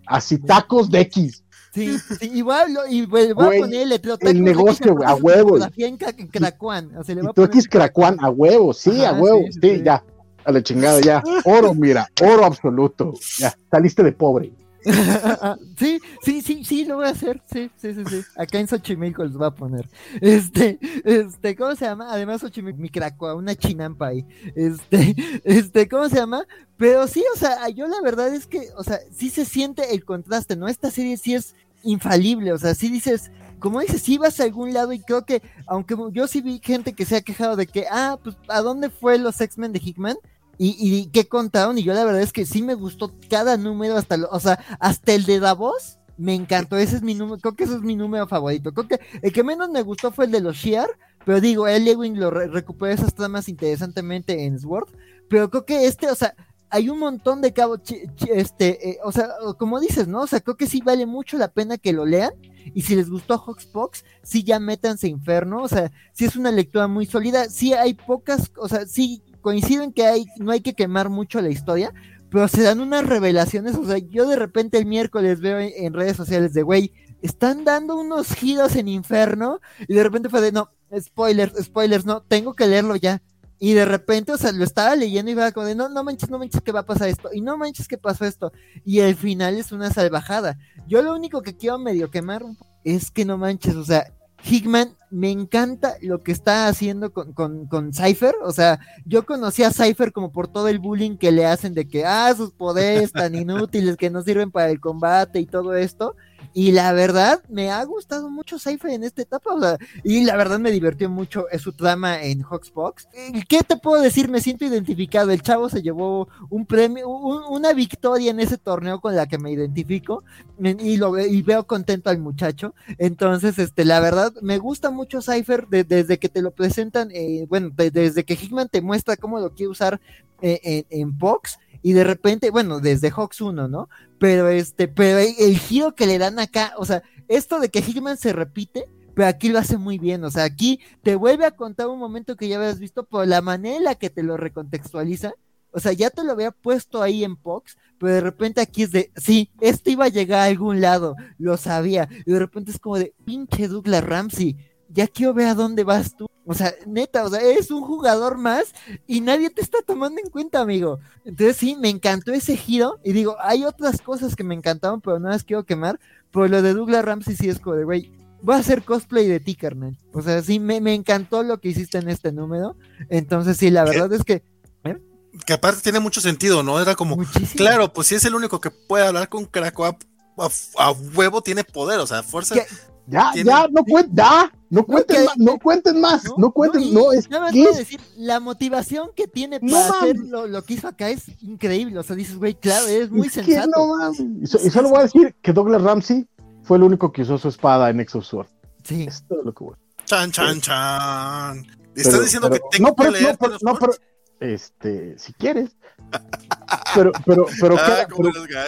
Así, tacos de X. Sí, sí, igual, lo- y voy Güey, a poner el letrero. el negocio, güey, a huevo. Fotografía en, Cracuán, o sea, le Y voy a tú poner- aquí es Cracuán, a huevo, sí, a Ajá, huevo, sí, sí, sí. ya. A la chingada, ya. Oro, mira, oro absoluto. Ya, saliste de pobre. sí, sí, sí, sí, lo voy a hacer. Sí, sí, sí, sí. Acá en Xochimilco los voy a poner. Este, este, ¿cómo se llama? Además, Xochimilco, mi cracua, una chinampa ahí. Este, este, ¿cómo se llama? Pero sí, o sea, yo la verdad es que, o sea, sí se siente el contraste, ¿no? Esta serie sí es infalible, o sea, sí dices, como dices, sí vas a algún lado y creo que, aunque yo sí vi gente que se ha quejado de que, ah, pues, ¿a dónde fue los X-Men de Hickman? Y, y qué contaron, y yo la verdad es que sí me gustó cada número, hasta lo- o sea, hasta el de Davos, me encantó, ese es mi número, creo que ese es mi número favorito, creo que el que menos me gustó fue el de los Shear, pero digo, el Lewin lo re- recuperó esas tramas interesantemente en Sword, pero creo que este, o sea, hay un montón de cabos, este, eh, o sea, como dices, ¿no? O sea, creo que sí vale mucho la pena que lo lean, y si les gustó Hoxpox, sí ya métanse Inferno, o sea, sí es una lectura muy sólida, sí hay pocas, o sea, sí coincido en que hay, no hay que quemar mucho la historia, pero se dan unas revelaciones, o sea, yo de repente el miércoles veo en, redes sociales de, güey, están dando unos giros en Inferno, y de repente fue de, no, spoilers, spoilers, no, tengo que leerlo ya. Y de repente, o sea, lo estaba leyendo y iba como de, no, no manches, no manches que va a pasar esto, y no manches que pasó esto. Y el final es una salvajada. Yo lo único que quiero medio quemar es que no manches, o sea, Hickman, me encanta lo que está haciendo con, con, con Cypher. O sea, yo conocí a Cypher como por todo el bullying que le hacen de que, ah, sus poderes tan inútiles que no sirven para el combate y todo esto. Y la verdad, me ha gustado mucho Cypher en esta etapa. O sea, y la verdad me divirtió mucho eh, su trama en Hoxbox. ¿Qué te puedo decir? Me siento identificado. El chavo se llevó un premio, un- una victoria en ese torneo con la que me identifico. Y, lo, y veo contento al muchacho. Entonces, este, la verdad, me gusta mucho Cypher de- desde que te lo presentan, eh, bueno, de- desde que Hickman te muestra cómo lo quiere usar eh, en, en Pox, y de repente, bueno, desde Hawks 1, ¿no? Pero este, pero el, giro que le dan acá, o sea, esto de que Hickman se repite, pero aquí lo hace muy bien, o sea, aquí te vuelve a contar un momento que ya habías visto por la manera en la que te lo recontextualiza. O sea, ya te lo había puesto ahí en Pox, pero de repente aquí es de, sí, esto iba a llegar a algún lado, lo sabía. Y de repente es como de, pinche Douglas Ramsey, ya quiero ver a dónde vas tú. O sea, neta, o sea, eres un jugador más y nadie te está tomando en cuenta, amigo. Entonces sí, me encantó ese giro. Y digo, hay otras cosas que me encantaron, pero no las quiero quemar. Pero lo de Douglas Ramsey sí es como de, güey, voy a hacer cosplay de ti, carnal. O sea, sí, me, me encantó lo que hiciste en este número. Entonces sí, la verdad es que Que aparte tiene mucho sentido, ¿no? Era como, muchísimo. claro, pues si es el único que puede hablar con Krakoa a, a huevo tiene poder, o sea, fuerza. Que- Ya, Tiene- ya, no cuenten, ya, no cuenten más, no cuenten más, no, cuenten, y no, es nada más que quiero es- decir, la motivación que tiene No para hacer lo, lo que hizo acá es increíble. O sea, dices, güey, claro, es muy es que sensato. no. Y, so- y solo voy a decir que Douglas Ramsey fue el único que usó su espada en of Sword. Sí. Es todo lo que voy. Chan, chan, chan. Pero- Estás diciendo pero- que tengo no, pero, que leer no, pero, no, pero, este, si quieres. Pero, pero, pero, Ah, queda,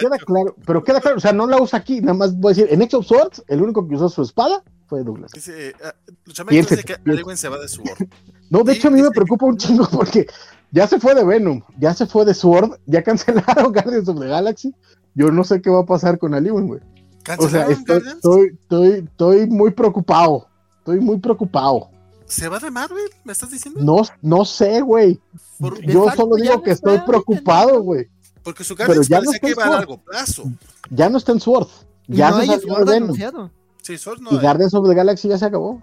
pero claro, pero queda claro, o sea, no la usa aquí, nada más voy a decir, en X of Swords, el único que usó su espada fue Douglas. Dice, ah, dice que se va de su No, de Sí, hecho a mí me preocupa un chingo porque ya se fue de Venom, ya se fue de Sword, ya cancelaron Guardians of the Galaxy. Yo no sé qué va a pasar con Aliwin, güey. O sea, estoy, estoy, estoy muy preocupado. Estoy muy preocupado. ¿Se va de Marvel? ¿Me estás diciendo? No, no sé, güey. Yo solo ya digo no que estoy preocupado, ¿no? güey. porque su Pero Guardians ya no está que en va a largo plazo. Ya no está en Sword. Ya no se hay salió Sword anunciado. Sí, Sword no Y hay. Guardians of the Galaxy ya se acabó.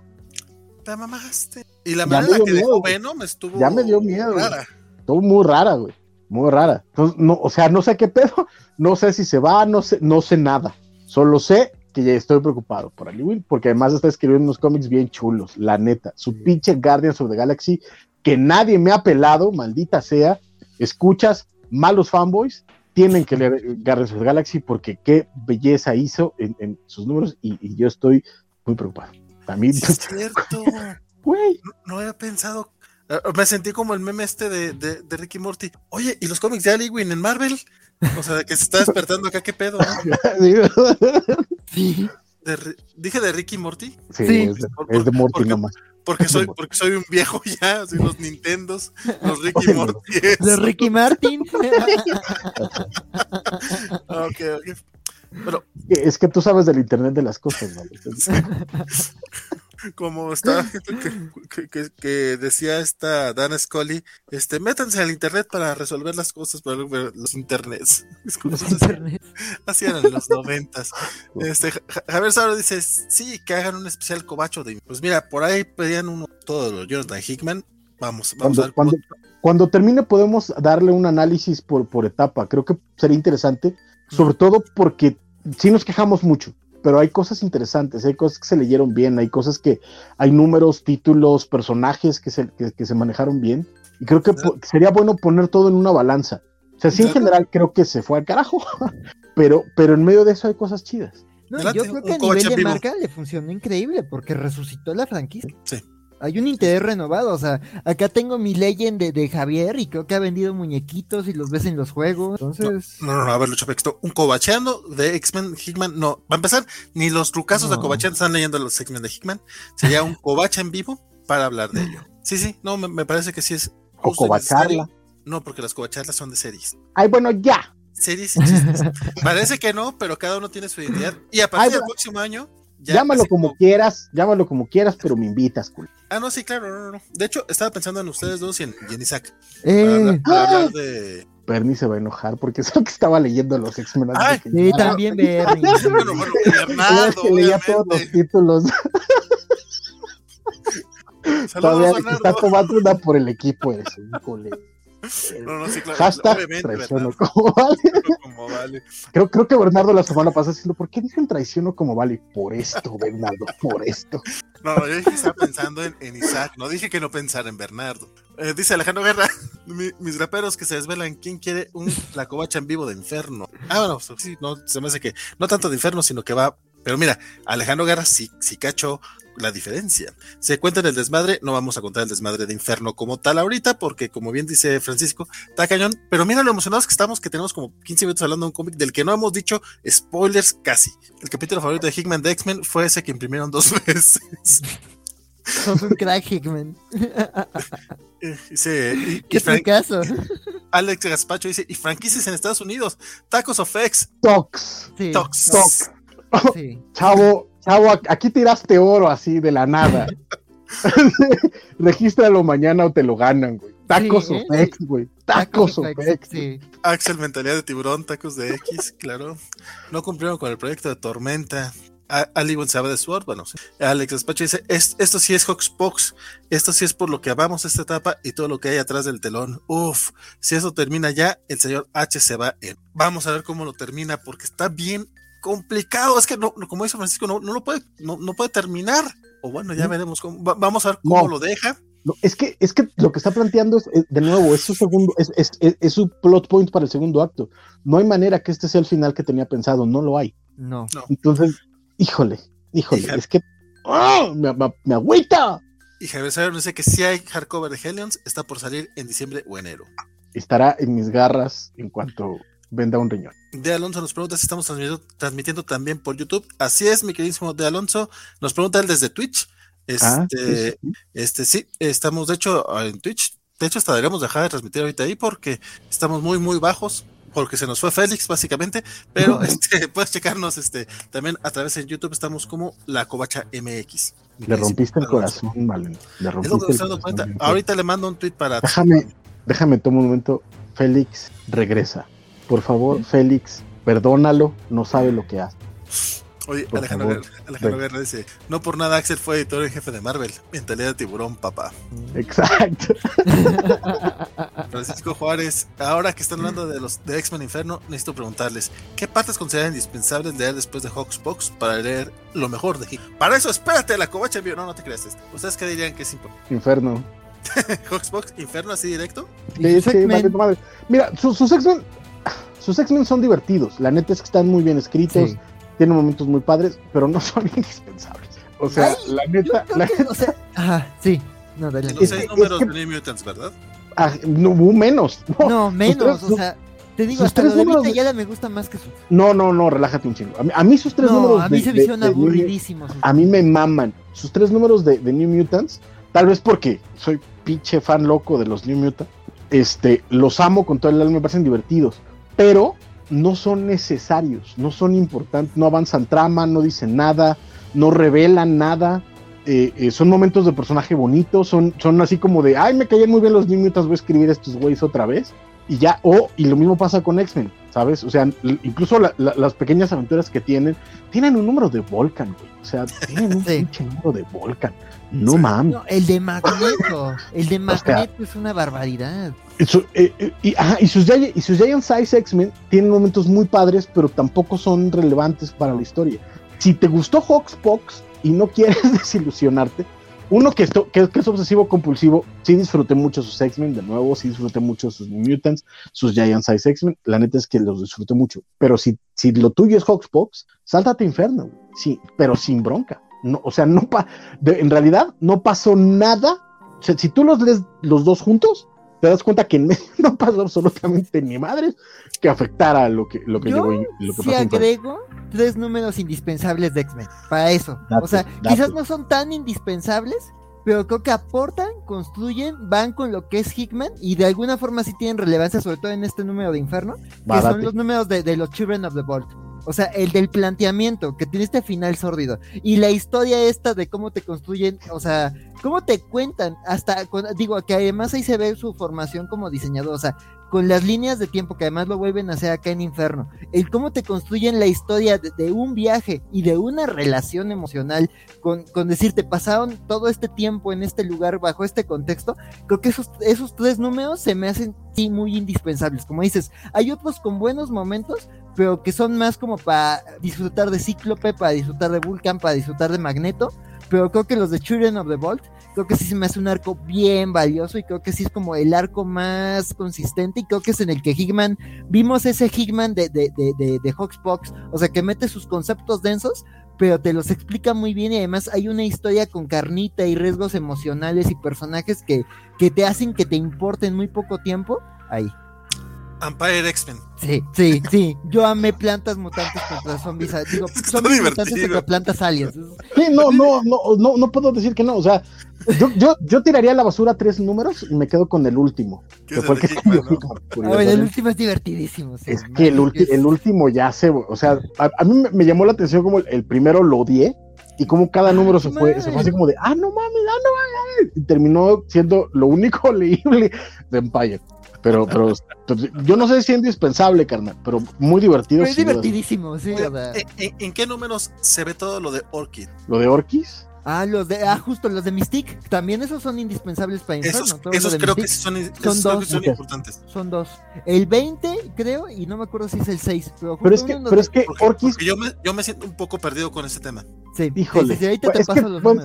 Te mamaste. Y la Ya manera en me la dio que dejó miedo. Venom estuvo Ya me dio miedo, güey. rara. Estuvo muy rara, güey. Muy rara. Entonces, no, o sea, no sé qué pedo. No sé si se va, no sé, no sé nada. Solo sé que ya estoy preocupado por Aliwin, porque además está escribiendo unos cómics bien chulos, la neta. Su pinche Guardians of the Galaxy, que nadie me ha pelado, maldita sea. Escuchas, malos fanboys, tienen que leer Guardians of the Galaxy porque qué belleza hizo en, en sus números y, y yo estoy muy preocupado. También, Sí, es cierto. güey, No, no había pensado. Eh, Me sentí como el meme este de, de, de Ricky Morty. Oye, ¿y los cómics de Alewin en Marvel? O sea, de que se está despertando acá, ¿qué pedo? no? Sí. De Dije de Ricky Morty, sí, Sí. es, de, es de Morty Porque- nomás. porque soy, porque soy un viejo ya, así los Nintendos, los Ricky Oye, Morty. De Ricky Martin. Ok, ok. Pero Es que tú sabes del internet de las cosas, ¿vale? como está que, que- que decía esta Dana Scully, este, métanse al internet para resolver las cosas, para los internets. Los internet. así eran en los noventas. Este, Ja- Javier Sauro dice, sí, que hagan un especial cobacho de... Pues mira, por ahí pedían uno todo lo de Jonathan Hickman. Vamos, vamos a Cuando, ver cómo- cuando, cuando termine podemos darle un análisis por, por etapa. Creo que sería interesante, sobre todo porque sí nos quejamos mucho, pero hay cosas interesantes, hay cosas que se leyeron bien, hay cosas que hay números, títulos, personajes que se, que, que se manejaron bien. Y creo que po- sería bueno poner todo en una balanza. O sea, sí en general creo que se fue al carajo, pero, pero en medio de eso hay cosas chidas. No, yo creo que a nivel de vivo. marca le funcionó increíble porque resucitó la franquicia. Sí. Hay un interés renovado, o sea, acá tengo mi Legend de, de Javier y creo que ha vendido muñequitos y los ves en los juegos. Entonces, No, no, no, a ver, Lucho Pexto, un cobacheando de X-Men Hickman, no, para empezar, ni los trucazos de cobacheando están leyendo los X-Men de Hickman, sería un cobacha en vivo para hablar de ello. Sí, sí, no, me, me parece que sí es O necesario. No, porque las covacharlas son de series. Ay, bueno, ya. Series y chistes. Parece que no, pero cada uno tiene su identidad. Y a partir Ay, del bueno. próximo año, ya llámalo así como quieras, llámalo como quieras, pero me invitas, cool. Ah, no, sí, claro, no, no, no. De hecho, estaba pensando en ustedes dos y en, y en Isaac. Para, eh, hablar, para ¡Ah! hablar de. Bernie se va a enojar porque es lo que estaba leyendo los X-Men. sí, también Bernie. Bueno, bueno, Bernardo, que leía todos los títulos. Saludos, Todavía Bernardo. está tomando una por el equipo ese. híjole. No, no, sí, claro. Hashtag traiciono como vale. como vale. Creo, creo que Bernardo la semana pasada diciendo, ¿por qué dicen traiciono como vale? Por esto, Bernardo, por esto. No, no, yo dije que estaba pensando en, en Isaac, no dije que no pensara en Bernardo. Eh, dice Alejandro Guerra, mi- mis raperos que se desvelan, ¿quién quiere un la covacha en vivo de Inferno? Ah, bueno, pues, sí, no, se me hace que no tanto de Inferno, sino que va. Pero mira, Alejandro Guerra sí, sí cachó la diferencia. Se cuenta en el desmadre, no vamos a contar el desmadre de Inferno como tal ahorita, porque como bien dice Francisco, está cañón. Pero mira lo emocionados que estamos, que tenemos como 15 minutos hablando de un cómic del que no hemos dicho spoilers casi. El capítulo favorito de Hickman de X-Men fue ese que imprimieron dos veces. Sos un crack, Hickman. Eh, Dice, y, y ¿Qué Frank- caso? Alex Gaspacho dice, y franquicias en Estados Unidos, Tacos of X, Tox, Sí, Tox. Tox. sí. Chavo, chavo, aquí tiraste oro así de la nada. Regístralo mañana o te lo ganan, güey. Tacos Sí, of ¿eh? X, güey. Tacos of Tacos, X. Sí. Axel Mentalidad de Tiburón, Tacos de X, claro. No cumplieron con el proyecto de Tormenta. Ali González de Sword, bueno, sí. Alex Gaspacho dice, "Es- esto sí es Hawkspox, esto sí es por lo que amamos esta etapa y todo lo que hay atrás del telón. Uf, si eso termina ya, el señor H se va en. Vamos a ver cómo lo termina, porque está bien complicado. Es que no, como dice Francisco, no, no lo puede, no, no puede terminar. O bueno, ya veremos cómo. va- vamos a ver cómo No. lo deja. No, es que, es que lo que está planteando es, es, de nuevo, es su segundo, es, es, es- es su plot point para el segundo acto. No hay manera que este sea el final que tenía pensado, no lo hay. No. Entonces, híjole, híjole, es que me, me, me agüita. Y Javier Saber dice que si hay hardcover de Hellions, está por salir en diciembre o enero. Estará en mis garras en cuanto venda un riñón. De Alonso nos pregunta si estamos transmitiendo, transmitiendo también por YouTube. Así es, mi queridísimo De Alonso. Nos pregunta él desde Twitch. Este, Ah, sí, sí. este sí, estamos de hecho en Twitch. De hecho, hasta deberíamos dejar de transmitir ahorita ahí porque estamos muy, muy bajos. Porque se nos fue Félix, básicamente. Pero este, puedes checarnos este, también a través de YouTube. Estamos como la Covacha MX. Le rompiste el corazón, Valen. Le rompiste el corazón. Ahorita le mando un tweet para. Déjame, déjame tomar un momento. Félix, regresa. Por favor, Félix, perdónalo, no sabe lo que hace. Oye, Por Alejandro, favor, Alejandro. Guerra dice: No por nada Axel fue editor en jefe de Marvel. Mentalidad de tiburón, papá. Exacto. Francisco Juárez, ahora que están hablando de los de X-Men Inferno, necesito preguntarles: ¿qué partes consideran indispensables leer después de Hawksbox para leer lo mejor de Hit? Para eso, espérate, la covacha envió. No, no te creas esto. ¿Ustedes qué dirían que es importante? Inferno. ¿Hawksbox Inferno así directo? Sí, sí, X-Men, vale, madre. Mira, su- sus X-Men. Sus X-Men son divertidos. La neta es que están muy bien escritos. sí. Tienen momentos muy padres, pero no son indispensables. O sea, Ay, la neta. creo La, que, o sea, ajá, sí. No, dale. Los seis números es que- de New Mutants, ¿verdad? ah, no hubo menos. No, No, menos, tres- o sea, te digo, hasta tres lo de números Vita de- Yala me gusta más que su. no, no, no, relájate un chingo. A mí, a mí sus tres No, números. a mí de- se me hicieron aburridísimos. a mí me maman. Sus tres números de, de New Mutants, tal vez porque soy pinche fan loco de los New Mutants, este, los amo con todo el alma, me parecen divertidos. Pero no son necesarios, no son importantes, no avanzan trama, no dicen nada, no revelan nada. Eh, eh, son momentos de personaje bonito, son, son así como de, ay, me caían muy bien los New Mutants, voy a escribir estos güeyes otra vez. Y ya, o, y lo mismo pasa con X-Men, ¿sabes? O sea, incluso las pequeñas aventuras que tienen, tienen un número de Volcan, güey. O sea, tienen un pinche número de Volcan. No mames. el de Magneto, el de Magneto es una barbaridad. Eh, eh, y, y, sus, y sus Giant Size X-Men tienen momentos muy padres, pero tampoco son relevantes para la historia. Si te gustó Hawkspox y no quieres desilusionarte, uno que, esto, que, es obsesivo compulsivo, sí disfruté mucho sus X-Men, de nuevo, sí disfruté mucho sus Mutants, sus Giant Size X-Men, la neta es que los disfruté mucho, pero si, si lo tuyo es Hawkspox, sáltate Inferno, sí, pero sin bronca, no, o sea, no pa en realidad no pasó nada, si tú los lees los dos juntos, te das cuenta que no pasó absolutamente ni madre que afectara lo que, lo que llegó lo que sí agrego tres números indispensables de X-Men para eso. o sea, quizás no son tan indispensables, pero creo que aportan, construyen, van con lo que es Hickman y de alguna forma sí tienen relevancia, sobre todo en este número de Inferno, que son los números de, de los Children of the Vault. O sea, el del planteamiento, que tiene este final sórdido. Y la historia esta de cómo te construyen, o sea, cómo te cuentan, hasta, digo, que además ahí se ve su formación como diseñador, o sea, con las líneas de tiempo que además lo vuelven a hacer acá en Inferno, el cómo te construyen la historia de, un viaje y de una relación emocional con, con decirte pasaron todo este tiempo en este lugar bajo este contexto, creo que esos, esos tres números se me hacen sí muy indispensables, como dices, hay otros con buenos momentos, pero que son más como para disfrutar de Cíclope, para disfrutar de Vulcan, para disfrutar de Magneto, pero creo que los de Children of the Vault, creo que sí se me hace un arco bien valioso y creo que sí es como el arco más consistente y creo que es en el que Hickman, vimos ese Hickman de, de, de, de, de Hawksbox, o sea, que mete sus conceptos densos, pero te los explica muy bien y además hay una historia con carnita y riesgos emocionales y personajes que, que te hacen que te importen muy poco tiempo ahí. Empire X-Men. Sí, sí, sí. Yo amé plantas mutantes contra zombies. Digo, zombies mutantes contra plantas aliens. Sí, no, no, no, no, no puedo decir que no. O sea, yo, yo, yo tiraría a la basura tres números y me quedo con el último. Que fue el que ¿no? el último es divertidísimo. Sí, es que el, el, último ya se. O sea, a, mí me, llamó la atención como el, primero lo odié y como cada número se fue, se fue así como de, ah, no mames, ah, no mames. Y terminó siendo lo único leíble de Empire. Pero, pero yo no sé si es indispensable, carnal, pero muy divertido. es divertidísimo, sí. ¿En, qué números se ve todo lo de Orchid? ¿Lo de Orquis? Ah, los de, ah, justo los de Mystique, también esos son indispensables para Inferno. Esos, creo que son, son, dos, son importantes. Son dos. El 20, creo, y no me acuerdo si es el 6. Pero, pero es que, pero es que Orquis... yo, me, yo me siento un poco perdido con ese tema. Sí, híjole. Sí, te es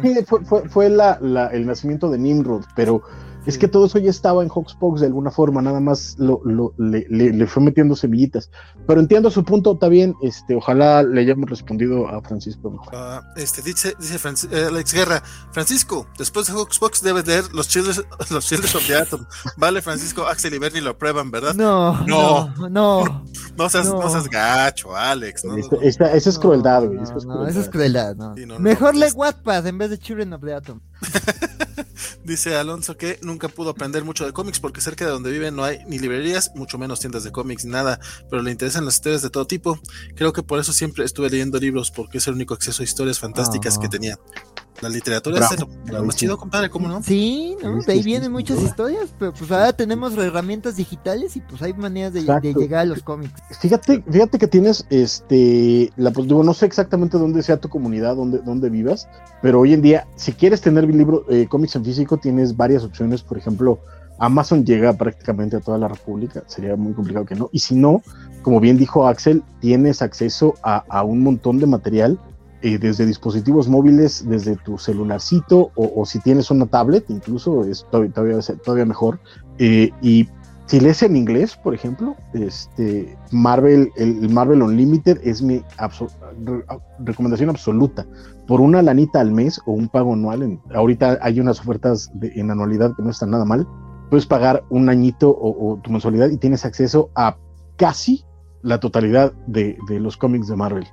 que fue, fue, fue la, la, el nacimiento de Nimrod, pero es que todo eso ya estaba en Hawkspox de alguna forma, nada más lo, lo le, le, fue metiendo semillitas. Pero entiendo su punto, está bien. Este, ojalá le hayamos respondido a Francisco mejor. Uh, este, dice, dice eh, Alex Guerra, Francisco, después de Hawkspox debes leer los Children, los Children of the Atom. Vale, Francisco, Axel y Bernie lo prueban, ¿verdad? No, no, no. No, seas, no. seas, gacho, Alex. No, esa, es crueldad, güey. Esa es crueldad. Esa es crueldad, no. Mejor lee Wattpad en vez de Children of the Atom. Dice Alonso que nunca pudo aprender mucho de cómics porque cerca de donde vive no hay ni librerías, mucho menos tiendas de cómics, ni nada, pero le interesan las historias de todo tipo. Creo que por eso siempre estuve leyendo libros porque es el único acceso a historias fantásticas que tenía. La literatura es lo más chido, compadre, ¿cómo no? Sí, de ahí vienen muchas historias, pero pues ahora tenemos herramientas digitales y pues hay maneras de, llegar a los cómics. Fíjate, fíjate que tienes, este, la, pues, digo, no sé exactamente dónde sea tu comunidad, dónde, dónde vivas, pero hoy en día, si quieres tener libro, eh, cómics en físico, tienes varias opciones, por ejemplo, Amazon llega prácticamente a toda la República, sería muy complicado que no, y si no, como bien dijo Axel, tienes acceso a, a un montón de material eh, desde dispositivos móviles, desde tu celularcito o, si tienes una tablet, incluso es todavía, todavía, mejor. Eh, y si lees en inglés, por ejemplo, este Marvel, el, Marvel Unlimited es mi recomendación absoluta. Por una lanita al mes o un pago anual, ahorita hay unas ofertas en anualidad que no están nada mal. Puedes pagar un añito o, tu mensualidad y tienes acceso a casi la totalidad de los cómics de Marvel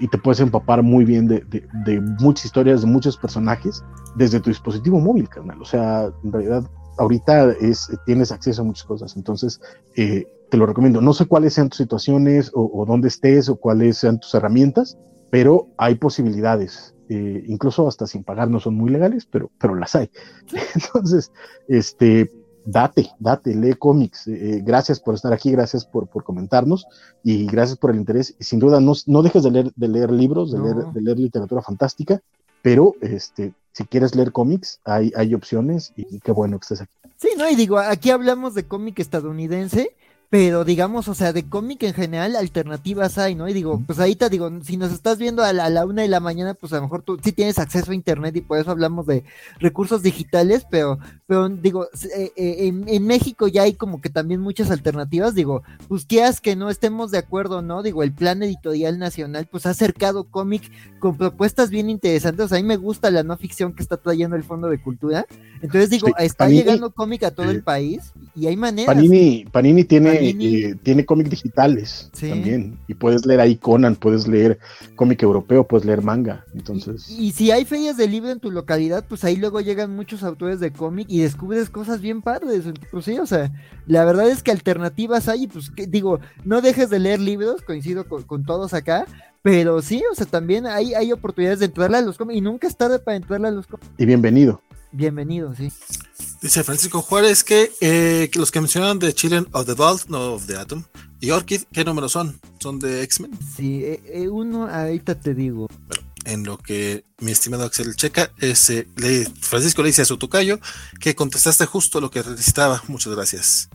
y te puedes empapar muy bien de, muchas historias, de muchos personajes, desde tu dispositivo móvil, carnal. O sea, en realidad ahorita es, tienes acceso a muchas cosas. Entonces, eh, te lo recomiendo. No sé cuáles sean tus situaciones o, dónde estés o cuáles sean tus herramientas, pero hay posibilidades. Eh, incluso hasta sin pagar no son muy legales, pero, pero las hay. Entonces, este, date, date, lee cómics. Eh, gracias por estar aquí, gracias por, por, comentarnos y gracias por el interés. Sin duda, no, no dejes de leer, de leer libros, de, leer, de leer literatura fantástica, pero este, si quieres leer cómics, hay, hay opciones y, qué bueno que estés aquí. Sí, no, y digo, aquí hablamos de cómic estadounidense pero digamos, o sea, de cómic en general, alternativas hay, ¿no? Y digo, pues ahí te digo, si nos estás viendo a la, una de la mañana, pues a lo mejor tú sí tienes acceso a internet y por eso hablamos de recursos digitales, pero, pero digo, eh, eh, en, México ya hay como que también muchas alternativas, digo, pues quieras que no estemos de acuerdo, ¿no? Digo, el plan editorial nacional, pues ha acercado cómic con propuestas bien interesantes, o sea, a mí me gusta la no ficción que está trayendo el Fondo de Cultura, entonces digo, está llegando cómic a todo el país y hay maneras. Panini, Panini tiene eh, tiene cómics digitales también. Y puedes leer ahí Conan, puedes leer cómic europeo, puedes leer manga. Entonces. Y, si hay ferias de libro en tu localidad, pues ahí luego llegan muchos autores de cómic y descubres cosas bien padres. Pues sí, o sea, la verdad es que alternativas hay, pues digo, no dejes de leer libros, coincido con, todos acá. Pero sí, o sea, también hay, hay oportunidades de entrarle a los cómics y nunca es tarde para entrarle a los cómics. Y bienvenido. Bienvenido, sí. Dice Francisco Juárez que, eh, los que mencionan de Children of the Vault, no of the Atom, y Orchid, ¿qué números son? ¿Son de X-Men? Sí, eh, eh, uno ahorita te digo. en lo que mi estimado Axel checa, ese, Francisco le dice a su tocayo que contestaste justo lo que necesitaba. Muchas gracias.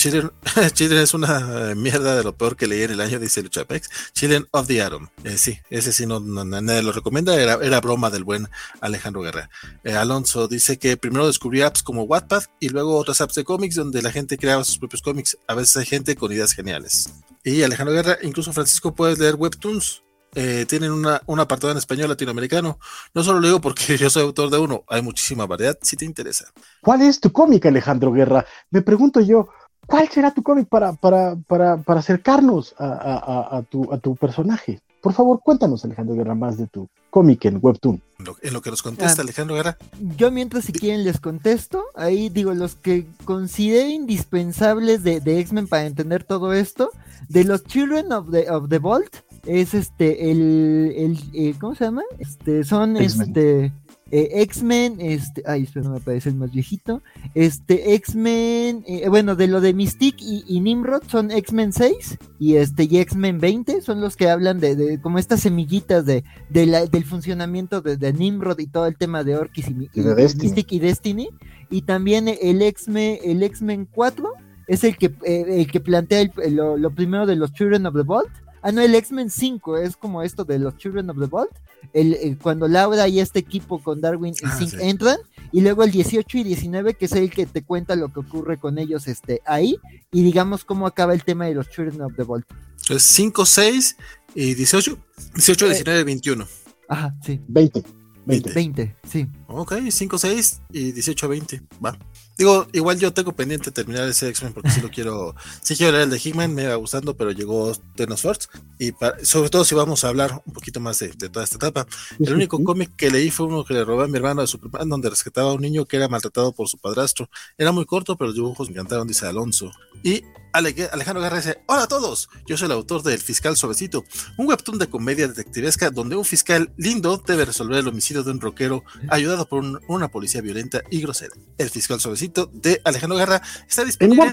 Children, es una mierda de lo peor que leí en el año, dice Luchapex. Children of the Atom. Eh, sí, ese sí no, nadie lo recomienda, era, era, broma del buen Alejandro Guerra. Eh, Alonso dice que primero descubrí apps como Wattpad y luego otras apps de cómics donde la gente creaba sus propios cómics. A veces hay gente con ideas geniales. Y Alejandro Guerra, incluso Francisco, puedes leer webtoons eh, tienen una, un apartado en español latinoamericano. No solo lo digo porque yo soy autor de uno, hay muchísima variedad si te interesa. ¿Cuál es tu cómic, Alejandro Guerra? Me pregunto yo, ¿cuál será tu cómic para, para, para, para acercarnos a, a, tu, a tu personaje? Por favor, cuéntanos, Alejandro Guerra, más de tu cómic en Webtoon. En lo, que nos contesta ah, Alejandro Guerra. Yo mientras si quieren les contesto, ahí digo los que considero indispensables de, de X-Men para entender todo esto, de los Children of the, of the Vault, es este, el, el eh, ¿cómo se llama? Este, son este, eh, X-Men, este, ay, espera, no me parece el más viejito, este, X-Men, eh, bueno, de lo de Mystique y, Nimrod son X-Men 6 y este, y X-Men 20 son los que hablan de, de como estas semillitas de, de la, del funcionamiento de, Nimrod y todo el tema de Orkis y, Mystique y Destiny, y también el X-Men, el X-Men 4 es el que, el que plantea lo, lo primero de los Children of the Vault, Ah, no, el X-Men 5 es como esto de los Children of the Vault. El, cuando Laura y este equipo con Darwin y ah, entran. Y luego el 18 y 19, que es el que te cuenta lo que ocurre con ellos este, ahí. Y digamos cómo acaba el tema de los Children of the Vault. Es 5, 6 y 18. 18, 19, 21. Ajá, sí. 20. 20. 20, sí. Ok, 5, 6 y 18, 20. Va. Digo, igual yo tengo pendiente terminar ese X-Men porque si lo quiero, sí quiero leer el de Hickman, me va gustando, pero llegó Force. Y sobre todo si vamos a hablar un poquito más de, toda esta etapa. El único cómic que leí fue uno que le robé a mi hermano de Superman, donde rescataba a un niño que era maltratado por su padrastro. Era muy corto, pero los dibujos me encantaron, dice Alonso. Y Alejandro Garra dice, hola a todos, yo soy el autor del Fiscal Suavecito, un webtoon de comedia detectivesca donde un fiscal lindo debe resolver el homicidio de un rockero ayudado por una policía violenta y grosera. El Fiscal Suavecito de Alejandro Garra está disponible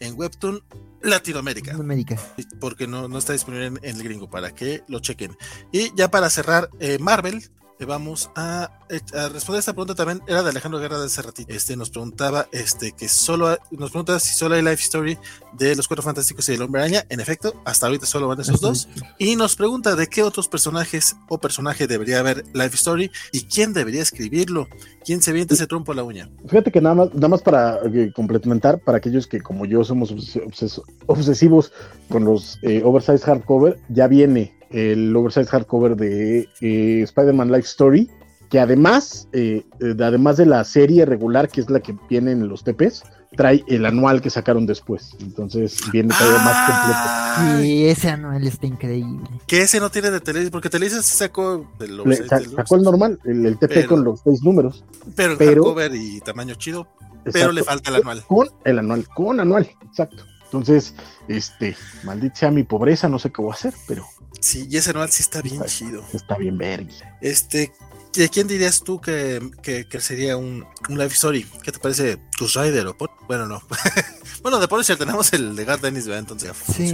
en Webtoon, Latinoamérica. Porque no, no está disponible en, el gringo, para que lo chequen. Y ya para cerrar, eh, Marvel vamos a, responder esta pregunta también era de Alejandro Guerra de hace ratito. Este nos preguntaba este que solo nos pregunta si solo hay life story de los cuatro fantásticos y el hombre araña. En efecto, hasta ahorita solo van esos dos. Y nos pregunta de qué otros personajes o personaje debería haber life story y quién debería escribirlo. ¿Quién se viente ese trompo a la uña? Fíjate que nada más, nada más para eh, complementar, para aquellos que como yo somos obsesivos con los eh, oversize hardcover, ya viene el oversize hardcover de eh, Spider-Man Life Story, que además, eh, además de la serie regular, que es la que viene en los TPs, trae el anual que sacaron después. Entonces viene todavía más completo. Sí, ese anual está increíble. Que ese no tiene de Televisa, porque Televisa se sacó el, sacó el normal, el, TP con los seis números. Pero el hardcover y tamaño chido pero le falta el anual. Con el anual, con anual, exacto. Entonces, este, maldita sea mi pobreza, no sé qué voy a hacer, pero. Sí, y ese anual sí está bien chido. Está bien vergui. Este, ¿de quién dirías tú que, que, sería un, un, life story? ¿Qué te parece? ¿Tu Rider o Bueno, no. bueno, de Punisher tenemos el de Gar Dennis, entonces ya Sí,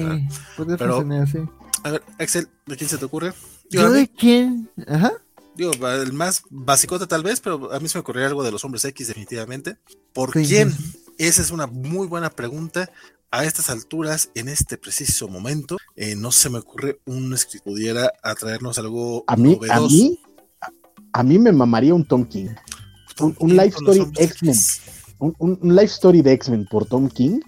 puede pero, funcionar, sí. A ver, Axel, ¿de quién se te ocurre? ¿Yo de quién? Ajá. Digo, el más básico tal vez, pero a mí se me ocurriría algo de los hombres X definitivamente. ¿Por quién? Esa es una muy buena pregunta. A estas alturas, en este preciso momento, eh, no se me ocurre un que pudiera atraernos algo a mí, A mí, a mí me mamaría un Tom King. Un, life story X-Men. Un, un, life story de X-Men por Tom King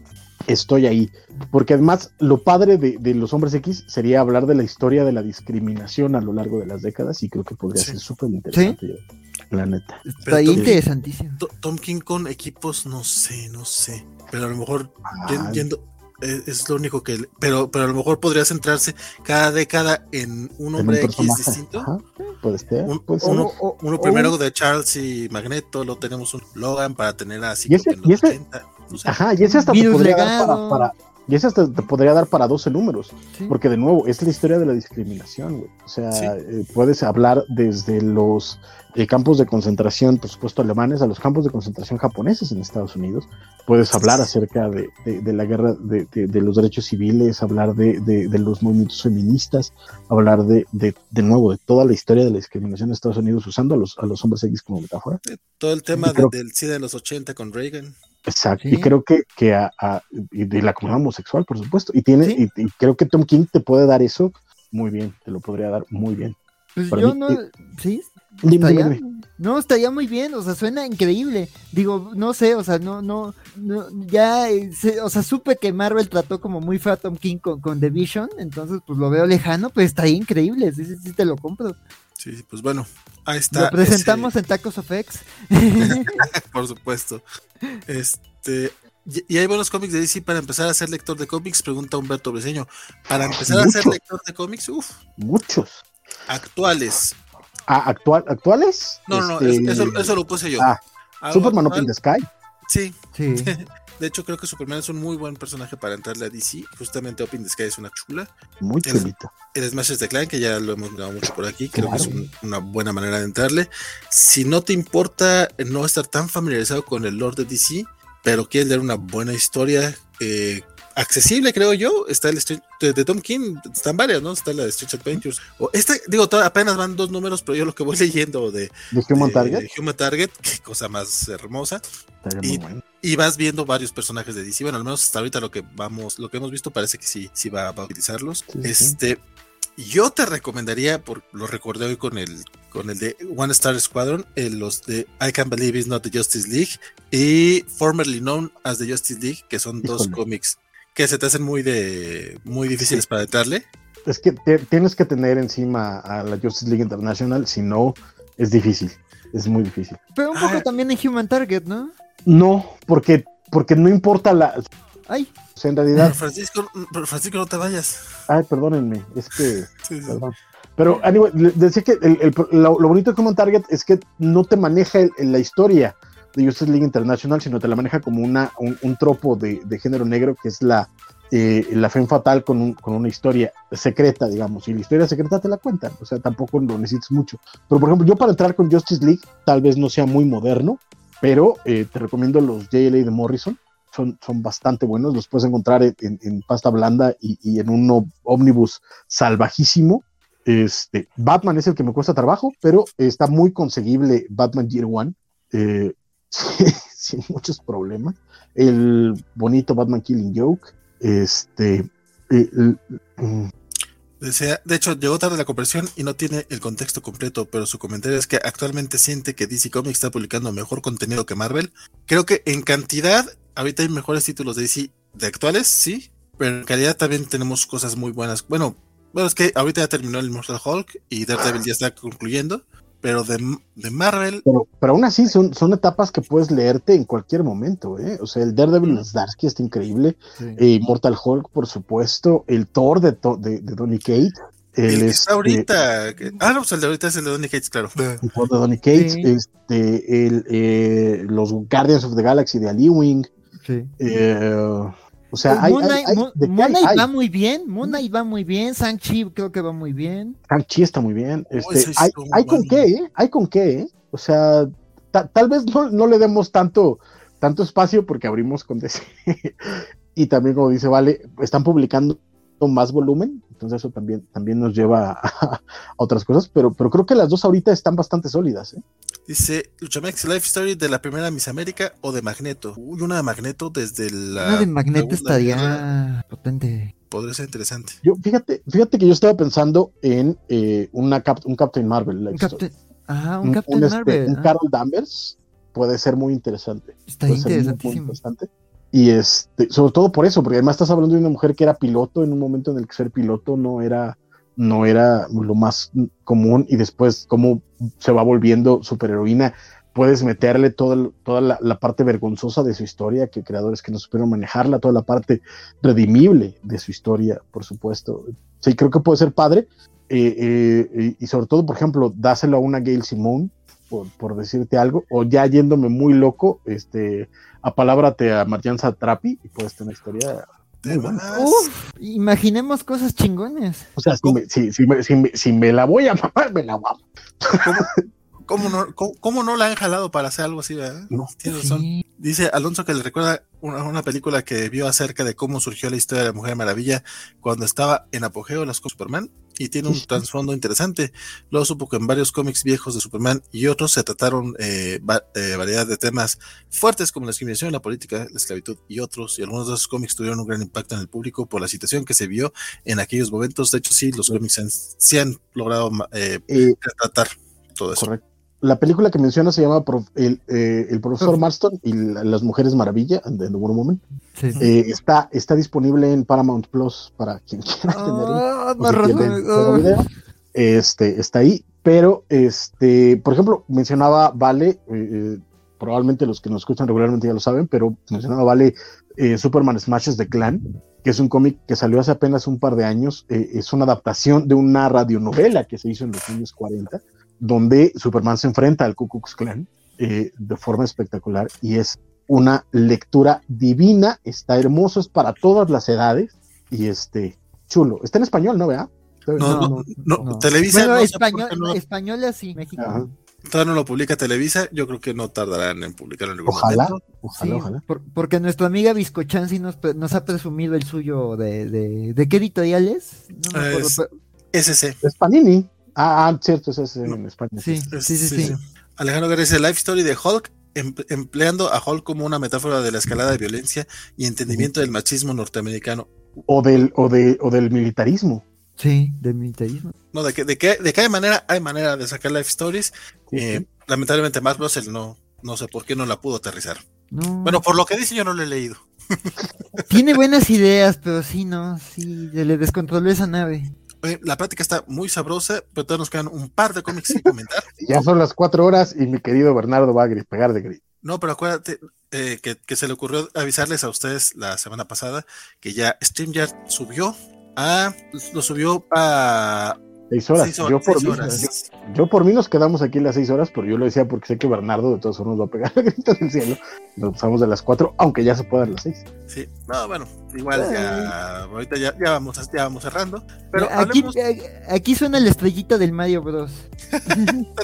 estoy ahí. Porque además, lo padre de, los hombres X sería hablar de la historia de la discriminación a lo largo de las décadas y creo que podría ser súper interesante. La neta. Está interesantísimo. Tom King con equipos, no sé, no sé. Pero a lo mejor ah. yendo, eh, es, lo único que. Pero, pero a lo mejor podría centrarse cada década en un hombre X distinto. puede ser. uno, primero de Charles y Magneto, lo tenemos un Logan para tener así. ¿Y ese, Ajá, y ese hasta te podría dar para, y ese hasta te podría dar para 12 números, porque de nuevo, es la historia de la discriminación, güey. O sea, eh, puedes hablar desde los eh, campos de concentración, por supuesto, alemanes, a los campos de concentración japoneses en Estados Unidos. Puedes hablar acerca de, de, la guerra de, de, los derechos civiles, hablar de, los movimientos feministas, hablar de, de, nuevo, de toda la historia de la discriminación de Estados Unidos usando a los, a los hombres X como metáfora. Todo el tema del SIDA de los 80 con Reagan. Exacto, y creo que, que a, de la comunidad homosexual, por supuesto, y tiene, y, creo que Tom King te puede dar eso muy bien, te lo podría dar muy bien. Pues yo no, sí, no, estaría muy bien, o sea, suena increíble. Digo, no sé, o sea, no, no, no ya, eh, o sea, supe que Marvel trató como muy feo a Tom King con, con The Vision, entonces pues lo veo lejano, pues estaría increíble, sí, sí, sí te lo compro. Sí, pues bueno, ahí está. Lo presentamos en Tacos of X. Por supuesto. Este, y hay buenos cómics de DC para empezar a ser lector de cómics, pregunta Humberto Briseño. Para empezar a ser lector de cómics, uff. Muchos. Actuales. Ah, actual, ¿actuales? No, no, este, eso, eso, lo puse yo. Ah, Superman Open the Sky. Sí. Sí. De hecho, creo que Superman es un muy buen personaje para entrarle a DC. Justamente Open the Sky es una chula. Muy chulito. El, Smash de Clan, que ya lo hemos mirado mucho por aquí, creo que es una buena manera de entrarle. Si no te importa no estar tan familiarizado con el Lord de DC, pero quieres leer una buena historia eh, accesible, creo yo. Está el de, Tom King, están varias, ¿no? Está la de Street Adventures. O este, digo, apenas van dos números, pero yo lo que voy leyendo de, ¿De Human Target. Human Target, qué cosa más hermosa. Y, vas viendo varios personajes de DC. Bueno, al menos hasta ahorita lo que vamos, lo que hemos visto parece que sí, sí va, a utilizarlos. este. Yo te recomendaría, por, lo recordé hoy con el, con el de One Star Squadron, eh, los de I Can't Believe It's Not the Justice League y Formerly Known as the Justice League, que son dos cómics que se te hacen muy de muy difíciles para entrarle. Es que tienes que tener encima a la Justice League International, si no, es difícil, es muy difícil. Pero un poco ah. también en Human Target, ¿no? No, porque, porque no importa la... Ay. en realidad... Francisco, Francisco, no te vayas. Ay, perdónenme, es que... Pero, anyway, decía que lo, bonito de Human Target es que no te maneja la historia de Justice League International, sino te la maneja como una, un, tropo de, género negro que es la, eh, la fe fatal con, con, una historia secreta, digamos, y la historia secreta te la cuentan, o sea, tampoco lo necesitas mucho. Pero, por ejemplo, yo para entrar con Justice League, tal vez no sea muy moderno, pero eh, te recomiendo los JLA de Morrison, son, son bastante buenos, los puedes encontrar en, pasta blanda y, en un ómnibus salvajísimo. Este, Batman es el que me cuesta trabajo, pero está muy conseguible Batman Year One. Eh, sin muchos problemas. El bonito Batman Killing Joke. Este. Mm. de hecho, llegó tarde la conversión y no tiene el contexto completo, pero su comentario es que actualmente siente que DC Comics está publicando mejor contenido que Marvel. Creo que en cantidad, ahorita hay mejores títulos de DC de actuales, sí, pero en calidad también tenemos cosas muy buenas. Bueno, bueno, es que ahorita ya terminó el Immortal Hulk y Daredevil ya está concluyendo pero de, Marvel. Pero, pero, aún así son, son etapas que puedes leerte en cualquier momento, ¿eh? O sea, el Daredevil Zdarsky está increíble. Eh, Mortal Hulk, por supuesto. El Thor de, de, Donny Kate. El, El, que este, está ahorita. que- ah, no, pues el de ahorita es el de Donny Cates, claro. el juego de Donny Cates, Sí. este, el, eh, los Guardians of the Galaxy de Ali Wing. Sí. eh, o sea, hay, Moon hay- Knight- hay- Moon- Knight hay. va muy bien, Moon Knight va muy bien, Shang-Chi creo que va muy bien. Shang-Chi está muy bien. Este, ese sí hay, con qué, ¿eh? Hay con qué, ¿eh? O sea, ta- tal vez no, no le demos tanto, tanto espacio porque abrimos con DC. y también, como dice Vale, están publicando más volumen, entonces eso también, también nos lleva a, a otras cosas, pero, pero creo que las dos ahorita están bastante sólidas, ¿eh? Dice Luchamex Life Story de la primera Miss América o de Magneto. Uy, una de Magneto desde la. Una de Magneto Segunda Guerra. estaría potente. Podría ser interesante. Yo, fíjate, fíjate que yo estaba pensando en eh, una Cap- un Captain Marvel. Un Life Captain, Story. ah, un Un- Captain un, este, Marvel. un ah, Carol Danvers puede ser muy interesante. está puede ser muy, interesantísimo. interesante. Y este, sobre todo por eso, porque además estás hablando de una mujer que era piloto en un momento en el que ser piloto no era, no era lo más común y después cómo se va volviendo superheroína. Puedes meterle toda, la, parte vergonzosa de su historia, que creadores que no supieron manejarla, toda la parte redimible de su historia, por supuesto. Sí, creo que puede ser padre. eh, eh, y sobre todo, por ejemplo, dáselo a una Gail Simone, por, por decirte algo, o ya yéndome muy loco, este, apalábrate a Marjan Satrapi y puedes tener historia muy. Uf, imaginemos cosas chingones. O sea, si me, si, si me, si me- si me la voy a mamar, me la vamos. ¿Cómo no, cómo, cómo no la han jalado para hacer algo así, verdad? No. Tienes razón. Sí. Dice Alonso que le recuerda una, una película que vio acerca de cómo surgió la historia de la Mujer Maravilla cuando estaba en apogeo de las Superman y tiene un trasfondo interesante. Luego supo que en varios cómics viejos de Superman y otros se trataron eh, va- eh, variedad de temas fuertes como la discriminación, la política, la esclavitud y otros. Y algunos de esos cómics tuvieron un gran impacto en el público por la situación que se vio en aquellos momentos. De hecho, sí, los cómics han, sí han logrado eh, Eh, tratar todo eso. correcto. La película que menciona se llama Prof- el, eh, el profesor Marston y la- las mujeres maravilla, de The Wonder Woman. Sí. Eh, está, está disponible en Paramount Plus para quien quiera tenerlo. Ah, o más si ah. video. Este, está ahí, pero este, por ejemplo, mencionaba Vale, eh, probablemente los que nos escuchan regularmente ya lo saben, pero mencionaba Vale Superman Smashes the Clan, que es un cómic que salió hace apenas un par de años, eh, es una adaptación de una radionovela que se hizo en los años 40, donde Superman se enfrenta al Ku Klux Klan eh, de forma espectacular y es una lectura divina, está hermoso, es para todas las edades y este chulo. Está en español, ¿no? ¿Vea? No, No, no, no, no. Televisa Bueno, español, qué no lo- española sí, México. Ajá. todavía no lo publica Televisa, yo creo que no tardarán en publicarlo en algún Ojalá, momento. ojalá, Sí, ojalá. por- porque nuestra amiga Viscochansi nos, pre- nos ha presumido el suyo de, de, ¿de qué editoriales? No me acuerdo, Es- pero- SC. Es Panini. Ah, ah, cierto, ese es en España. sí, sí, sí, sí. Alejandro Guerrero dice Life Story de Hulk, em- empleando a Hulk como una metáfora de la escalada de violencia y entendimiento del machismo norteamericano. O del, o de, o del militarismo. Sí, del militarismo. No, de que, de que, de que hay manera, hay manera de sacar Life Stories. Sí, Eh, sí. lamentablemente, Matt Russell no, no sé por qué no la pudo aterrizar. No, Bueno, por lo que dice, yo no lo he leído. tiene buenas ideas, pero sí, no, sí, le descontroló esa nave. La plática está muy sabrosa, pero todavía nos quedan un par de cómics que comentar. Ya son las cuatro horas y mi querido Bernardo va a pegar de grito. No, pero acuérdate eh, que, que se le ocurrió avisarles a ustedes la semana pasada que ya StreamYard subió a. Lo subió a. Seis horas. seis yo, por seis mí, horas. yo- yo por mí nos quedamos aquí las seis horas, pero yo lo decía porque sé que Bernardo de todas formas va a pegar el grito del cielo. Nos pasamos de las cuatro, aunque ya se puedan las seis. Sí, no, bueno, igual ya. Ahorita ya, ya, vamos, ya vamos cerrando. Pero aquí, hablemos. eh, aquí suena la estrellita del Mario Bros.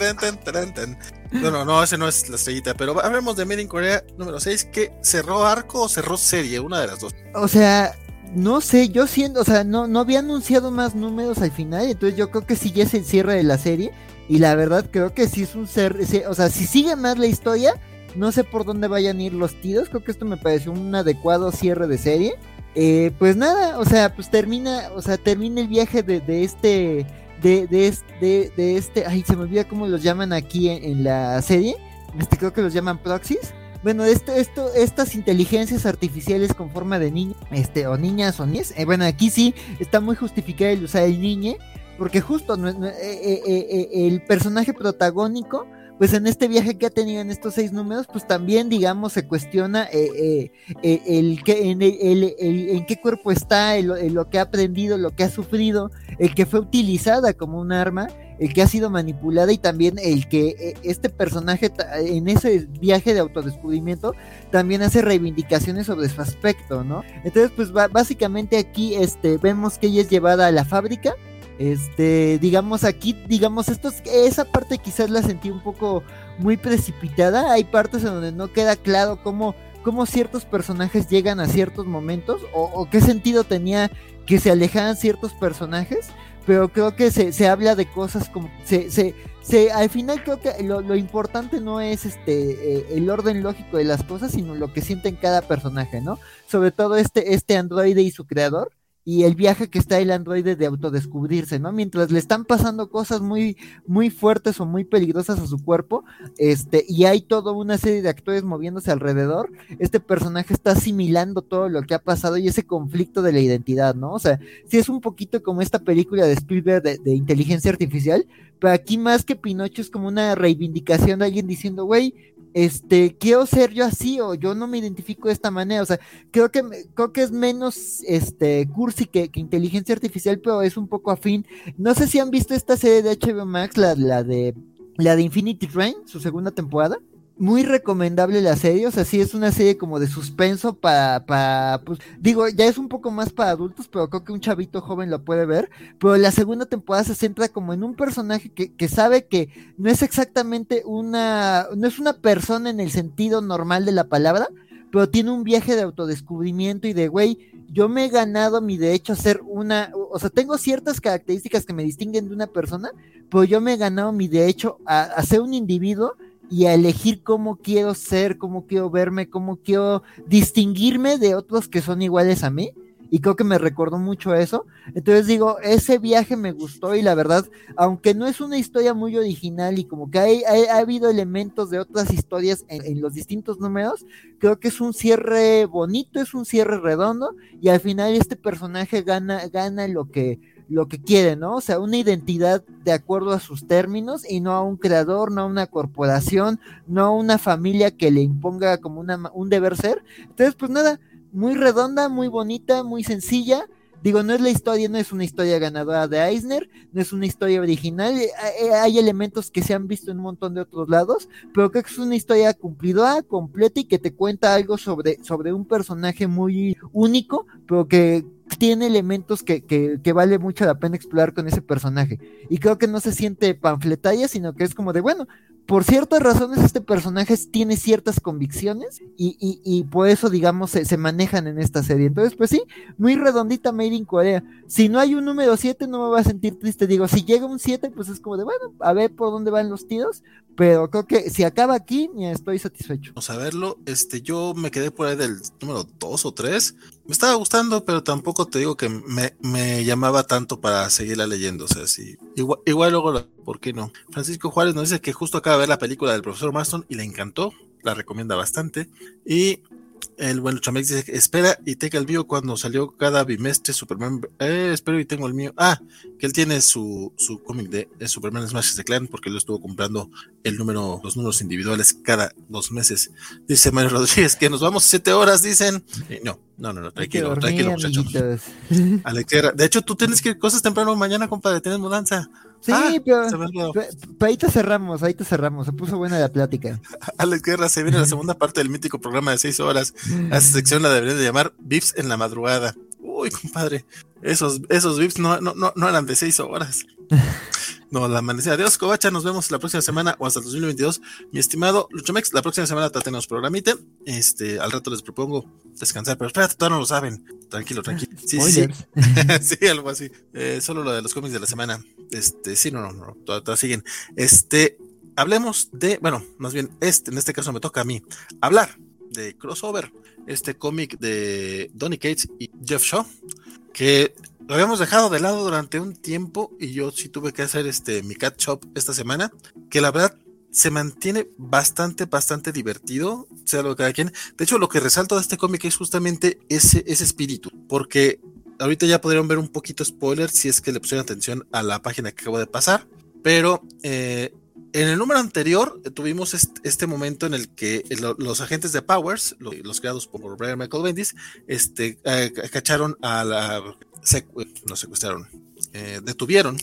No, no, no, ese no es la estrellita, pero hablemos de Made in Corea número 6, que cerró arco o cerró serie, una de las dos. O sea, no sé, yo siento, o sea, no, no había anunciado más números al final, entonces yo creo que sí ya es el cierre de la serie. Y la verdad creo que sí es un ser, o sea, si sigue más la historia, no sé por dónde vayan a ir los tiros, creo que esto me pareció un adecuado cierre de serie. Eh, pues nada, o sea, pues termina, o sea, termina el viaje de, de este, de, de, de, de este, ay, se me olvida cómo los llaman aquí en, en la serie, este creo que los llaman proxies. Bueno, esto, esto, estas inteligencias artificiales con forma de niño, este, o niñas o niñas, eh, bueno, aquí sí está muy justificado el usar el niñe, porque justo eh, eh, el personaje protagónico, pues en este viaje que ha tenido en estos seis números, pues también, digamos, se cuestiona eh, eh, el, que, en, el, en qué cuerpo está, lo que ha aprendido, lo que ha sufrido, el que fue utilizada como un arma el que ha sido manipulada y también el que eh, este personaje en ese viaje de autodescubrimiento también hace reivindicaciones sobre su aspecto, ¿no? Entonces, pues básicamente aquí este, vemos que ella es llevada a la fábrica. Este, digamos aquí, digamos, esto esa parte quizás la sentí un poco muy precipitada. Hay partes en donde no queda claro cómo, cómo ciertos personajes llegan a ciertos momentos o, o qué sentido tenía que se alejaran ciertos personajes pero creo que se, se habla de cosas como se, se, se, al final creo que lo, lo importante no es este eh, el orden lógico de las cosas, sino lo que sienten cada personaje, ¿no? Sobre todo este, este androide y su creador, y el viaje que está el androide de autodescubrirse, ¿no? Mientras le están pasando cosas muy, muy fuertes o muy peligrosas a su cuerpo, este, y hay toda una serie de actores moviéndose alrededor, este personaje está asimilando todo lo que ha pasado y ese conflicto de la identidad, ¿no? O sea, sí es un poquito como esta película de Spielberg de, de inteligencia artificial, pero aquí más que Pinocho es como una reivindicación de alguien diciendo, güey, este, quiero ser yo así o yo no me identifico de esta manera, o sea, creo que, creo que es menos, este, cursi que, inteligencia artificial, pero es un poco afín. No sé si han visto esta serie de HBO Max, la, la de, la de Infinity Train, su segunda temporada muy recomendable la serie, o sea, sí es una serie como de suspenso para, para, pues, digo, ya es un poco más para adultos, pero creo que un chavito joven lo puede ver, pero la segunda temporada se centra como en un personaje que, que sabe que no es exactamente una, no es una persona en el sentido normal de la palabra, pero tiene un viaje de autodescubrimiento y de, güey, yo me he ganado mi derecho a ser una, o sea, tengo ciertas características que me distinguen de una persona, pero yo me he ganado mi derecho a, a ser un individuo y a elegir cómo quiero ser, cómo quiero verme, cómo quiero distinguirme de otros que son iguales a mí. Y creo que me recordó mucho eso. Entonces digo, ese viaje me gustó y la verdad, aunque no es una historia muy original y como que hay, ha habido elementos de otras historias en, en, los distintos números, creo que es un cierre bonito, es un cierre redondo y al final este personaje gana, gana lo que, lo que quiere, ¿no? O sea, una identidad de acuerdo a sus términos y no a un creador, no a una corporación, no a una familia que le imponga como una, un deber ser. Entonces, pues nada, muy redonda, muy bonita, muy sencilla. Digo, no es la historia, no es una historia ganadora de Eisner, no es una historia original, eh, eh, hay elementos que se han visto en un montón de otros lados, pero creo que es una historia cumplidora, completa y que te cuenta algo sobre, sobre un personaje muy único, pero que tiene elementos que, que, que, vale mucho la pena explorar con ese personaje. Y creo que no se siente panfletaria, sino que es como de, bueno, por ciertas razones este personaje tiene ciertas convicciones y, y, y por eso, digamos, se, se, manejan en esta serie. Entonces, pues sí, muy redondita Made in Corea. Si no hay un número 7, no me voy a sentir triste. Digo, si llega un 7, pues es como de, bueno, a ver por dónde van los tiros. Pero creo que si acaba aquí, ya estoy satisfecho. Vamos a verlo. Este, yo me quedé por ahí del número 2 o 3. Me estaba gustando, pero tampoco te digo que me, me llamaba tanto para seguirla leyendo. O sea, sí. Igual, igual luego, ¿por qué no? Francisco Juárez nos dice que justo acaba de ver la película del profesor Marston y le encantó. La recomienda bastante. Y el bueno Chamex dice, espera y tenga el mío cuando salió cada bimestre Superman. Eh, espero y tengo el mío. Ah, que él tiene su, su cómic de, Superman Smash the Clan porque lo estuvo comprando el número, los números individuales cada dos meses. Dice Mario Rodríguez que nos vamos siete horas, dicen. Eh, no, no, no, no, tranquilo, dormir, tranquilo, muchachos. Alex, de hecho, tú tienes que ir cosas temprano mañana, compadre, tienes mudanza. Sí, ah, pero, pero, pero, ahí te cerramos, ahí te cerramos, se puso buena la plática. Alex Guerra, se viene la segunda parte del mítico programa de seis horas. A esa sección la deberían de llamar Vips en la madrugada. Uy, compadre, esos, esos Vips no, no, no, no eran de seis horas. No, la amanecida. Adiós, Covacha. Nos vemos la próxima semana o hasta el 2022. Mi estimado Luchomex, la próxima semana tenemos programite. Este, al rato les propongo descansar, pero espérate, todavía no lo saben. Tranquilo, tranquilo. Sí, sí, sí. sí, algo así. Eh, solo lo de los cómics de la semana. Este, sí, no, no, no. Todavía, todavía siguen. Este, hablemos de, bueno, más bien, este, en este caso me toca a mí hablar de crossover. Este cómic de Donny Cates y Jeff Shaw, que lo habíamos dejado de lado durante un tiempo y yo sí tuve que hacer este mi cat shop esta semana, que la verdad se mantiene bastante, bastante divertido, sea lo que cada quien. De hecho, lo que resalto de este cómic es justamente ese, ese espíritu, porque ahorita ya podrían ver un poquito spoiler si es que le pusieron atención a la página que acabo de pasar, pero eh, en el número anterior eh, tuvimos este, momento en el que los agentes de Powers, los, creados por Brian Michael Bendis, este, cacharon a la, no secuestraron, detuvieron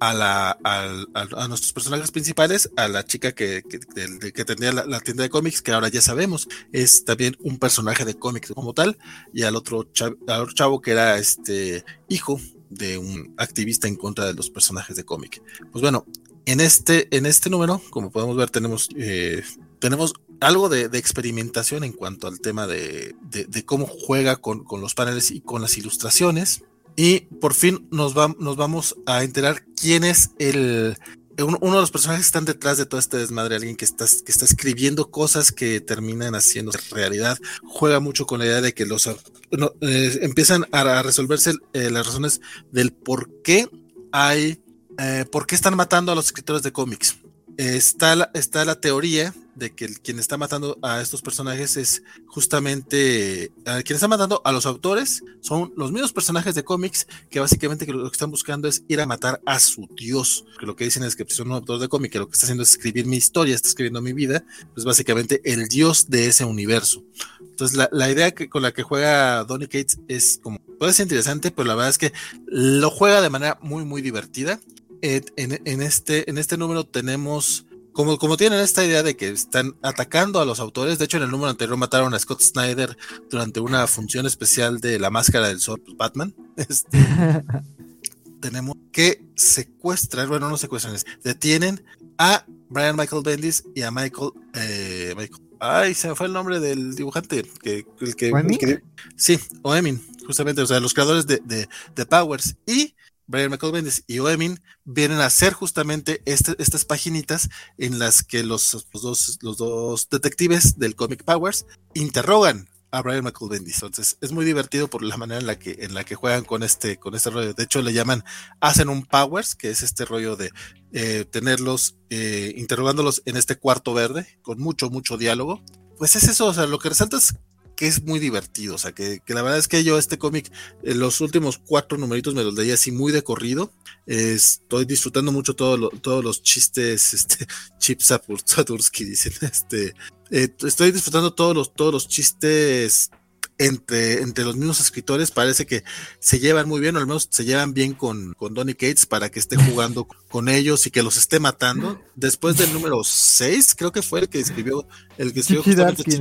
a, la, a, nuestros personajes principales, a la chica que, que, tenía la, tienda de cómics, que ahora ya sabemos, es también un personaje de cómics como tal, y al otro, chavo, que era este hijo de un activista en contra de los personajes de cómic. Pues bueno, en este, en este número, como podemos ver, tenemos, eh, tenemos algo de, experimentación en cuanto al tema de, de cómo juega con, con, los paneles y con las ilustraciones. Y por fin nos, nos vamos a enterar quién es el, uno, de los personajes que están detrás de todo este desmadre, alguien que está, que está escribiendo cosas que terminan haciendo realidad, juega mucho con la idea de que los eh, empiezan a, resolverse eh, las razones del por qué hay, eh, por qué están matando a los escritores de cómics. Está, la, está la teoría de que quien está matando a estos personajes es justamente quien está matando a los autores son los mismos personajes de cómics que básicamente lo que están buscando es ir a matar a su dios que lo que dicen es que son un autor de cómic que lo que está haciendo es escribir mi historia está escribiendo mi vida pues básicamente el dios de ese universo. Entonces la, idea que, con la que juega Donny Cates es como puede ser interesante pero la verdad es que lo juega de manera muy muy divertida en, en este en este número tenemos como, como tienen esta idea de que están atacando a los autores, de hecho en el número anterior mataron a Scott Snyder durante una función especial de la máscara del sol, pues, Batman. Este, tenemos que secuestrar, bueno, no secuestran, detienen a Brian Michael Bendis y a Michael, eh, ay, se me fue el nombre del dibujante, que, el que, sí, Oemin, justamente, o sea, los creadores de, de, de Powers y Brian Michael y Oemin vienen a hacer justamente este, estas paginitas en las que los, dos, detectives del Comic Powers interrogan a Brian Michael. Entonces es muy divertido por la manera en la que, juegan con este, con este rollo. De hecho, le llaman, hacen un Powers, que es este rollo de eh, tenerlos eh, interrogándolos en este cuarto verde, con mucho, mucho diálogo. Pues es eso, o sea, lo que resalta es que es muy divertido. O sea, que, la verdad es que yo este cómic, en los últimos cuatro numeritos me los leí así muy de corrido. estoy disfrutando mucho todo todos los chistes, este, Chip Satursky dicen, este, eh, estoy disfrutando todos los, todos los chistes entre, entre los mismos escritores parece que se llevan muy bien, o al menos se llevan bien con, con Donny Cates para que esté jugando con ellos y que los esté matando. Después del número 6, creo que fue el que escribió, el que escribió justamente que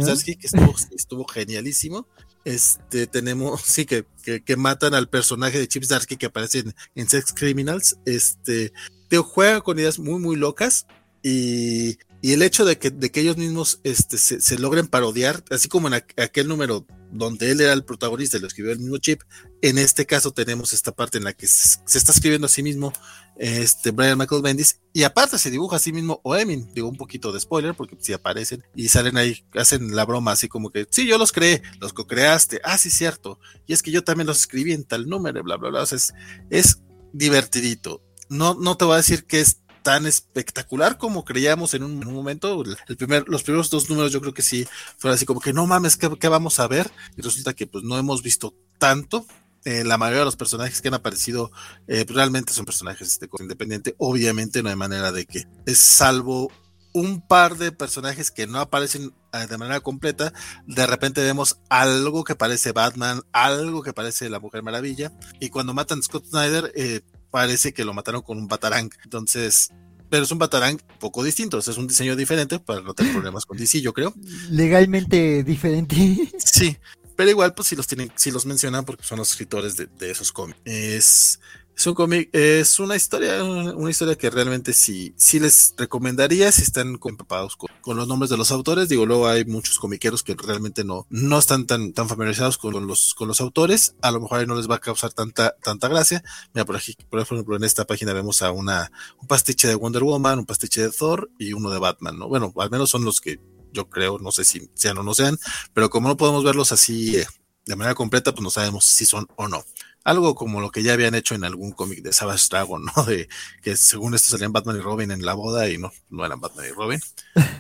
estuvo, estuvo genialísimo. Este, tenemos, sí, que, que, matan al personaje de Chip Darsky que aparece en, Sex Criminals. Este, te juega con ideas muy, muy locas. Y, y el hecho de que, de que ellos mismos este, se, se logren parodiar, así como en aquel número donde él era el protagonista y lo escribió el mismo chip. En este caso tenemos esta parte en la que se, está escribiendo a sí mismo este Brian Michael Bendis y aparte se dibuja a sí mismo Oemin, digo un poquito de spoiler porque si aparecen y salen ahí, hacen la broma así como que, sí, yo los creé, los co-creaste, ah, sí, cierto, y es que yo también los escribí en tal número, bla, bla, bla, o sea, es, es divertidito. No, no te voy a decir que es tan espectacular como creíamos en un, momento. El primer, los primeros dos números yo creo que sí fueron así como que no mames, ¿qué, vamos a ver? Y resulta que pues no hemos visto tanto. Eh, la mayoría de los personajes que han aparecido eh, pues, realmente son personajes de independiente. Obviamente no hay manera de que, es salvo un par de personajes que no aparecen eh, de manera completa, de repente vemos algo que parece Batman, algo que parece la Mujer Maravilla, y cuando matan a Scott Snyder, eh, parece que lo mataron con un batarang. Entonces, pero es un batarang poco distinto, es un diseño diferente para no tener problemas con DC, yo creo. Legalmente diferente. Sí, pero igual, pues si los tienen, si los mencionan porque son los escritores de, de esos cómics. Es es un cómic, es una historia, una historia que realmente sí, sí les recomendaría si están empapados con, los nombres de los autores. Digo, luego hay muchos comiqueros que realmente no, no están tan, tan familiarizados con los, con los autores. A lo mejor ahí no les va a causar tanta, tanta gracia. Mira, por aquí, por ejemplo, en esta página vemos a una, un pastiche de Wonder Woman, un pastiche de Thor y uno de Batman, ¿no? Bueno, al menos son los que yo creo, no sé si sean o no sean, pero como no podemos verlos así eh, de manera completa, pues no sabemos si son o no algo como lo que ya habían hecho en algún cómic de Savage Dragon, ¿no? De que según esto salían Batman y Robin en la boda y no, no eran Batman y Robin.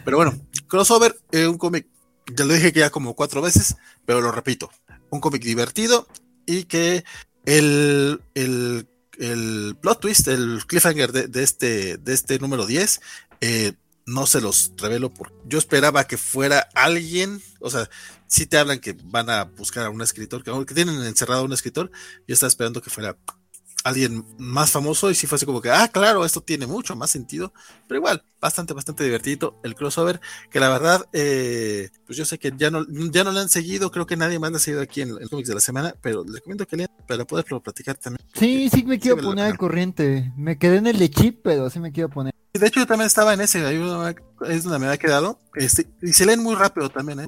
Pero bueno, crossover, eh, un cómic, ya lo dije que ya como cuatro veces, pero lo repito, un cómic divertido y que el, el, el plot twist, el cliffhanger de, de, este, de este número 10 Eh, no se los revelo porque yo esperaba que fuera alguien, o sea, si te hablan que van a buscar a un escritor, que, que tienen encerrado a un escritor, yo estaba esperando que fuera alguien más famoso y si fuese como que, ah, claro, esto tiene mucho más sentido, pero igual, bastante, bastante divertido el crossover, que la verdad, eh, pues yo sé que ya no, ya no le han seguido, creo que nadie más ha seguido aquí en el cómics de la semana, pero les recomiendo que lean para poderlo platicar también. Sí, sí me quiero poner al corriente, me quedé en el de chip, pero sí me quiero poner. De hecho, yo también estaba en ese, es donde me había quedado, este, y se leen muy rápido también, ¿eh?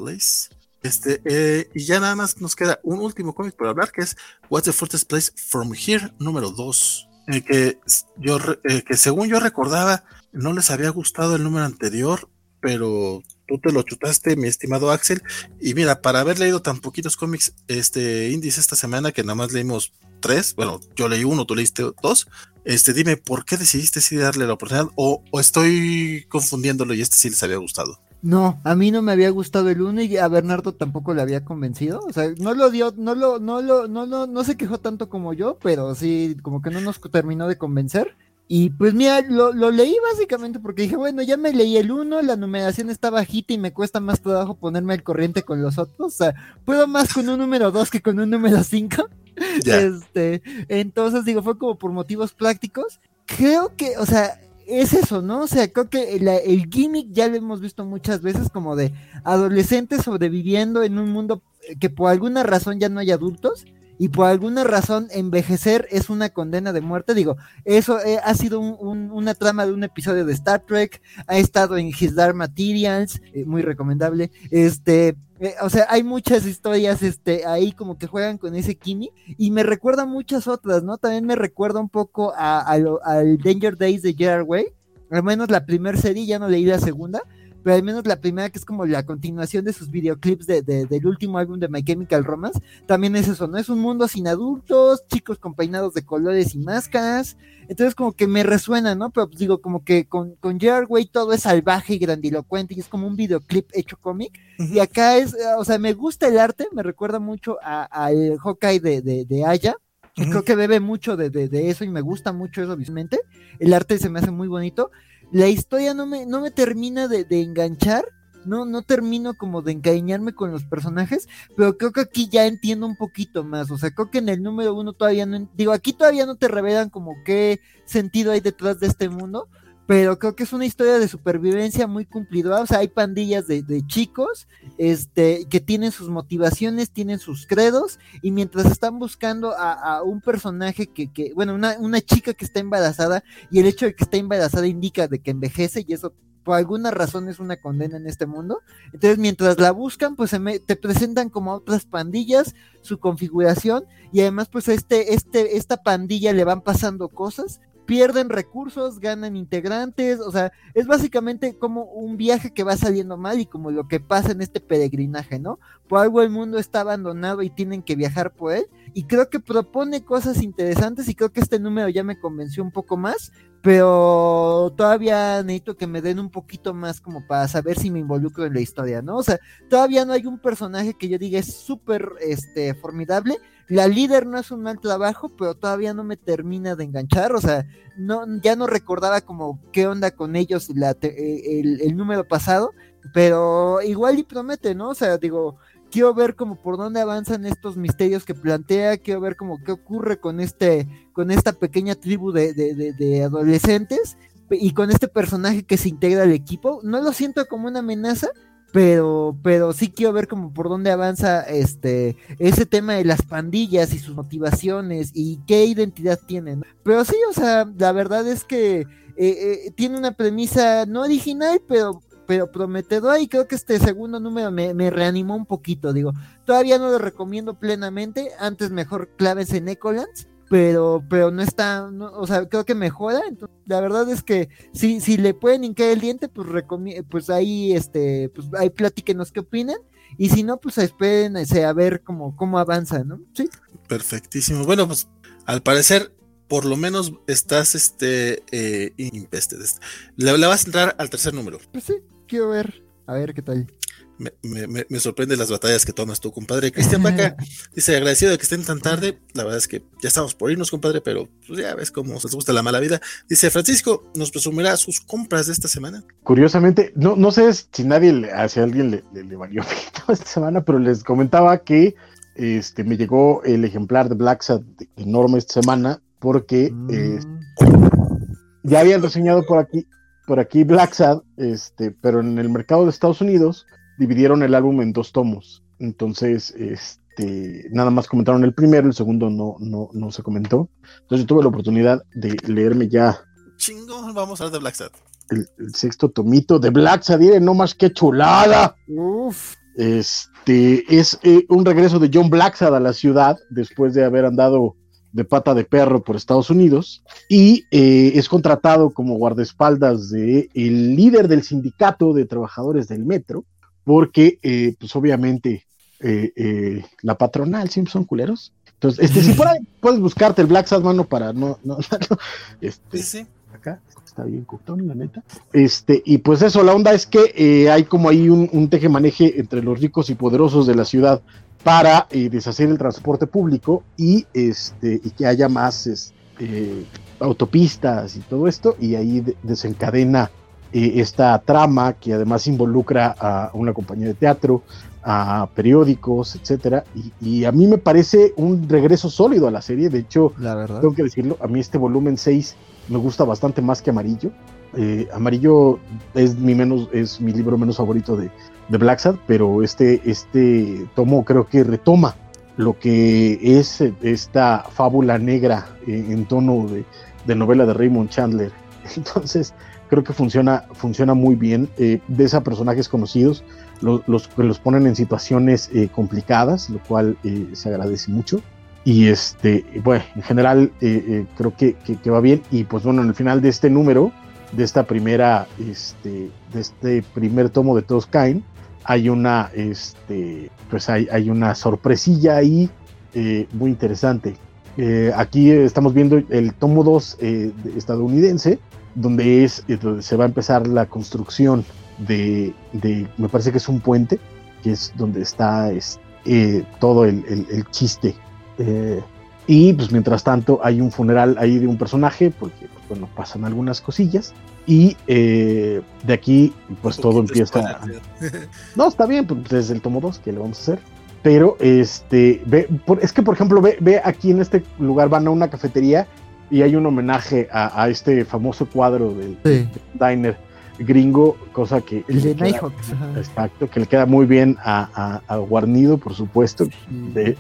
Este, eh, y ya nada más nos queda un último cómic por hablar, que es What's the Furthest Place from Here, número 2. Eh, que, yo, eh, que según yo recordaba, no les había gustado el número anterior, pero tú te lo chutaste, mi estimado Axel. Y mira, para haber leído tan poquitos cómics este índice esta semana, que nada más leímos tres, bueno, yo leí uno, tú leíste dos. Este, dime, ¿por qué decidiste sí darle la oportunidad? O, o estoy confundiéndolo y este sí les había gustado. No, a mí no me había gustado el uno y a Bernardo tampoco le había convencido. O sea, no lo dio, no lo, no lo, no, no, no se quejó tanto como yo, pero sí, como que no nos terminó de convencer. Y pues mira, lo, lo leí básicamente porque dije, bueno, ya me leí el uno, la numeración está bajita y me cuesta más trabajo ponerme al corriente con los otros. O sea, puedo más con un número dos que con un número cinco. Este, entonces digo, fue como por motivos prácticos. Creo que, o sea, es eso, ¿no? O sea, creo que el gimmick ya lo hemos visto muchas veces como de adolescentes sobreviviendo en un mundo que por alguna razón ya no hay adultos y por alguna razón envejecer es una condena de muerte. Digo, eso eh, ha sido una trama de un episodio de Star Trek, ha estado en His Dark Materials, eh, muy recomendable. Este, eh, o sea, hay muchas historias este, ahí como que juegan con ese Kimi y me recuerda muchas otras, ¿no? También me recuerda un poco a, al Danger Days de Gerard Way, al menos la primera serie, ya no leí la segunda pero al menos la primera, que es como la continuación de sus videoclips de, del último álbum de My Chemical Romance, también es eso, ¿no? Es un mundo sin adultos, chicos con peinados de colores y máscaras, entonces como que me resuena, ¿no? Pero pues digo, como que con, con Gerard Way todo es salvaje y grandilocuente y es como un videoclip hecho cómic, y acá es, o sea, me gusta el arte, me recuerda mucho al Hawkeye de, de, de Aya, Creo que bebe mucho de, de, de, eso y me gusta mucho eso visualmente. El arte se me hace muy bonito la historia no me, no me termina de, enganchar, no, no termino como de encariñarme con los personajes, pero creo que aquí ya entiendo un poquito más, o sea, creo que en el número uno todavía no, digo, aquí todavía no te revelan como qué sentido hay detrás de este mundo, pero creo que es una historia de supervivencia muy cumplidora, o sea, hay pandillas de, chicos, este, que tienen sus motivaciones, tienen sus credos, y mientras están buscando a, un personaje que, que bueno, una, una, chica que está embarazada, y el hecho de que está embarazada indica de que envejece, y eso por alguna razón es una condena en este mundo. Entonces, mientras la buscan, pues se te presentan como otras pandillas, su configuración, y además, pues este, este, esta pandilla le van pasando cosas pierden recursos, ganan integrantes, o sea, es básicamente como un viaje que va saliendo mal y como lo que pasa en este peregrinaje, ¿no? Por algo el mundo está abandonado y tienen que viajar por él y creo que propone cosas interesantes y creo que este número ya me convenció un poco más, pero todavía necesito que me den un poquito más como para saber si me involucro en la historia, ¿no? O sea, todavía no hay un personaje que yo diga es súper este, formidable, la líder no es un mal trabajo, pero todavía no me termina de enganchar. O sea, no, ya no recordaba como qué onda con ellos eh, el, número pasado. Pero igual y promete, ¿no? O sea, digo, quiero ver como por dónde avanzan estos misterios que plantea, quiero ver como qué ocurre con este, con esta pequeña tribu de, adolescentes y con este personaje que se integra al equipo. No lo siento como una amenaza, pero, pero sí quiero ver como por dónde avanza este ese tema de las pandillas y sus motivaciones y qué identidad tienen. Pero sí, o sea, la verdad es que eh, eh, tiene una premisa no original, pero pero prometedora y creo que este segundo número me, me, reanimó un poquito, digo, todavía no lo recomiendo plenamente, antes mejor claves en Ecolands, pero, pero no está, o sea, creo que mejora. Entonces, la verdad es que si, si le pueden hincar el diente, pues pues ahí, este, pues ahí platíquenos qué opinan. Y si no, pues esperen a ver cómo, cómo avanza, ¿no? Sí. Perfectísimo. Bueno, pues al parecer, por lo menos estás este eh, le vas a entrar al tercer número. Pues sí, quiero ver, a ver qué tal. me, sorprende las batallas que tomas tú, compadre. Cristian Vaca dice, agradecido de que estén tan tarde. La verdad es que ya estamos por irnos, compadre, pero pues, ya ves cómo se gusta la mala vida. Dice, Francisco, ¿nos presumirá sus compras de esta semana? Curiosamente, no, no sé si nadie, si a alguien le, le, valió esta semana, pero les comentaba que este, me llegó el ejemplar de Black Sad enorme esta semana porque mm. eh, ya habían reseñado por aquí, por aquí Black Sad, este, pero en el mercado de Estados Unidos dividieron el álbum en dos tomos. Entonces, este, nada más comentaron el primero, el segundo no, no, no se comentó. Entonces yo tuve la oportunidad de leerme ya. Chingo, vamos a hablar de Black Sad. El, sexto tomito de Black Sad, no más que chulada. Uf. Este es eh, un regreso de John Blacksad a la ciudad después de haber andado de pata de perro por Estados Unidos y eh, es contratado como guardaespaldas de el líder del sindicato de trabajadores del metro porque eh, pues obviamente la patronal siempre son culeros entonces este si puedes buscarte el Black mano para no no, este, sí, sí. acá está bien cutón, la neta. Este, y pues eso, la onda es que eh, hay como ahí un, un teje-maneje entre los ricos y poderosos de la ciudad para eh, deshacer el transporte público y, este, y que haya más este, autopistas y todo esto, y ahí desencadena eh, esta trama que además involucra a una compañía de teatro, a periódicos, etcétera, y, y, a mí me parece un regreso sólido a la serie, de hecho, la verdad. tengo que decirlo, a mí este volumen 6 me gusta bastante más que Amarillo. Eh, Amarillo es mi menos, es mi libro menos favorito de, de Black Sad, pero este, este tomo creo que retoma lo que es esta fábula negra eh, en tono de, novela de Raymond Chandler. Entonces, creo que funciona, funciona muy bien. Eh, ves a personajes conocidos, los, los, los ponen en situaciones complicadas, lo cual se agradece mucho. Y este, bueno, en general eh, eh, creo que, que, va bien. Y pues bueno, en el final de este número, de esta primera, este, de este primer tomo de Todos Caen, hay una, este, pues hay, hay una sorpresilla ahí eh, muy interesante. aquí estamos viendo el tomo 2 estadounidense, donde es, donde se va a empezar la construcción de, de, me parece que es un puente, que es donde está es, todo el, el, el chiste eh, y pues mientras tanto hay un funeral ahí de un personaje, porque pues, bueno, pasan algunas cosillas. Y eh, de aquí pues todo empieza... no, está bien, pues desde el tomo 2 que le vamos a hacer. Pero este, ve, es que por ejemplo, ve, ve aquí en este lugar van a una cafetería y hay un homenaje a, este famoso cuadro del, diner gringo, cosa que... El de Exacto, que le queda muy bien a, Guarnido, por supuesto. De,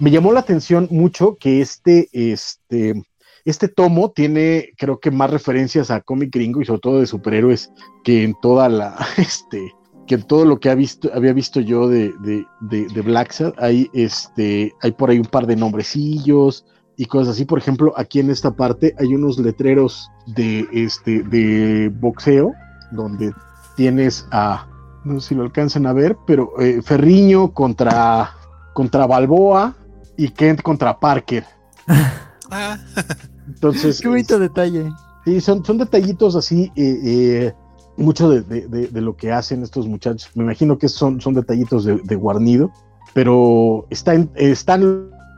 me llamó la atención mucho que este, este, este tomo tiene, creo que más referencias a cómic gringo y sobre todo de superhéroes que en toda la, este, que en todo lo que ha visto, había visto yo de, de, de, Black Sad, hay, este, hay por ahí un par de nombrecillos y cosas así. Por ejemplo, aquí en esta parte hay unos letreros de, este, de boxeo donde tienes a, no sé si lo alcanzan a ver, pero eh, Ferriño contra, contra Balboa, y Kent contra Parker. Ah. Entonces. Qué bonito detalle. Sí, son, son detallitos así, eh, eh, mucho de, lo que hacen estos muchachos. Me imagino que son, son detallitos de, guarnido, pero están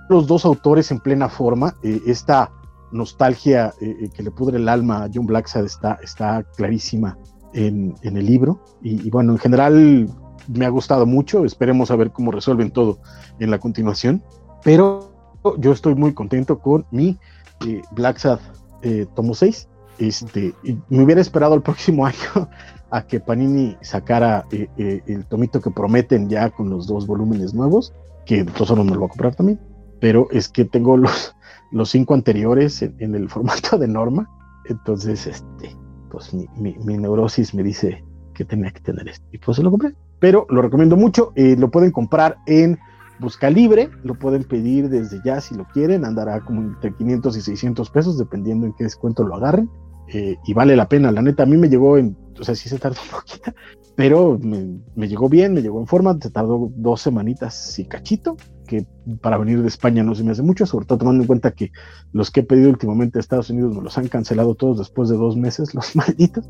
los dos autores en plena forma. Eh, esta nostalgia que le pudre el alma a John Blacksad está, está clarísima en, el libro. Y, y, bueno, en general me ha gustado mucho. Esperemos a ver cómo resuelven todo en la continuación. Pero yo estoy muy contento con mi eh, Black Sad eh, tomo 6. Este, me hubiera esperado el próximo año a que Panini sacara eh, el tomito que prometen ya con los dos volúmenes nuevos, que todos me lo voy a comprar también, pero es que tengo los, los cinco anteriores en, el formato de norma, entonces este, pues mi, mi, neurosis me dice que tenía que tener esto, y pues se lo compré, pero lo recomiendo mucho, lo pueden comprar en busca libre, lo pueden pedir desde ya si lo quieren, andará como entre 500 y 600 pesos, dependiendo en qué descuento lo agarren, eh, y vale la pena, la neta, a mí me llegó en, o sea, sí se tardó un poquito, pero me, llegó bien, me llegó en forma, se tardó dos semanitas y cachito, que para venir de España no se me hace mucho, sobre todo tomando en cuenta que los que he pedido últimamente a Estados Unidos me los han cancelado todos después de dos meses, los malditos,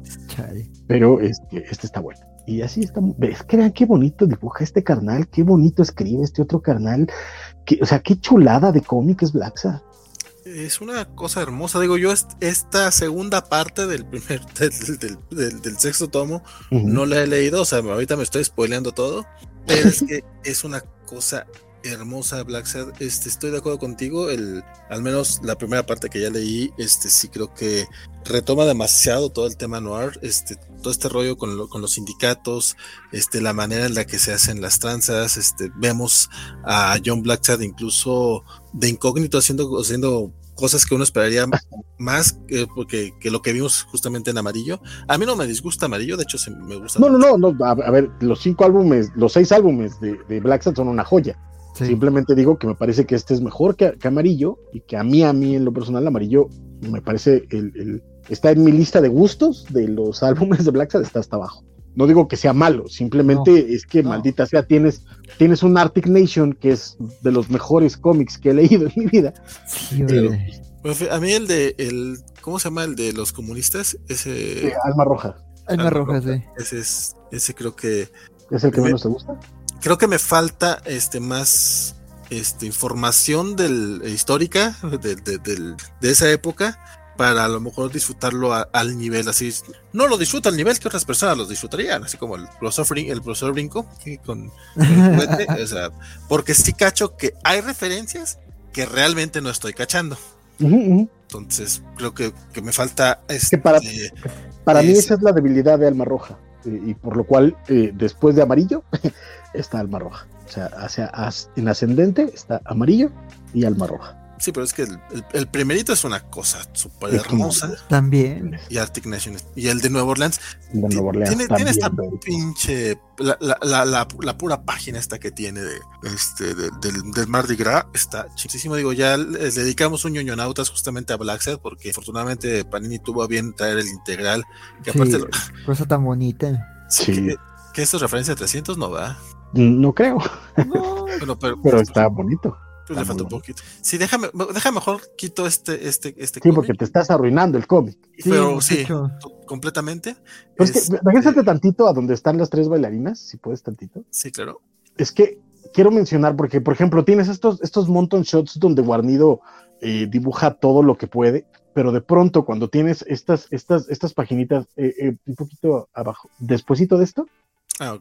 pero este, este está bueno. Y así está. Es que vean qué bonito dibuja este carnal, qué bonito escribe este otro carnal. o sea, qué chulada de cómic es Black Es una cosa hermosa, digo yo, esta segunda parte del primer, del, sexto tomo, no la he leído, o sea, ahorita me estoy spoileando todo, pero es que es una cosa hermosa Black Sad. Este, estoy de acuerdo contigo. El, al menos la primera parte que ya leí, este, sí creo que retoma demasiado todo el tema noir, este, todo este rollo con, con los sindicatos, este, la manera en la que se hacen las tranzas, este, vemos a John Blacksad incluso de incógnito haciendo, haciendo cosas que uno esperaría más porque, que lo que vimos justamente en amarillo. A mí no me disgusta amarillo, de hecho me gusta. No, no, no, no, a, ver, los cinco álbumes, los seis álbumes de, de Black son una joya. Simplemente digo que me parece que este es mejor que, amarillo y que a mí, a mí en lo personal, amarillo me parece el, está en mi lista de gustos de los álbumes de Black Sabbath, está hasta abajo. No digo que sea malo, simplemente es que maldita sea, tienes, tienes un Arctic Nation que es de los mejores cómics que he leído en mi vida. a mí el de el ¿cómo se llama el de los comunistas? Ese Alma Roja. Alma, Roja, sí. Ese es ese creo que es el que menos te gusta creo que me falta este más este, información del, histórica de, de, esa época para a lo mejor disfrutarlo al nivel así. No lo disfruto al nivel que otras personas lo disfrutarían, así como el profesor, el profesor Brinco, con, o sea, porque sí cacho que hay referencias que realmente no estoy cachando. Entonces, creo que, que me falta. Este, para, para mí, esa es la debilidad de Alma Roja. Eh, y por lo cual, eh, después de amarillo, está alma roja. O sea, en ascendente está amarillo y alma roja. Sí, pero es que el, primerito es una cosa súper hermosa. También. Y Arctic Nation. Y el de Nueva Orleans. De Nueva Orleans tiene, tiene esta pinche. La, la, la, pura página esta que tiene de, este, del, del, Mardi Gras está chisísimo. Digo, ya les dedicamos un ñoñonautas justamente a Black Set porque afortunadamente Panini tuvo a bien traer el integral. Que aparte. cosa tan bonita. Sí. Que, esto es referencia a 300, no va. No creo. No. pero, está bonito. Pues le falta un poquito. Sí, déjame, déjame mejor quito este, este, este. Sí, porque te estás arruinando el cómic. Sí, pero sí, completamente. Pues es, que, tantito a donde están las tres bailarinas, si puedes tantito. Sí, claro. Es que quiero mencionar, porque, por ejemplo, tienes estos, estos monton shots donde Guarnido eh, dibuja todo lo que puede, pero de pronto cuando tienes estas, estas, estas paginitas eh, eh, un poquito abajo, despuésito de esto, Ah,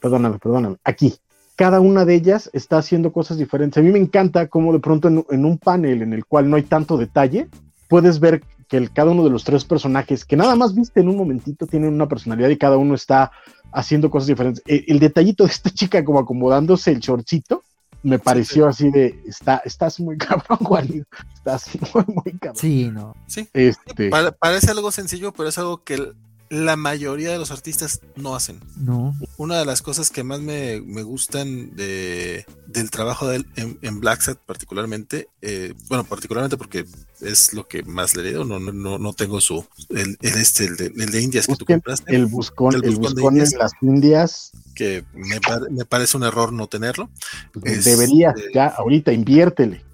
Perdóname, perdóname. Aquí. Cada una de ellas está haciendo cosas diferentes. A mí me encanta cómo de pronto en, un panel en el cual no hay tanto detalle, puedes ver que el, cada uno de los tres personajes, que nada más viste en un momentito, tienen una personalidad y cada uno está haciendo cosas diferentes. El, detallito de esta chica como acomodándose el shortcito, me pareció así de, está, estás muy cabrón, Juan. Estás muy, muy cabrón. Sí, no. Sí. Este... parece algo sencillo, pero es algo que la mayoría de los artistas no hacen. No. Una de las cosas que más me, gustan de, del trabajo de él en, en Black Set particularmente, eh, bueno, particularmente porque es lo que más le leído, no, no, no tengo su, el, este, el de, Indias que tú compraste. El buscón, el buscón, de las Indias. Que me, parece un error no tenerlo. Pues debería, este, ya, ahorita, inviértele.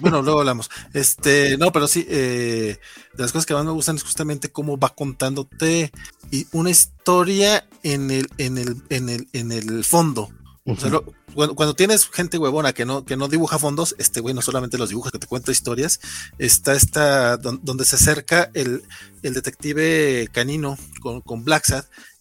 Bueno, luego hablamos. Este, no, pero sí, eh, de las cosas que más me gustan es justamente cómo va contándote y una historia en el, en el, en el, en el fondo. Cuando, tienes gente huevona que no, que no dibuja fondos, este güey no solamente los dibuja, que te cuenta historias, está esta donde se acerca el, el detective canino con, con Black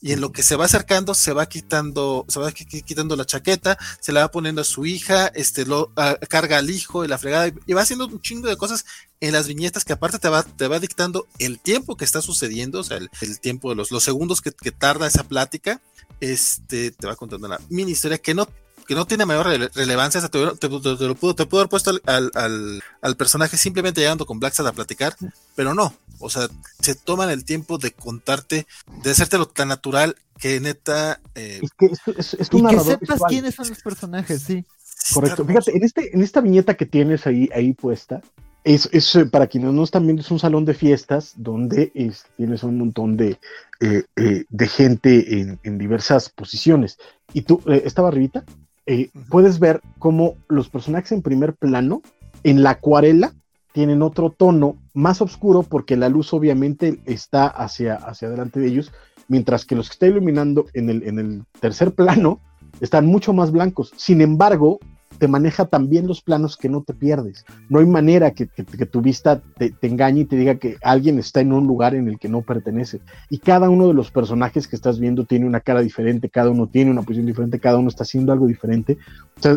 y en lo que se va acercando se va quitando, se va quitando la chaqueta, se la va poniendo a su hija, este lo carga al hijo y la fregada, y va haciendo un chingo de cosas en las viñetas que aparte te va, te va dictando el tiempo que está sucediendo, o sea, el, tiempo de los, los segundos que, que, tarda esa plática, este te va contando una mini historia que no que no tiene mayor relevancia, te, te, lo pudo, te pudo haber puesto al, al, al, personaje simplemente llegando con Black a platicar, pero no, o sea, se toman el tiempo de contarte, de hacértelo tan natural que neta... Eh, es que es, es, y que sepas quiénes son los personajes, sí. Correcto, fíjate, en, este, en esta viñeta que tienes ahí, ahí puesta, es, es, eh, para quienes no están viendo, es un salón de fiestas donde tienes un montón de, eh, de gente en, en, diversas posiciones. Y tú, ¿estaba arribita? Eh, puedes ver cómo los personajes en primer plano, en la acuarela, tienen otro tono más oscuro porque la luz obviamente está hacia, hacia adelante de ellos mientras que los que está iluminando en el, en el tercer plano están mucho más blancos. Sin embargo, te maneja también los planos que no te pierdes. No hay manera que, tu vista te, engañe y te diga que alguien está en un lugar en el que no pertenece. Y cada uno de los personajes que estás viendo tiene una cara diferente, cada uno tiene una posición diferente, cada uno está haciendo algo diferente.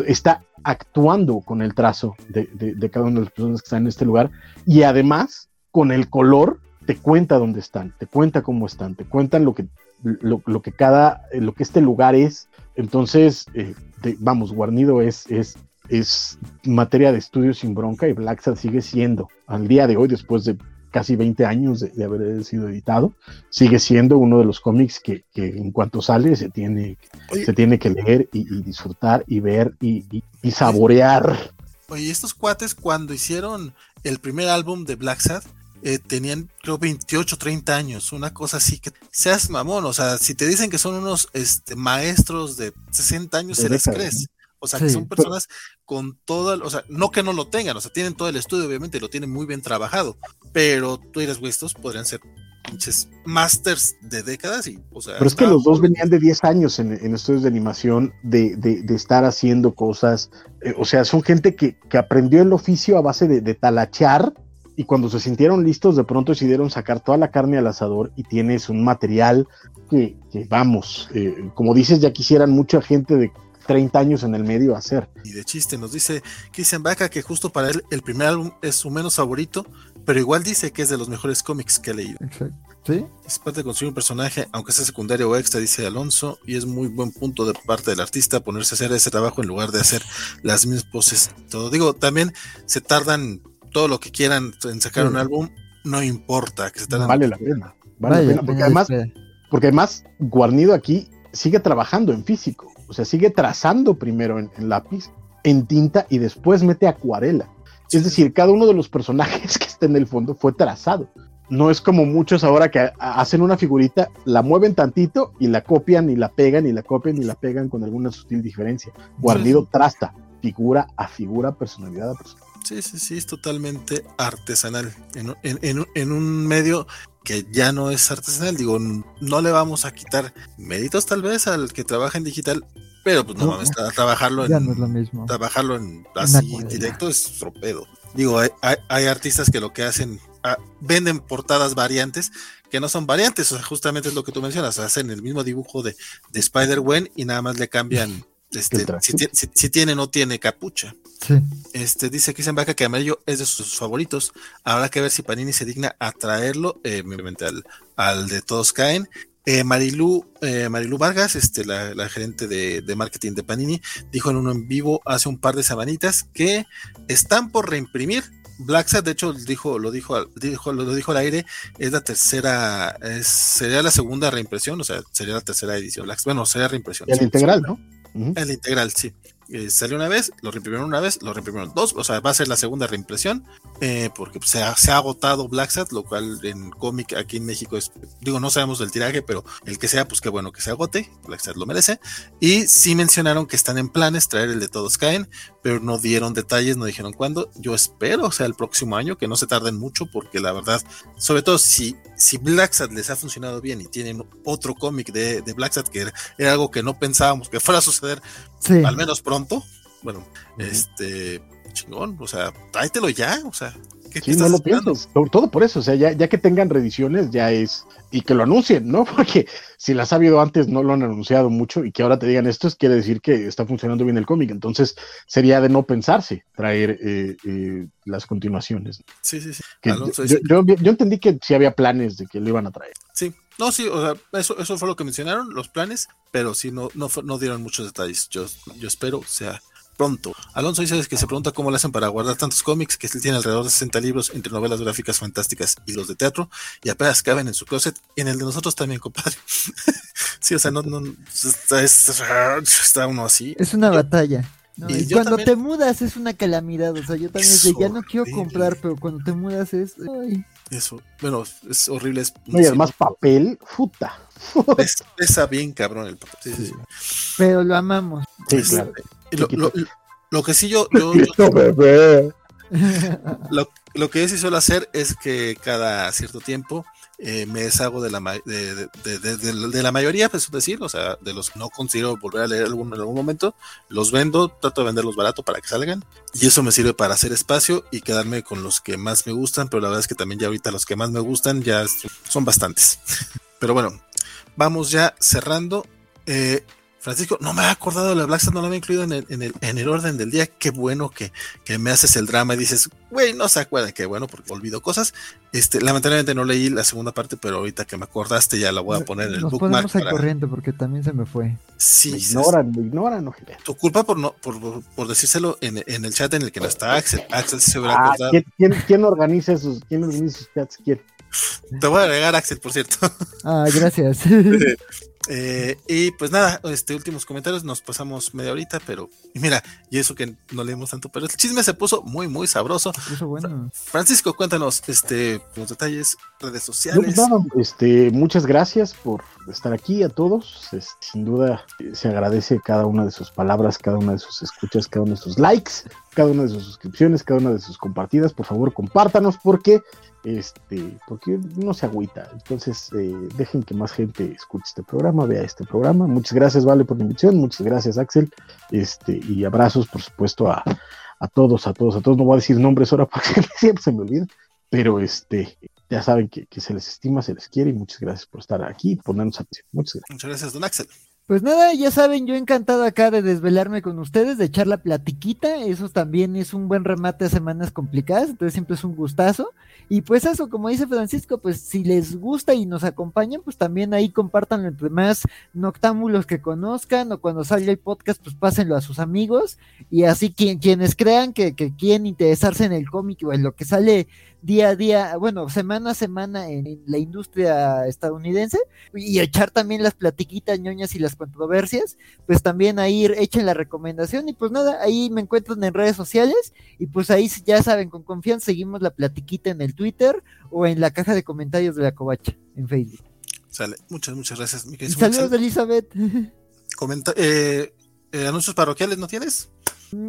Está actuando con el trazo de, cada una de las personas que están en este lugar y además con el color te cuenta dónde están, te cuenta cómo están, te cuentan lo que, lo, que cada, lo que este lugar es. Entonces, eh, vamos, Guarnido es, es, es materia de estudio sin bronca y Black Sad sigue siendo, al día de hoy, después de casi 20 años de, haber sido editado, sigue siendo uno de los cómics que, en cuanto sale se tiene, se tiene que leer y, disfrutar y ver y, y, saborear. Oye, estos cuates cuando hicieron el primer álbum de Black Sad, eh, tenían creo 28, 30 años, una cosa así que seas mamón, o sea, si te dicen que son unos este, maestros de 60 años, se les crees. O sea, que son personas con todo, o sea, no que no lo tengan, o sea, tienen todo el estudio, obviamente, lo tienen muy bien trabajado, pero tú eres estos podrían ser pinches masters de décadas y, o sea. Pero es que los dos venían de 10 años en, estudios de animación, de, de, estar haciendo cosas, eh, o sea, son gente que, que, aprendió el oficio a base de, de talachar y cuando se sintieron listos, de pronto decidieron sacar toda la carne al asador y tienes un material que, vamos, eh, como dices, ya quisieran mucha gente de 30 años en el medio hacer. Y de chiste, nos dice Christian Baca que justo para él el primer álbum es su menos favorito, pero igual dice que es de los mejores cómics que ha leído. Exacto. ¿Sí? Es parte de construir un personaje, aunque sea secundario o extra, dice Alonso, y es muy buen punto de parte del artista ponerse a hacer ese trabajo en lugar de hacer las mismas poses. Todo digo, también se tardan todo lo que quieran en sacar un álbum, no importa. Que se vale la pena. Vale, la pena. Porque además, porque además, Guarnido aquí sigue trabajando en físico. O sea, sigue trazando primero en, lápiz, en tinta y después mete acuarela. Es decir, cada uno de los personajes que está en el fondo fue trazado. No es como muchos ahora que hacen una figurita, la mueven tantito y la copian y la pegan y la copian y la pegan con alguna sutil diferencia. Guarnido trasta, figura a figura, personalidad a personalidad. Sí, sí, sí, es totalmente artesanal. En, un medio que ya no es artesanal, digo, no le vamos a quitar méritos tal vez al que trabaja en digital, pero pues no, vamos a trabajarlo en, lo mismo. trabajarlo en así directo es tropedo. Digo, hay, artistas que lo que hacen, ah, venden portadas variantes que no son variantes, o sea, justamente es lo que tú mencionas, hacen el mismo dibujo de, de Spider-Gwen y nada más le cambian este, si, tiene o no tiene capucha. Este, dice Christian Baca que Amarillo es de sus favoritos. Habrá que ver si Panini se digna a traerlo, eh, al, al, de Todos Caen. Eh, Marilu, eh, Marilu Vargas, este, la, gerente de, marketing de Panini, dijo en uno en vivo hace un par de semanitas que están por reimprimir Black de hecho, dijo, lo dijo, dijo, lo dijo al aire, es la tercera, sería la segunda reimpresión, o sea, sería la tercera edición. bueno, sería reimpresión. El integral, ¿no? El integral, sí. Eh, salió una vez, lo reimprimieron una vez, lo reimprimieron dos, o sea, va a ser la segunda reimpresión, eh, porque se ha, se ha, agotado Black Sat, lo cual en cómic aquí en México es, digo, no sabemos del tiraje, pero el que sea, pues qué bueno que se agote, Black Sat lo merece. Y sí mencionaron que están en planes traer el de Todos Caen, pero no dieron detalles, no dijeron cuándo. Yo espero, o sea, el próximo año, que no se tarden mucho, porque la verdad, sobre todo si, si Black Sat les ha funcionado bien y tienen otro cómic de, de Black Sat, que era, algo que no pensábamos que fuera a suceder, al menos pronto, bueno, este, chingón, o sea, tráetelo ya, o sea, sí, no lo piensas. Todo por eso, o sea, ya, ya que tengan reediciones, ya es. Y que lo anuncien, ¿no? Porque si las ha habido antes, no lo han anunciado mucho y que ahora te digan esto, es quiere decir que está funcionando bien el cómic. Entonces, sería de no pensarse traer eh, eh, las continuaciones. Sí, sí, sí. yo, yo, entendí que sí había planes de que lo iban a traer. Sí, no, sí, o sea, eso, eso fue lo que mencionaron, los planes, pero sí, no, no, no dieron muchos detalles. Yo, yo espero sea pronto. Alonso dice que se pregunta cómo le hacen para guardar tantos cómics, que él tiene alrededor de 60 libros entre novelas gráficas fantásticas y los de teatro, y apenas caben en su closet, y en el de nosotros también, compadre. sí, o sea, no, no, está, uno así. Es una batalla. Y, cuando te mudas es una calamidad, o sea, yo también de, ya no quiero comprar, pero cuando te mudas es... Eso, bueno, es horrible. Es, no, y además papel, puta. Pesa bien cabrón el papel. Sí, Pero lo amamos. Sí, claro. Lo, que sí yo, lo, que sí suelo hacer es que cada cierto tiempo eh, me deshago de la, de, de, la mayoría, pues es decir, o sea, de los que no consigo volver a leer algún, en algún momento, los vendo, trato de venderlos barato para que salgan, y eso me sirve para hacer espacio y quedarme con los que más me gustan, pero la verdad es que también ya ahorita los que más me gustan ya son bastantes. Pero bueno, vamos ya cerrando. Eh, Francisco, no me había acordado de la Black no lo había incluido en el, en el, en el orden del día. Qué bueno que, que, me haces el drama y dices, güey, no se acuerda, qué bueno, porque olvido cosas. Este, lamentablemente no leí la segunda parte, pero ahorita que me acordaste ya la voy a poner en el Nos bookmark. Para... corriente porque también se me fue. Sí, me ignoran, me ignoran, no, Tu culpa por no, por, por, decírselo en, en, el chat en el que no está Axel. Axel se hubiera ah, acordado. ¿quién, quién, quién, organiza esos, quién organiza esos chats? ¿Quién? Te voy a agregar, Axel, por cierto. Ah, gracias. Eh, y pues nada, este últimos comentarios, nos pasamos media horita, pero y mira, y eso que no leemos tanto, pero el chisme se puso muy, muy sabroso. Bueno. Francisco, cuéntanos este, los detalles, redes sociales. No, no, este, muchas gracias por estar aquí a todos. Es, sin duda se agradece cada una de sus palabras, cada una de sus escuchas, cada uno de sus likes, cada una de sus suscripciones, cada una de sus compartidas. Por favor, compártanos porque este, porque no se agüita. Entonces, eh, dejen que más gente escuche este programa, vea este programa. Muchas gracias, Vale, por la invitación. Muchas gracias, Axel. Este, y abrazos, por supuesto, a, a todos, a todos, a todos. No voy a decir nombres ahora porque siempre se me olvida. Pero este, ya saben que, que, se les estima, se les quiere y muchas gracias por estar aquí y ponernos atención. Muchas gracias. Muchas gracias, don Axel. Pues nada, ya saben, yo encantado acá de desvelarme con ustedes, de echar la platiquita, eso también es un buen remate a semanas complicadas, entonces siempre es un gustazo. Y pues eso, como dice Francisco, pues si les gusta y nos acompañan, pues también ahí compartan entre más noctámbulos que conozcan o cuando salga el podcast, pues pásenlo a sus amigos y así quien, quienes crean que, que quieren interesarse en el cómic o en lo que sale día a día, bueno, semana a semana en, la industria estadounidense y echar también las platiquitas ñoñas y las controversias, pues también ahí echen la recomendación y pues nada, ahí me encuentran en redes sociales y pues ahí ya saben, con confianza seguimos la platiquita en el Twitter o en la caja de comentarios de la covacha en Facebook. Sale, muchas, muchas gracias. Mi Saludos Elizabeth. Comenta eh, eh, ¿Anuncios parroquiales no tienes?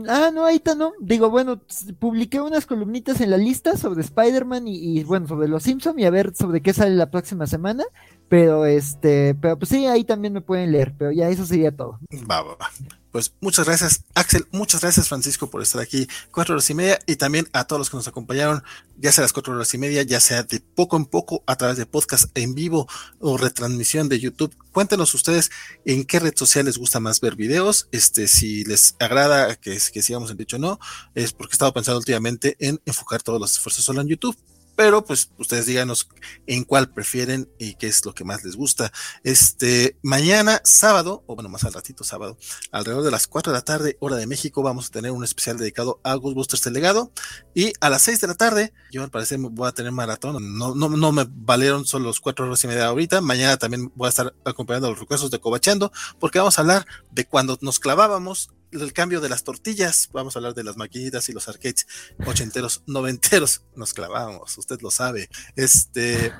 Ah, no, ahorita no. Digo, bueno, publiqué unas columnitas en la lista sobre Spider-Man y, y, bueno, sobre los Simpsons y a ver sobre qué sale la próxima semana. Pero este, pero pues sí, ahí también me pueden leer, pero ya eso sería todo. Va, va, va. Pues muchas gracias, Axel. Muchas gracias, Francisco, por estar aquí cuatro horas y media. Y también a todos los que nos acompañaron, ya sea las cuatro horas y media, ya sea de poco en poco a través de podcast en vivo o retransmisión de YouTube. Cuéntenos ustedes en qué red social les gusta más ver videos. Este, si les agrada que, que sigamos en dicho no, es porque he estado pensando últimamente en enfocar todos los esfuerzos solo en YouTube pero pues ustedes díganos en cuál prefieren y qué es lo que más les gusta. Este, mañana sábado, o bueno, más al ratito sábado, alrededor de las 4 de la tarde, hora de México, vamos a tener un especial dedicado a Ghostbusters el legado. Y a las 6 de la tarde, yo al parecer voy a tener maratón, no, no, no me valieron solo los 4 horas y media ahorita, mañana también voy a estar acompañando a los recuerdos de Cobachando, porque vamos a hablar de cuando nos clavábamos el cambio de las tortillas, vamos a hablar de las maquinitas y los arcades ochenteros, noventeros, nos clavamos, usted lo sabe. Este,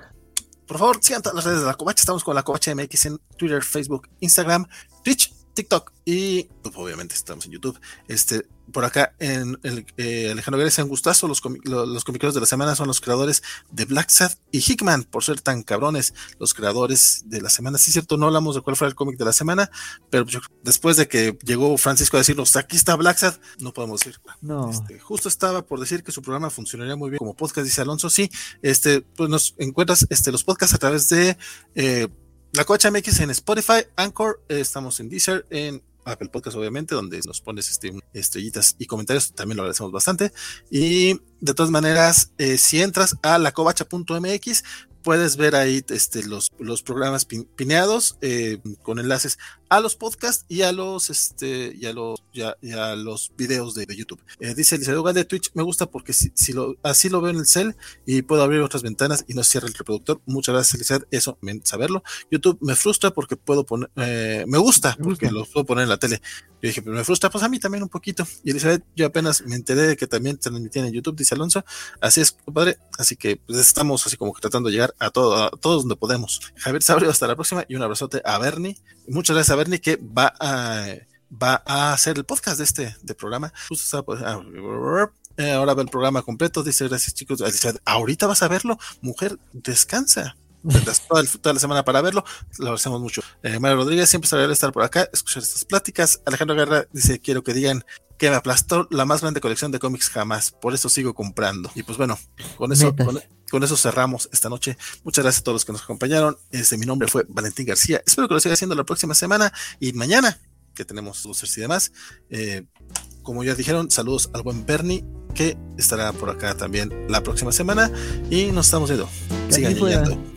por favor, sigan todas las redes de la Covacha, estamos con la Covacha MX en Twitter, Facebook, Instagram, Twitch, TikTok y pues, obviamente estamos en YouTube. Este, por acá en el eh, Alejandro Gárez un gustazo. Los, los, los comiqueros de la semana son los creadores de Black Sad y Hickman, por ser tan cabrones, los creadores de la semana. Sí, cierto, no hablamos de cuál fue el cómic de la semana, pero yo, después de que llegó Francisco a decirnos aquí está Black Sad, no podemos decir. No. Este, justo estaba por decir que su programa funcionaría muy bien como podcast, dice Alonso. Sí, este, pues nos encuentras este, los podcasts a través de eh, la Cocha MX en Spotify, Anchor, eh, estamos en Deezer, en Apple Podcast, obviamente, donde nos pones este, estrellitas y comentarios, también lo agradecemos bastante. Y de todas maneras, eh, si entras a lacovacha.mx, puedes ver ahí este, los, los programas pineados eh, con enlaces a los podcasts y a los este y a los ya, a los videos de, de YouTube. Eh, dice Elizabeth de Twitch, me gusta porque si, si, lo, así lo veo en el cel y puedo abrir otras ventanas y no cierra el reproductor. Muchas gracias, Elizabeth, eso, saberlo. YouTube me frustra porque puedo poner, eh, me gusta porque lo puedo poner en la tele. Yo dije, pero me frustra, pues a mí también un poquito. Y Elizabeth, yo apenas me enteré de que también transmitían en YouTube, dice Alonso. Así es, compadre. Así que pues, estamos así como que tratando de llegar a, todo, a todos donde podemos. Javier Sabrio, hasta la próxima y un abrazote a Bernie. Muchas gracias a Bernie que va a va a hacer el podcast de este de programa. Ahora ve el programa completo. Dice gracias chicos. Ahorita vas a verlo. Mujer, descansa. toda, la semana para verlo. Lo agradecemos mucho. Eh, Mario Rodríguez siempre sabe estar por acá, escuchar estas pláticas. Alejandro Guerra dice: Quiero que digan que me aplastó la más grande colección de cómics jamás. Por eso sigo comprando. Y pues bueno, con eso, con, eso cerramos esta noche. Muchas gracias a todos los que nos acompañaron. Este, mi nombre fue Valentín García. Espero que lo siga haciendo la próxima semana y mañana, que tenemos luces y demás. Eh, como ya dijeron, saludos al buen Bernie, que estará por acá también la próxima semana. Y nos estamos viendo. Sigan.